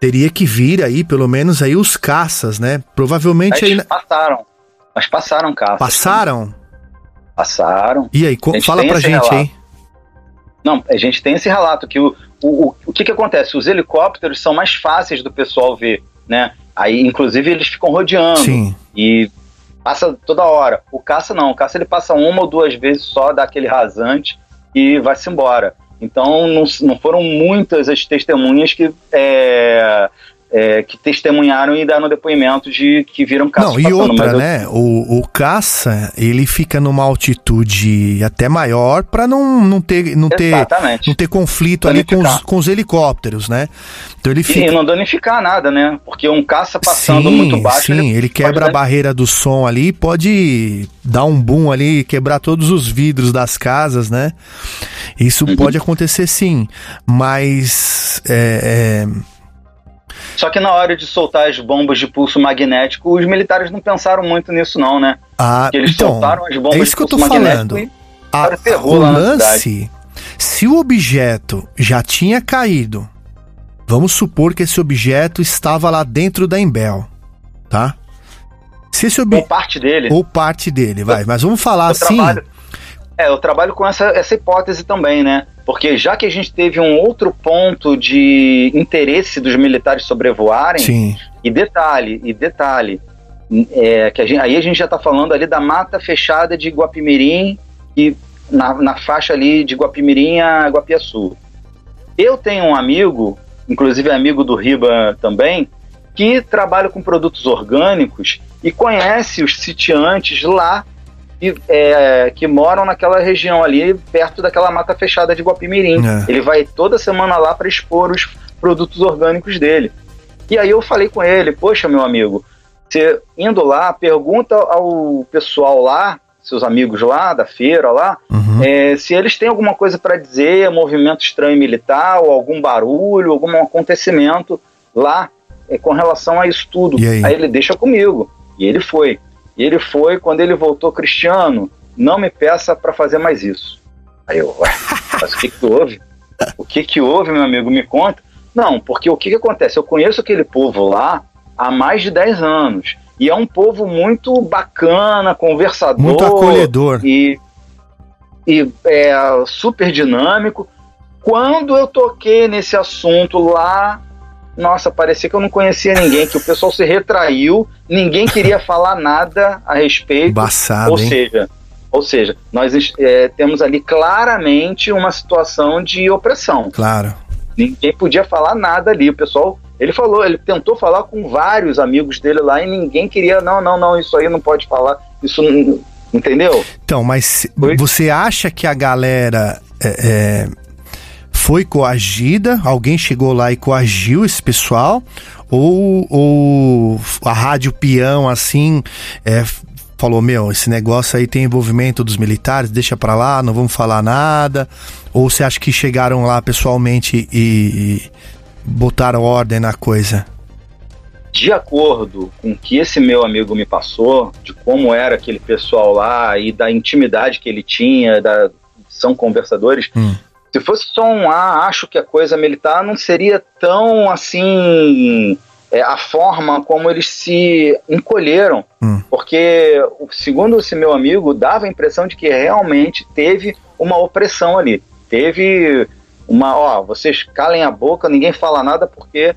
Teria que vir aí, pelo menos aí os caças, né? Provavelmente aí passaram. Mas passaram caças. passaram. Passaram. E aí, fala pra gente relato. aí. Não, a gente tem esse relato que o, o, o, o que, que acontece? Os helicópteros são mais fáceis do pessoal ver, né? Aí, inclusive, eles ficam rodeando. Sim. E passa toda hora. O caça não. O caça ele passa uma ou duas vezes só, dá aquele rasante e vai-se embora. Então, não, não foram muitas as testemunhas que, é, é, que testemunharam e deram depoimento de que viram caça Não, e outra, eu- né? O, o caça, ele fica numa altitude até maior pra não, não ter não ter não ter conflito ali com os, com os helicópteros, né? Então ele E fica não danificar nada, né? Porque um caça passando sim, muito baixo. Sim, ele quebra a barreira do som ali, e pode dar um boom ali, quebrar todos os vidros das casas, né? Isso Uhum. pode acontecer sim, mas é, é, Só que na hora de soltar as bombas de pulso magnético, os militares não pensaram muito nisso, não, né? Ah, Porque eles então, soltaram as bombas é isso de que eu tô falando. magnético e A, o lance, se o objeto já tinha caído, vamos supor que esse objeto estava lá dentro da Embel, tá? Se esse objeto Ou parte dele. ou parte dele, vai, mas vamos falar assim. trabalho- É, eu trabalho com essa, essa hipótese também, né? Porque já que a gente teve um outro ponto de interesse dos militares sobrevoarem, Sim. e detalhe, e detalhe, é, que a gente- aí a gente já está falando ali da mata fechada de Guapimirim e na, na faixa ali de Guapimirim a Guapiaçu. Eu tenho um amigo, inclusive amigo do Riba também, que trabalha com produtos orgânicos e conhece os sitiantes lá é, que moram naquela região ali, perto daquela mata fechada de Guapimirim. É. Ele vai toda semana lá para expor os produtos orgânicos dele. E aí eu falei com ele, poxa, meu amigo, você indo lá, pergunta ao pessoal lá, seus amigos lá da feira lá, é, se eles têm alguma coisa para dizer, movimento estranho militar, ou algum barulho, algum acontecimento lá é, com relação a isso tudo. E aí? ele deixa comigo. E ele foi. E ele foi, quando ele voltou, Cristiano, não me peça para fazer mais isso. Aí eu, ué, mas o que que houve? O que que houve, meu amigo? Me conta. Não, porque o que que acontece? Eu conheço aquele povo lá há mais de 10 anos. E é um povo muito bacana, conversador. Muito acolhedor. E, e é super dinâmico. Quando eu toquei nesse assunto lá, nossa, parecia que eu não conhecia ninguém, que o pessoal se retraiu, ninguém queria falar nada a respeito. Embaçado, ou hein? seja, ou seja, nós é, temos ali claramente uma situação de opressão. Claro. Ninguém podia falar nada ali. O pessoal, ele falou, ele tentou falar com vários amigos dele lá e ninguém queria, não, não, não, isso aí não pode falar. Isso. Entendeu? Então, mas você acha que a galera é, é, foi coagida? Alguém chegou lá e coagiu esse pessoal? Ou, ou a rádio peão, assim, é, falou: Meu, esse negócio aí tem envolvimento dos militares, deixa pra lá, não vamos falar nada? Ou você acha que chegaram lá pessoalmente e, e botaram ordem na coisa? de acordo com o que esse meu amigo me passou, de como era aquele pessoal lá e da intimidade que ele tinha, da, são conversadores, Hum. Se fosse só um ah, acho que a coisa militar não seria tão assim é, a forma como eles se encolheram, porque segundo esse meu amigo dava a impressão de que realmente teve uma opressão ali, teve uma, ó, vocês calem a boca, ninguém fala nada porque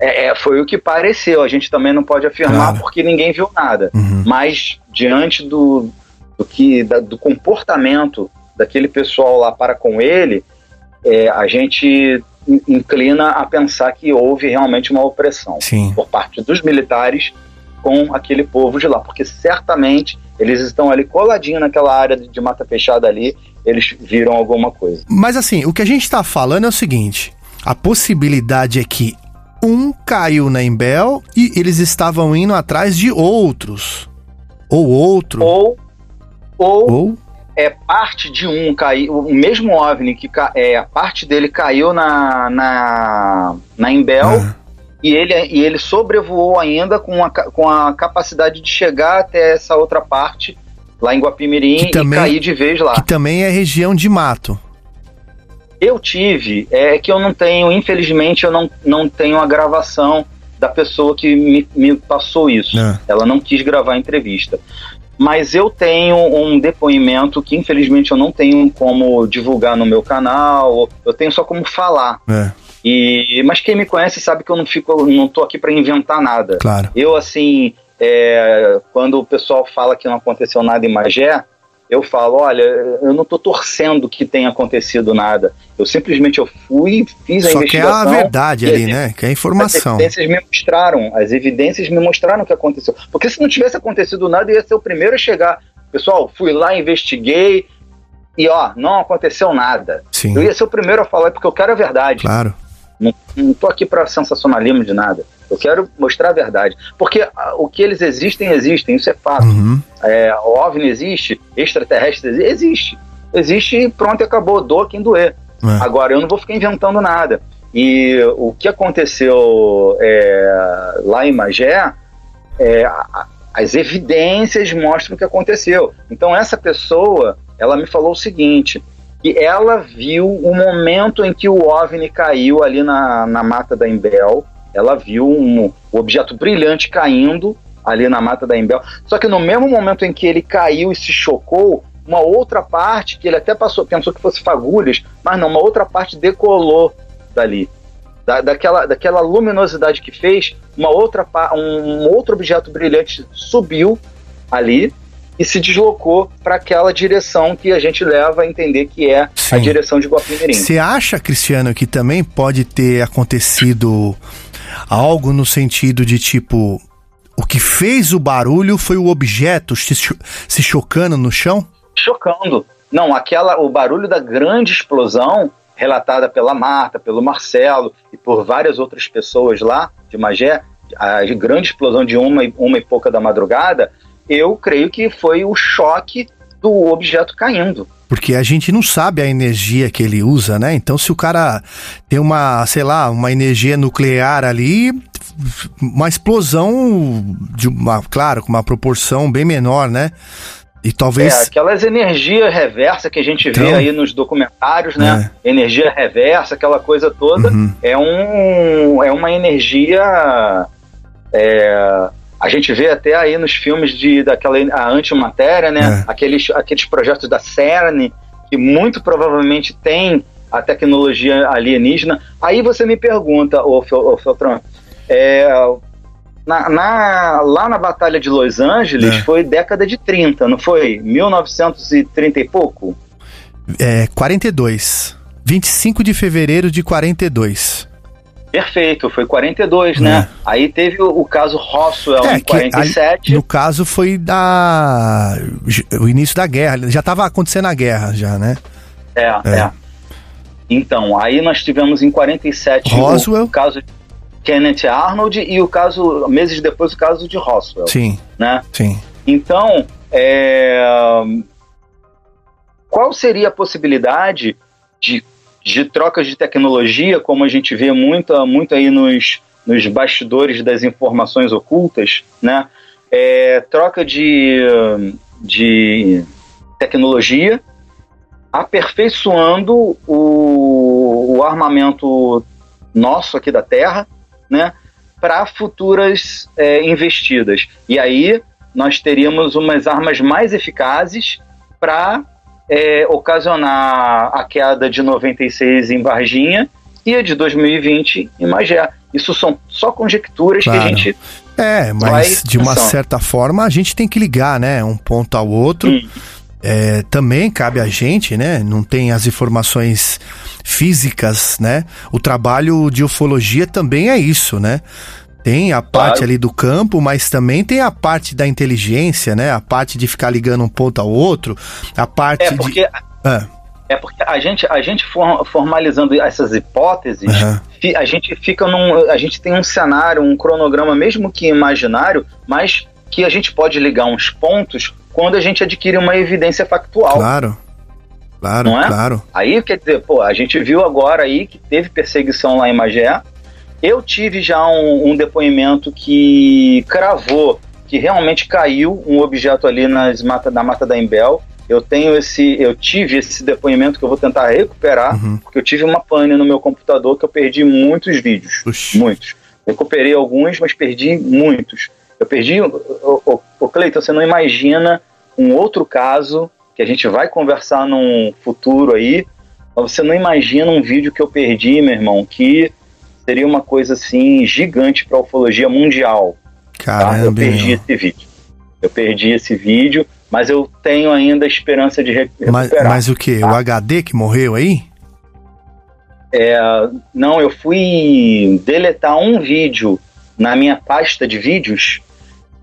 é, é, foi o que pareceu. A gente também não pode afirmar Claro. porque ninguém viu nada. Mas diante do, do que da- do comportamento daquele pessoal lá para com ele, é, a gente in- inclina a pensar que houve realmente uma opressão Sim. por parte dos militares com aquele povo de lá, porque certamente eles estão ali coladinho naquela área de mata fechada ali, eles viram alguma coisa. Mas assim, o que a gente tá falando é o seguinte: a possibilidade é que um caiu na Embel e eles estavam indo atrás de outros. Ou outro. Ou, ou, Ou? É parte de um caiu, o mesmo OVNI que é, a parte dele caiu na na, na Embel Ah. e ele e ele sobrevoou ainda com a, com a capacidade de chegar até essa outra parte lá em Guapimirim também- e cair de vez lá. Que também é região de mato. Eu tive, é que eu não tenho, infelizmente, eu não, não tenho a gravação da pessoa que me, me passou isso. É. Ela não quis gravar a entrevista. Mas eu tenho um depoimento que, infelizmente, eu não tenho como divulgar no meu canal, eu tenho só como falar. É, E, mas quem me conhece sabe que eu não fico, não tô aqui para inventar nada. claro. Eu, assim, é, quando o pessoal fala que não aconteceu nada em Magé, eu falo, olha, eu não tô torcendo que tenha acontecido nada. Eu simplesmente eu fui, fiz a Só que é investigação. a verdade ali, né? Que é a informação. As evidências me mostraram, as evidências me mostraram o que aconteceu. Porque se não tivesse acontecido nada, eu ia ser o primeiro a chegar. Pessoal, fui lá, investiguei e ó, não aconteceu nada. Sim. Eu ia ser o primeiro a falar porque eu quero a verdade. Claro. Não, não tô aqui para sensacionalismo de nada. Eu quero mostrar a verdade. Porque ah, o que eles existem, existem, isso é fato. Uhum. É, o OVNI existe, extraterrestre exi- existe. Existe e pronto, acabou. Doa quem doer. É. Agora, eu não vou ficar inventando nada. E o que aconteceu é, lá em Magé, é, as evidências mostram o que aconteceu. Então, essa pessoa, ela me falou o seguinte, que ela viu o momento em que o OVNI caiu ali na, na mata da Embel, ela viu um, um objeto brilhante caindo ali na mata da Embel, só que no mesmo momento em que ele caiu e se chocou, uma outra parte, que ele até passou, pensou que fosse fagulhas, mas não, uma outra parte decolou dali. Da, daquela, daquela luminosidade que fez, uma outra, um outro objeto brilhante subiu ali e se deslocou para aquela direção que a gente leva a entender que é a Sim. direção de Guapimirim. Você acha, Cristiano, que também pode ter acontecido algo no sentido de tipo. O que fez o barulho foi o objeto se, cho- se chocando no chão? chocando. Não, aquela o barulho da grande explosão relatada pela Marta, pelo Marcelo e por várias outras pessoas lá de Magé, a grande explosão de uma, uma e pouca da madrugada, eu creio que foi o choque do objeto caindo. Porque a gente não sabe a energia que ele usa, né? Então, se o cara tem uma, sei lá, uma energia nuclear ali, uma explosão de uma, claro, com uma proporção bem menor, né? E É, talvez. aquelas energias reversa que a gente vê Então- aí nos documentários, né? Energia reversa, aquela coisa toda, Uhum. é, um, é uma energia. é, a gente vê até aí nos filmes de daquela a antimatéria, né? Aqueles, aqueles projetos da CERN, que muito provavelmente tem a tecnologia alienígena. Aí você me pergunta, ô, ô Feltran, é, na, na- lá na Batalha de Los Angeles É. foi década de 30, não foi? 1930 e pouco? É, 42. 25 de fevereiro de 42. Perfeito, foi 42, né? Aí teve o, o caso Roswell É, em 47. ali- no caso foi da o início da guerra, já estava acontecendo a guerra já, né? É, é, Então, aí nós tivemos em 47 o- Roswell. o caso de Kenneth Arnold e o caso, meses depois, o caso de Roswell. Sim. Né? Sim. Então, é, qual seria a possibilidade de, de trocas de tecnologia, como a gente vê muito, muito aí nos, nos bastidores das informações ocultas, né? É, troca de, de tecnologia, aperfeiçoando o, o armamento nosso aqui da Terra, né? para futuras é, investidas. E aí nós teríamos umas armas mais eficazes para é, ocasionar a queda de 96 em Varginha e a de 2020 em Magé. Isso são só conjecturas Claro. que a gente É, mas de uma pensando. certa forma a gente tem que ligar, né? Um ponto ao outro. É, também cabe a gente, né? Não tem as informações físicas, né? O trabalho de ufologia também é isso, né? Tem a parte ali do campo, mas também tem a parte da inteligência, né? A parte de ficar ligando um ponto ao outro, a parte É de. porque Ah, É porque a gente, a gente for- formalizando essas hipóteses, fi- a gente fica num. A gente tem um cenário, um cronograma, mesmo que imaginário, mas que a gente pode ligar uns pontos quando a gente adquire uma evidência factual. claro. Claro, não é? claro. Aí, quer dizer, pô, a gente viu agora aí que teve perseguição lá em Magé. Eu tive já um, um depoimento que cravou que realmente caiu um objeto ali nas mata, na Mata da Embel. Eu tenho esse, eu tive esse depoimento que eu vou tentar recuperar, porque eu tive uma pane no meu computador que eu perdi muitos vídeos. Muitos. Recuperei alguns, mas perdi muitos. Eu perdi. O, o, o Cleiton, você não imagina um outro caso que a gente vai conversar num futuro aí. Mas você não imagina um vídeo que eu perdi, meu irmão, que seria uma coisa assim gigante para a ufologia mundial. tá? Eu Caramba, perdi meu. esse vídeo. Eu perdi esse vídeo, mas eu tenho ainda a esperança de re- Mas, recuperar. mas o que? O HD que morreu aí? É, não, eu fui deletar um vídeo na minha pasta de vídeos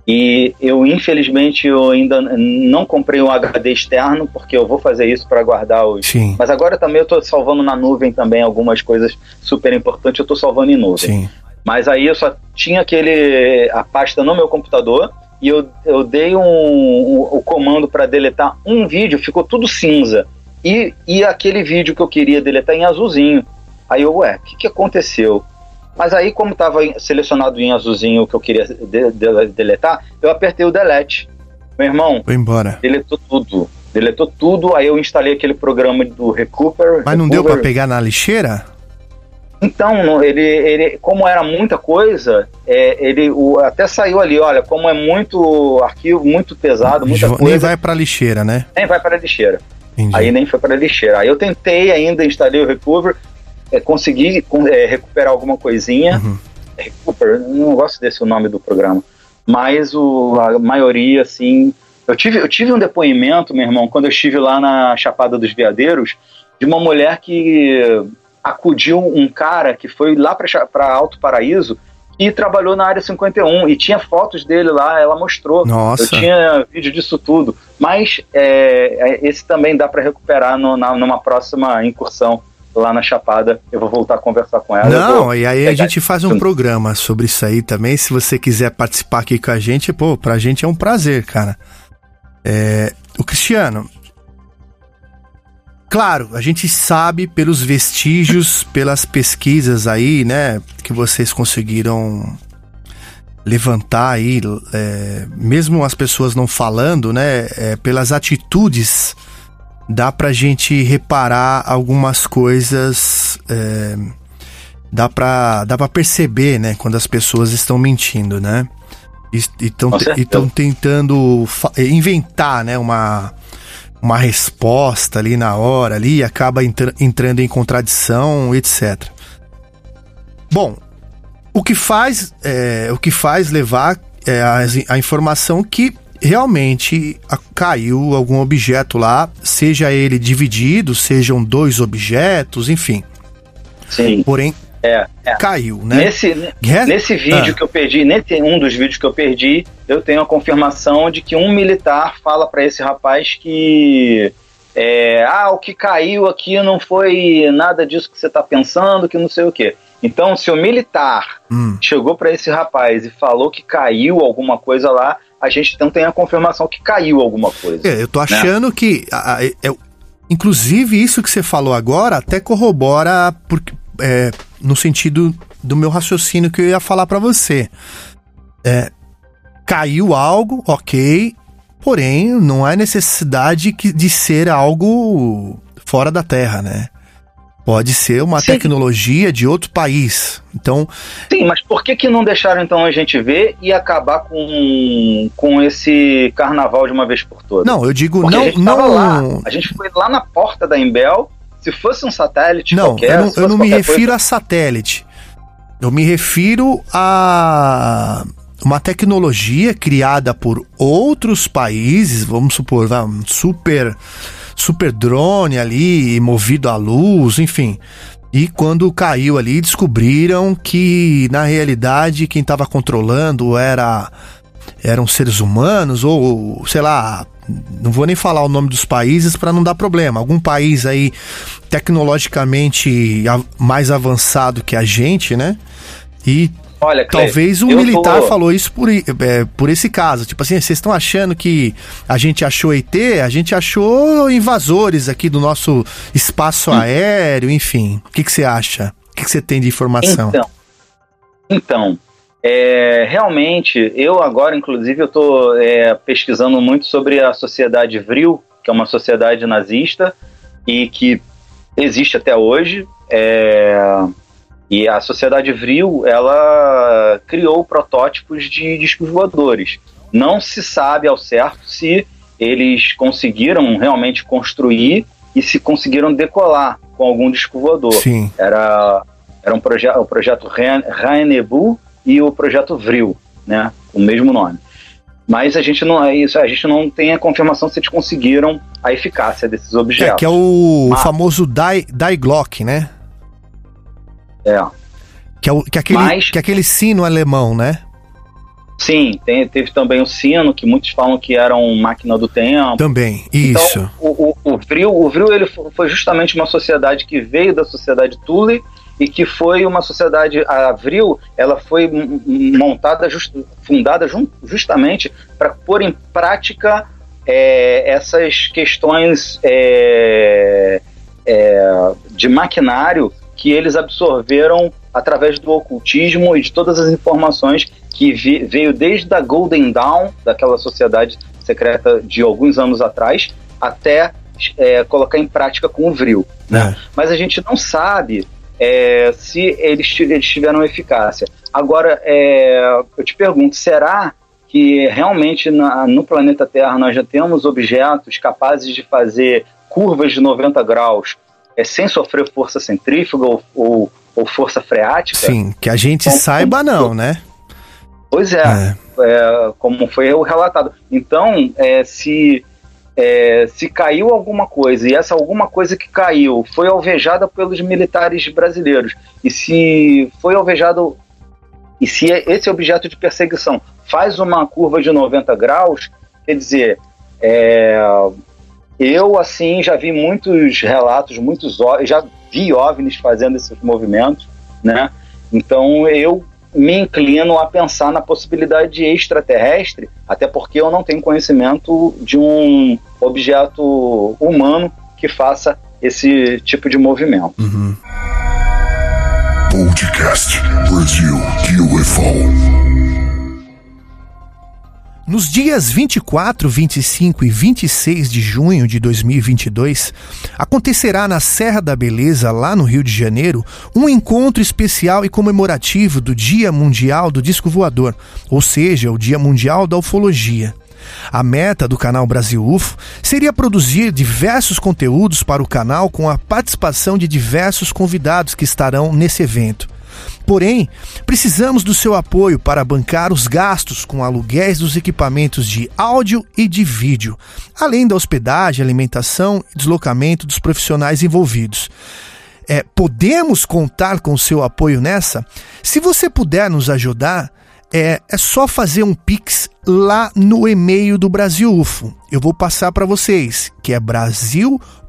e eu infelizmente eu ainda não comprei um HD externo porque eu vou fazer isso para guardar os. Sim. Mas agora também eu estou salvando na nuvem também algumas coisas super importantes. Eu estou salvando em nuvem. Sim. Mas aí eu só tinha aquele a pasta no meu computador e eu, eu dei um, um- o comando para deletar um vídeo, ficou tudo cinza. E, e aquele vídeo que eu queria deletar em azulzinho. Aí eu, ué, o que, que aconteceu? Mas aí, como estava selecionado em azulzinho o que eu queria de- de- deletar, eu apertei o delete. Meu irmão, Foi embora. deletou tudo. Deletou tudo, aí eu instalei aquele programa do Recuper. Mas não deu pra pegar na lixeira? Então, ele, ele, como era muita coisa, é, ele o- até saiu ali, olha, como é muito arquivo, muito pesado, muita Jo- coisa, Nem vai pra lixeira, né? nem vai para a lixeira. Entendi. Aí nem foi para a lixeira. Aí eu tentei ainda, instalei o Recover, é, consegui é, recuperar alguma coisinha. Uhum. É, Recuper, eu não gosto desse o nome do programa. Mas o, a maioria, assim. Eu tive, eu tive um depoimento, meu irmão, quando eu estive lá na Chapada dos Veadeiros, de uma mulher que acudiu um cara que foi lá para Alto Paraíso e trabalhou na área 51 e tinha fotos dele lá, ela mostrou. Nossa. Eu tinha vídeo disso tudo. Mas é, é, esse também dá para recuperar no- na- numa próxima incursão lá na Chapada. Eu vou voltar a conversar com ela. Não, e aí a gente faz um programa sobre isso aí também. Se você quiser participar aqui com a gente, pô, pra gente é um prazer, cara. É, o Cristiano. Claro, a gente sabe pelos vestígios, pelas pesquisas aí, né, que vocês conseguiram levantar aí, é, mesmo as pessoas não falando, né, é, pelas atitudes, dá pra gente reparar algumas coisas, é, dá pra, dá pra perceber, né, quando as pessoas estão mentindo, né, e estão tentando fa- inventar, né, uma uma resposta ali na hora ali e acaba entra- entrando em contradição, etc. Bom, o que faz é, o que faz levar é, a, a informação que realmente caiu algum objeto lá, seja ele dividido, sejam dois objetos, enfim. Sim. Porém, É, é. caiu, né? Nesse, nesse vídeo Ah. que eu perdi, nesse um dos vídeos que eu perdi, eu tenho a confirmação de que um militar fala para esse rapaz que é, ah, o que caiu aqui não foi nada disso que você tá pensando, que não sei o quê. Então, se o militar Hum. chegou para esse rapaz e falou que caiu alguma coisa lá, a gente então tem a confirmação que caiu alguma coisa. É, eu tô né? achando que. a- a- é- é- inclusive, isso que você falou agora até corrobora porque, é, no sentido do meu raciocínio que eu ia falar pra você. É, caiu algo, ok. Porém, não há necessidade que- de ser algo fora da Terra, né? Pode ser uma Sim. tecnologia de outro país. Então, Sim, mas por que, que não deixaram então a gente ver e acabar com, com esse carnaval de uma vez por todas? não, eu digo Porque não, a gente não. lá, a gente foi lá na porta da Embel. Se fosse um satélite Não, qualquer, eu não, eu não me refiro coisa- a satélite. Eu me refiro a uma tecnologia criada por outros países, vamos supor, um super super drone ali, movido à luz, enfim. E quando caiu ali, descobriram que na realidade quem estava controlando era eram seres humanos ou sei lá, não vou nem falar o nome dos países para não dar problema. Algum país aí tecnologicamente mais avançado que a gente, né? E Olha, Cleide, talvez eu militar falou isso por, é, por esse caso. Tipo assim, vocês estão achando que a gente achou ET? A gente achou invasores aqui do nosso espaço aéreo, enfim. O que você acha? O que você tem de informação? Então, então é, realmente, eu agora, inclusive, eu estou pesquisando muito sobre a sociedade Vril, que é uma sociedade nazista e que existe até hoje. é, e a sociedade Vril, ela criou protótipos de discos voadores. Não se sabe ao certo se eles conseguiram realmente construir e se conseguiram decolar com algum disco voador. Sim. Era, era um proje o projeto Raenebu e o projeto Vril, né? O mesmo nome. Mas a gente não é isso, a gente não tem a confirmação se eles conseguiram a eficácia desses É, objetos. que é o Mas- famoso Die, Die Glock, né? É. Que é, o, que, é aquele, Mas- que é aquele sino alemão, né? Sim, tem- teve também o sino, que muitos falam que era um máquina do tempo. Também, isso. Então, o, o, o Vril, o Vril ele fo- foi justamente uma sociedade que veio da sociedade Thule e que foi uma sociedade, a Vril, ela foi montada, just- fundada justamente para pôr em prática é, essas questões é, é, de maquinário que eles absorveram através do ocultismo e de todas as informações que veio desde a Golden Dawn, daquela sociedade secreta de alguns anos atrás, até é, colocar em prática com o Vril. né? Mas a gente não sabe é, se eles, eles tiveram eficácia. Agora, é, eu te pergunto, será que realmente na- no planeta Terra nós já temos objetos capazes de fazer curvas de 90 graus é, sem sofrer força centrífuga ou, ou, ou força freática? Sim, que a gente Então, saiba não, né? Pois é, é, como foi o relatado. Então, é, se, é, se caiu alguma coisa e essa alguma coisa que caiu foi alvejada pelos militares brasileiros e se foi alvejado e se esse objeto de perseguição faz uma curva de 90 graus, quer dizer, é, eu assim já vi muitos relatos, muitos já vi OVNIs fazendo esses movimentos, né? Então eu me inclino a pensar na possibilidade de extraterrestre, até porque eu não tenho conhecimento de um objeto humano que faça esse tipo de movimento. Podcast Brasil UFO. Nos dias 24, 25 e 26 de junho de 2022, acontecerá na Serra da Beleza, lá no Rio de Janeiro, um encontro especial e comemorativo do Dia Mundial do Disco Voador, ou seja, o Dia Mundial da Ufologia. A meta do canal Brasil UFO seria produzir diversos conteúdos para o canal com a participação de diversos convidados que estarão nesse evento. Porém, precisamos do seu apoio para bancar os gastos com aluguéis dos equipamentos de áudio e de vídeo, além da hospedagem, alimentação e deslocamento dos profissionais envolvidos. É, podemos contar com o seu apoio nessa? Se você puder nos ajudar, é, é só fazer um pix lá no e-mail do Brasil UFO. Eu vou passar para vocês, que é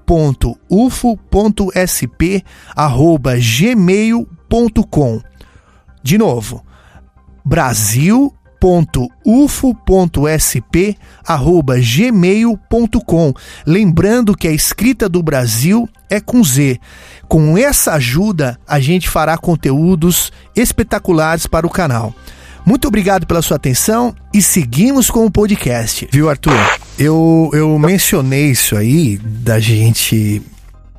brasil.ufo.sp@gmail.com. De novo, brasil.ufo.sp@gmail.com. Lembrando que a escrita do Brasil é com Z. Com essa ajuda, a gente fará conteúdos espetaculares para o canal. Muito obrigado pela sua atenção e seguimos com o podcast. Viu, Arthur? Eu, eu mencionei isso aí da gente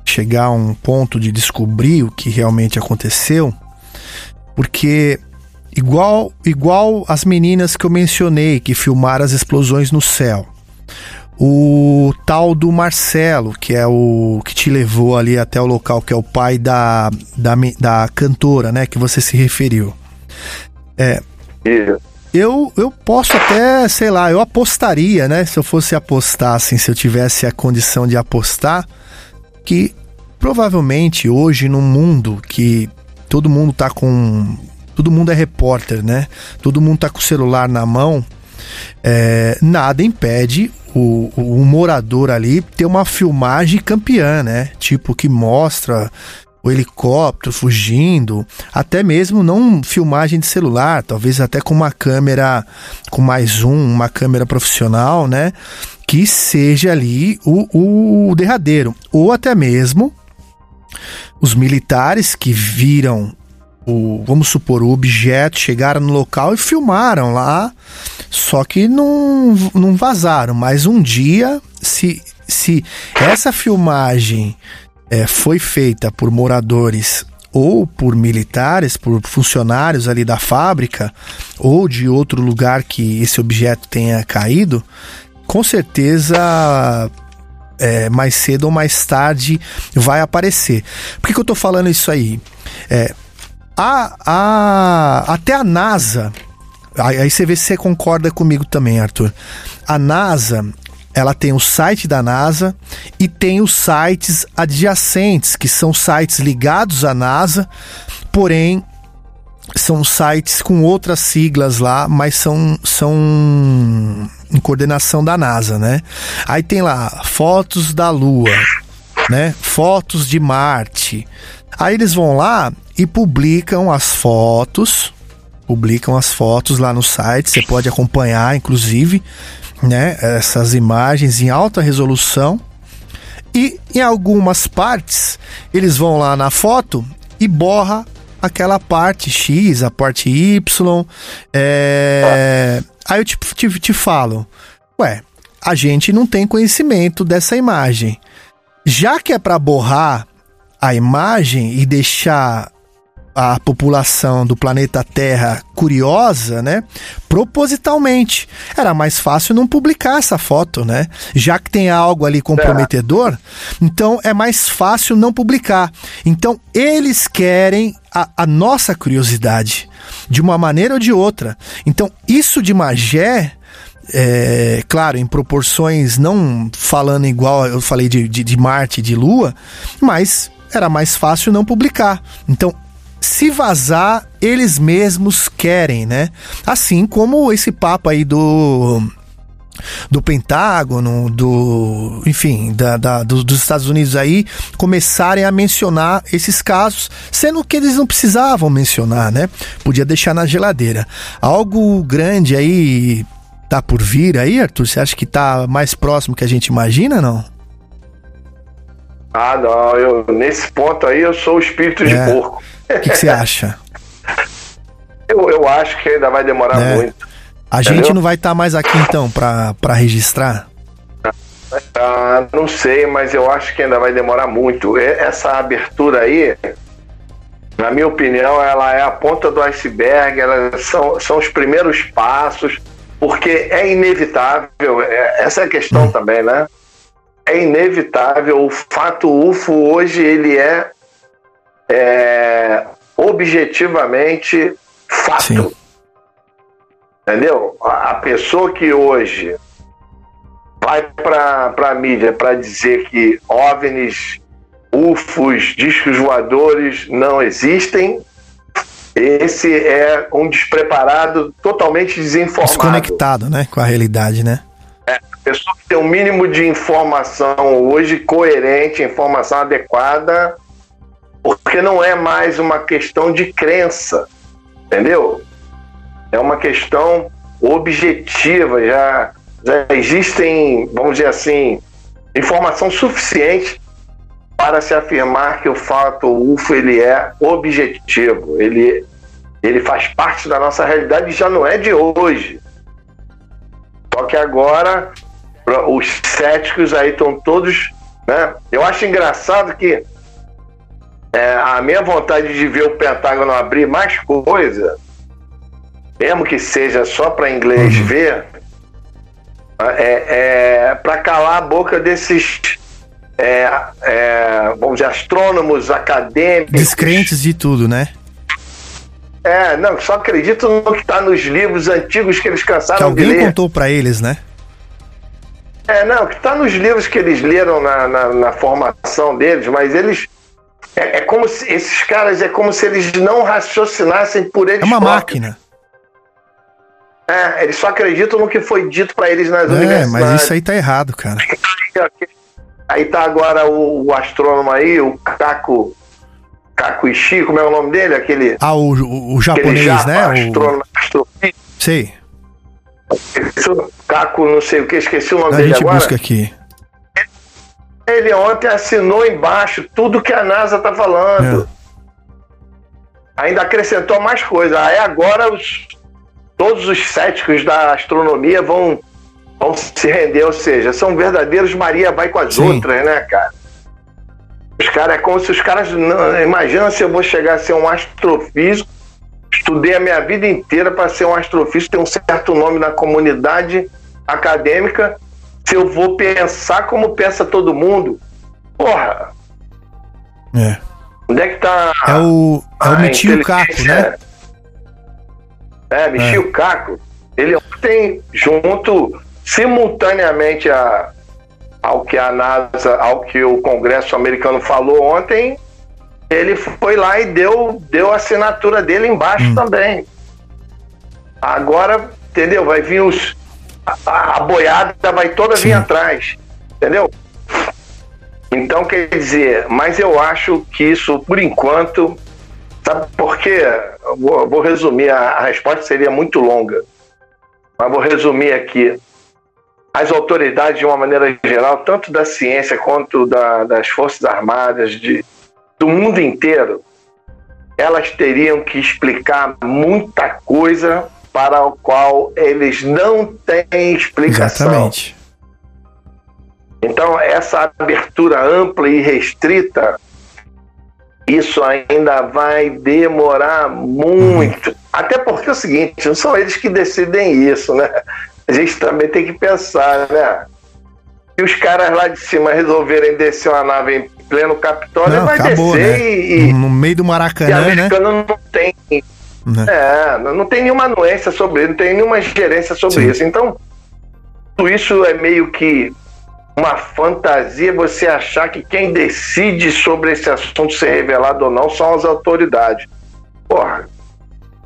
chegar a um ponto de descobrir o que realmente aconteceu, porque igual igual as meninas que eu mencionei que filmaram as explosões no céu. O tal do Marcelo, que é o que te levou ali até o local, que é o pai da, da, da cantora, né, que você se referiu. É. Eu, eu posso até, sei lá, eu apostaria, né? Se eu fosse apostar, assim, se eu tivesse a condição de apostar, que provavelmente hoje num mundo que todo mundo tá com. Todo mundo é repórter, né? Todo mundo tá com o celular na mão. É, nada impede o, o, o morador ali ter uma filmagem campeã, né? Tipo, que mostra o helicóptero fugindo, até mesmo não filmagem de celular, talvez até com uma câmera, com mais um, uma câmera profissional, né? Que seja ali o, o derradeiro. Ou até mesmo os militares que viram o, vamos supor, o objeto, chegaram no local e filmaram lá, só que não, não vazaram. Mas um dia, se, se essa filmagem é, foi feita por moradores ou por militares, por funcionários ali da fábrica, ou de outro lugar que esse objeto tenha caído, com certeza é, mais cedo ou mais tarde vai aparecer. Por que, que eu estou falando isso aí? É, a, a, até a NASA, aí você vê se você concorda comigo também, Arthur. A NASA, ela tem o site da NASA e tem os sites adjacentes, que são sites ligados à NASA, porém são sites com outras siglas lá, mas são, são em coordenação da NASA, né? Aí tem lá fotos da Lua, né? Fotos de Marte. Aí eles vão lá e publicam as fotos, publicam as fotos lá no site, você pode acompanhar, inclusive, né, essas imagens em alta resolução. E em algumas partes, eles vão lá na foto e borra aquela parte X, a parte Y. É... Aí eu te, te, te falo, ué, a gente não tem conhecimento dessa imagem. Já que é para borrar a imagem e deixar a população do planeta Terra curiosa, né? Propositalmente. Era mais fácil não publicar essa foto, né? Já que tem algo ali comprometedor, então é mais fácil não publicar. Então eles querem a, a nossa curiosidade, de uma maneira ou de outra. Então isso de Magé. É, claro, em proporções não falando igual eu falei de, de, de Marte e de Lua, mas era mais fácil não publicar. Então, se vazar, eles mesmos querem, né? Assim como esse papo aí do do Pentágono, do enfim, da, da do, dos Estados Unidos aí começarem a mencionar esses casos, sendo que eles não precisavam mencionar, né? Podia deixar na geladeira. Algo grande aí tá por vir aí, Arthur? Você acha que tá mais próximo que a gente imagina, não? Ah, não, eu nesse ponto aí eu sou o espírito de é. porco. O que, você acha? Eu, eu acho que ainda vai demorar é. muito. A entendeu? gente não vai estar tá mais aqui então para registrar? Ah, não sei, mas eu acho que ainda vai demorar muito. Essa abertura aí, na minha opinião, ela é a ponta do iceberg, elas são, são os primeiros passos, porque é inevitável, é, essa é a questão hum. também, né? É inevitável, o fato UFO hoje ele é é, objetivamente fato. Sim. Entendeu? A, pessoa que hoje vai para a mídia para dizer que OVNIs, UFOs, discos voadores não existem, esse é um despreparado totalmente desinformado. Desconectado, né? Com a realidade, né? É, a pessoa que tem o um mínimo de informação hoje coerente, informação adequada, porque não é mais uma questão de crença, entendeu? É uma questão objetiva, já, já existem, vamos dizer assim, informação suficiente para se afirmar que o fato UFO ele é objetivo, ele, ele faz parte da nossa realidade e já não é de hoje. Só que agora os céticos aí estão todos Né? Eu acho engraçado que é, a minha vontade de ver o Pentágono abrir mais coisa, mesmo que seja só para inglês Uhum. ver, é, é para calar a boca desses é, é, vamos dizer, astrônomos acadêmicos. Descrentes de tudo, né? É, não, só acredito no que está nos livros antigos que eles Que cansaram de alguém ler. contou pra eles, né? É, não, que está nos livros que eles leram na, na, na formação deles, mas eles. É, é como se esses caras é como se eles não raciocinassem por eles É uma próprios. máquina. É, eles só acreditam no que foi dito para eles nas É, universidades. mas isso aí tá errado, cara. Aí tá agora o, o astrônomo aí, o Caco. Caco Ishii, como é o nome dele? Aquele. Ah, o, o, o japonês, japa, né? O, astrofísico. sei. Caco, não sei o que, esqueci o nome A dele gente agora. busca aqui. Ele ontem assinou embaixo tudo que a NASA tá falando. Ainda acrescentou mais coisa. Aí agora os- todos os céticos da astronomia vão, vão se render, ou seja, são verdadeiros Maria vai com as Sim. outras, né, cara? Os caras é como se os caras. Não, imagina se eu vou chegar a ser um astrofísico. Estudei a minha vida inteira para ser um astrofísico, ter um certo nome na comunidade acadêmica. Se eu vou pensar como pensa todo mundo, porra, É. onde é que tá. É o, é o Michio Caco, né? É, Michio Caco. Ele ontem, junto, simultaneamente a, ao que a NASA, ao que o Congresso americano falou ontem, ele foi lá e deu, deu a assinatura dele embaixo também. Agora, entendeu? Vai vir os. A, a boiada vai toda vir atrás. Entendeu? Então, quer dizer, mas eu acho que isso, por enquanto, sabe por quê? Vou, vou resumir, a, a resposta seria muito longa, mas vou resumir aqui. As autoridades, de uma maneira geral, tanto da ciência quanto da- das Forças Armadas, de, do mundo inteiro, elas teriam que explicar muita coisa para o qual eles não têm explicação. Exatamente. Então, essa abertura ampla e restrita, isso ainda vai demorar muito. Até porque é o seguinte, não são eles que decidem isso, né? A gente também tem que pensar, né? Se os caras lá de cima resolverem descer uma nave em pleno Capitólio, Não, vai acabou, descer né? e, No meio do e Maracanã, né? americano não tem. Né? É, não não tem nenhuma anuência sobre isso, não tem nenhuma gerência sobre Sim. isso. Então, tudo isso é meio que uma fantasia você achar que quem decide sobre esse assunto ser revelado ou não são as autoridades. Porra,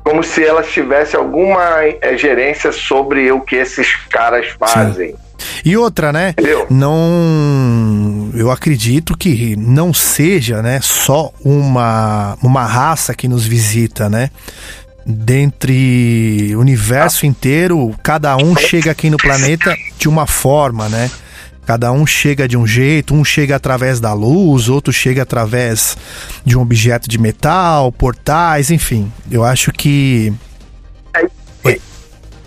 como se elas tivessem alguma eh, gerência sobre o que esses caras fazem. E outra, né? Não. Eu acredito que não seja, né, só uma, uma raça que nos visita, né? Dentre o universo inteiro, cada um chega aqui no planeta de uma forma, né? Cada um chega de um jeito, um chega através da luz, outro chega através de um objeto de metal, portais, enfim. Eu acho que.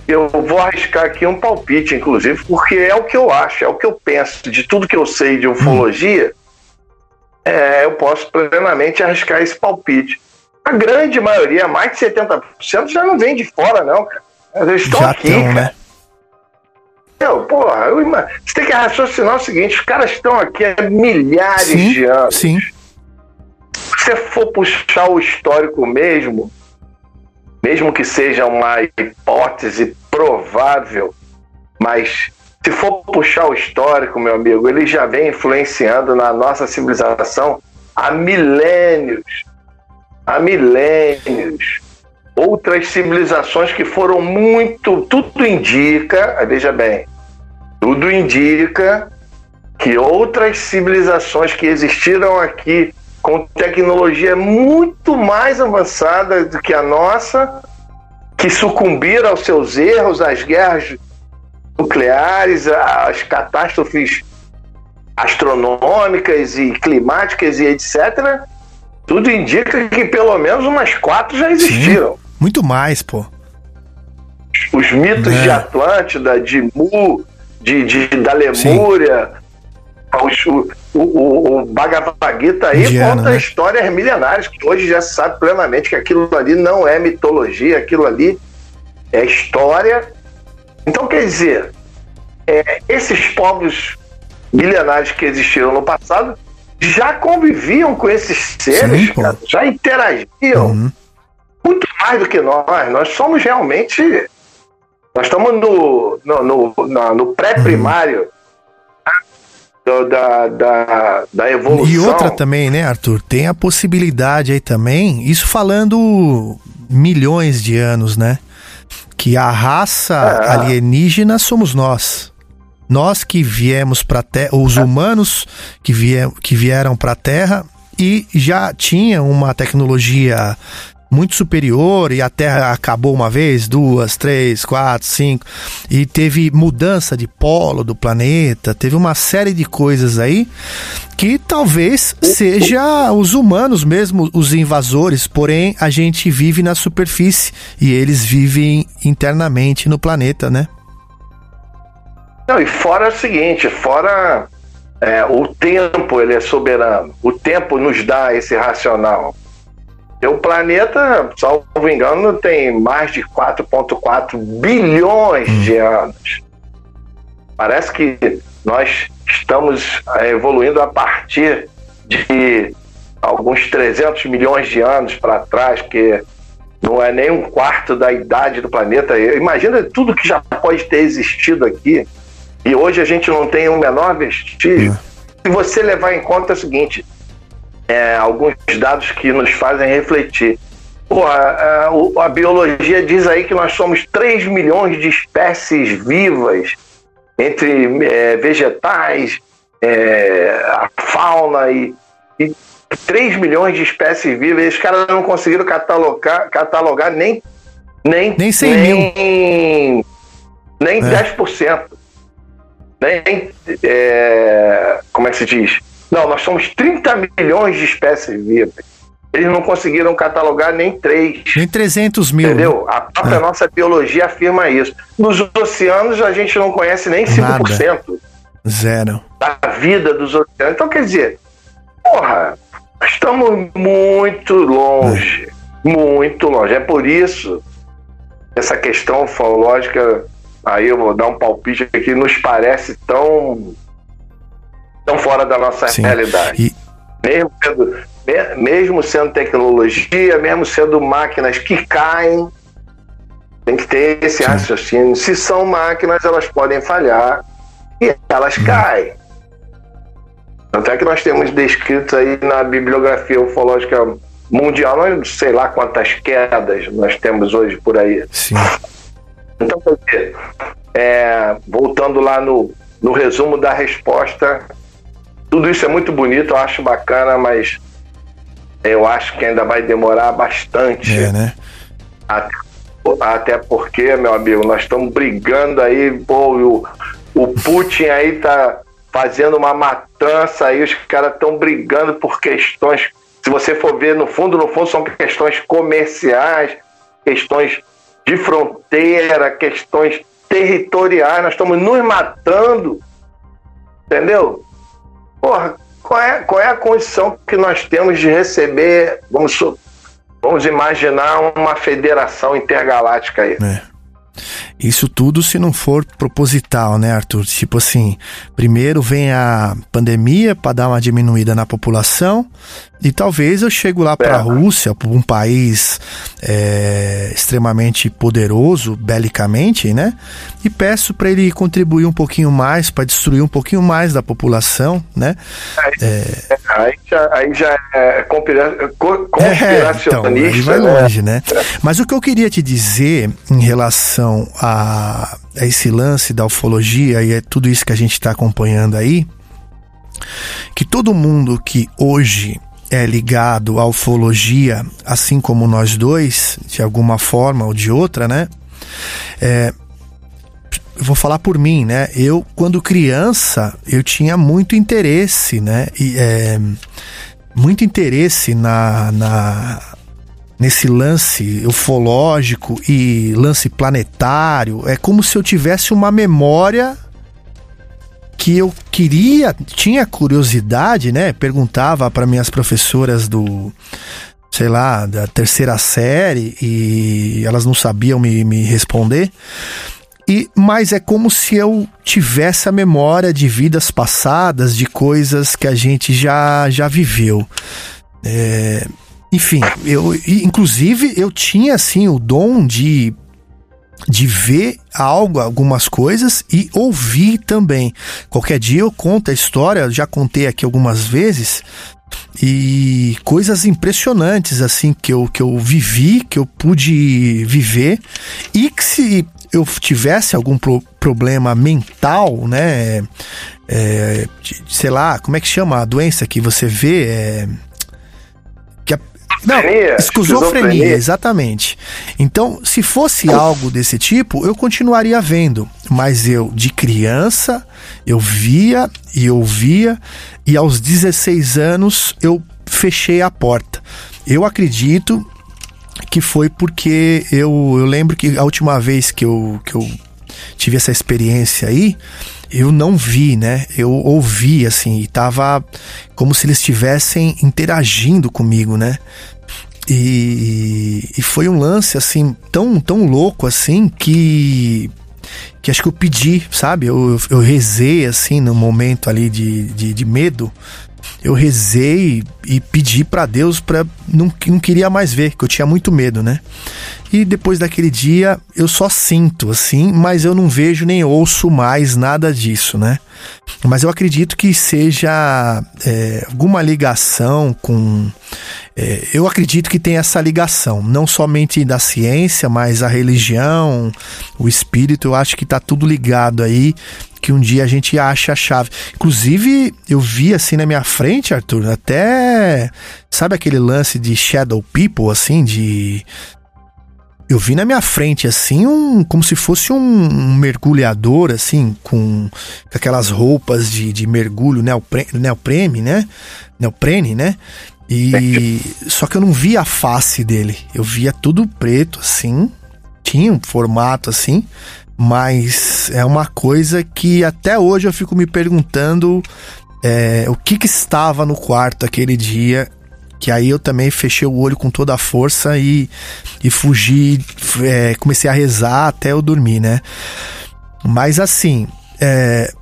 Eu vou arriscar aqui um palpite, inclusive, porque é o que eu acho, é o que eu penso. De tudo que eu sei de ufologia, é, eu posso plenamente arriscar esse palpite. A grande maioria, mais de 70%, já não vem de fora, não, cara. Eles estão Já aqui, estão, cara. né? Meu, porra, eu você tem que raciocinar o seguinte: os caras estão aqui há milhares Sim, de anos. sim. Se você for puxar o histórico mesmo, mesmo que seja uma hipótese provável, mas se for puxar o histórico, meu amigo, ele já vem influenciando na nossa civilização há milênios. Há milênios. Outras civilizações que foram muito. Tudo indica, veja bem, tudo indica que outras civilizações que existiram aqui com tecnologia muito mais avançada do que a nossa, que sucumbiram aos seus erros, às guerras nucleares, às catástrofes astronômicas e climáticas e etc. Tudo indica que pelo menos umas quatro já existiram. Muito mais, pô. Os mitos É. de Atlântida, de Mu, de, de- da Lemúria, o- o, o, Bhagavad Gita aí Indiano, conta né? histórias milenares que hoje já se sabe plenamente que aquilo ali não é mitologia, aquilo ali é história. Então, quer dizer, é, esses povos milenares que existiram no passado já conviviam com esses seres, Sim, cara, já interagiam muito mais do que nós. Nós somos realmente. Nós estamos no, no, no, no pré-primário do- da, da, da evolução. E outra também, né, Arthur? Tem a possibilidade aí também, isso falando milhões de anos, né? Que a raça É. alienígena somos nós. Nós que viemos para Terra, os humanos que, vie, que vieram para a Terra e já tinham uma tecnologia muito superior e a Terra acabou uma vez, duas, três, quatro, cinco e teve mudança de polo do planeta, teve uma série de coisas aí que talvez seja os humanos mesmo os invasores, porém a gente vive na superfície e eles vivem internamente no planeta, né? Não, e fora o seguinte, fora é, o tempo, ele é soberano. O tempo nos dá esse racional. O planeta, salvo engano, tem mais de 4,4 bilhões de anos. Parece que nós estamos é, evoluindo a partir de alguns 300 milhões de anos para trás, que não é nem um quarto da idade do planeta. Imagina tudo que já pode ter existido aqui e hoje a gente não tem o menor vestígio. Se você levar em conta é o seguinte, é, alguns dados que nos fazem refletir. Pô, a, a- o- a biologia diz aí que nós somos 3 milhões de espécies vivas, entre é, vegetais, é, a fauna e, e 3 milhões de espécies vivas. E os caras não conseguiram catalogar, catalogar nem, nem, Nem 100 nem, nem É. 10%. Nem, é, como é que se diz? Não, nós somos 30 milhões de espécies vivas. Eles não conseguiram catalogar nem três. Nem 300 mil. Entendeu? A própria nossa biologia afirma isso. Nos oceanos a gente não conhece nem 5% Zero. da vida dos oceanos. Então, quer dizer, porra, estamos muito longe. Muito longe. É por isso essa questão ufológica, aí eu vou dar um palpite aqui, nos parece tão, tão fora da nossa Sim. realidade. E- Mesmo, sendo, me- mesmo sendo tecnologia, mesmo sendo máquinas que caem, tem que ter esse raciocínio. Se são máquinas, elas podem falhar e elas Uhum. caem. Tanto é que nós temos descrito aí na bibliografia ufológica mundial, nós sei lá quantas quedas nós temos hoje por aí. Sim. Então, quer dizer, é, voltando lá no, no resumo da resposta, tudo isso é muito bonito, eu acho bacana, mas eu acho que ainda vai demorar bastante. É, né? Até, até porque, meu amigo, nós estamos brigando aí, pô, o, o Putin aí tá fazendo uma matança aí, os caras estão brigando por questões, se você for ver, no fundo, no fundo, são questões comerciais, questões de fronteira, questões territoriais, nós estamos nos matando, entendeu? Porra, qual é, qual é a condição que nós temos de receber, vamos, vamos imaginar uma federação intergaláctica aí? Isso tudo se não for proposital, né, Arthur? Tipo assim, primeiro vem a pandemia para dar uma diminuída na população e talvez eu chego lá para a Rússia, um país é, extremamente poderoso belicamente, né? E peço para ele contribuir um pouquinho mais para destruir um pouquinho mais da população, né? É, Aí já, aí já é conspira- co- É, então, conspiracionista. aí vai né? longe, né? Mas o que eu queria te dizer em relação a, a esse lance da ufologia e é tudo isso que a gente está acompanhando aí, que todo mundo que hoje é ligado à ufologia, assim como nós dois, de alguma forma ou de outra, né? É, vou falar por mim, né? Eu, quando criança, eu tinha muito interesse, né? E, é, muito interesse na, na nesse lance ufológico e lance planetário. É como se eu tivesse uma memória que eu queria, tinha curiosidade, né? Perguntava para minhas professoras do, sei lá, da terceira série e elas não sabiam me, me responder. E, mas é como se eu tivesse a memória de vidas passadas, de coisas que a gente já, já viveu. É, enfim, eu, inclusive eu tinha assim o dom de de ver algo, algumas coisas e ouvir também. Qualquer dia eu conto a história, já contei aqui algumas vezes, e coisas impressionantes assim que eu, que eu vivi, que eu pude viver e que se eu tivesse algum pro, problema mental, né, é, sei lá, como é que chama a doença que você vê, é, não, esquizofrenia, esquizofrenia, exatamente. Então, se fosse algo desse tipo, eu continuaria vendo. Mas eu, de criança, eu via e ouvia, e aos 16 anos eu fechei a porta. Eu acredito que foi porque eu, eu lembro que a última vez que eu, que eu tive essa experiência aí, eu não vi, né? Eu ouvi, assim, e tava como se eles estivessem interagindo comigo, né? E, e foi um lance, assim, tão, tão louco, assim, que que acho que eu pedi, sabe? Eu, eu rezei, assim, no momento ali de, de, de medo, eu rezei e pedi para Deus para não, não queria mais ver, que eu tinha muito medo, né? E depois daquele dia eu só sinto assim, mas eu não vejo nem ouço mais nada disso, né? Mas eu acredito que seja é, alguma ligação com. É, eu acredito que tem essa ligação, não somente da ciência, mas a religião, o espírito, eu acho que está tudo ligado aí que um dia a gente acha a chave. Inclusive, eu vi assim na minha frente, Arthur, até. Sabe aquele lance de Shadow People, assim, de. Eu vi na minha frente, assim, um. Como se fosse um, um mergulhador, assim, com, com aquelas roupas de, de mergulho neoprene, neoprene, né? Neoprene, né? E. Só que eu não via a face dele. Eu via tudo preto, assim. Tinha um formato assim mas é uma coisa que até hoje eu fico me perguntando é, o que, que estava no quarto aquele dia que aí eu também fechei o olho com toda a força e, e fugi, é, comecei a rezar até eu dormir, né? Mas assim, é,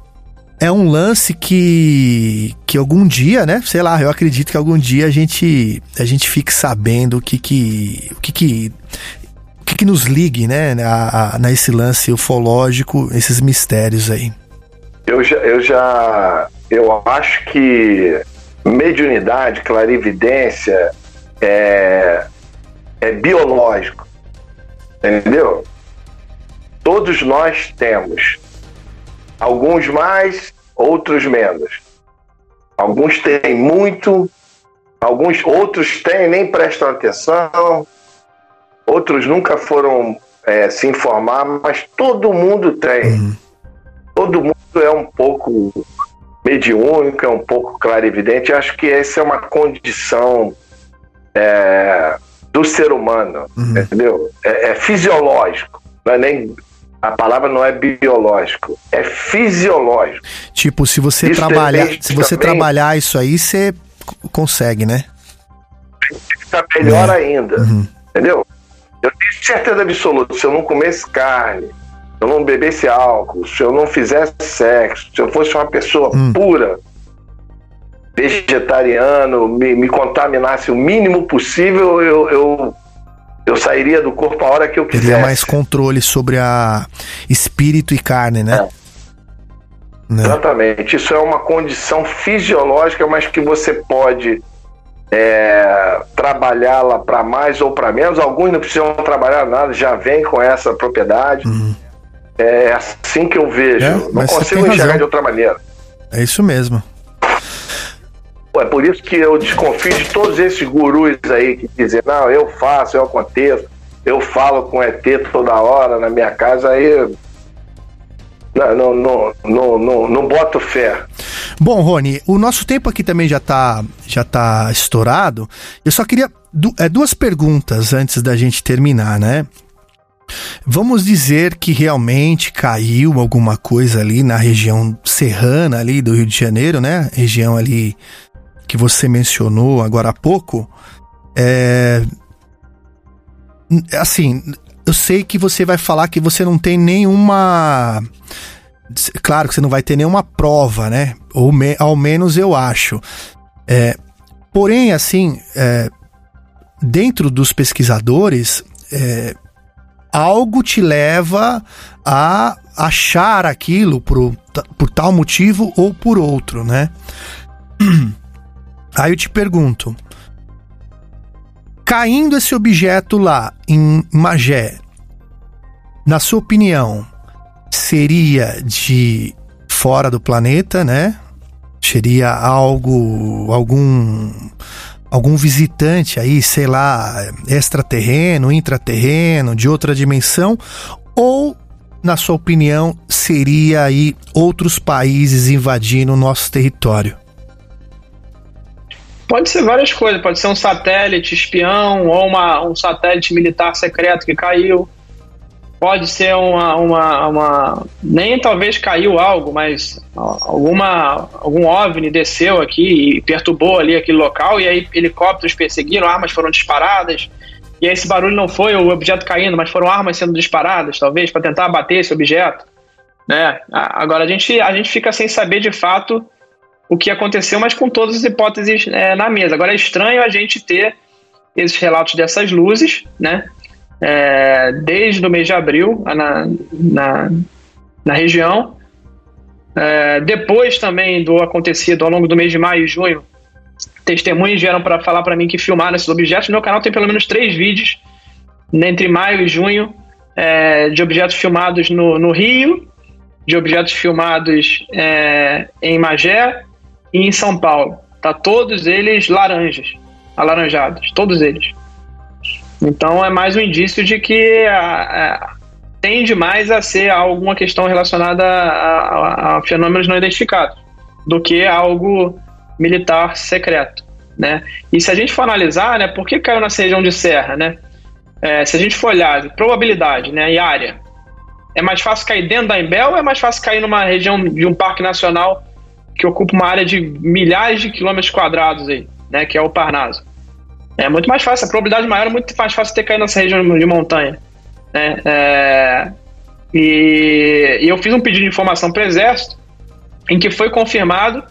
é um lance que, que algum dia, né? Sei lá, eu acredito que algum dia a gente, a gente fique sabendo o que que, o que, que que, que nos ligue, né, a, a, nesse lance ufológico, esses mistérios aí? Eu já, eu já, eu acho que mediunidade, clarividência é, é biológico, entendeu? Todos nós temos, alguns mais, outros menos. Alguns têm muito, alguns outros têm nem prestam atenção, outros nunca foram é, se informar, mas todo mundo tem. Uhum. Todo mundo é um pouco mediúnico, é um pouco clarividente. Acho que essa é uma condição é, do ser humano, uhum. entendeu? É, é, fisiológico, não é nem a palavra não é biológico, é fisiológico. Tipo, se você isso trabalhar, se você também, trabalhar isso aí, você consegue, né? Fica melhor é. ainda, uhum. entendeu? Eu tenho certeza absoluta, se eu não comesse carne, se eu não bebesse álcool, se eu não fizesse sexo, se eu fosse uma pessoa hum. pura, vegetariano, me, me, contaminasse o mínimo possível, eu, eu, eu sairia do corpo a hora que eu quisesse. Teria mais controle sobre a espírito e carne, né? É. Né? Exatamente. Isso é uma condição fisiológica, mas que você pode é, trabalhá-la para mais ou para menos. Alguns não precisam trabalhar nada, já vem com essa propriedade. Uhum. É assim que eu vejo. É, não consigo enxergar razão. de outra maneira. É isso mesmo. É por isso que eu desconfio de todos esses gurus aí que dizem, não, eu faço, eu aconteço, eu falo com ET toda hora na minha casa, aí não, não, não, não, não, não boto fé. Bom, Rony, o nosso tempo aqui também já está já tá estourado. Eu só queria du é, duas perguntas antes da gente terminar, né? Vamos dizer que realmente caiu alguma coisa ali na região serrana ali do Rio de Janeiro, né? Região ali que você mencionou agora há pouco. É... Assim, eu sei que você vai falar que você não tem nenhuma. Claro que você não vai ter nenhuma prova, né? Ou me... ao menos eu acho. É... Porém, assim, é... dentro dos pesquisadores, é... algo te leva a achar aquilo por, por tal motivo ou por outro, né? Aí eu te pergunto: caindo esse objeto lá em Magé, na sua opinião, seria de fora do planeta, né? Seria algo, algum, algum visitante aí, sei lá, extraterreno, intraterreno, de outra dimensão, ou, na sua opinião, seria aí outros países invadindo o nosso território? Pode ser várias coisas, pode ser um satélite espião ou uma, um satélite militar secreto que caiu. Pode ser uma, uma, uma. Nem talvez caiu algo, mas alguma, algum OVNI desceu aqui e perturbou ali aquele local, e aí helicópteros perseguiram, armas foram disparadas. E aí esse barulho não foi o objeto caindo, mas foram armas sendo disparadas, talvez, para tentar abater esse objeto. Né? Agora a gente, a gente fica sem saber de fato o que aconteceu, mas com todas as hipóteses é, na mesa. Agora é estranho a gente ter esses relatos dessas luzes, né? É, desde o mês de abril na, na, na região. É, depois também do acontecido ao longo do mês de maio e junho, testemunhas vieram para falar para mim que filmaram esses objetos. Meu canal tem pelo menos três vídeos entre maio e junho é, de objetos filmados no, no Rio, de objetos filmados é, em Magé e em São Paulo. Tá todos eles laranjas, alaranjados, todos eles. Então é mais um indício de que a, a, tende mais a ser alguma questão relacionada a, a, fenômenos não identificados do que algo militar secreto, né? E se a gente for analisar, né, por que caiu nessa região de serra, né? É, se a gente for olhar probabilidade, né, e área, é mais fácil cair dentro da Embel ou é mais fácil cair numa região de um parque nacional que ocupa uma área de milhares de quilômetros quadrados aí, né, que é o Parnaso. É muito mais fácil, a probabilidade maior é muito mais fácil ter caído nessa região de montanha. Né? É, e, e, eu fiz um pedido de informação para o Exército, em que foi confirmado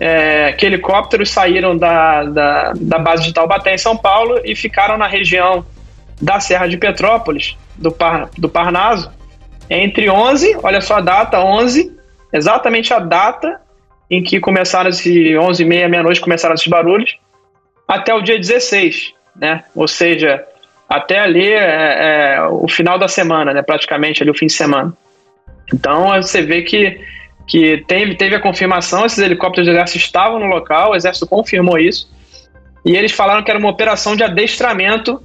é, que helicópteros saíram da, da, da base de Taubaté, em São Paulo, e ficaram na região da Serra de Petrópolis, do, Par, do Parnaso, entre 11, olha só a data, 11, exatamente a data em que começaram esse 11 e meia, meia-noite, começaram esses barulhos, até o dia 16, né? Ou seja, até ali é, é, o final da semana, né? Praticamente ali o fim de semana. Então você vê que, que teve, teve a confirmação, esses helicópteros do exército estavam no local, o exército confirmou isso, e eles falaram que era uma operação de adestramento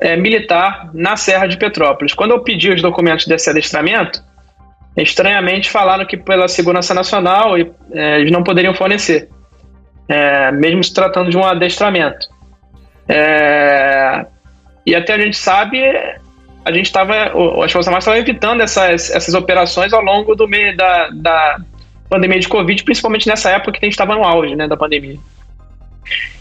é, militar na Serra de Petrópolis. Quando eu pedi os documentos desse adestramento, estranhamente falaram que pela segurança nacional é, eles não poderiam fornecer, é, mesmo se tratando de um adestramento. É, e até a gente sabe, a gente estava, as Forças Armadas estavam evitando essas, essas operações ao longo do meio da, da pandemia de Covid, principalmente nessa época que a gente estava no auge né, da pandemia.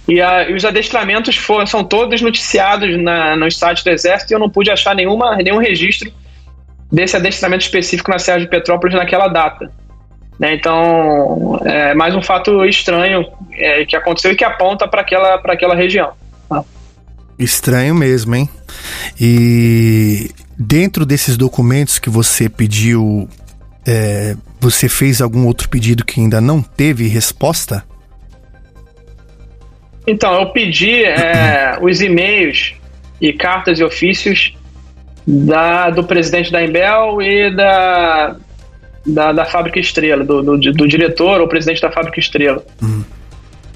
E, a, e, os adestramentos foram, são todos noticiados na, no site do Exército e eu não pude achar nenhuma, nenhum registro desse adestramento específico na Serra de Petrópolis naquela data. Né? Então, é mais um fato estranho é, que aconteceu e que aponta para aquela, aquela região. Tá? Estranho mesmo, hein? E dentro desses documentos que você pediu, é, você fez algum outro pedido que ainda não teve resposta? Então, eu pedi é, os e-mails e cartas e ofícios da, do presidente da Embel e da, da, da Fábrica Estrela, do, do, do, diretor ou presidente da Fábrica Estrela. Uhum.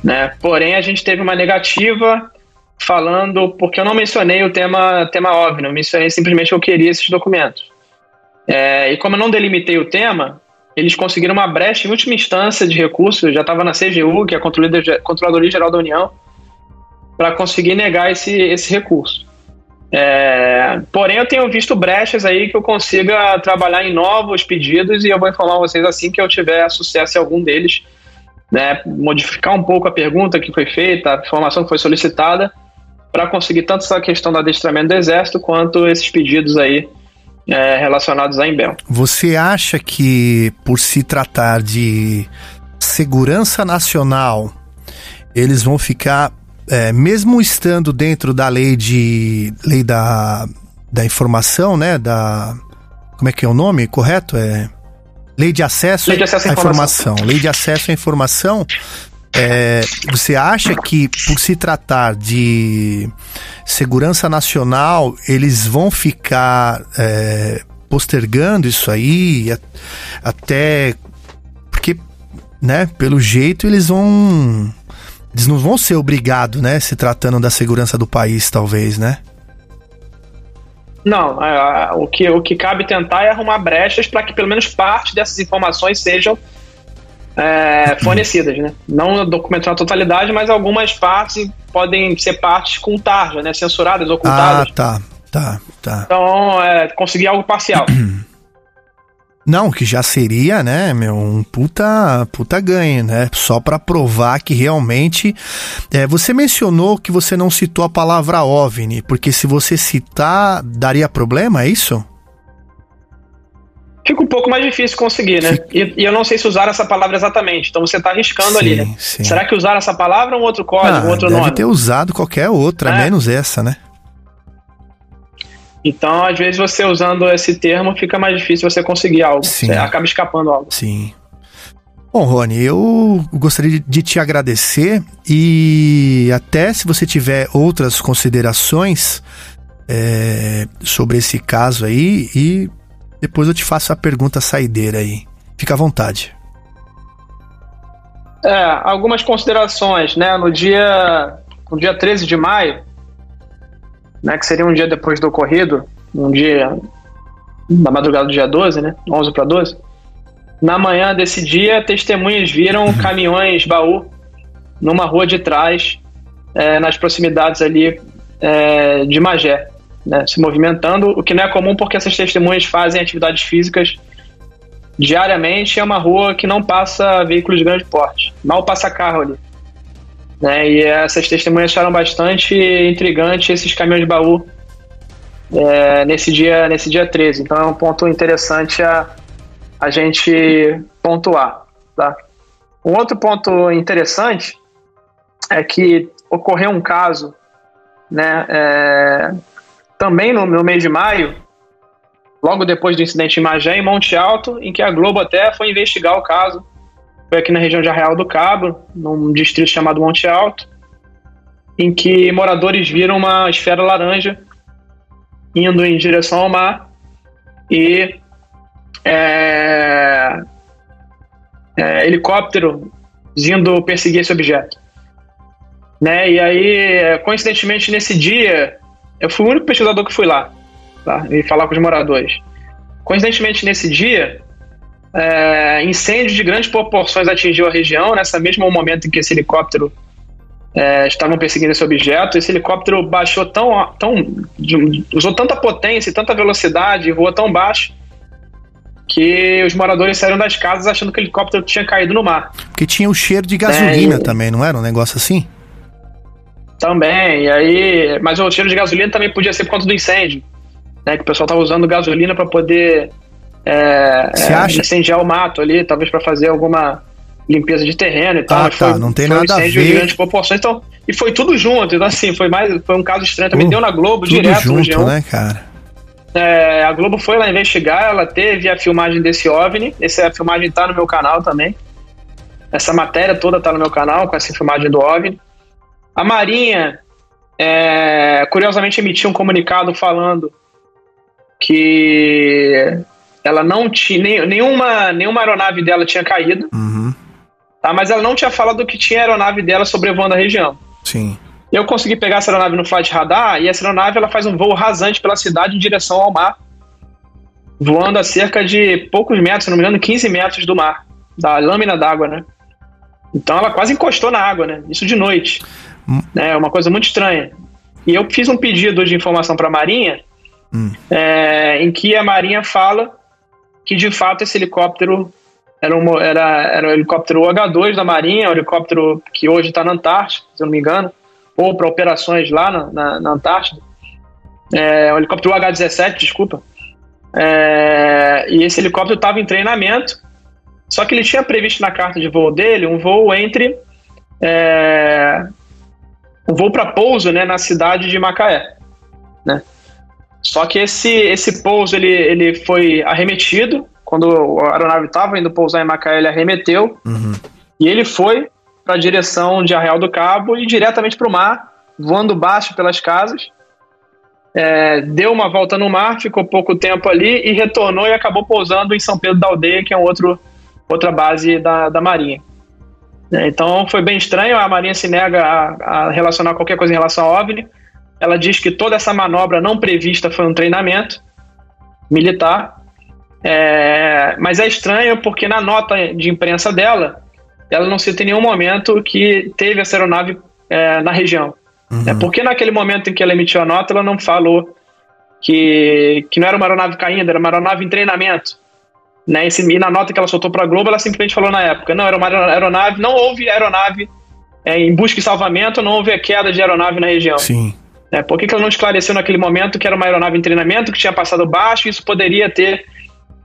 Né? Porém, a gente teve uma negativa falando, porque eu não mencionei o tema, tema óbvio, eu mencionei simplesmente que eu queria esses documentos. É, e como eu não delimitei o tema, eles conseguiram uma brecha em última instância de recurso, já estava na CGU, que é a Controladoria Geral da União, para conseguir negar esse, esse recurso. É, porém, eu tenho visto brechas aí que eu consiga trabalhar em novos pedidos e eu vou informar vocês assim que eu tiver sucesso em algum deles. Né, modificar um pouco a pergunta que foi feita, a informação que foi solicitada, para conseguir tanto essa questão do adestramento do Exército quanto esses pedidos aí é, relacionados à Embel. Você acha que, por se tratar de segurança nacional, eles vão ficar, é, mesmo estando dentro da lei de lei da, da informação, né? Da como é que é o nome correto? É lei de acesso, lei de acesso à informação. informação. Lei de acesso à informação. É, você acha que, por se tratar de segurança nacional, eles vão ficar é, postergando isso aí até. Porque, né, pelo jeito, eles vão. Eles não vão ser obrigados, né, se tratando da segurança do país, talvez, né? Não, é, o, que, o que cabe tentar é arrumar brechas para que pelo menos parte dessas informações sejam é, fornecidas, né? Não documentar na totalidade, mas algumas partes podem ser partes com tarja, né? Censuradas, ocultadas. Ah, tá, tá, tá. Então, é, conseguir algo parcial. Não, que já seria, né, meu, um puta, puta ganho, né? Só para provar que realmente. É, você mencionou que você não citou a palavra OVNI, porque se você citar, daria problema, é isso? fica um pouco mais difícil conseguir, né? E, e, eu não sei se usar essa palavra exatamente. Então você está arriscando sim, ali, né? Sim. Será que usar essa palavra ou um outro código, ah, um outro deve nome? ter usado qualquer outra, é. menos essa, né? Então, às vezes, você usando esse termo, fica mais difícil você conseguir algo. Sim. Acaba escapando algo. Sim. Bom, Rony, eu gostaria de te agradecer e até se você tiver outras considerações é, sobre esse caso aí e depois eu te faço a pergunta saideira aí. Fica à vontade. É, algumas considerações, né? No dia, no dia 13 de maio, né, que seria um dia depois do ocorrido, um dia na madrugada do dia 12, né? 11 para 12. Na manhã desse dia, testemunhas viram caminhões baú numa rua de trás, é, nas proximidades ali é, de Magé né, se movimentando, o que não é comum porque essas testemunhas fazem atividades físicas diariamente. É uma rua que não passa veículos de grande porte, mal passa carro ali. Né, e essas testemunhas acharam bastante intrigante esses caminhões de baú é, nesse, dia, nesse dia 13. Então é um ponto interessante a, a gente pontuar. Tá? Um outro ponto interessante é que ocorreu um caso né, é, também no, no mês de maio, logo depois do incidente em Magé, em Monte Alto, em que a Globo até foi investigar o caso. Foi aqui na região de Arraial do Cabo, num distrito chamado Monte Alto, em que moradores viram uma esfera laranja indo em direção ao mar e é, é, helicóptero indo perseguir esse objeto. Né? E aí, coincidentemente, nesse dia, eu fui o único pesquisador que fui lá, tá? E falar com os moradores. Coincidentemente, nesse dia, é, incêndio de grandes proporções atingiu a região, nessa mesmo momento em que esse helicóptero é, estavam perseguindo esse objeto. Esse helicóptero baixou tão, tão usou tanta potência e tanta velocidade, voou tão baixo que os moradores saíram das casas achando que o helicóptero tinha caído no mar. Porque tinha o cheiro de gasolina é, e... também, não era um negócio assim? Também, e aí. Mas o cheiro de gasolina também podia ser por conta do incêndio. Né, que o pessoal estava usando gasolina para poder é, é, acha? incendiar o mato ali, talvez para fazer alguma limpeza de terreno e tal. Ah, tá, foi, não tem foi nada um a ver. de grandes proporções. Então, e foi tudo junto. Então, assim, foi mais foi um caso estranho. Também Uh, deu na Globo, Tudo direto no junto, G1. né, cara? É, a Globo foi lá investigar, ela teve a filmagem desse OVNI. Essa filmagem tá no meu canal também. Essa matéria toda tá no meu canal, com essa filmagem do OVNI. A Marinha, é, curiosamente, emitiu um comunicado falando que ela não tinha. nem- Nenhuma, nenhuma aeronave dela tinha caído, Uhum, tá? mas ela não tinha falado que tinha aeronave dela sobrevoando a região. sim. Eu consegui pegar essa aeronave no flight radar e essa aeronave ela faz um voo rasante pela cidade em direção ao mar, voando a cerca de poucos metros, se não me engano, 15 metros do mar, da lâmina d'água, né? Então ela quase encostou na água, né? Isso de noite. Hum. É uma coisa muito estranha. E eu fiz um pedido de informação para a Marinha, é, em que a Marinha fala que de fato esse helicóptero era um, era, era helicóptero H2 da Marinha, um helicóptero que hoje está na Antártida, se eu não me engano, ou para operações lá na, na, na Antártida. É, um helicóptero H-17, desculpa. É, e esse helicóptero estava em treinamento, só que ele tinha previsto na carta de voo dele um voo entre. É, um voo para pouso né, na cidade de Macaé. Né? Só que esse, esse pouso ele, ele foi arremetido. Quando a aeronave estava indo pousar em Macaé, ele arremeteu. E ele foi para a direção de Arreal do Cabo e diretamente para o mar, voando baixo pelas casas. É, deu uma volta no mar, ficou pouco tempo ali e retornou e acabou pousando em São Pedro da Aldeia, que é um outro, outra base da, da Marinha. É, então foi bem estranho, a Marinha se nega a, a relacionar qualquer coisa em relação ao OVNI. Ela diz que toda essa manobra não prevista foi um treinamento militar. É, mas é estranho porque na nota de imprensa dela, ela não cita em nenhum momento que teve essa aeronave é, na região. É porque naquele momento em que ela emitiu a nota, ela não falou que, que não era uma aeronave caindo, era uma aeronave em treinamento. Né? E, e na nota que ela soltou para a Globo, ela simplesmente falou na época: não, era uma aeronave, não houve aeronave é, em busca e salvamento, não houve queda de aeronave na região. Sim. É, por que, que ela não esclareceu naquele momento que era uma aeronave em treinamento, que tinha passado baixo e isso poderia ter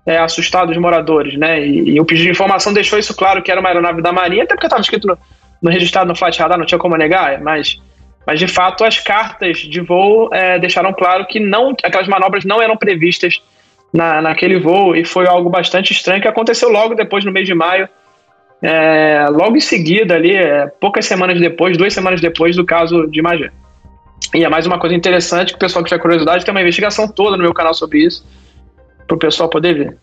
é, assustado os moradores, né? E, e, o pedido de informação deixou isso claro que era uma aeronave da Marinha, até porque estava escrito no, no, registrado no flight radar, não tinha como negar, mas, mas de fato as cartas de voo é, deixaram claro que não, aquelas manobras não eram previstas na, naquele voo e foi algo bastante estranho que aconteceu logo depois, no mês de maio, é, logo em seguida ali, é, poucas semanas depois, duas semanas depois do caso de Magé. E é mais uma coisa interessante que o pessoal que tiver curiosidade tem uma investigação toda no meu canal sobre isso, para o pessoal poder ver.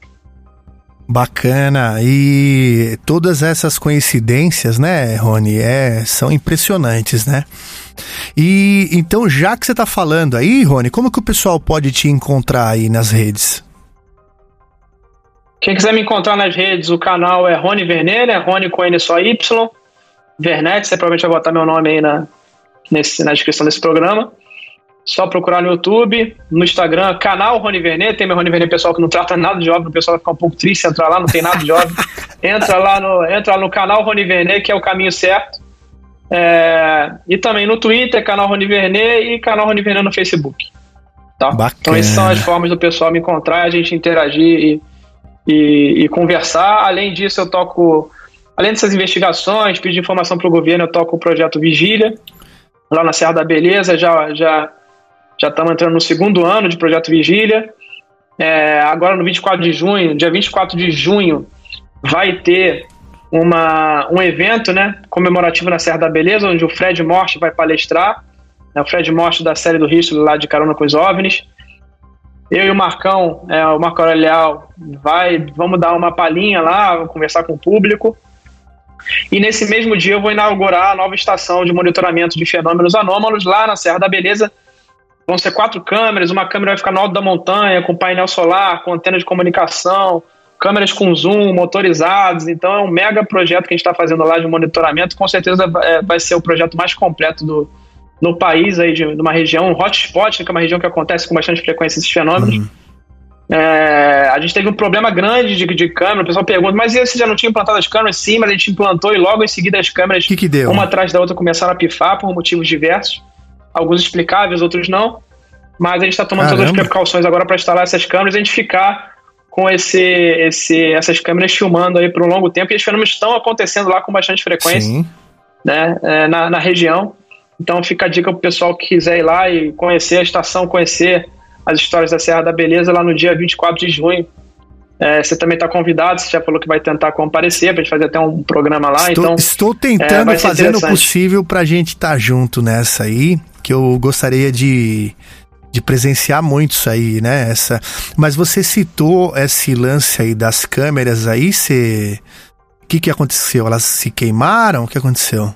Bacana. E todas essas coincidências, né, Rony, é, são impressionantes, né? E então, já que você está falando aí, Rony, como que o pessoal pode te encontrar aí nas redes? Quem quiser me encontrar nas redes, o canal é Rony Vernet, né? Rony com N só Y. Vernet, você provavelmente vai botar meu nome aí na, nesse, na descrição desse programa. Só procurar no YouTube, no Instagram, canal Rony Vernet. Tem meu Rony Vernet pessoal que não trata nada de obra, o pessoal vai ficar um pouco triste entrar lá, não tem nada de obra. entra, lá no, entra no canal Rony Vernet, que é o caminho certo. É, e também no Twitter, canal Rony Vernet e canal Rony Vernet no Facebook. Tá? Então essas são as formas do pessoal me encontrar, a gente interagir e e, e, conversar. Além disso, eu toco, além dessas investigações, pedir informação para o governo, eu toco o projeto Vigília, lá na Serra da Beleza, já já já estamos entrando no segundo ano de projeto Vigília. É, agora no 24 de junho, dia 24 de junho, vai ter uma, um evento né, comemorativo na Serra da Beleza, onde o Fred Morte vai palestrar. Né, o Fred Morte da série do Risco lá de Carona com os OVNIs. Eu e o Marcão, é, o Marco Aurelial, vai, vamos dar uma palhinha lá, conversar com o público. E nesse mesmo dia eu vou inaugurar a nova estação de monitoramento de fenômenos anômalos lá na Serra da Beleza. Vão ser quatro câmeras, uma câmera vai ficar no alto da montanha, com painel solar, com antena de comunicação, câmeras com zoom, motorizados. Então é um mega projeto que a gente está fazendo lá de monitoramento. Com certeza é, vai ser o projeto mais completo do, no país, aí de, numa região, um hotspot, que é uma região que acontece com bastante frequência esses fenômenos. Uhum. É, a gente teve um problema grande de, de câmera. O pessoal pergunta, mas você já não tinha implantado as câmeras? Sim, mas a gente implantou e logo em seguida as câmeras, que que uma atrás da outra, começaram a pifar por motivos diversos. Alguns explicáveis, outros não. Mas a gente está tomando Caramba. todas as precauções agora para instalar essas câmeras e a gente ficar com esse, esse, essas câmeras filmando aí por um longo tempo. E os fenômenos estão acontecendo lá com bastante frequência né, é, na, na região. Então fica a dica para o pessoal que quiser ir lá e conhecer a estação, conhecer as histórias da Serra da Beleza lá no dia 24 de junho. É, você também está convidado, você já falou que vai tentar comparecer para a gente fazer até um programa lá. Estou, então, estou tentando é, fazer o possível para a gente estar tá junto nessa aí, que eu gostaria de, de presenciar muito isso aí, né? Essa, mas você citou esse lance aí das câmeras aí, você... o que, que aconteceu? Elas se queimaram? O que aconteceu?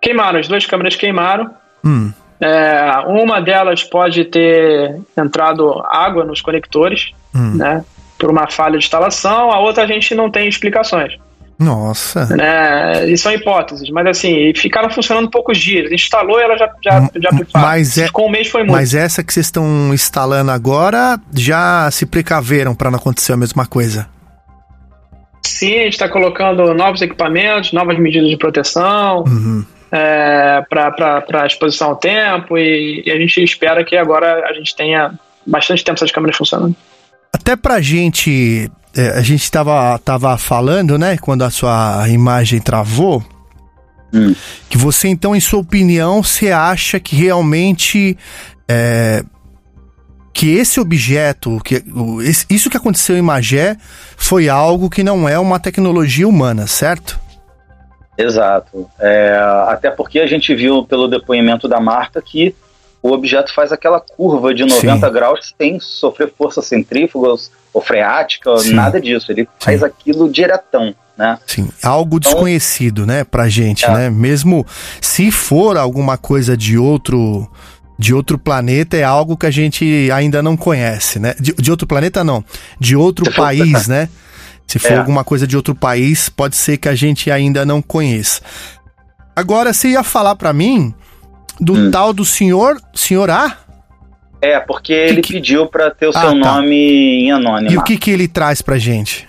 Queimaram, as duas câmeras queimaram. Hum. É, uma delas pode ter entrado água nos conectores, hum. né? Por uma falha de instalação, a outra a gente não tem explicações. Nossa. Né? E são hipóteses, mas assim, ficaram funcionando poucos dias. Instalou e ela já, já, já. Mas é, Com um mês foi muito. Mas essa que vocês estão instalando agora, já se precaveram para não acontecer a mesma coisa? Sim, a gente está colocando novos equipamentos, novas medidas de proteção Uhum. É, para exposição ao tempo e, e a gente espera que agora a gente tenha bastante tempo essas câmeras funcionando. Até pra gente, é, a gente tava, tava falando, né, quando a sua imagem travou, que você então, em sua opinião, você acha que realmente é, que esse objeto, que isso que aconteceu em Magé foi algo que não é uma tecnologia humana, certo? Exato. É, até porque a gente viu pelo depoimento da Marta que o objeto faz aquela curva de 90 graus sem sofrer força centrífuga ou freática, Sim. nada disso. Ele faz aquilo diretão, né? Sim, algo Então- desconhecido, né, pra gente, É. né? Mesmo se for alguma coisa de outro de outro planeta, é algo que a gente ainda não conhece, né? De, de outro planeta não, de outro país, né? Se for É. alguma coisa de outro país, pode ser que a gente ainda não conheça. Agora você ia falar pra mim do Hum. tal do senhor, senhor A? É, porque ele pediu para ter o Ah, seu tá. nome em anônimo. E o que que ele traz pra gente?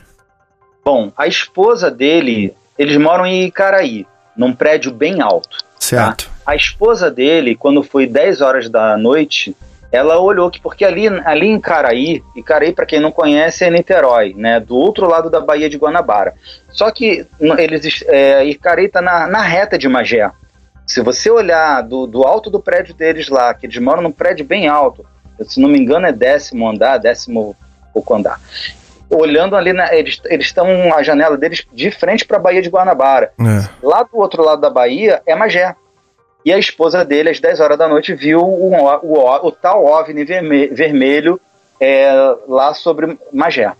Bom, a esposa dele, eles moram em Icaraí, num prédio bem alto. Certo. A esposa dele, quando foi 10 horas da noite, ela olhou que porque ali, ali em Caraí, Icaraí, para quem não conhece, é Niterói, né, do outro lado da Baía de Guanabara. Só que eles, é, Icaraí está na, na reta de Magé. Se você olhar do, do alto do prédio deles lá, que eles moram num prédio bem alto, se não me engano é décimo andar, décimo pouco andar. Olhando ali, na, eles eles estão a janela deles de frente para a Baía de Guanabara. É. Lá do outro lado da Bahia é Magé. E a esposa dele, às 10 horas da noite, viu o, o, o, tal OVNI verme- vermelho é, lá sobre Magé.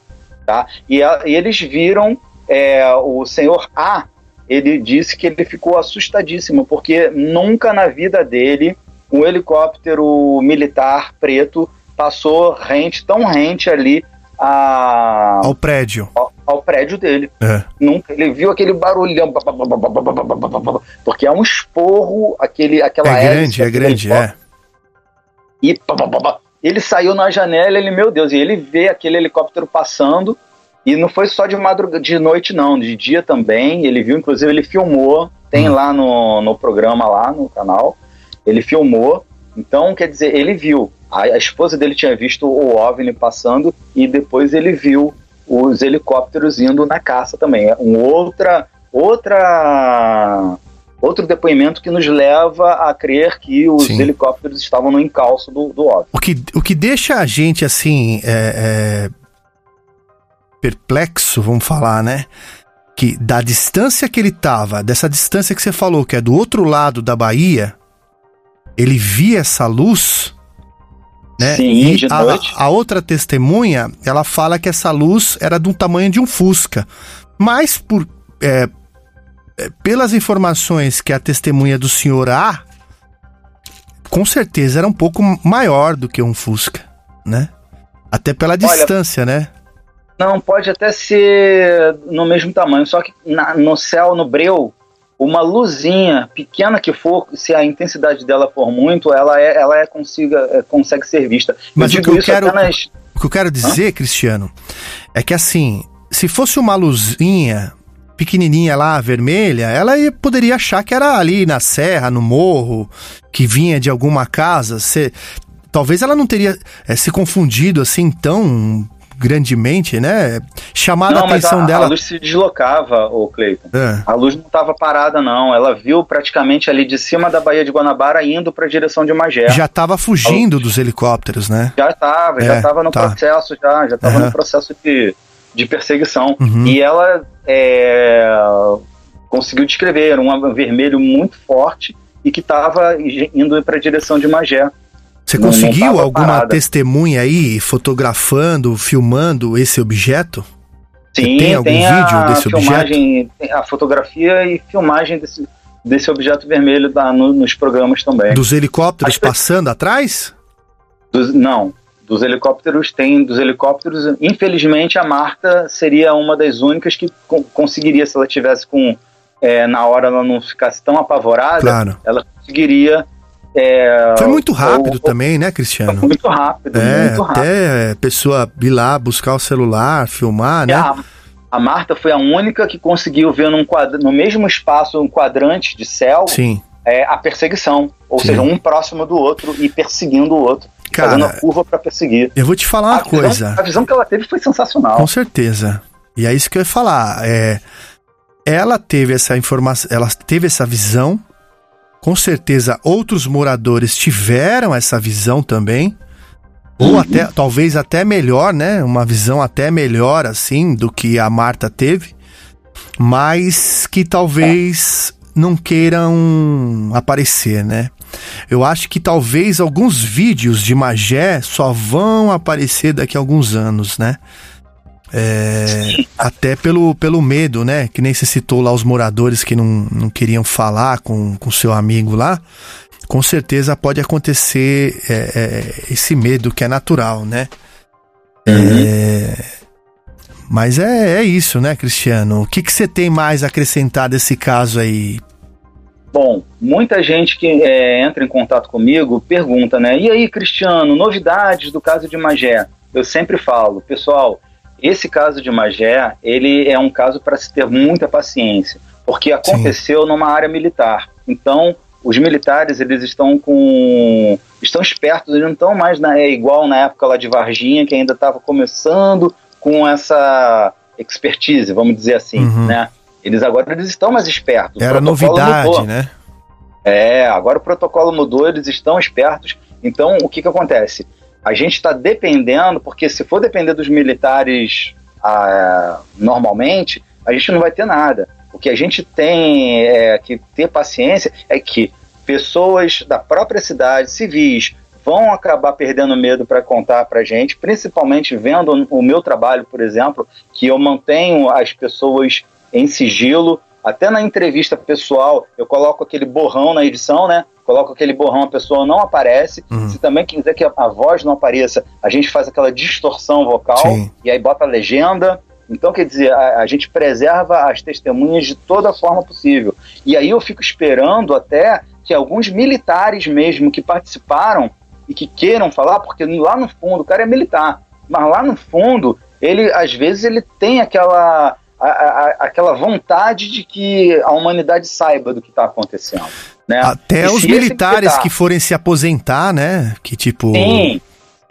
Tá? E, a- e eles viram é, o senhor A, ele disse que ele ficou assustadíssimo, porque nunca na vida dele um helicóptero militar preto passou rente, tão rente ali a, ao prédio. Ao, ao prédio dele. É. Nunca, ele viu aquele barulhão. Porque é um esporro, aquele, aquela É grande, é grande, é. E ele saiu na janela, ele, meu Deus, e ele vê aquele helicóptero passando. E não foi só de madrugada, de noite não, de dia também. Ele viu, inclusive ele filmou, tem lá no, no programa lá no canal. Ele filmou. Então, quer dizer, ele viu a, a esposa dele tinha visto o OVNI passando, e depois ele viu os helicópteros indo na caça também, é um outra, outra outro depoimento que nos leva a crer que os Sim. helicópteros estavam no encalço do, do OVNI. O que, o que deixa a gente assim é, é, perplexo, vamos falar, né? Que da distância que ele tava, dessa distância que você falou, que é do outro lado da Bahia, ele via essa luz, né? Sim, e de a, noite. a outra testemunha, ela fala que essa luz era do tamanho de um Fusca, mas por é, é, pelas informações que a testemunha do senhor A com certeza era um pouco maior do que um Fusca, né? Até pela distância, né? Não, pode até ser no mesmo tamanho, só que na- no céu, no breu, uma luzinha pequena que for, se a intensidade dela for muito, ela é, ela é consiga, é, consegue ser vista. Mas o eu que digo eu isso quero, apenas o que eu quero dizer, Cristiano, é que assim, se fosse uma luzinha pequenininha lá, vermelha, ela ia- poderia achar que era ali na serra, no morro, que vinha de alguma casa. Cê- talvez ela não teria eh, se confundido assim tão grandemente, né? Chamado não, a atenção a, dela. a luz se deslocava, o Cleiton. É. A luz não estava parada, não. Ela viu praticamente ali de cima da Baía de Guanabara indo para a direção de Magé. Já estava fugindo dos helicópteros, né? Já estava, já É, estava no tá. processo, já, já estava Aham. no processo de, de perseguição. Uhum. E ela é, conseguiu descrever um vermelho muito forte e que estava indo para a direção de Magé. Você Não- conseguiu alguma parada. testemunha aí fotografando, filmando esse objeto? Sim, tem algum vídeo a desse objeto? filmagem, tem a fotografia e filmagem desse, desse objeto vermelho da- no- nos programas também. Dos helicópteros passando atrás? Dos- não, dos helicópteros tem dos helicópteros. Infelizmente, a Marta seria uma das únicas que co conseguiria, se ela tivesse com é, na hora ela não ficasse tão apavorada, Claro. ela conseguiria. É, Foi muito rápido ou- também, né, Cristiano? muito rápido, É, muito rápido. até a pessoa ir lá buscar o celular, filmar, né? É, a, a Marta foi a única que conseguiu ver num quadra, no mesmo espaço, um quadrante de céu, Sim. é, a perseguição. Ou Sim. seja, um próximo do outro e perseguindo o outro. Cara, fazendo a curva para perseguir. Eu vou te falar uma a visão- coisa. a visão que ela teve foi sensacional. Com certeza. E é isso que eu ia falar. É, ela teve essa informação, ela teve essa visão. Com certeza, outros moradores tiveram essa visão também. Ou até, talvez até melhor, né? Uma visão até melhor, assim, do que a Marta teve. Mas que talvez não queiram aparecer, né? Eu acho que talvez alguns vídeos de Magé só vão aparecer daqui a alguns anos, né? É, até pelo, pelo medo, né? Que nem se citou lá os moradores que não, não queriam falar com o seu amigo lá. Com certeza pode acontecer é, é, esse medo que é natural, né? É, mas é, é isso, né, Cristiano? O que, que você tem mais a acrescentar desse caso aí? Bom, muita gente que é, entra em contato comigo pergunta, né? E aí, Cristiano, novidades do caso de Magé? Eu sempre falo, pessoal, esse caso de Magé, ele é um caso para se ter muita paciência, porque aconteceu numa área militar. Então, os militares, eles estão com... estão espertos, eles não estão mais na, é igual na época lá de Varginha, que ainda estava começando com essa expertise, vamos dizer assim, Uhum. né? Eles agora eles estão mais espertos. Era novidade, mudou. né? É, agora o protocolo mudou, eles estão espertos. Então, o que, que acontece? A gente está dependendo, porque se for depender dos militares ah, normalmente, a gente não vai ter nada. O que a gente tem é, que ter paciência é que pessoas da própria cidade, civis, vão acabar perdendo medo para contar para gente, principalmente vendo o meu trabalho, por exemplo, que eu mantenho as pessoas em sigilo. Até na entrevista pessoal, eu coloco aquele borrão na edição, né? Coloco aquele borrão, a pessoa não aparece. Se também quiser que a, a voz não apareça, a gente faz aquela distorção vocal Sim. e aí bota a legenda. Então, quer dizer, a, a gente preserva as testemunhas de toda forma possível. E aí eu fico esperando até que alguns militares mesmo que participaram e que queiram falar, porque lá no fundo o cara é militar, mas lá no fundo ele às vezes ele tem aquela a- a- aquela vontade de que a humanidade saiba do que está acontecendo, né? Até E os militares militar- que forem se aposentar, né? Que tipo. Sim,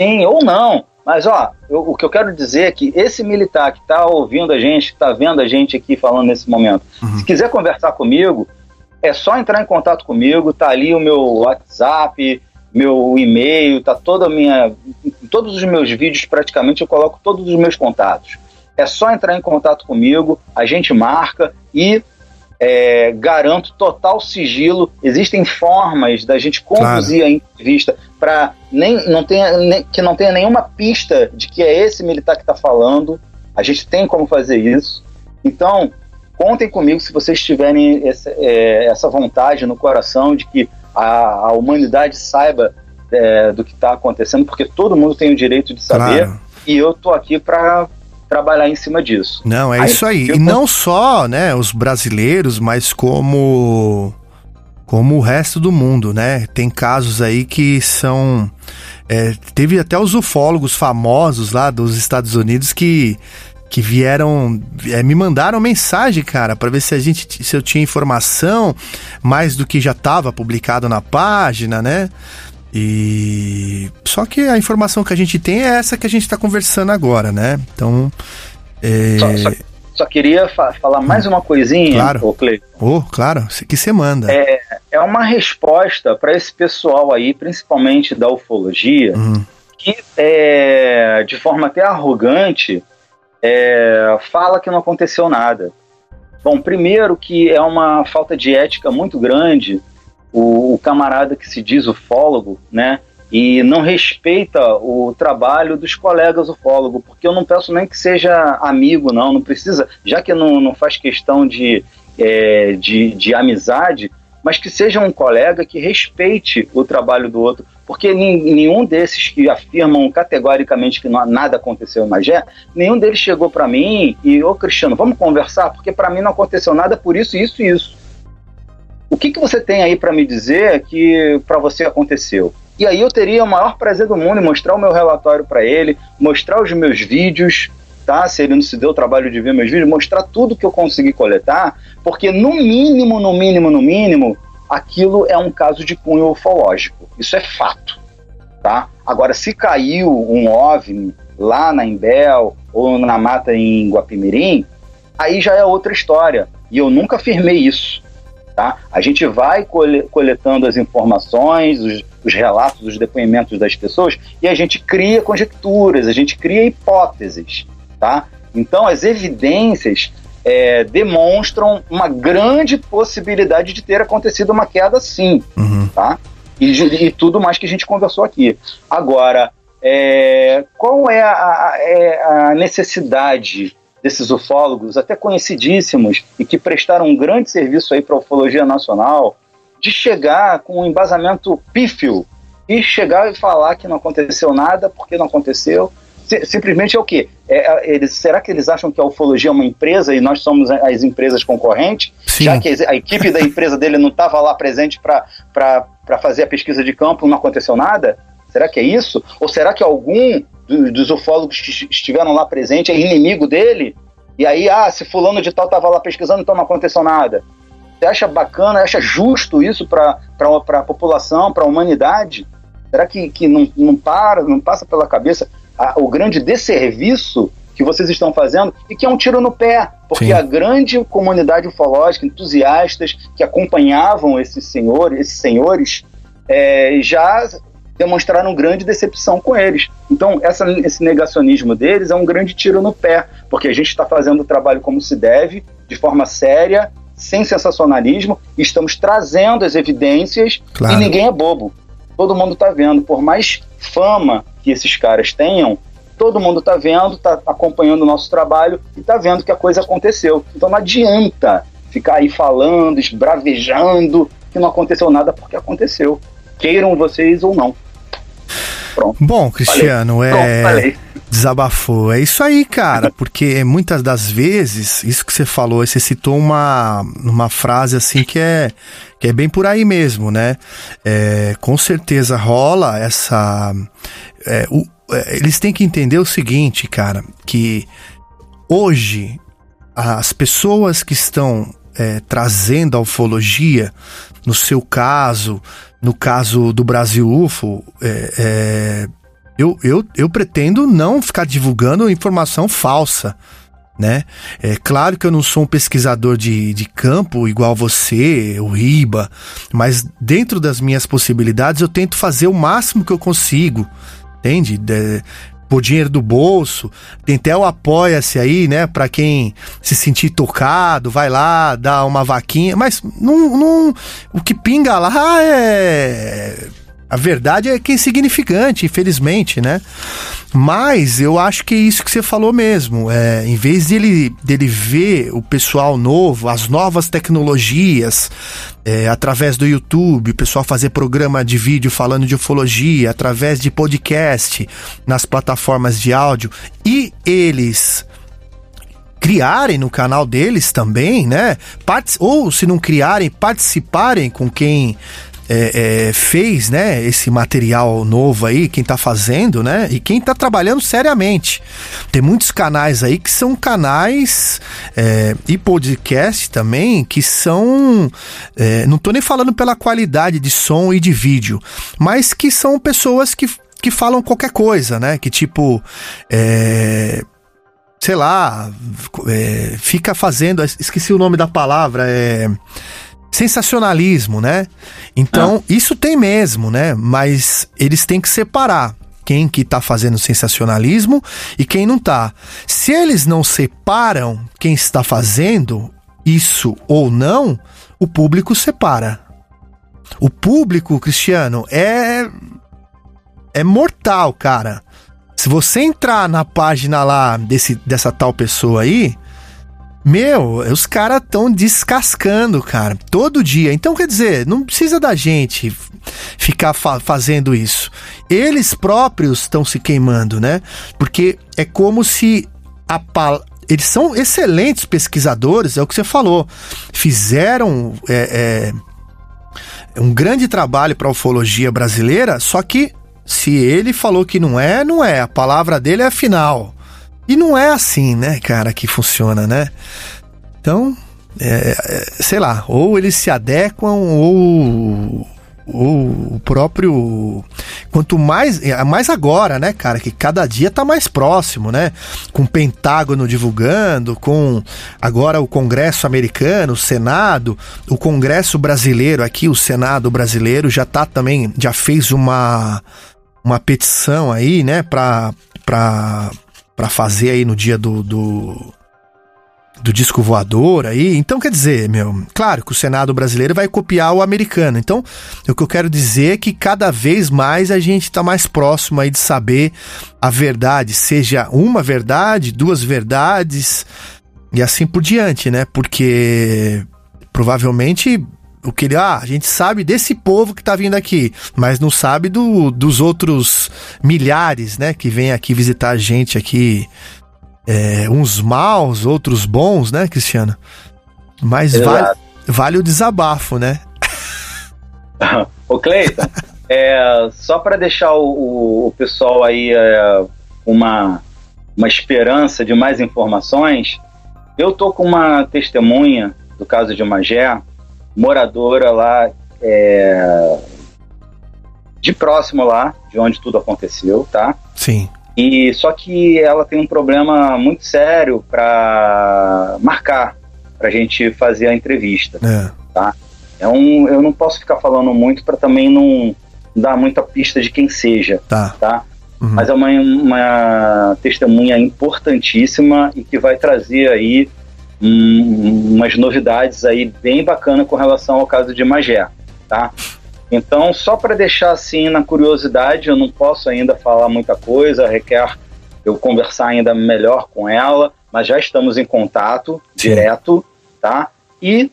sim, ou não. Mas, ó, eu- o que eu quero dizer é que esse militar que está ouvindo a gente, que está vendo a gente aqui falando nesse momento, se quiser conversar comigo, é só entrar em contato comigo, tá ali o meu WhatsApp, meu e-mail, tá toda a minha. Todos os meus vídeos, praticamente, eu coloco todos os meus contatos. É só entrar em contato comigo, a gente marca e é, garanto total sigilo. Existem formas da gente conduzir a entrevista para nem não tenha nem- que não tenha nenhuma pista de que é esse militar que está falando. A gente tem como fazer isso. Então contem comigo se vocês tiverem essa, é, essa vontade no coração de que a, a humanidade saiba é, do que está acontecendo, porque todo mundo tem o direito de saber. Claro. E eu tô aqui para trabalhar em cima disso. Não, é isso aí. E não só, né, os brasileiros, mas como como o resto do mundo, né? Tem casos aí que são é, teve até os ufólogos famosos lá dos Estados Unidos que que vieram é, me mandaram mensagem, cara, para ver se a gente se eu tinha informação mais do que já estava publicado na página, né? E só que a informação que a gente tem é essa que a gente está conversando agora, né? Então, é... Só, só- só queria fa- falar mais uma coisinha, Claro. ô. Oh, claro, que você manda. É, é uma resposta para esse pessoal aí, principalmente da ufologia, Uhum. que é, de forma até arrogante é, fala que não aconteceu nada. Bom, primeiro que é uma falta de ética muito grande o, o camarada que se diz ufólogo, né? E não respeita o trabalho dos colegas ufólogos, porque eu não peço nem que seja amigo, não, não precisa, já que não, não faz questão de, é, de, de amizade, mas que seja um colega que respeite o trabalho do outro, Porque nenhum desses que afirmam categoricamente que não, nada aconteceu em Magé, nenhum deles chegou para mim e, ô Cristiano, vamos conversar? Porque para mim não aconteceu nada por isso, isso e isso. O que, que você tem aí para me dizer que para você aconteceu? E aí eu teria o maior prazer do mundo em mostrar o meu relatório para ele, mostrar os meus vídeos, tá? Se ele não se deu o trabalho de ver meus vídeos, mostrar tudo que eu consegui coletar, porque no mínimo, no mínimo, no mínimo, aquilo é um caso de cunho ufológico. Isso é fato, tá? Agora, se caiu um OVNI lá na Embel ou na mata em Guapimirim, aí já é outra história. E eu nunca afirmei isso. Tá? A gente vai coletando as informações, os, os, relatos, os depoimentos das pessoas e a gente cria conjecturas, a gente cria hipóteses. Tá? Então, as evidências é, demonstram uma grande possibilidade de ter acontecido uma queda sim. Uhum. Tá? E, e, tudo mais que a gente conversou aqui. Agora, é, qual é a, a, é a necessidade desses ufólogos, até conhecidíssimos, e que prestaram um grande serviço aí para a ufologia nacional, de chegar com um embasamento pífio e chegar e falar que não aconteceu nada porque não aconteceu. Simplesmente é o quê? É, é, eles, será que eles acham que a ufologia é uma empresa e nós somos as empresas concorrentes? Sim. Já que a equipe da empresa dele não estava lá presente para fazer a pesquisa de campo, não aconteceu nada? Será que é isso? Ou será que algum dos ufólogos que estiveram lá presente é inimigo dele, e aí, ah, se fulano de tal estava lá pesquisando, então não aconteceu nada. Você acha bacana, acha justo isso para a população, para a humanidade? Será que, que não, não para, não passa pela cabeça a, o grande desserviço que vocês estão fazendo e que é um tiro no pé, porque Sim. a grande comunidade ufológica, entusiastas que acompanhavam esses senhores, esses senhores é, já demonstraram grande decepção com eles. Então, essa, esse negacionismo deles é um grande tiro no pé, porque a gente está fazendo o trabalho como se deve, de forma séria, sem sensacionalismo, e estamos trazendo as evidências claro. e ninguém é bobo. Todo mundo está vendo, por mais fama que esses caras tenham, todo mundo está vendo, está acompanhando o nosso trabalho e está vendo que a coisa aconteceu. Então não adianta ficar aí falando, esbravejando que não aconteceu nada porque aconteceu. Queiram vocês ou não. Pronto. Bom, Cristiano, falei. é. Pronto, desabafou. É isso aí, cara, porque muitas das vezes, isso que você falou, você citou uma, uma frase assim que é, que é bem por aí mesmo, né? É, com certeza rola essa. É, o, é, eles têm que entender o seguinte, cara, que hoje as pessoas que estão é, trazendo a ufologia, no seu caso, no caso do Brasil UFO, é, é, eu, eu, eu pretendo não ficar divulgando informação falsa. Né? É claro que eu não sou um pesquisador de, de campo igual você, o Riba, mas dentro das minhas possibilidades eu tento fazer o máximo que eu consigo, entende? De, por dinheiro do bolso. Tem até o Apoia-se aí, né? Para quem se sentir tocado, vai lá, dá uma vaquinha. Mas não, não, o que pinga lá é a verdade é que é insignificante, infelizmente, né? Mas eu acho que é isso que você falou mesmo. É, em vez dele, dele ver o pessoal novo, as novas tecnologias, é, através do YouTube, o pessoal fazer programa de vídeo falando de ufologia, através de podcast, nas plataformas de áudio, e eles criarem no canal deles também, né? Part ou se não criarem, participarem com quem é, é, fez, né, esse material novo aí, quem tá fazendo, né, e quem tá trabalhando seriamente. Tem muitos canais aí que são canais é, e podcast também que são, é, não tô nem falando pela qualidade de som e de vídeo, mas que são pessoas que, que falam qualquer coisa, né, que tipo, é, sei lá, é, fica fazendo, esqueci o nome da palavra, é sensacionalismo, né? Então, ah. isso tem mesmo, né? Mas eles têm que separar quem que tá fazendo sensacionalismo e quem não tá. Se eles não separam quem está fazendo isso ou não, o público separa. O público, Cristiano, é é mortal, cara. Se você entrar na página lá desse, dessa tal pessoa aí, Meu, os caras estão descascando, cara, todo dia. Então, quer dizer, não precisa da gente ficar fa fazendo isso. Eles próprios estão se queimando, né? Porque é como se a eles são excelentes pesquisadores, é o que você falou. Fizeram é, é, um grande trabalho para a ufologia brasileira, só que se ele falou que não é, não é. A palavra dele é final. E não é assim, né, cara, que funciona, né? Então, é, é, sei lá, ou eles se adequam ou o próprio quanto mais é, mais agora, né, cara, que cada dia tá mais próximo, né? Com o Pentágono divulgando, com agora o Congresso americano, o Senado, o Congresso brasileiro aqui, o Senado brasileiro já tá também já fez uma uma petição aí, né, para para para fazer aí no dia do, do, do disco voador aí. Então, quer dizer, meu, claro que o Senado brasileiro vai copiar o americano. Então, o que eu quero dizer é que cada vez mais a gente está mais próximo aí de saber a verdade, seja uma verdade, duas verdades e assim por diante, né? Porque provavelmente o que ele, ah, a gente sabe desse povo que tá vindo aqui, mas não sabe do, dos outros milhares, né, que vêm aqui visitar a gente aqui, é, uns maus, outros bons, né, Cristiano? Mas vale, vale o desabafo, né? Ô Cleiton, é, só para deixar o, o, pessoal aí é, uma, uma esperança de mais informações, eu tô com uma testemunha do caso de Magé, moradora lá é, de próximo lá, de onde tudo aconteceu, tá? Sim. E só que ela tem um problema muito sério para marcar, para a gente fazer a entrevista, é. tá? É um, eu não posso ficar falando muito para também não dar muita pista de quem seja, tá? tá? Uhum. Mas é uma, uma testemunha importantíssima e que vai trazer aí um, umas novidades aí bem bacana com relação ao caso de Magé, tá? Então, só para deixar assim na curiosidade, eu não posso ainda falar muita coisa, requer eu conversar ainda melhor com ela, mas já estamos em contato Sim. direto, tá? E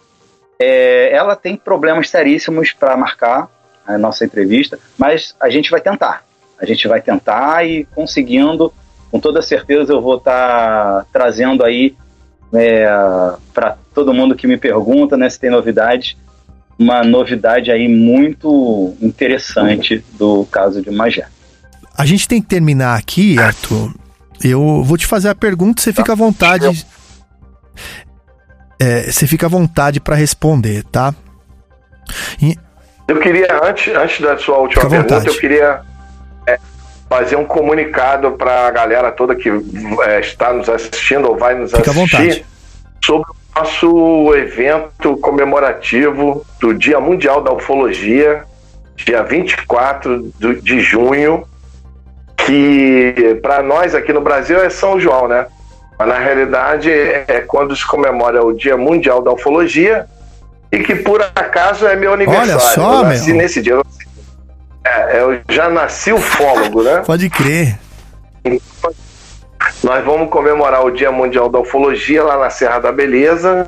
é, ela tem problemas seríssimos para marcar a nossa entrevista, mas a gente vai tentar. A gente vai tentar e conseguindo, com toda certeza eu vou estar tá trazendo aí é, para todo mundo que me pergunta né, se tem novidades, uma novidade aí muito interessante do caso de Magé. A gente tem que terminar aqui, Arthur. Eu vou te fazer a pergunta, você fica à vontade. É, você fica à vontade para responder, tá? E... Eu queria, antes, antes da sua última pergunta, eu queria fazer um comunicado para a galera toda que é, está nos assistindo ou vai nos Fica assistir sobre o nosso evento comemorativo do Dia Mundial da Ufologia, dia 24 de junho, que para nós aqui no Brasil é São João, né? Mas na realidade é quando se comemora o Dia Mundial da Ufologia e que por acaso é meu aniversário. Olha só, eu nasci meu. nesse dia. É, eu já nasci ufólogo, né? Pode crer. Nós vamos comemorar o Dia Mundial da Ufologia lá na Serra da Beleza,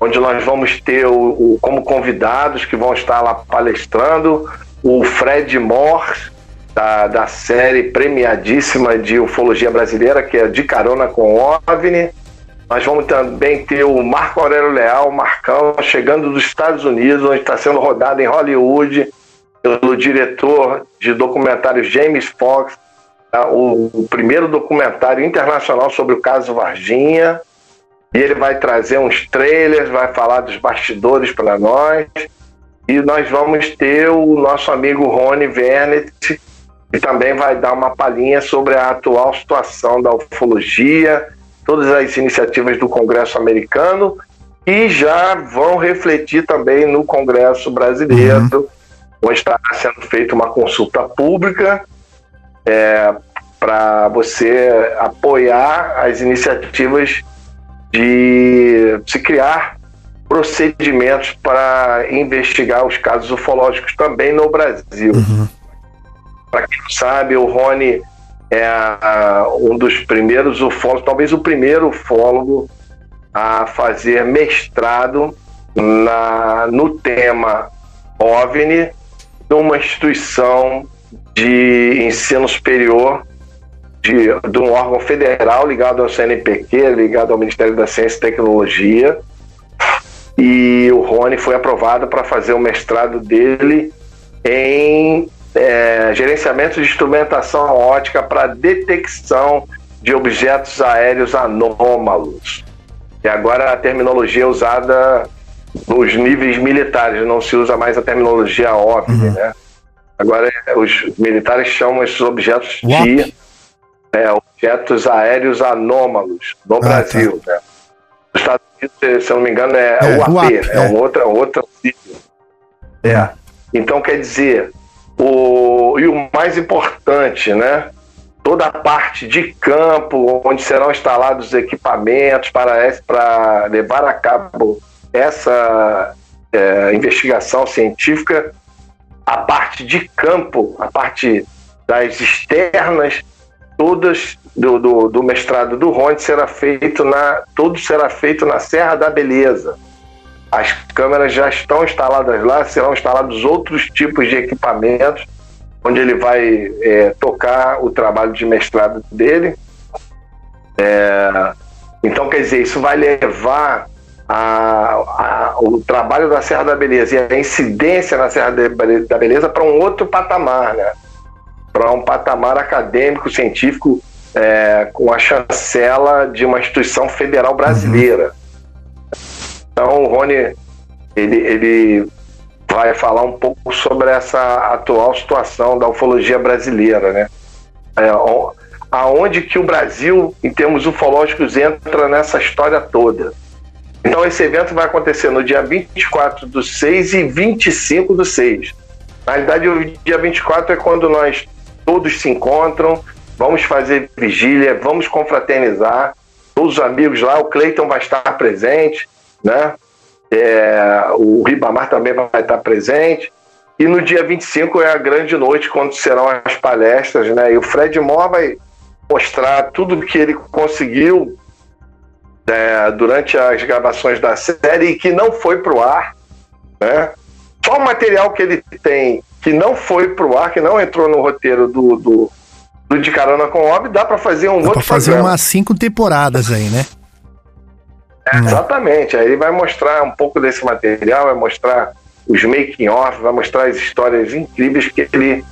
onde nós vamos ter o, o como convidados que vão estar lá palestrando o Fred Morse, da, da série premiadíssima de ufologia brasileira, que é De Carona com OVNI. Nós vamos também ter o Marco Aurélio Leal, Marcão, chegando dos Estados Unidos, onde está sendo rodado em Hollywood pelo diretor de documentários James Fox, tá? o, o, primeiro documentário internacional sobre o caso Varginha. E ele vai trazer uns trailers, vai falar dos bastidores para nós. E nós vamos ter o nosso amigo Rony Vernet, que também vai dar uma palhinha sobre a atual situação da ufologia, todas as iniciativas do Congresso americano e já vão refletir também no Congresso brasileiro. Uhum onde está sendo feita uma consulta pública é, para você apoiar as iniciativas de se criar procedimentos para investigar os casos ufológicos também no Brasil. Uhum. Para quem não sabe, o Rony é um dos primeiros ufólogos, talvez o primeiro ufólogo a fazer mestrado na, no tema OVNI numa instituição de ensino superior de, de um órgão federal ligado ao CNPq, ligado ao Ministério da Ciência e Tecnologia. E o Rony foi aprovado para fazer o mestrado dele em é, gerenciamento de instrumentação ótica para detecção de objetos aéreos anômalos. E agora a terminologia é usada nos níveis militares, não se usa mais a terminologia OVNI, Uhum. né? Agora os militares chamam esses objetos WAP. de é, objetos aéreos anômalos no Ah, Brasil, né? Nos Estados Unidos, se eu não me engano, é, É, o AP, UAP, é, é. um outra, outra sigla. É. Então, quer dizer, o, e o mais importante, né? Toda a parte de campo, onde serão instalados equipamentos para, para levar a cabo essa é, investigação científica, a parte de campo, a parte das externas, todas do, do, do mestrado do Rony será feito na tudo será feito na Serra da Beleza. As câmeras já estão instaladas lá, serão instalados outros tipos de equipamentos, onde ele vai é, tocar o trabalho de mestrado dele. É, então, quer dizer, isso vai levar a- a- o trabalho da Serra da Beleza e a incidência na Serra da Bele- da Beleza para um outro patamar, né? Para um patamar acadêmico, científico, é, com a chancela de uma instituição federal brasileira. Então, o Rony, ele, ele vai falar um pouco sobre essa atual situação da ufologia brasileira, né? É, aonde que o Brasil, em termos ufológicos, entra nessa história toda. Então, esse evento vai acontecer no dia 24 do 6 e 25 do 6. Na realidade, o dia 24 é quando nós todos se encontram, vamos fazer vigília, vamos confraternizar. Todos os amigos lá, o Cleiton vai estar presente, né? É, o Ribamar também vai estar presente. E no dia 25 é a grande noite, quando serão as palestras, né? E o Fred Moore vai mostrar tudo que ele conseguiu é, durante as gravações da série e que não foi pro ar, né? Só o material que ele tem que não foi pro ar, que não entrou no roteiro do, do, do De Carona com Ob, dá para fazer um Dá outro pra fazer programa. umas cinco temporadas aí, né? É, Exatamente. Aí ele vai mostrar um pouco desse material, vai mostrar os making off, vai mostrar as histórias incríveis que ele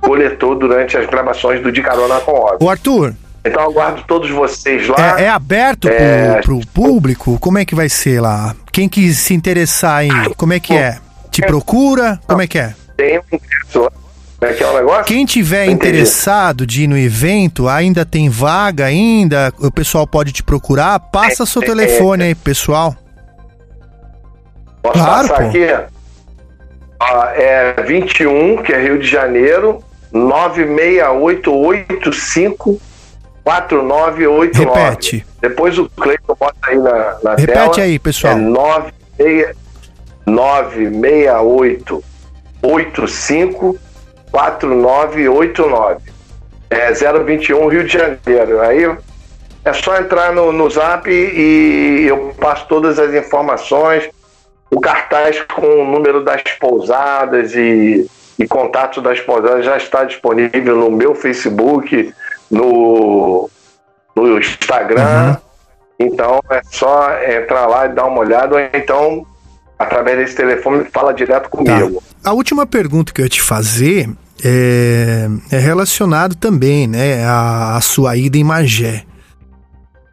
coletou durante as gravações do De Carona com Ob. Ô, Arthur, Então aguardo todos vocês lá. é, é aberto É, pro, pro público? Como é que vai ser lá? Quem que se interessar em. Como é que é? Te procura? Como é que é? Tem um ingresso é que é o negócio? Quem tiver interessado de ir no evento, ainda tem vaga ainda, o pessoal pode te procurar, passa seu É, telefone aí, pessoal. Posso Claro, passar pô. aqui? Ó, é 21, que é Rio de Janeiro, 96885 4989. Repete. Depois o Cleiton bota aí na, na Repete tela. aí, pessoal. É 96 968 85 4989. É 021 Rio de Janeiro. Aí é só entrar no, no zap e eu passo todas as informações. O cartaz com o número das pousadas e, e contato das pousadas já está disponível no meu Facebook, no, no Instagram. Então é só entrar lá e dar uma olhada, ou então, através desse telefone, fala direto comigo. A última pergunta que eu ia te fazer é, é relacionado também, né, à, à sua ida em Magé.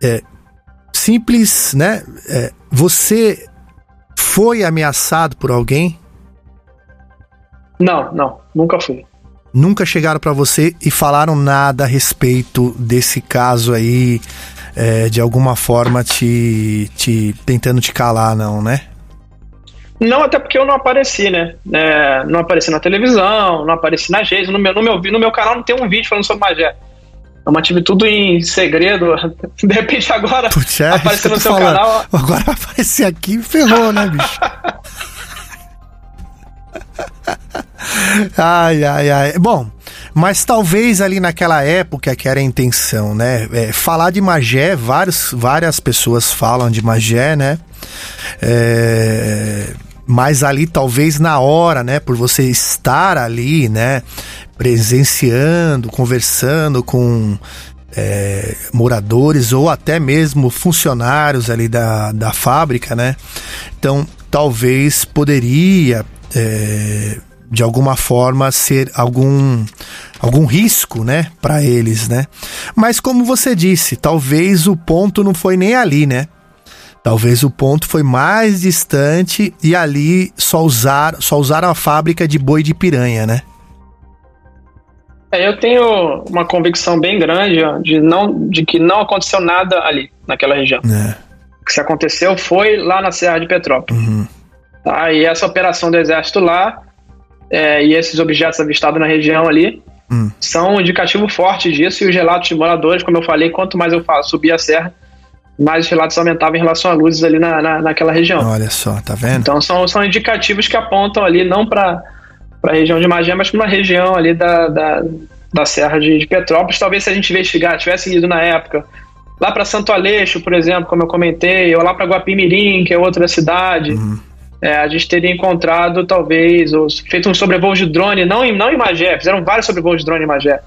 É simples, né? é, você foi ameaçado por alguém? Não, não, nunca fui. Nunca chegaram pra você e falaram nada a respeito desse caso aí, é, de alguma forma te, te tentando te calar, não, né? Não, até porque eu não apareci, né? É, não apareci na televisão, não apareci nas redes. No meu, no, meu, no meu canal não tem um vídeo falando sobre Magé. Eu mantive tudo em segredo. De repente agora Putz, é, apareceu no seu falando. canal. Agora vai aparecer aqui e ferrou, né, bicho? ai, ai, ai. Bom, Mas talvez ali naquela época que era a intenção, né? É, falar de Magé, vários, várias pessoas falam de Magé, né? É, mas ali talvez na hora, né? Por você estar ali, né? Presenciando, conversando com é, moradores ou até mesmo funcionários ali da, da fábrica, né? Então talvez poderia é, de alguma forma ser algum algum risco, né, para eles, né? Mas como você disse, talvez o ponto não foi nem ali, né? Talvez o ponto foi mais distante e ali só usar só usaram a fábrica de boi de piranha, né? É, eu tenho uma convicção bem grande ó, de, não, de que não aconteceu nada ali, naquela região. É. O que se aconteceu foi lá na Serra de Petrópolis. Uhum. Tá? E essa operação do Exército lá é, e esses objetos avistados na região ali Hum. são um indicativo forte disso. E os relatos de moradores, como eu falei, quanto mais eu subia a serra, mais os relatos aumentavam em relação a luzes ali na, na, naquela região. Olha só, tá vendo? Então são, são indicativos que apontam ali não para a região de Magé, mas para uma região ali da, da, da Serra de, de Petrópolis. Talvez se a gente investigar, tivesse ido na época lá para Santo Aleixo, por exemplo, como eu comentei, ou lá para Guapimirim, que é outra cidade, é, a gente teria encontrado talvez, ou feito um sobrevoo de drone, não em, não em Magé, fizeram vários sobrevoos de drone em Magé,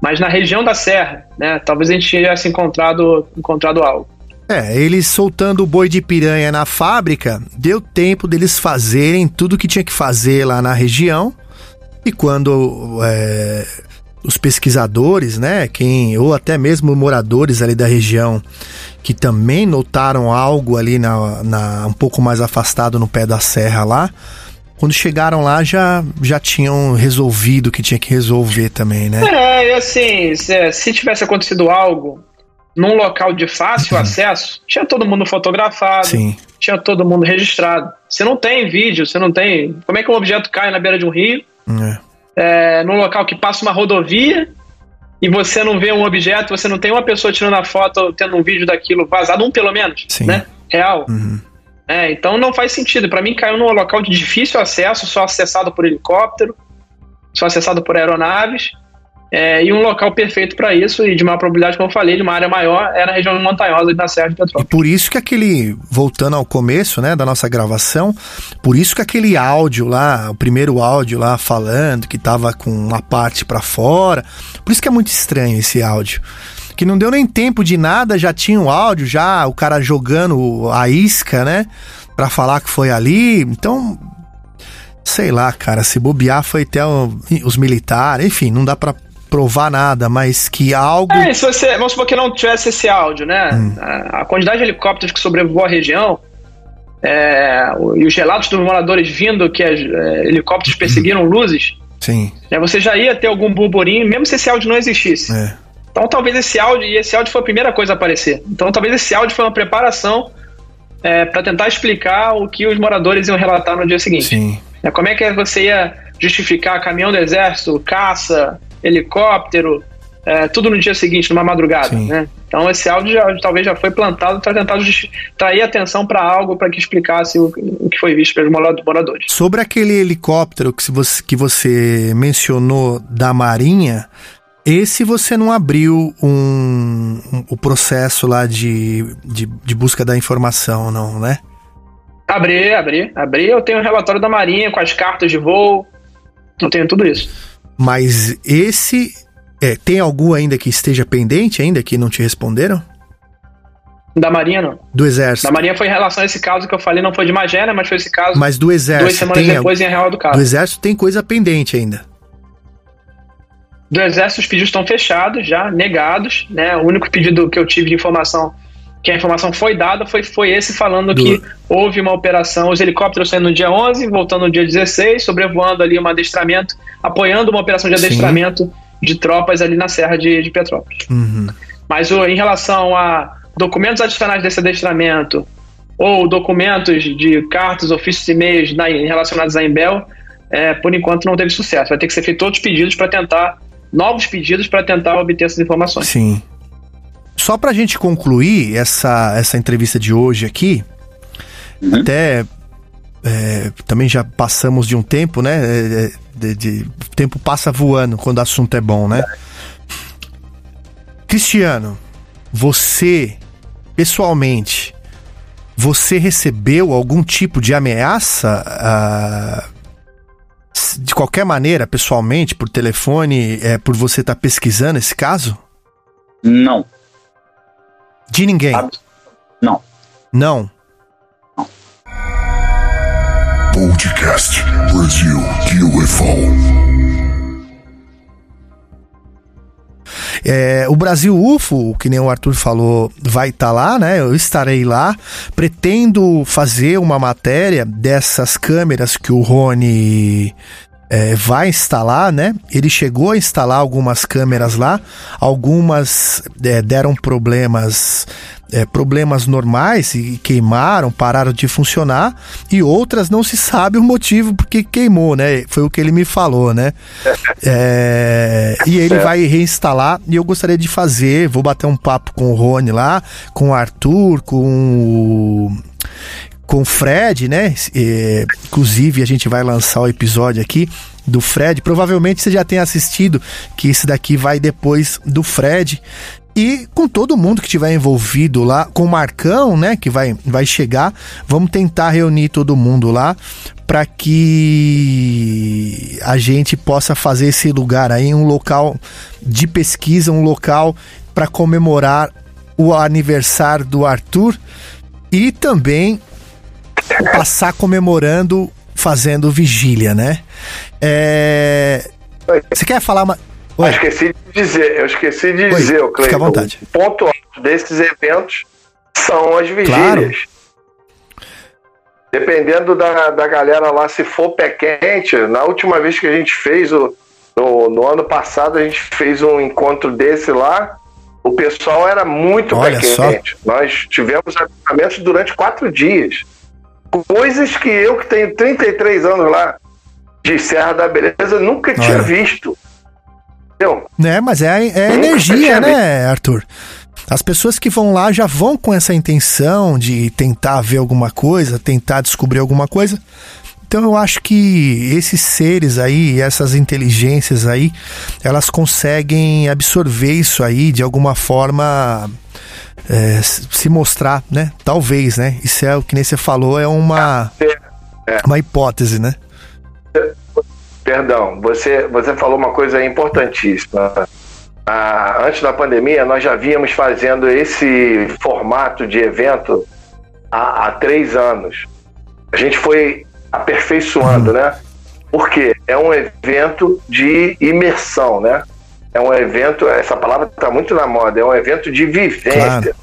mas na região da Serra, né? Talvez a gente tivesse encontrado, encontrado algo. É, eles soltando o boi de piranha na fábrica, deu tempo deles fazerem tudo que tinha que fazer lá na região. E quando é, os pesquisadores, né, quem ou até mesmo moradores ali da região que também notaram algo ali na, na um pouco mais afastado no pé da serra lá, quando chegaram lá já já tinham resolvido o que tinha que resolver também, né? É, e assim, se, se tivesse acontecido algo num local de fácil acesso, tinha todo mundo fotografado, Sim. tinha todo mundo registrado. Você não tem vídeo, você não tem. Como é que um objeto cai na beira de um rio? É. é, num local que passa uma rodovia e você não vê um objeto, você não tem uma pessoa tirando a foto, tendo um vídeo daquilo vazado, um pelo menos, Sim. né? Real. Uhum. É, então não faz sentido. Para mim caiu num local de difícil acesso, só acessado por helicóptero, só acessado por aeronaves. É, e um local perfeito para isso, e de maior probabilidade, como eu falei, de uma área maior, é na região montanhosa da Serra de Petrópolis. E por isso que aquele, voltando ao começo, né, da nossa gravação, por isso que aquele áudio lá, o primeiro áudio lá falando que tava com uma parte para fora, por isso que é muito estranho esse áudio. Que não deu nem tempo de nada, já tinha o áudio, já o cara jogando a isca, né, para falar que foi ali. Então, sei lá, cara, se bobear foi até o- os militares, enfim, não dá para provar nada, mas que algo É, se você, vamos supor que não tivesse esse áudio, né? A, a quantidade de helicópteros que sobrevoou a região é, o- e os relatos dos moradores vindo que as, é, helicópteros perseguiram luzes, Sim. né, você já ia ter algum burburinho, mesmo se esse áudio não existisse. É. Então talvez esse áudio, e esse áudio foi a primeira coisa a aparecer. Então talvez esse áudio foi uma preparação para tentar explicar o que os moradores iam relatar no dia seguinte. Sim. É, Como é que você ia justificar caminhão do exército, caça, helicóptero, é, tudo no dia seguinte, numa madrugada, né? Então esse áudio já- talvez já foi plantado para tentar trair atenção para algo para que explicasse o, o que foi visto pelos mora- moradores. Sobre aquele helicóptero que você, que você mencionou da Marinha, esse você não abriu um, um- o processo lá de, de, de busca da informação, não, né? Abri, abri, abri. Eu tenho o relatório da Marinha com as cartas de voo. Eu tenho tudo isso. Mas esse. é, tem algum ainda que esteja pendente ainda que não te responderam? Da Marinha, não. Do Exército. Da Marinha foi em relação a esse caso que eu falei, não foi de Magé, né? Mas foi esse caso. Mas do Exército. Duas semanas tem depois em Real do Cabo. Do Exército tem coisa pendente ainda. Do Exército, os pedidos estão fechados já, negados, né? O único pedido que eu tive de informação, que a informação foi dada, foi, foi esse falando que houve uma operação, os helicópteros saindo no dia 11, voltando no dia 16, sobrevoando ali um adestramento, apoiando uma operação de Sim. adestramento de tropas ali na Serra de, de Petrópolis. Uhum. Mas o- em relação a documentos adicionais desse adestramento ou documentos de cartas, ofícios e e-mails na- relacionados à Embel, é, por enquanto não teve sucesso. Vai ter que ser feito outros pedidos para tentar, novos pedidos para tentar obter essas informações. Sim. Só pra gente concluir essa, essa entrevista de hoje aqui, até é, também já passamos de um tempo, né? É, é, de, de, o tempo passa voando quando o assunto é bom, né? Cristiano, você, pessoalmente, você recebeu algum tipo de ameaça? ah, de qualquer maneira, pessoalmente, por telefone, é, por você estar pesquisando esse caso? Não. De ninguém? Não. Não. Podcast Brasil UFO. É, o Brasil UFO, que nem o Arthur falou, vai estar lá, né? Eu estarei lá. Pretendo fazer uma matéria dessas câmeras que o Rony é, vai instalar, né? Ele chegou a instalar algumas câmeras lá, algumas é, deram problemas, é, problemas normais e queimaram, pararam de funcionar, e outras não se sabe o motivo porque queimou, né? Foi o que ele me falou, né? É, e ele vai reinstalar e eu gostaria de fazer, vou bater um papo com o Rony lá, com o Arthur, com o com o Fred, né? É, inclusive, a gente vai lançar o episódio aqui do Fred. Provavelmente você já tenha assistido, que esse daqui vai depois do Fred. E com todo mundo que tiver envolvido lá, com o Marcão, né, que vai, vai chegar, vamos tentar reunir todo mundo lá para que a gente possa fazer esse lugar aí um local de pesquisa, um local para comemorar o aniversário do Arthur e também passar comemorando, fazendo vigília, né? É... Você quer falar uma. Eu esqueci de dizer, eu esqueci de Oi, dizer, fica à Cleiton, vontade. o ponto alto desses eventos são as vigílias. Claro. Dependendo da, da galera lá, se for pé quente, na última vez que a gente fez, o, no, no ano passado, a gente fez um encontro desse lá, o pessoal era muito Olha pé só. quente. Nós tivemos avistamentos durante quatro dias. Coisas que eu, que tenho 33 anos lá, de Serra da Beleza, nunca tinha Olha. visto. Entendeu? Né, mas é, é Nunca energia, tinha né, Arthur? As pessoas que vão lá já vão com essa intenção de tentar ver alguma coisa, tentar descobrir alguma coisa. Então eu acho que esses seres aí, essas inteligências aí, elas conseguem absorver isso aí de alguma forma é, se mostrar, né? Talvez, né? Isso é o que nem você falou, é uma, uma hipótese, né? Perdão, você, você falou uma coisa importantíssima. Ah, antes da pandemia, nós já vínhamos fazendo esse formato de evento há, há três anos. A gente foi aperfeiçoando, né? Porque é um evento de imersão, né? É um evento, essa palavra está muito na moda, é um evento de vivência. Claro.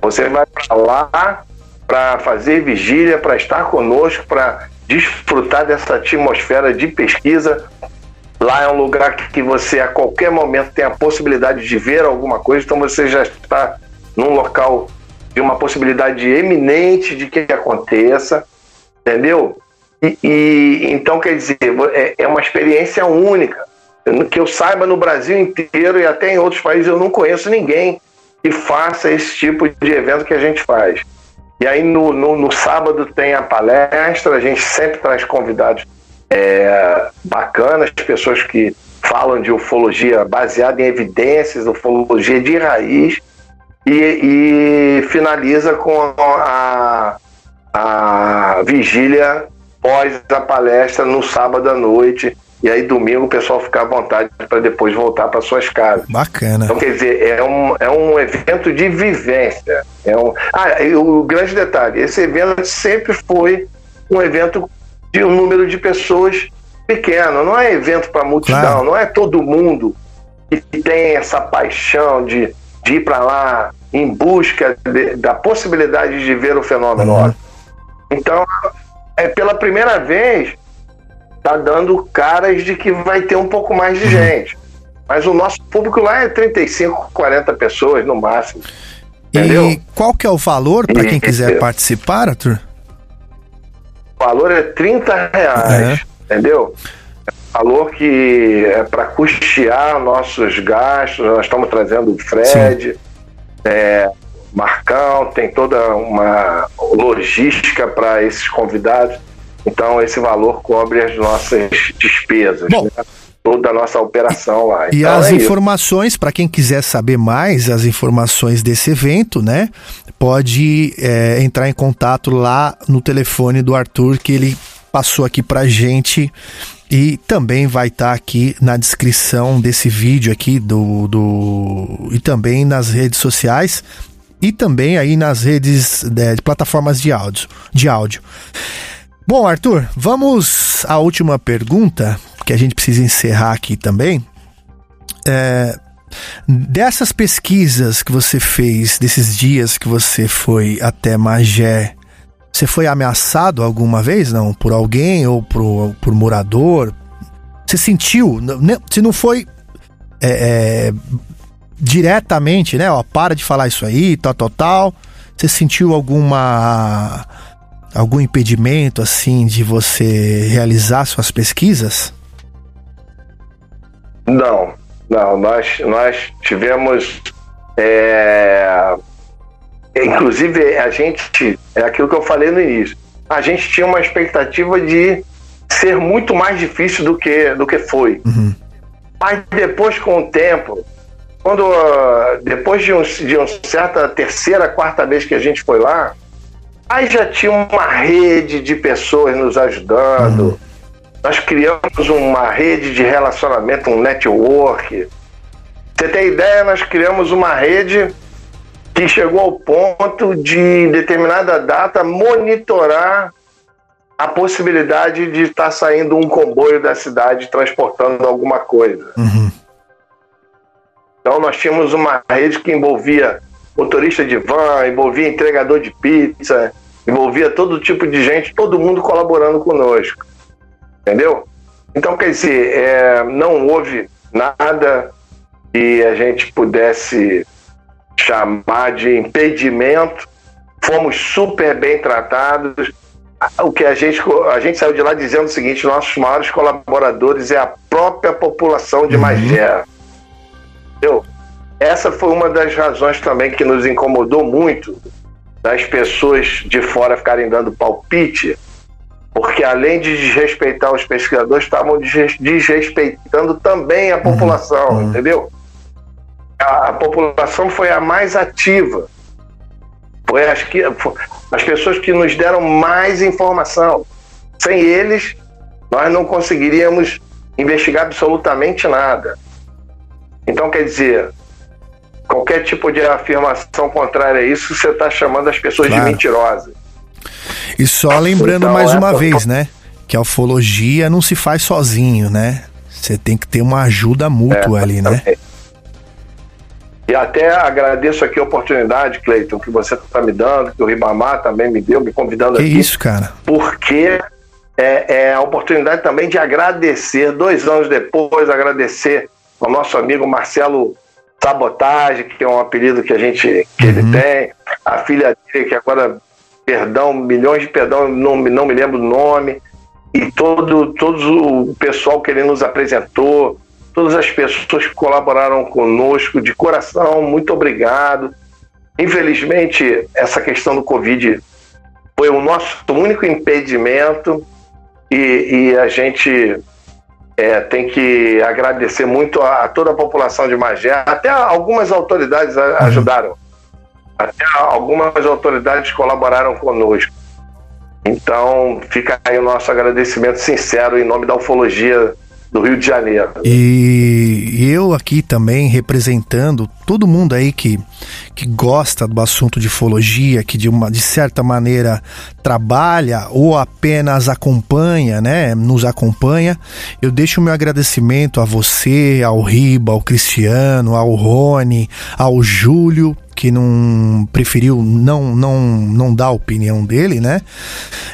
Você vai para lá para fazer vigília, para estar conosco, para desfrutar dessa atmosfera de pesquisa. Lá é um lugar que você a qualquer momento tem a possibilidade de ver alguma coisa, então você já está num local de uma possibilidade eminente de que aconteça, entendeu? E, então quer dizer é, é uma experiência única que eu saiba no Brasil inteiro e até em outros países eu não conheço ninguém que faça esse tipo de evento que a gente faz. E aí no, no, no sábado tem a palestra, a gente sempre traz convidados é, bacanas, pessoas que falam de ufologia baseada em evidências, ufologia de raiz, e, e finaliza com a, a vigília pós a palestra no sábado à noite. E aí domingo o pessoal fica à vontade para depois voltar para suas casas. Bacana. Então, quer dizer, é um, é um evento de vivência. É um... Ah, o grande detalhe: esse evento sempre foi um evento de um número de pessoas pequeno, não é evento para multidão, Claro. não é todo mundo que tem essa paixão de, de ir para lá em busca de- da possibilidade de ver o fenômeno. Uhum. Então, é pela primeira vez tá dando caras de que vai ter um pouco mais Uhum. de gente. Mas o nosso público lá é 35, 40 pessoas no máximo. Entendeu? E qual que é o valor para quem quiser participar, Arthur? O valor é 30 reais, entendeu? É um valor que é para custear nossos gastos. Nós estamos trazendo o Fred, é, Marcão, tem toda uma logística para esses convidados. Então esse valor cobre as nossas despesas, Bom. né? toda a nossa operação lá. E Então, as é informações, para quem quiser saber mais, as informações desse evento, né? Pode é, entrar em contato lá no telefone do Arthur, que ele passou aqui pra gente. E também vai estar aqui na descrição desse vídeo aqui do, do. E também nas redes sociais. E também aí nas redes é, de plataformas de áudio. De áudio. Bom, Arthur, vamos à última pergunta, que a gente precisa encerrar aqui também. É, dessas pesquisas que você fez, desses dias que você foi até Magé, você foi ameaçado alguma vez, não? Por alguém ou por, por morador? Você sentiu? N- ne- Se não foi é, é, diretamente, né? Ó, para de falar isso aí, tal, tal, tal. Você sentiu alguma algum impedimento assim de você realizar suas pesquisas? Não, não, nós, nós tivemos. é, Inclusive, a gente. É aquilo que eu falei no início. A gente tinha uma expectativa de ser muito mais difícil do que, do que foi. Mas depois, com o tempo, quando ah, depois de, um, de uma certa terceira, quarta vez que a gente foi lá, aí já tinha uma rede de pessoas nos ajudando. Nós criamos uma rede de relacionamento, um network. Você tem ideia, nós criamos uma rede que chegou ao ponto de, em determinada data, monitorar a possibilidade de estar saindo um comboio da cidade transportando alguma coisa. Então nós tínhamos uma rede que envolvia motorista de van, envolvia entregador de pizza, envolvia todo tipo de gente, todo mundo colaborando conosco. Entendeu? Então, quer dizer, é, não houve nada que a gente pudesse chamar de impedimento. Fomos super bem tratados. O que a gente, a gente saiu de lá dizendo o seguinte: nossos maiores colaboradores é a própria população de Magé. Entendeu? Essa foi uma das razões também que nos incomodou muito das pessoas de fora ficarem dando palpite, porque além de desrespeitar os pesquisadores, estavam desres- desrespeitando também a população, entendeu? A, a população foi a mais ativa. Foi as, que, as pessoas que nos deram mais informação. Sem eles, nós não conseguiríamos investigar absolutamente nada. Então, quer dizer, qualquer tipo de afirmação contrária a isso, você está chamando as pessoas Claro. de mentirosas. E só lembrando Então, mais é uma vez, né? Que a ufologia não se faz sozinho, né? Você tem que ter uma ajuda mútua É, ali, né? E até agradeço aqui a oportunidade, Cleiton, que você está me dando, que o Ribamar também me deu, me convidando Que aqui. isso, cara? porque é, é a oportunidade também de agradecer, dois anos depois, agradecer ao nosso amigo Marcelo Sabotagem, que é um apelido que a gente que ele tem, a filha dele, que agora, perdão, milhões de perdão, não, me- não me lembro o nome, e todo, todo o pessoal que ele nos apresentou, todas as pessoas que colaboraram conosco de coração, muito obrigado. Infelizmente, essa questão do Covid foi o nosso único impedimento e, e a gente é, tem que agradecer muito a, a toda a população de Magé. Até algumas autoridades a- ajudaram. Até algumas autoridades colaboraram conosco. Então, fica aí o nosso agradecimento sincero em nome da ufologia do Rio de Janeiro. E eu aqui também representando todo mundo aí que, que gosta do assunto de ufologia, que de, uma, de certa maneira trabalha ou apenas acompanha, né? Nos acompanha. Eu deixo o meu agradecimento a você, ao Riba, ao Cristiano, ao Rony, ao Júlio, que não preferiu não não não dar a opinião dele, né?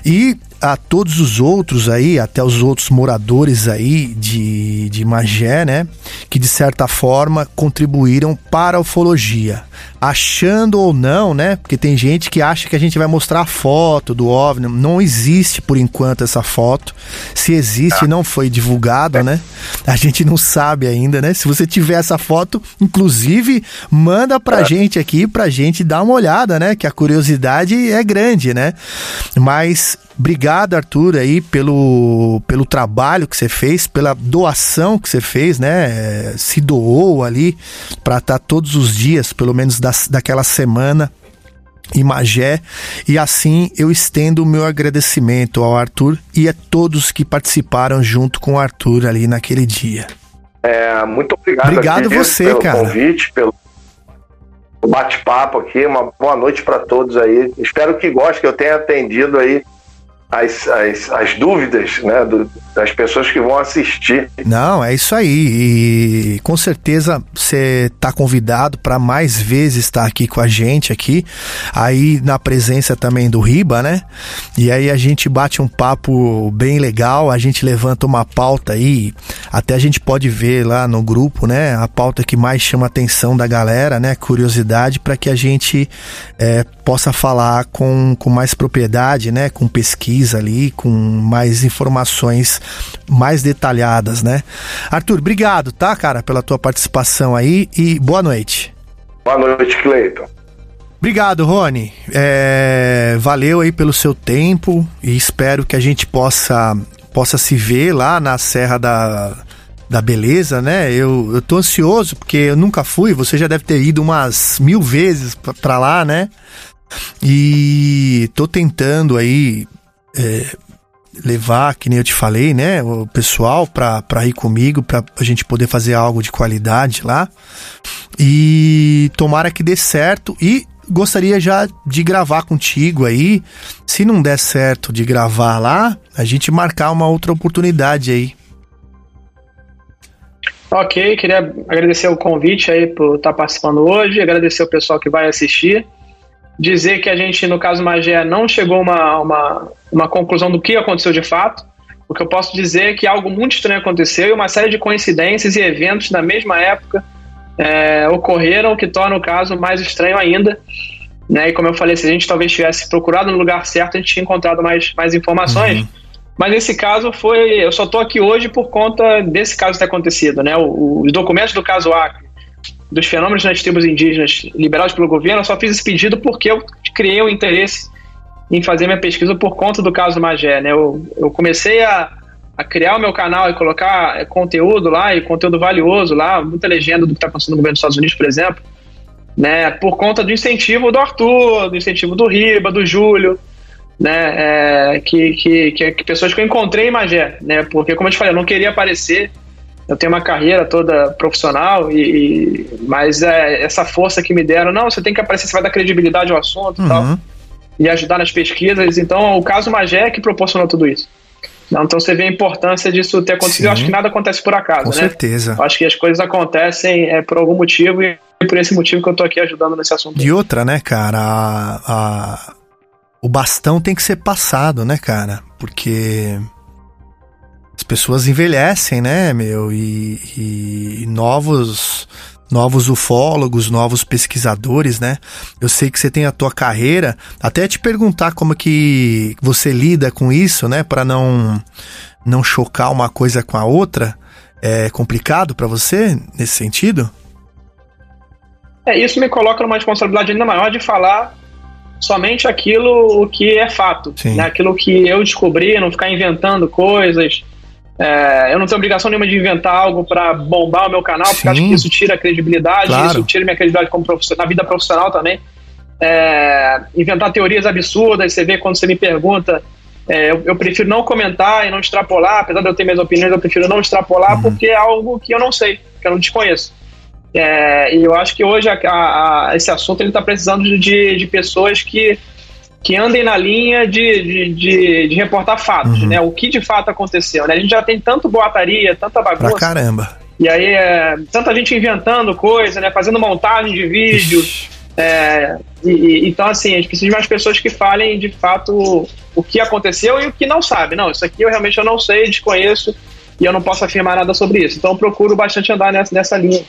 E a todos os outros aí, até os outros moradores aí de, de Magé, né? Que de certa forma contribuíram para a ufologia. Achando ou não, né? Porque tem gente que acha que a gente vai mostrar a foto do OVNI. Não existe por enquanto essa foto. Se existe, não foi divulgado, né? A gente não sabe ainda, né? Se você tiver essa foto, inclusive, manda pra gente aqui, pra gente dar uma olhada, né? Que a curiosidade é grande, né? Mas Obrigado, Arthur, aí pelo, pelo trabalho que você fez, pela doação que você fez, né? Se doou ali para estar todos os dias, pelo menos das, daquela semana em Magé, e assim eu estendo o meu agradecimento ao Arthur e a todos que participaram junto com o Arthur ali naquele dia. É, muito obrigado. Obrigado você, pelo cara. convite, pelo bate-papo aqui. Uma boa noite para todos aí. Espero que gostem, que eu tenha atendido aí as, as, as dúvidas né, do- das pessoas que vão assistir. Não, é isso aí. E com certeza você tá convidado para mais vezes estar aqui com a gente aqui, aí na presença também do Riba, né? E aí a gente bate um papo bem legal, a gente levanta uma pauta aí, até a gente pode ver lá no grupo, né? A pauta que mais chama a atenção da galera, né? Curiosidade para que a gente é, possa falar com, com mais propriedade, né? Com pesquisa ali, com mais informações mais detalhadas, né? Arthur, obrigado, tá, cara, pela tua participação aí e boa noite. Boa noite, Cleiton. Obrigado, Rony. É, valeu aí pelo seu tempo e espero que a gente possa, possa se ver lá na Serra da, da Beleza, né? Eu, eu tô ansioso porque eu nunca fui, você já deve ter ido umas mil vezes pra- pra lá, né? E tô tentando aí é, levar, que nem eu te falei, né? O pessoal pra ir comigo, pra a gente poder fazer algo de qualidade lá. E tomara que dê certo. E gostaria já de gravar contigo aí. Se não der certo de gravar lá, a gente marcar uma outra oportunidade aí. Ok, queria agradecer o convite aí por estar participando hoje, agradecer o pessoal que vai assistir, dizer que a gente, no caso Magé, não chegou a uma, uma, uma conclusão do que aconteceu de fato. O que eu posso dizer é que algo muito estranho aconteceu e uma série de coincidências e eventos na mesma época é, ocorreram, o que torna o caso mais estranho ainda. Né? E como eu falei, se a gente talvez tivesse procurado no lugar certo, a gente tinha encontrado mais, mais informações. Mas nesse caso foi. Eu só tô aqui hoje por conta desse caso ter acontecido, né? Os documentos do caso Acre, dos fenômenos nas tribos indígenas liberados pelo governo, eu só fiz esse pedido porque eu criei o interesse em fazer minha pesquisa por conta do caso Magé, né? Eu, eu comecei a, a criar o meu canal e colocar eh, conteúdo lá, e conteúdo valioso lá, muita legenda do que está acontecendo no governo dos Estados Unidos, por exemplo, né? Por conta do incentivo do Arthur, do incentivo do Riba, do Júlio, né, é, que, que, que pessoas que eu encontrei em Magé, né, porque como eu te falei, eu não queria aparecer, eu tenho uma carreira toda profissional, e, e- mas é, essa força que me deram, não, você tem que aparecer, você vai dar credibilidade ao assunto e tal, e ajudar nas pesquisas, então o caso Magé é que proporcionou tudo isso. Não, Então você vê a importância disso ter acontecido, eu acho que nada acontece por acaso, Com né? certeza. Eu acho que as coisas acontecem é, por algum motivo e por esse motivo que eu tô aqui ajudando nesse assunto. De outra, né, cara? a- a- o bastão tem que ser passado, né, cara? Porque as pessoas envelhecem, né, meu? E, e novos novos ufólogos, novos pesquisadores, né? Eu sei que você tem a tua carreira. Até te perguntar como que você lida com isso, né, Pra não não chocar uma coisa com a outra. É complicado pra você nesse sentido? É, isso me coloca numa responsabilidade ainda maior de falar somente aquilo o que é fato, né? aquilo que eu descobri, não ficar inventando coisas. É, eu não tenho obrigação nenhuma de inventar algo para bombar o meu canal, porque acho que isso tira a credibilidade, Claro. isso tira minha credibilidade como profissional, na vida profissional também. É, inventar teorias absurdas, você vê quando você me pergunta, é, eu, eu prefiro não comentar e não extrapolar, apesar de eu ter minhas opiniões, eu prefiro não extrapolar porque é algo que eu não sei, que eu não desconheço. É, e eu acho que hoje a- a- a- esse assunto ele está precisando de, de pessoas que, que andem na linha de, de, de, de reportar fatos, né? O que de fato aconteceu, né? A gente já tem tanto boataria, tanta Pra bagunça. caramba. E aí, é, tanta gente inventando coisa, né? Fazendo montagem de vídeos. É, e, e- então, assim, a gente precisa de mais pessoas que falem de fato o, o que aconteceu e o que não sabe. Não, isso aqui eu realmente eu não sei, desconheço e eu não posso afirmar nada sobre isso. Então, eu procuro bastante andar nessa, nessa linha.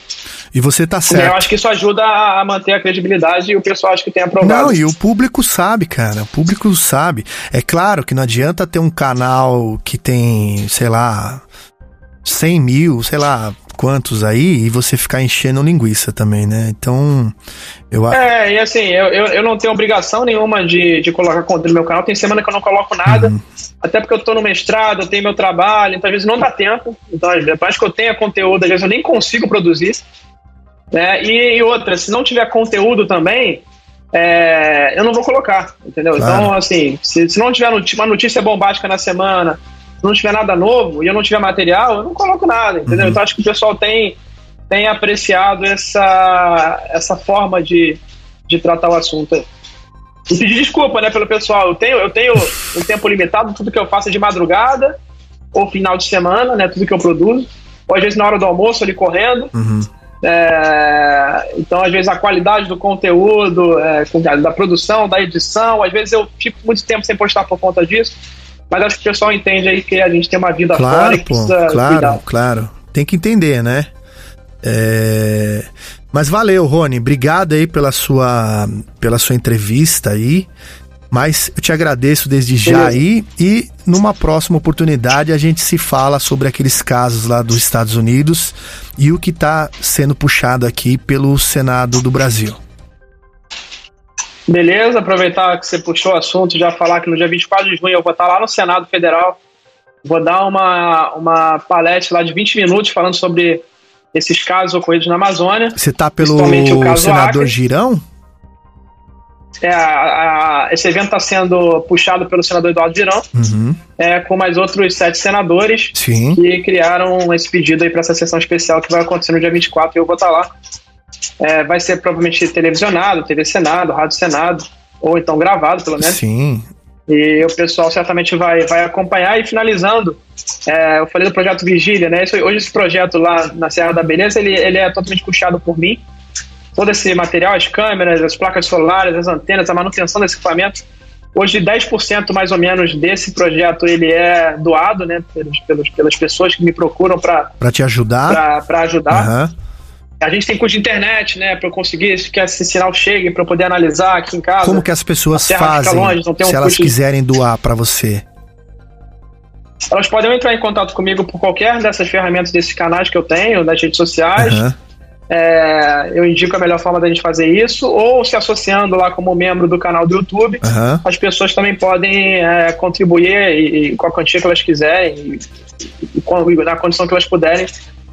E você tá Porque Eu certo. acho que isso ajuda a a manter a credibilidade e o pessoal acho que tem aprovado. Não, e o público sabe, cara. O público sabe. É claro que não adianta ter um canal que tem, sei lá, 100 mil, sei lá, quantos aí e você ficar enchendo linguiça também, né? Então, eu acho. É, e assim, eu, eu, eu não tenho obrigação nenhuma de, de colocar conteúdo no meu canal. Tem semana que eu não coloco nada, Uhum. até porque eu tô no mestrado, eu tenho meu trabalho, então às vezes não dá tempo. Então, mais que eu tenha conteúdo, às vezes eu nem consigo produzir. Né? E, e outra, se não tiver conteúdo também, é, eu não vou colocar, entendeu? Claro. Então, assim, se, se não tiver uma notícia bombástica na semana, se não tiver nada novo e eu não tiver material, eu não coloco nada, entendeu? Uhum. Então acho que o pessoal tem, tem apreciado essa, essa forma de, de tratar o assunto. aí. E pedir desculpa, né, pelo pessoal. Eu tenho, eu tenho um tempo limitado, tudo que eu faço é de madrugada ou final de semana, né? Tudo que eu produzo. Ou às vezes na hora do almoço ali correndo. Uhum. É, então, às vezes, a qualidade do conteúdo, é, da produção, da edição, às vezes eu fico muito tempo sem postar por conta disso. Mas acho que o pessoal entende aí que a gente tem uma vida fora Claro, e pô, precisa claro, cuidar. claro. Tem que entender, né? É, Mas valeu, Rony. Obrigado aí pela sua, pela sua entrevista aí. Mas eu te agradeço desde já aí. E numa próxima oportunidade a gente se fala sobre aqueles casos lá dos Estados Unidos e o que está sendo puxado aqui pelo Senado do Brasil. Beleza, aproveitar que você puxou o assunto, já falar que no dia 24 de junho eu vou estar lá no Senado Federal. Vou dar uma, uma palestra lá de 20 minutos falando sobre esses casos ocorridos na Amazônia. Você tá pelo senador Acre. Girão? É, a- a- esse evento está sendo puxado pelo senador Eduardo Girão, Uhum. é, com mais outros sete senadores Sim. que criaram esse pedido aí para essa sessão especial que vai acontecer no dia 24 e eu vou estar lá. É, vai ser provavelmente televisionado, TV Senado, Rádio Senado, ou então gravado, pelo menos. Sim. E o pessoal certamente vai, vai acompanhar. E finalizando, é, eu falei do projeto Vigília, né? Isso- hoje esse projeto lá na Serra da Beleza, ele, ele é totalmente puxado por mim. Todo esse material, as câmeras, as placas solares, as antenas, a manutenção desse equipamento. Hoje, 10% mais ou menos desse projeto ele é doado, né? Pelos, pelos, pelas pessoas que me procuram para Pra te ajudar? para ajudar. Aham. A gente tem custo de internet, né? Para eu conseguir que esse sinal chegue, para eu poder analisar aqui em casa. Como que as pessoas fazem longe, não tem um se elas quiserem doar pra você? Elas podem entrar em contato comigo por qualquer dessas ferramentas desses canais que eu tenho, das redes sociais. Aham. É, eu indico a melhor forma da gente fazer isso, ou se associando lá como membro do canal do YouTube. Aham. As pessoas também podem é, contribuir e, e com a quantia que elas quiserem e, e na condição que elas puderem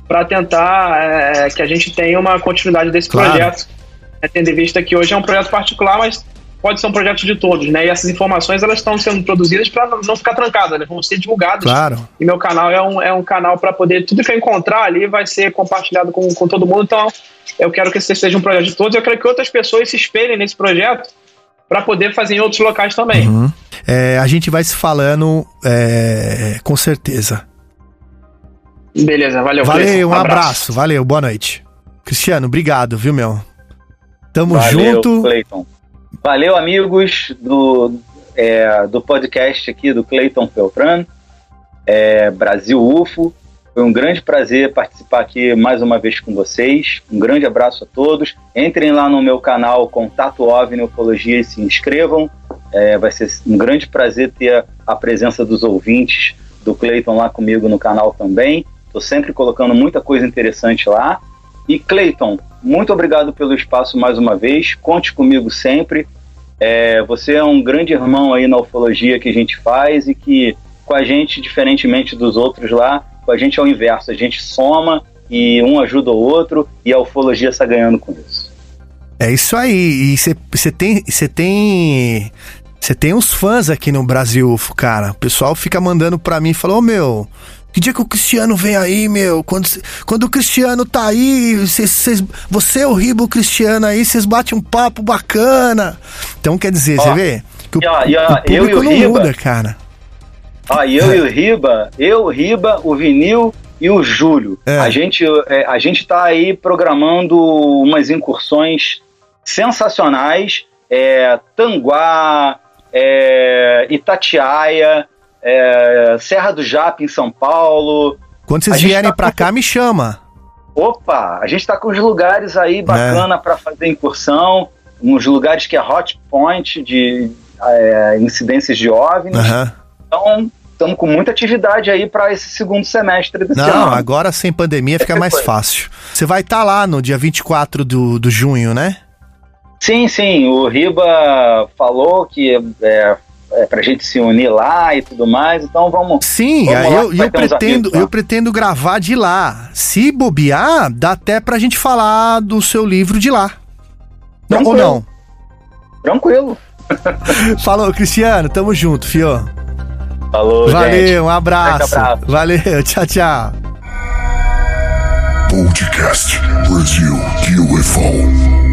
para tentar é, que a gente tenha uma continuidade desse Claro. projeto. É, tendo em vista que hoje é um projeto particular, mas pode ser um projeto de todos, né? E essas informações elas estão sendo produzidas para não ficar trancadas, elas vão ser divulgadas. Claro. E meu canal é um, é um canal para poder. Tudo que eu encontrar ali vai ser compartilhado com, com todo mundo. Então, eu quero que esse seja um projeto de todos. Eu quero que outras pessoas se espelhem nesse projeto para poder fazer em outros locais também. Uhum. É, a gente vai se falando é, com certeza. Beleza, valeu. Valeu, Cleiton. um abraço. Valeu, boa noite. Cristiano, obrigado, viu, meu? Tamo Valeu, junto. Cleiton. Valeu, amigos do, é, do podcast aqui do Cleiton Feltran, é, Brasil UFO. Foi um grande prazer participar aqui mais uma vez com vocês. Um grande abraço a todos. Entrem lá no meu canal Contato OVNI Ufologia e se inscrevam. É, vai ser um grande prazer ter a presença dos ouvintes do Cleiton lá comigo no canal também. Estou sempre colocando muita coisa interessante lá. E Cleiton, muito obrigado pelo espaço mais uma vez. Conte comigo sempre. É, você é um grande irmão aí na ufologia que a gente faz e que com a gente, diferentemente dos outros lá, com a gente é o inverso. A gente soma e um ajuda o outro e a ufologia está ganhando com isso. É isso aí. E você tem. Você tem. Você tem uns fãs aqui no Brasil, cara. O pessoal fica mandando pra mim fala: Ô meu, que dia que o Cristiano vem aí, meu? Quando, quando o Cristiano tá aí, cês, cês- você, o Ribo Cristiano aí, vocês batem um papo bacana. Então quer dizer, você Ó, vê? Que o, ó, e ó, o público eu e o não Riba- muda, cara. E eu e o Riba, eu, o Riba, o Vinil e o Júlio. A gente é, a gente tá aí programando umas incursões sensacionais. É, Tanguá, é, Itatiaia, é, Serra do Jape em São Paulo. Quando vocês vierem tá pra cá, me chama. Opa, a gente tá com os lugares aí bacana para fazer incursão, uns lugares que é hot point de é, incidências de OVNIs. Aham. Então, estamos com muita atividade aí para esse segundo semestre desse Não, ano. agora sem pandemia fica mais fácil. Você vai estar lá no dia 24 do, do junho, né? Sim, sim, o Riba falou que é, é pra gente se unir lá e tudo mais, então vamos. Sim, vamos lá, eu, eu pretendo, amigos eu pretendo gravar de lá. Se bobear, dá até pra gente falar do seu livro de lá. Não, ou Tranquilo. não? Tranquilo. Falou, Cristiano, tamo junto, fio. Falou, Valeu, gente. um abraço. Abraço. Valeu, tchau, tchau. Podcast Brasil UFO.